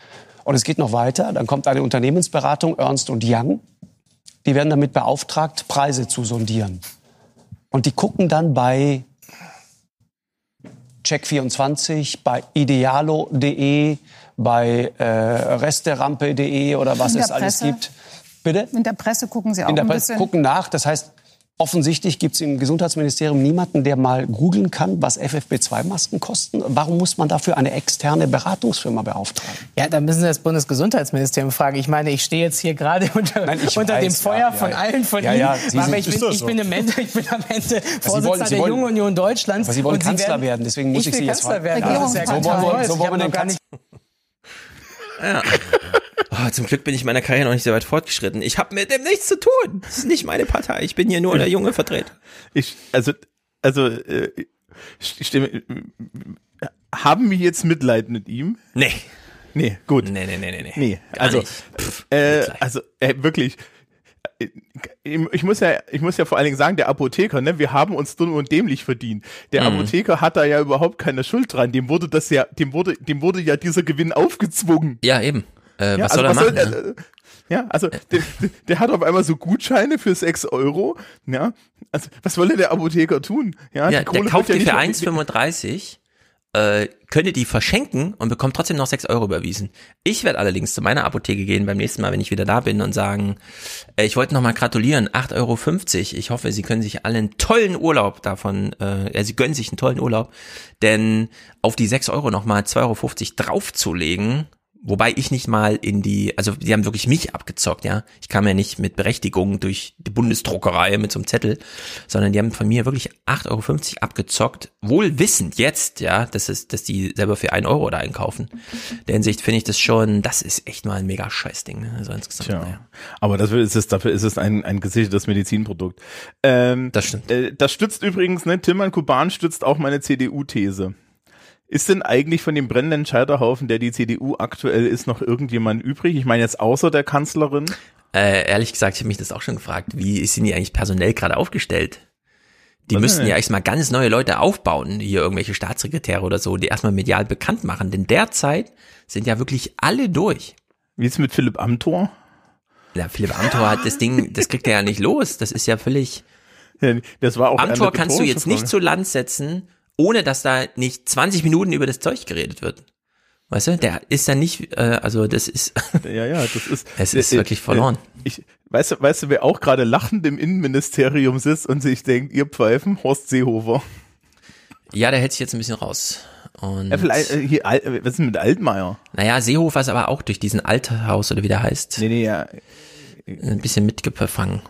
Und es geht noch weiter. Dann kommt eine Unternehmensberatung, Ernst Young. Die werden damit beauftragt, Preise zu sondieren. Und die gucken dann bei Check24, bei idealo.de, bei äh, resterampe.de oder was es alles gibt. Bitte? In der Presse gucken Sie auch In der Presse gucken nach. Das heißt, Offensichtlich gibt es im Gesundheitsministerium niemanden, der mal googeln kann, was FFP2-Masken kosten. Warum muss man dafür eine externe Beratungsfirma beauftragen? Ja, da müssen Sie das Bundesgesundheitsministerium fragen. Ich meine, ich stehe jetzt hier gerade <laughs> unter, Nein, ich unter weiß, dem Feuer ja, von ja, allen von ja, Ihnen. ja, Sie aber sind- ich, bin, das ich, so? bin am Ende, ich bin am Ende Vorsitzender wollen- Sie der Jungen Union Deutschlands. Aber Sie wollen Und Kanzler werden- werden, deswegen muss ich will Sie jetzt Kanzler fragen. ist ja so wollen wir- so Ich wollen wir den nicht Ja. <laughs> Oh, zum Glück bin ich in meiner Karriere noch nicht so weit fortgeschritten. Ich habe mit dem nichts zu tun. Das ist nicht meine Partei. Ich bin hier nur der junge Vertreter. Ich, also, also, äh, ich stimme, haben wir jetzt Mitleid mit ihm? Nee. Nee, gut. Nee, nee, nee, nee, nee. Nee, also, nicht. Pff, äh, also, äh, wirklich. Äh, Ich muss ja, ich muss ja vor allen Dingen sagen, der Apotheker, ne, wir haben uns dumm und dämlich verdient. Der Mhm. Apotheker hat da ja überhaupt keine Schuld dran. Dem wurde das ja, dem wurde, dem wurde ja dieser Gewinn aufgezwungen. Ja, eben. Äh, Ja, was also soll er was soll machen? er- ne? Ja, also der, der hat auf einmal so Gutscheine für 6 Euro. Ja, also was will denn der Apotheker tun? Ja, Ja, der kauft wird die ja für nicht- 1,35, äh, könnte die verschenken und bekommt trotzdem noch 6 Euro überwiesen. Ich werde allerdings zu meiner Apotheke gehen beim nächsten Mal, wenn ich wieder da bin und sagen, äh, ich wollte noch mal gratulieren, 8,50 Euro. Ich hoffe, Sie können sich alle einen tollen Urlaub davon, äh, Sie gönnen sich einen tollen Urlaub, denn auf die 6 Euro noch mal 2,50 Euro draufzulegen, Wobei ich nicht mal in die, also die haben wirklich mich abgezockt, ja. Ich kam ja nicht mit Berechtigung durch die Bundesdruckerei mit so einem Zettel, sondern die haben von mir wirklich 8,50 Euro abgezockt, wohl wissend jetzt, ja, dass es, dass die selber für 1 Euro da einkaufen. In der Hinsicht finde ich das schon, das ist echt mal ein mega Scheißding, ne? Also insgesamt, Tja. naja. Aber dafür ist es, dafür ist es ein, ein gesichertes Medizinprodukt. Ähm, das stimmt. Äh, das stützt übrigens, ne, Tilman Kuban stützt auch meine CDU-These. Ist denn eigentlich von dem brennenden Scheiterhaufen, der die CDU aktuell ist, noch irgendjemand übrig? Ich meine jetzt außer der Kanzlerin. Äh, ehrlich gesagt, ich habe mich das auch schon gefragt. Wie sind die eigentlich personell gerade aufgestellt? Die Was müssten ja erstmal ganz neue Leute aufbauen, hier irgendwelche Staatssekretäre oder so, die erstmal medial bekannt machen. Denn derzeit sind ja wirklich alle durch. Wie ist mit Philipp Amthor? Ja, Philipp Amthor hat das Ding, das kriegt er ja nicht los. Das ist ja völlig. <laughs> Das war auch Amthor kannst du jetzt nicht zu Land setzen, ohne dass da nicht 20 Minuten über das Zeug geredet wird. Weißt du, der ist ja nicht, äh, also das ist. <laughs> Ja, ja, das ist. Es ist äh, wirklich verloren. Äh, ich, weißt du, weißt du, wer auch gerade lachend im Innenministerium sitzt und sich denkt, ihr Pfeifen, Horst Seehofer. Ja, der hält sich jetzt ein bisschen raus. Und Ja, vielleicht, äh, hier, äh, was ist denn mit Altmaier? Naja, Seehofer ist aber auch durch diesen Alterhaus oder wie der heißt. Nee, nee, ja. Ein bisschen mitgefangen.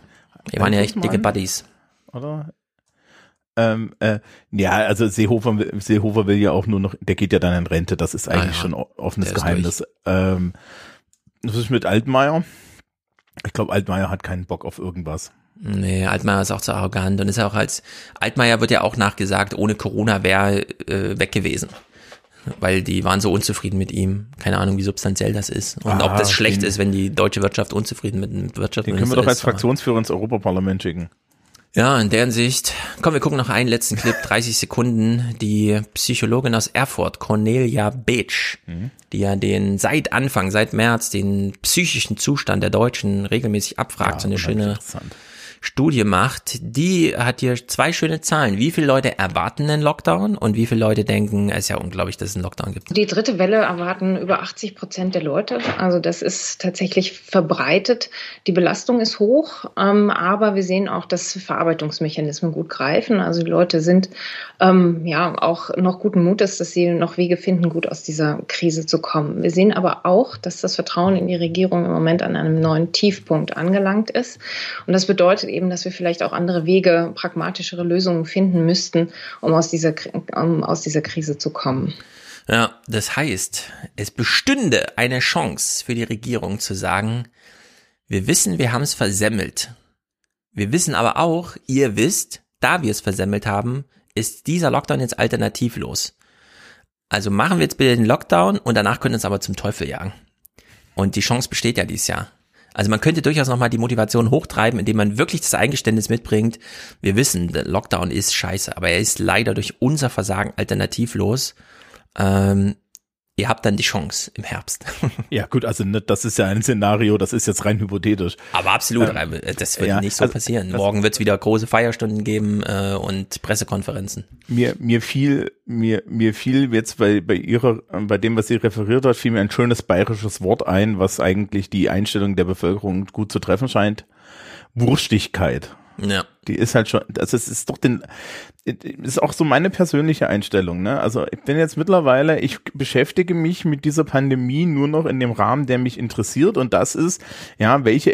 Die waren ja echt dicke Buddies. Oder? Ähm, äh, ja, also Seehofer, will- Seehofer will ja auch nur noch, der geht ja dann in Rente, das ist eigentlich Ah ja, schon offenes der ist Geheimnis. Ähm, was ist mit Altmaier? Ich glaube, Altmaier hat keinen Bock auf irgendwas. Nee, Altmaier ist auch zu arrogant und ist ja auch als, Altmaier wird ja auch nachgesagt, ohne Corona wäre äh, weg gewesen. Weil die waren so unzufrieden mit ihm. Keine Ahnung, wie substanziell das ist. Und Ah, ob das schlecht den- ist, wenn die deutsche Wirtschaft unzufrieden mit dem Wirtschaftsminister Den können wir doch als ist. Fraktionsführer ins Europaparlament schicken. Ja, in der Hinsicht. Komm, wir gucken noch einen letzten Clip, <laughs> 30 Sekunden. Die Psychologin aus Erfurt, Cornelia Beetsch, Mhm. die ja den seit Anfang, seit März, den psychischen Zustand der Deutschen regelmäßig abfragt, so eine schöne Studie macht, die hat hier zwei schöne Zahlen. Wie viele Leute erwarten den Lockdown und wie viele Leute denken, es ist ja unglaublich, dass es einen Lockdown gibt. Die dritte Welle erwarten über 80 Prozent der Leute. Also das ist tatsächlich verbreitet. Die Belastung ist hoch, ähm, aber wir sehen auch, dass Verarbeitungsmechanismen gut greifen. Also die Leute sind ähm, ja auch noch guten Mutes, dass sie noch Wege finden, gut aus dieser Krise zu kommen. Wir sehen aber auch, dass das Vertrauen in die Regierung im Moment an einem neuen Tiefpunkt angelangt ist. Und das bedeutet eben, dass wir vielleicht auch andere Wege, pragmatischere Lösungen finden müssten, um aus dieser, um aus dieser Krise zu kommen. Ja, das heißt, es bestünde eine Chance für die Regierung zu sagen, wir wissen, wir haben es versemmelt. Wir wissen aber auch, ihr wisst, da wir es versemmelt haben, ist dieser Lockdown jetzt alternativlos. Also machen wir jetzt bitte den Lockdown und danach können wir uns aber zum Teufel jagen. Und die Chance besteht ja dieses Jahr. Also man könnte durchaus nochmal die Motivation hochtreiben, indem man wirklich das Eingeständnis mitbringt. Wir wissen, der Lockdown ist scheiße, aber er ist leider durch unser Versagen alternativlos. Ähm, ihr habt dann die Chance im Herbst. <laughs> Ja, gut, also ne, das ist ja ein Szenario, das ist jetzt rein hypothetisch. Aber absolut, Ähm, äh, das wird ja, nicht so also, passieren. das- Morgen wird es wieder große Feierstunden geben äh, und Pressekonferenzen. Mir, mir fiel, mir, mir fiel jetzt bei, bei ihrer, bei dem, was sie referiert hat, fiel mir ein schönes bayerisches Wort ein, was eigentlich die Einstellung der Bevölkerung gut zu treffen scheint. Wurstigkeit. Ja. Die ist halt schon, also es ist doch den, ist auch so meine persönliche Einstellung, ne? Also ich bin jetzt mittlerweile, ich beschäftige mich mit dieser Pandemie nur noch in dem Rahmen, der mich interessiert und das ist, ja, welche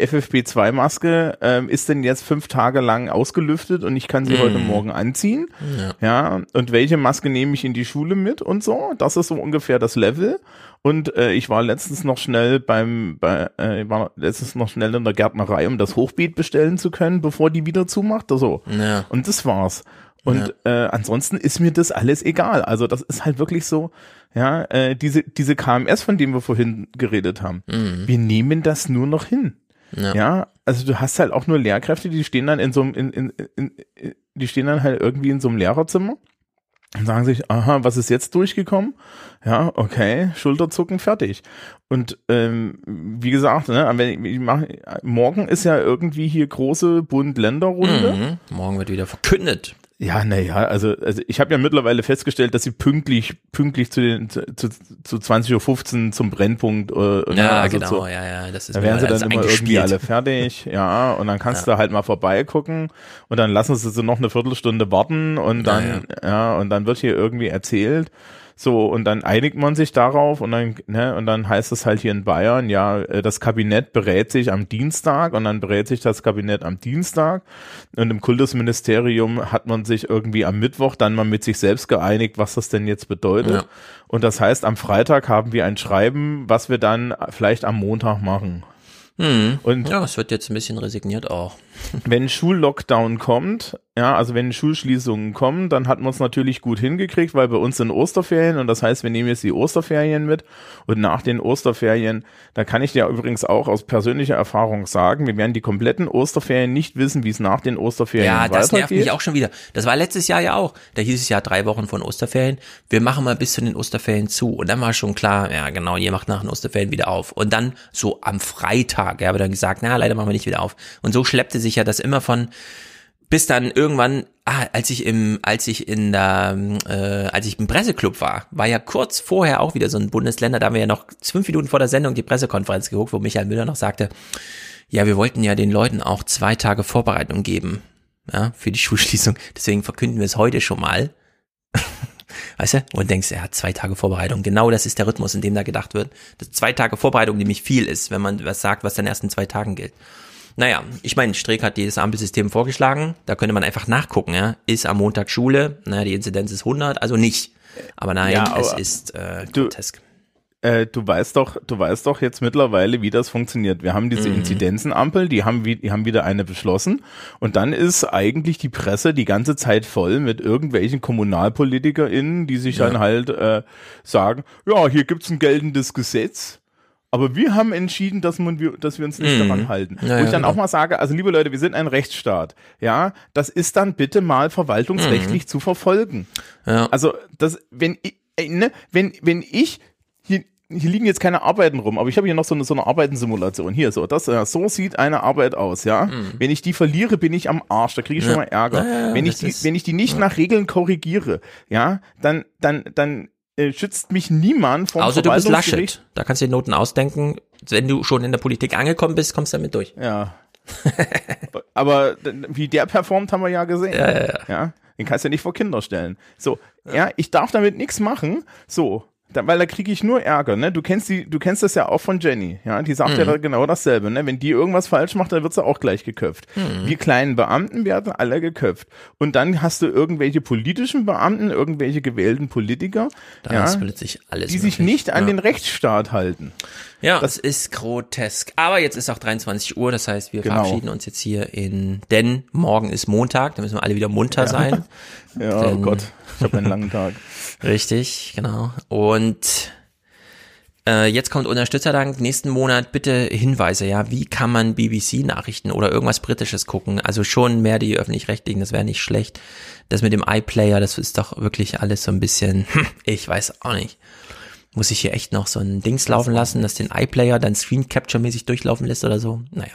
FFP2-Maske ähm, ist denn jetzt fünf Tage lang ausgelüftet und ich kann sie Mhm. heute Morgen anziehen, Ja. ja, und welche Maske nehme ich in die Schule mit und so, das ist so ungefähr das Level und äh, ich war letztens noch schnell beim, bei, äh, ich war letztens noch schnell in der Gärtnerei, um das Hochbeet bestellen zu können, bevor die wieder zumacht, so. Ja. Und das war's. Und äh, ansonsten ist mir das alles egal. Also das ist halt wirklich so, ja, äh, diese, diese KMS, von denen wir vorhin geredet haben, Mhm. wir nehmen das nur noch hin. Ja. Ja. also du hast halt auch nur Lehrkräfte, die stehen dann in so einem, in, in, in, in, die stehen dann halt irgendwie in so einem Lehrerzimmer und sagen sich, aha, was ist jetzt durchgekommen? Ja, okay, Schulterzucken, fertig. Und ähm, wie gesagt, ne, wenn ich, ich mach, morgen ist ja irgendwie hier große Bund-Länder-Runde. Mhm. Morgen wird wieder verkündet. Ja, naja, also, also ich habe ja mittlerweile festgestellt, dass sie pünktlich, pünktlich zu den zu, zu 20.15 Uhr zum Brennpunkt äh, Ja, also genau, zu, ja, ja, das ist da werden sie dann immer irgendwie alle fertig, <laughs> ja, und dann kannst Ja. du halt mal vorbeigucken und dann lassen sie so noch eine Viertelstunde warten und dann, ja, und dann wird hier irgendwie erzählt. So, und dann einigt man sich darauf und dann, ne, und dann heißt es halt hier in Bayern, ja, äh, das Kabinett berät sich am Dienstag und dann berät sich das Kabinett am Dienstag. Und im Kultusministerium hat man sich irgendwie am Mittwoch dann mal mit sich selbst geeinigt, was das denn jetzt bedeutet. Ja. Und das heißt, am Freitag haben wir ein Schreiben, was wir dann vielleicht am Montag machen. Hm. Und ja, es wird jetzt ein bisschen resigniert auch. Wenn Schullockdown kommt, ja, also wenn Schulschließungen kommen, dann hat man es natürlich gut hingekriegt, weil bei uns sind Osterferien und das heißt, wir nehmen jetzt die Osterferien mit und nach den Osterferien, da kann ich dir übrigens auch aus persönlicher Erfahrung sagen, wir werden die kompletten Osterferien nicht wissen, wie es nach den Osterferien Ja, das nervt weitergeht. mich auch schon wieder. Das war letztes Jahr ja auch. Da hieß es ja drei Wochen von Osterferien. Wir machen mal bis zu den Osterferien zu. Und dann war schon klar, ja genau, ihr macht nach den Osterferien wieder auf. Und dann so am Freitag, ja, aber dann gesagt, na, leider machen wir nicht wieder auf. Und so schleppte sich ja das immer von bis dann irgendwann, ah, als ich im, als ich in der, äh, als ich im Presseclub war, war ja kurz vorher auch wieder so ein Bundesländer, da haben wir ja noch fünf Minuten vor der Sendung die Pressekonferenz geguckt, wo Michael Müller noch sagte, ja, wir wollten ja den Leuten auch zwei Tage Vorbereitung geben, ja, für die <laughs> Schulschließung. Deswegen verkünden wir es heute schon mal. <laughs> Weißt du? Und denkst, er hat zwei Tage Vorbereitung. Genau das ist der Rhythmus, in dem da gedacht wird. Das zwei Tage Vorbereitung nämlich viel ist, wenn man was sagt, was dann erst in zwei Tagen gilt. Naja, ich meine, Streeck hat dieses Ampelsystem vorgeschlagen. Da könnte man einfach nachgucken, ja. Ist am Montag Schule, naja, die Inzidenz ist 100, also nicht. Aber nein, Ja, es aber ist äh, du- grotesk. Äh, du weißt doch, du weißt doch jetzt mittlerweile, wie das funktioniert. Wir haben diese Mhm. Inzidenzenampel, die haben, wie, die haben wieder eine beschlossen. Und dann ist eigentlich die Presse die ganze Zeit voll mit irgendwelchen KommunalpolitikerInnen, die sich Ja. dann halt äh, sagen, ja, hier gibt's ein geltendes Gesetz. Aber wir haben entschieden, dass, man, wir, dass wir uns nicht Mhm. daran halten. Ja, Wo ja, ich dann genau. auch mal sage, also liebe Leute, wir sind ein Rechtsstaat. Ja, das ist dann bitte mal verwaltungsrechtlich zu verfolgen. Mhm. Ja. Also, das, wenn ich, äh, ne, wenn, wenn ich, hier, hier liegen jetzt keine Arbeiten rum, aber ich habe hier noch so eine, so eine Arbeitensimulation. Hier, so, das, äh, so sieht eine Arbeit aus, ja. Wenn ich die verliere, bin ich am Arsch, da kriege ich Mhm. Ja. schon mal Ärger. Ja, ja, wenn ich die, ist- wenn ich die nicht nach Regeln korrigiere, ja, dann, dann, dann, äh, schützt mich niemand vom Außer du bist. Laschet. Da kannst du die Noten ausdenken. Wenn du schon in der Politik angekommen bist, kommst du damit durch. Ja. <laughs> Aber d- wie der performt, haben wir ja gesehen. Ja, ja, ja. Den kannst du ja nicht vor Kinder stellen. So, ja, ich darf damit nichts machen. So. Da, weil da kriege ich nur Ärger, ne? Du kennst die, du kennst das ja auch von Jenny, ja? Die sagt ja Mhm. da genau dasselbe, ne? Wenn die irgendwas falsch macht, dann wird sie auch gleich geköpft. Mhm. Wir kleinen Beamten werden alle geköpft. Und dann hast du irgendwelche politischen Beamten, irgendwelche gewählten Politiker, Da ja, ist plötzlich alles die sich möglich. nicht an Ja. den Rechtsstaat halten. Ja, das ist grotesk. Aber jetzt ist auch 23 Uhr, das heißt, wir Genau. verabschieden uns jetzt hier in, denn morgen ist Montag, da müssen wir alle wieder munter Ja. sein. <laughs> Ja, oh Denn- Gott, ich habe einen langen Tag. <laughs> Richtig, genau. Und äh, jetzt kommt Unterstützerdank. Nächsten Monat bitte Hinweise, ja. Wie kann man BBC-Nachrichten oder irgendwas Britisches gucken? Also schon mehr die öffentlich-rechtlichen, das wäre nicht schlecht. Das mit dem iPlayer, das ist doch wirklich alles so ein bisschen, <laughs> ich weiß auch nicht. Muss ich hier echt noch so ein Dings laufen lassen, das den iPlayer dann Screen Capture-mäßig durchlaufen lässt oder so? Naja.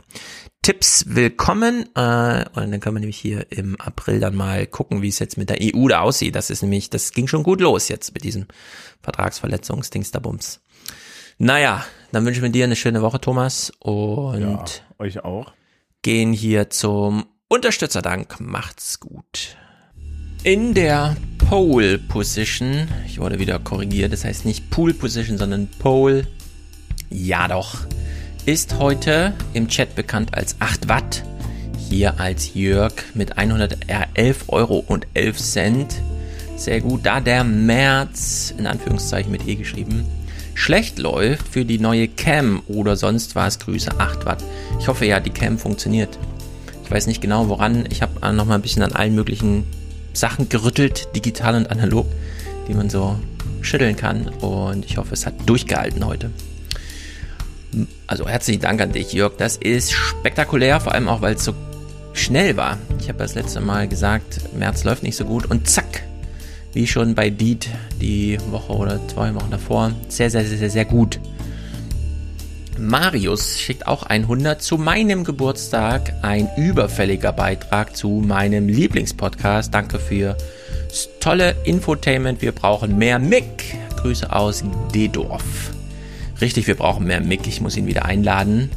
Tipps willkommen. Äh, und dann können wir nämlich hier im April dann mal gucken, wie es jetzt mit der EU da aussieht. Das ist nämlich, das ging schon gut los jetzt mit diesem Vertragsverletzungsdings da Bums. Naja, dann wünschen wir dir eine schöne Woche, Thomas. Und Ja, euch auch. gehen hier zum Unterstützerdank. Macht's gut. In der Pole Position, ich wurde wieder korrigiert, das heißt nicht Pool Position, sondern Pole, ja doch, ist heute im Chat bekannt als 8 Watt, hier als Jörg mit 111 Euro und 11 Cent. Sehr gut, da der März, in Anführungszeichen mit E geschrieben, schlecht läuft für die neue Cam oder sonst was, Grüße 8 Watt. Ich hoffe ja, die Cam funktioniert. Ich weiß nicht genau woran, ich habe noch mal ein bisschen an allen möglichen Sachen gerüttelt, digital und analog, die man so schütteln kann. Und ich hoffe, es hat durchgehalten heute. Also herzlichen Dank an dich, Jörg. Das ist spektakulär, vor allem auch, weil es so schnell war. Ich habe das letzte Mal gesagt, März läuft nicht so gut und zack, wie schon bei Deed die Woche oder zwei Wochen davor. Sehr, sehr, sehr, sehr, sehr gut. Marius schickt auch 100 zu meinem Geburtstag. Ein überfälliger Beitrag zu meinem Lieblingspodcast. Danke für tolle Infotainment. Wir brauchen mehr Mick. Grüße aus Dedorf. Richtig, wir brauchen mehr Mick. Ich muss ihn wieder einladen.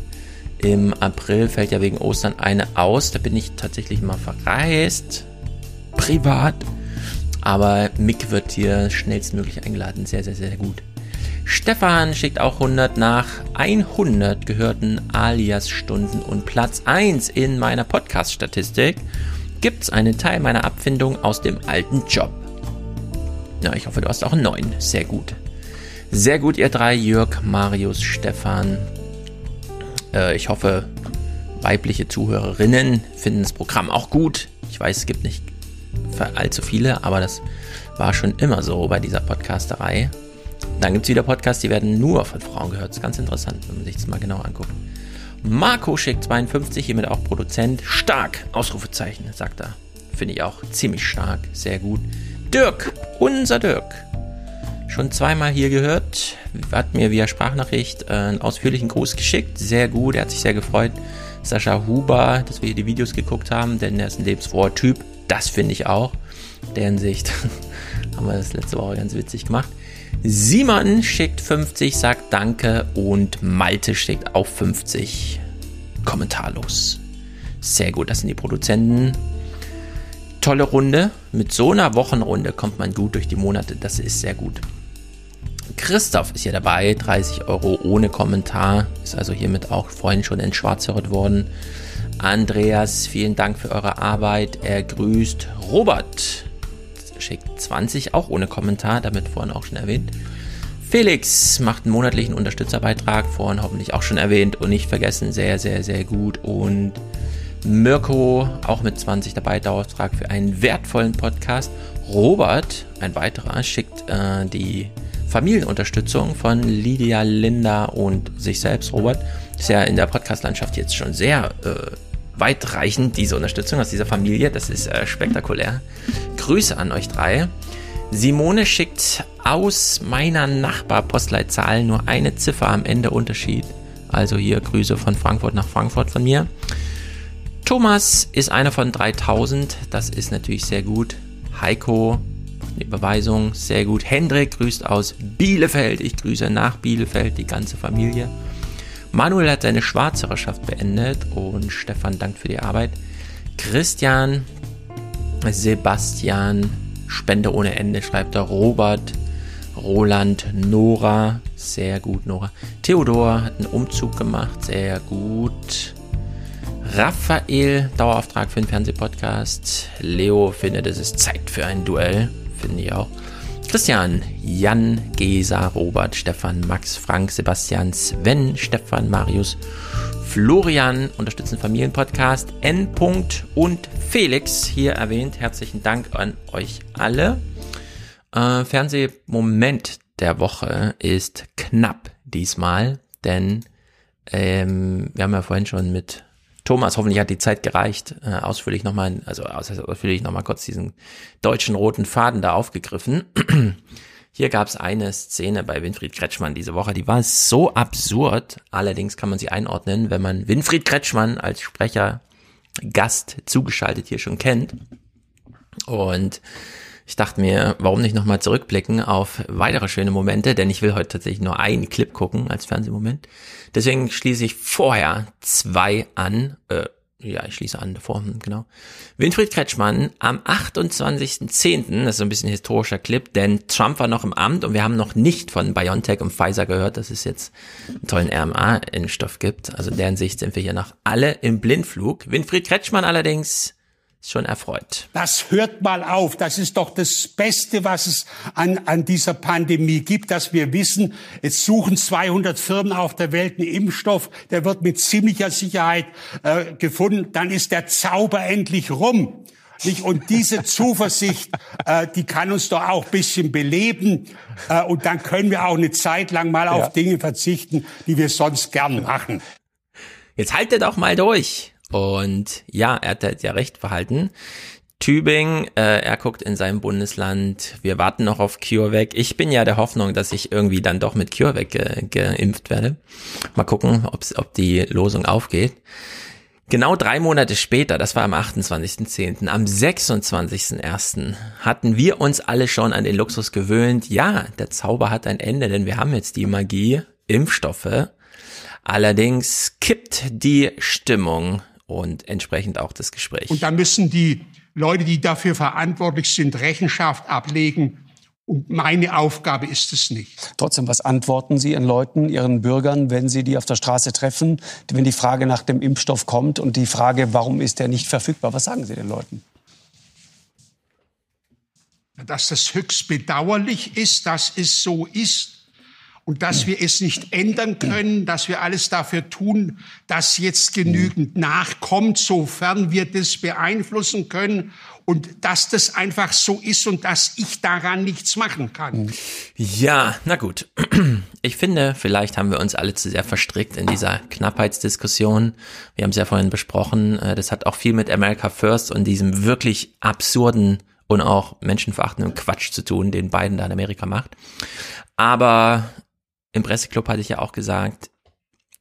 Im April fällt ja wegen Ostern eine aus. Da bin ich tatsächlich mal verreist. Privat. Aber Mick wird hier schnellstmöglich eingeladen. Sehr, sehr, sehr gut. Stefan schickt auch 100 nach 100 gehörten Alias-Stunden und Platz 1 in meiner Podcast-Statistik gibt es einen Teil meiner Abfindung aus dem alten Job. Ja, ich hoffe, du hast auch einen neuen. Sehr gut. Sehr gut, ihr drei, Jörg, Marius, Stefan. Äh, ich hoffe, weibliche Zuhörerinnen finden das Programm auch gut. Ich weiß, es gibt nicht allzu viele, aber das war schon immer so bei dieser Podcasterei. Dann gibt es wieder Podcasts, die werden nur von Frauen gehört. Das ist ganz interessant, wenn man sich das mal genau anguckt. Marco schickt 52, hiermit auch Produzent. Stark, Ausrufezeichen, sagt er. Finde ich auch ziemlich stark, sehr gut. Dirk, unser Dirk. Schon zweimal hier gehört, hat mir via Sprachnachricht einen ausführlichen Gruß geschickt. Sehr gut, er hat sich sehr gefreut. Sascha Huber, dass wir hier die Videos geguckt haben, denn er ist ein lebensfroher Typ. Das finde ich auch. Deren Sicht <laughs> haben wir das letzte Woche ganz witzig gemacht. Simon schickt 50, sagt Danke und Malte schickt auch 50. Kommentarlos. Sehr gut, das sind die Produzenten. Tolle Runde. Mit so einer Wochenrunde kommt man gut durch die Monate. Das ist sehr gut. Christoph ist hier dabei. 30 Euro ohne Kommentar. Ist also hiermit auch vorhin schon entschwarzhört worden. Andreas, vielen Dank für eure Arbeit. Er grüßt Robert schickt 20, auch ohne Kommentar, damit vorhin auch schon erwähnt. Felix macht einen monatlichen Unterstützerbeitrag, vorhin hoffentlich auch schon erwähnt und nicht vergessen, sehr, sehr, sehr gut. Und Mirko auch mit 20 dabei, Dauerauftrag für einen wertvollen Podcast. Robert, ein weiterer, schickt äh, die Familienunterstützung von Lydia, Linda und sich selbst. Robert ist ja in der Podcastlandschaft jetzt schon sehr äh, weitreichend, diese Unterstützung aus dieser Familie. Das ist äh, spektakulär. Grüße an euch drei. Simone schickt aus meiner Nachbarpostleitzahl nur eine Ziffer am Ende Unterschied. Also hier Grüße von Frankfurt nach Frankfurt von mir. Thomas ist einer von 3000. Das ist natürlich sehr gut. Heiko, eine Überweisung, sehr gut. Hendrik grüßt aus Bielefeld. Ich grüße nach Bielefeld die ganze Familie. Manuel hat seine Schwarzhörerschaft beendet und Stefan dankt für die Arbeit. Christian, Sebastian, Spende ohne Ende, schreibt er. Robert, Roland, Nora, sehr gut, Nora. Theodor hat einen Umzug gemacht, sehr gut. Raphael, Dauerauftrag für den Fernsehpodcast. Leo findet, es ist Zeit für ein Duell, finde ich auch. Christian, Jan, Gesa, Robert, Stefan, Max, Frank, Sebastian, Sven, Stefan, Marius, Florian, unterstützen Familienpodcast, N. und Felix hier erwähnt. Herzlichen Dank an euch alle. Äh, Fernsehmoment der Woche ist knapp diesmal, denn ähm, wir haben ja vorhin schon mit Thomas, hoffentlich hat die Zeit gereicht, äh, ausführlich nochmal, also ausführlich nochmal kurz diesen deutschen roten Faden da aufgegriffen. <clears throat> Hier gab es eine Szene bei Winfried Kretschmann diese Woche, die war so absurd. Allerdings kann man sie einordnen, wenn man Winfried Kretschmann als Sprecher, Gast zugeschaltet hier schon kennt. Und ich dachte mir, warum nicht nochmal zurückblicken auf weitere schöne Momente, denn ich will heute tatsächlich nur einen Clip gucken als Fernsehmoment. Deswegen schließe ich vorher zwei an. Äh, ja, ich schließe an davor, genau. Winfried Kretschmann am 28.10., das ist so ein bisschen ein historischer Clip, denn Trump war noch im Amt und wir haben noch nicht von BioNTech und Pfizer gehört, dass es jetzt einen tollen RMA-Impfstoff gibt. Also deren Sicht sind wir hier noch alle im Blindflug. Winfried Kretschmann allerdings schon erfreut. Das hört mal auf. Das ist doch das Beste, was es an, an dieser Pandemie gibt, dass wir wissen, jetzt suchen 200 Firmen auf der Welt einen Impfstoff, der wird mit ziemlicher Sicherheit äh, gefunden. Dann ist der Zauber endlich rum. Nicht? Und diese <laughs> Zuversicht, äh, die kann uns doch auch bisschen beleben. Äh, und dann können wir auch eine Zeit lang mal ja. auf Dinge verzichten, die wir sonst gern machen. Jetzt haltet doch mal durch. Und ja, er hat halt ja recht verhalten. Tübingen, äh, er guckt in seinem Bundesland, wir warten noch auf CureVac. Ich bin ja der Hoffnung, dass ich irgendwie dann doch mit CureVac ge geimpft werde. Mal gucken, ob's, ob die Losung aufgeht. Genau drei Monate später, das war am 28.10., am 26.01. hatten wir uns alle schon an den Luxus gewöhnt. Ja, der Zauber hat ein Ende, denn wir haben jetzt die Magie, Impfstoffe. Allerdings kippt die Stimmung und entsprechend auch das Gespräch. Und da müssen die Leute, die dafür verantwortlich sind, Rechenschaft ablegen. Und meine Aufgabe ist es nicht. Trotzdem, was antworten Sie Ihren Leuten, Ihren Bürgern, wenn Sie die auf der Straße treffen, wenn die Frage nach dem Impfstoff kommt und die Frage, warum ist der nicht verfügbar? Was sagen Sie den Leuten? Dass das höchst bedauerlich ist, dass es so ist und dass wir es nicht ändern können, dass wir alles dafür tun, dass jetzt genügend nachkommt, sofern wir das beeinflussen können und dass das einfach so ist und dass ich daran nichts machen kann. Ja, na gut. <clears throat> Ich finde, vielleicht haben wir uns alle zu sehr verstrickt in dieser Knappheitsdiskussion. Wir haben es ja vorhin besprochen. äh, Das hat auch viel mit America First und diesem wirklich absurden und auch menschenverachtenden Quatsch zu tun, den Biden da in Amerika macht. Aber im Presseclub hatte ich ja auch gesagt,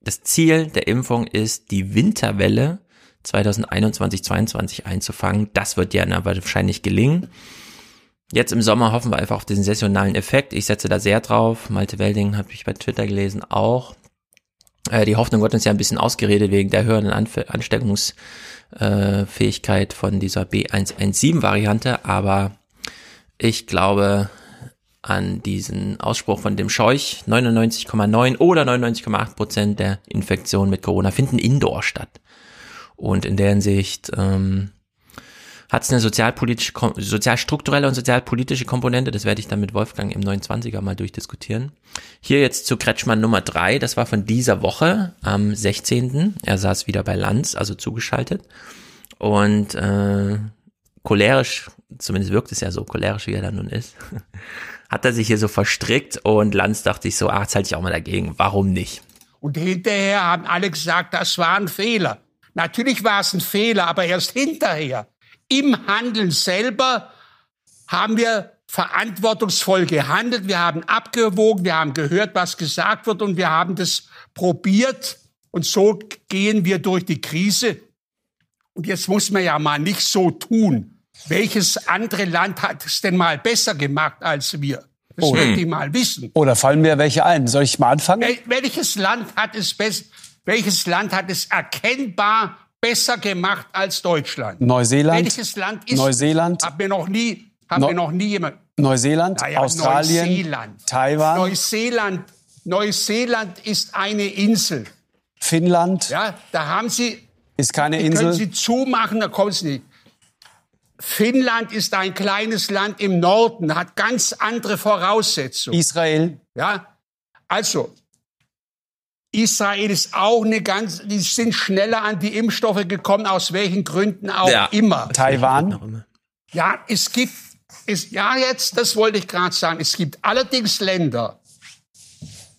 das Ziel der Impfung ist, die Winterwelle 2021-22 einzufangen. Das wird ja wahrscheinlich gelingen. Jetzt im Sommer hoffen wir einfach auf diesen saisonalen Effekt. Ich setze da sehr drauf. Malte Welding habe ich bei Twitter gelesen auch. Äh, die Hoffnung wird uns ja ein bisschen ausgeredet wegen der höheren Anf Ansteckungsfähigkeit von dieser B117-Variante. Aber ich glaube, an diesen Ausspruch von dem Scheuch. 99,9 oder 99,8 Prozent der Infektionen mit Corona finden indoor statt. Und in der Hinsicht ähm, hat es eine sozialpolitische, sozialstrukturelle und sozialpolitische Komponente. Das werde ich dann mit Wolfgang im 29er mal durchdiskutieren. Hier jetzt zu Kretschmann Nummer drei. Das war von dieser Woche am 16. Er saß wieder bei Lanz, also zugeschaltet. Und äh, cholerisch, zumindest wirkt es ja so cholerisch, wie er da nun ist, hat er sich hier so verstrickt und Lanz dachte ich so, ach, jetzt halte ich auch mal dagegen. Warum nicht? Und hinterher haben alle gesagt, das war ein Fehler. Natürlich war es ein Fehler, aber erst hinterher. Im Handeln selber haben wir verantwortungsvoll gehandelt. Wir haben abgewogen, wir haben gehört, was gesagt wird und wir haben das probiert. Und so gehen wir durch die Krise. Und jetzt muss man ja mal nicht so tun, welches andere Land hat es denn mal besser gemacht als wir? Das Oh. möchte ich mal wissen. Oder fallen mir welche ein? Soll ich mal anfangen? Wel welches Land hat es best welches Land hat es erkennbar besser gemacht als Deutschland? Neuseeland? Welches Land ist Neuseeland? Hat mir noch nie hat Neu- mir noch nie jemand Neuseeland, Ja, ja, Australien, Neuseeland. Taiwan, Neuseeland Neuseeland ist eine Insel. Finnland Ja, da haben sie ist keine die können Insel. sie zumachen, da kommen sie nicht. Finnland ist ein kleines Land im Norden, hat ganz andere Voraussetzungen. Israel, Ja, also Israel ist auch eine ganz, die sind schneller an die Impfstoffe gekommen, aus welchen Gründen auch Ja. immer. Taiwan, Ja, es gibt, es, ja jetzt, das wollte ich gerade sagen, es gibt allerdings Länder,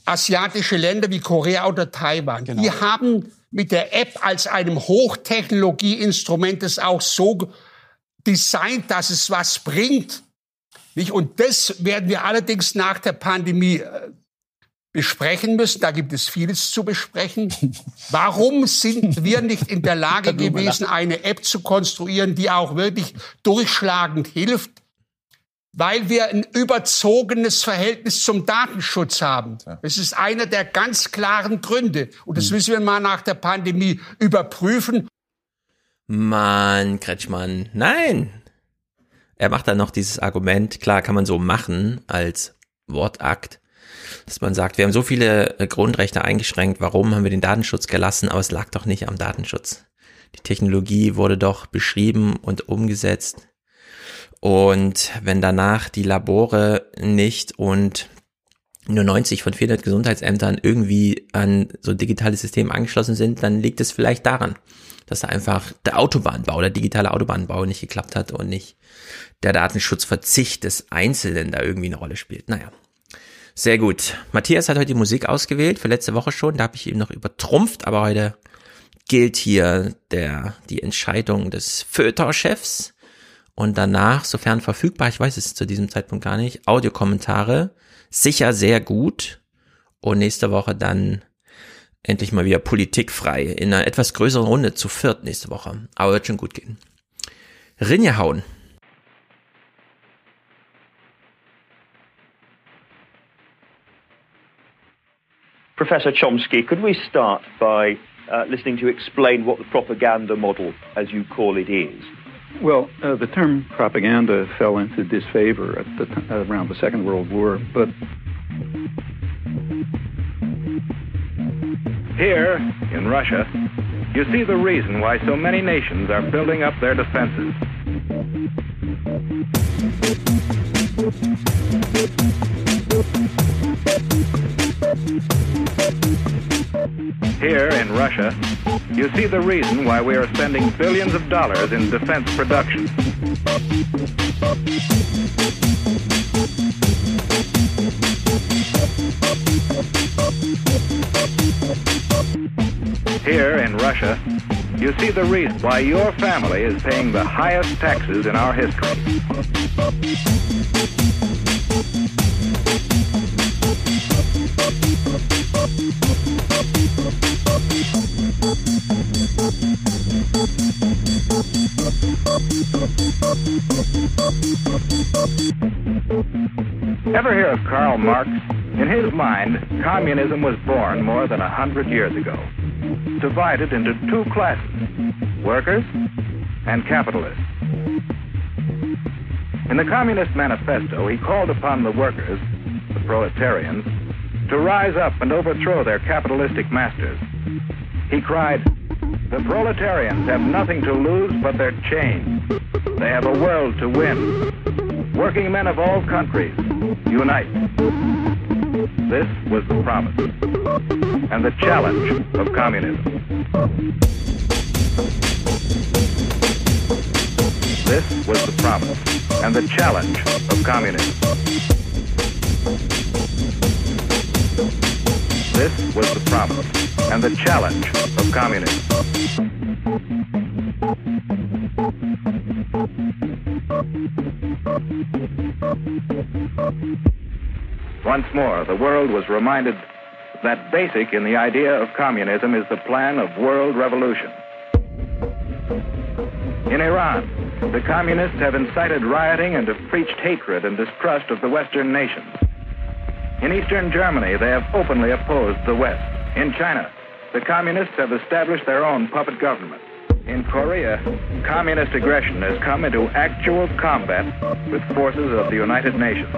asiatische Länder wie Korea oder Taiwan, Genau. die haben mit der App als einem Hochtechnologieinstrument es auch so designt, dass es was bringt. Nicht? Und das werden wir allerdings nach der Pandemie äh, besprechen müssen. Da gibt es vieles zu besprechen. <laughs> Warum sind wir nicht in der <laughs> Lage gewesen, eine App zu konstruieren, die auch wirklich durchschlagend hilft? Weil wir ein überzogenes Verhältnis zum Datenschutz haben. Das ist einer der ganz klaren Gründe. Und das müssen wir mal nach der Pandemie überprüfen. Mann, Kretschmann, nein. Er macht dann noch dieses Argument, klar kann man so machen als Wortakt, dass man sagt, wir haben so viele äh, Grundrechte eingeschränkt, warum haben wir den Datenschutz gelassen, aber es lag doch nicht am Datenschutz. Die Technologie wurde doch beschrieben und umgesetzt. Und wenn danach die Labore nicht und nur 90 von 400 Gesundheitsämtern irgendwie an so ein digitales System angeschlossen sind, dann liegt es vielleicht daran, dass da einfach der Autobahnbau, der digitale Autobahnbau nicht geklappt hat und nicht der Datenschutzverzicht des Einzelnen da irgendwie eine Rolle spielt. Naja. Sehr gut. Matthias hat heute die Musik ausgewählt, für letzte Woche schon, da habe ich ihn noch übertrumpft, aber heute gilt hier der, die Entscheidung des Feuilleton-Chefs und danach, sofern verfügbar, ich weiß es zu diesem Zeitpunkt gar nicht, Audiokommentare, sicher sehr gut und nächste Woche dann endlich mal wieder politikfrei in einer etwas größeren Runde zu viert nächste Woche. Aber wird schon gut gehen. Rinja hauen. Professor Chomsky, could we start by uh, listening to explain what the propaganda model, as you call it, is? Well, uh, the term propaganda fell into disfavor at the t- around the Second World War, but Here, in Russia, you see the reason why so many nations are building up their defenses. Here, in Russia, you see the reason why we are spending billions of dollars in defense production. Here in Russia, you see the reason why your family is paying the highest taxes in our history. Ever hear of Karl Marx? In his mind, communism was born more than a hundred years ago, divided into two classes, workers and capitalists. In the Communist Manifesto, he called upon the workers, the proletarians, to rise up and overthrow their capitalistic masters. He cried, The proletarians have nothing to lose but their chains. They have a world to win. Working men of all countries, unite. This was the promise and the challenge of communism. This was the promise and the challenge of communism. This was the promise and the challenge of communism. Once more, the world was reminded that basic in the idea of communism is the plan of world revolution. In Iran, the communists have incited rioting and have preached hatred and distrust of the Western nations. In Eastern Germany, they have openly opposed the West. In China, the communists have established their own puppet government. In Korea, communist aggression has come into actual combat with forces of the United Nations.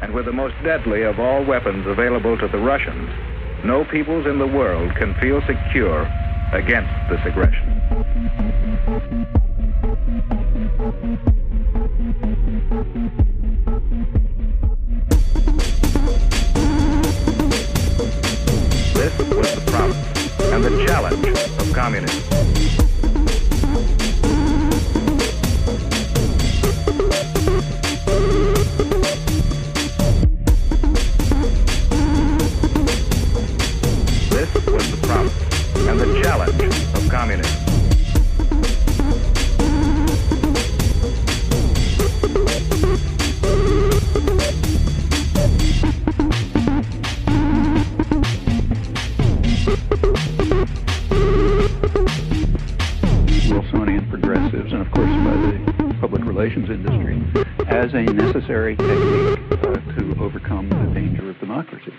And with the most deadly of all weapons available to the Russians, no peoples in the world can feel secure against this aggression. This was the promise and the challenge of communism. This was the promise and the challenge of communism. Relations industry, as a necessary technique uh, to overcome the danger of democracy.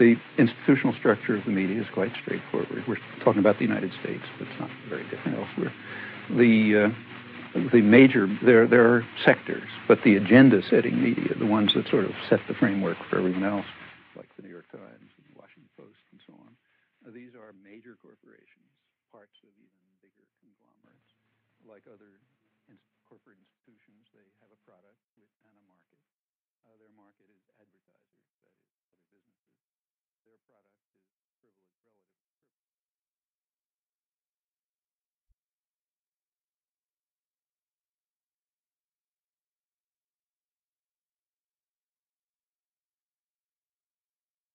The institutional structure of the media is quite straightforward. We're talking about the United States, but it's not very different elsewhere. The uh, the major there there are sectors, but the agenda-setting media, the ones that sort of set the framework for everyone else,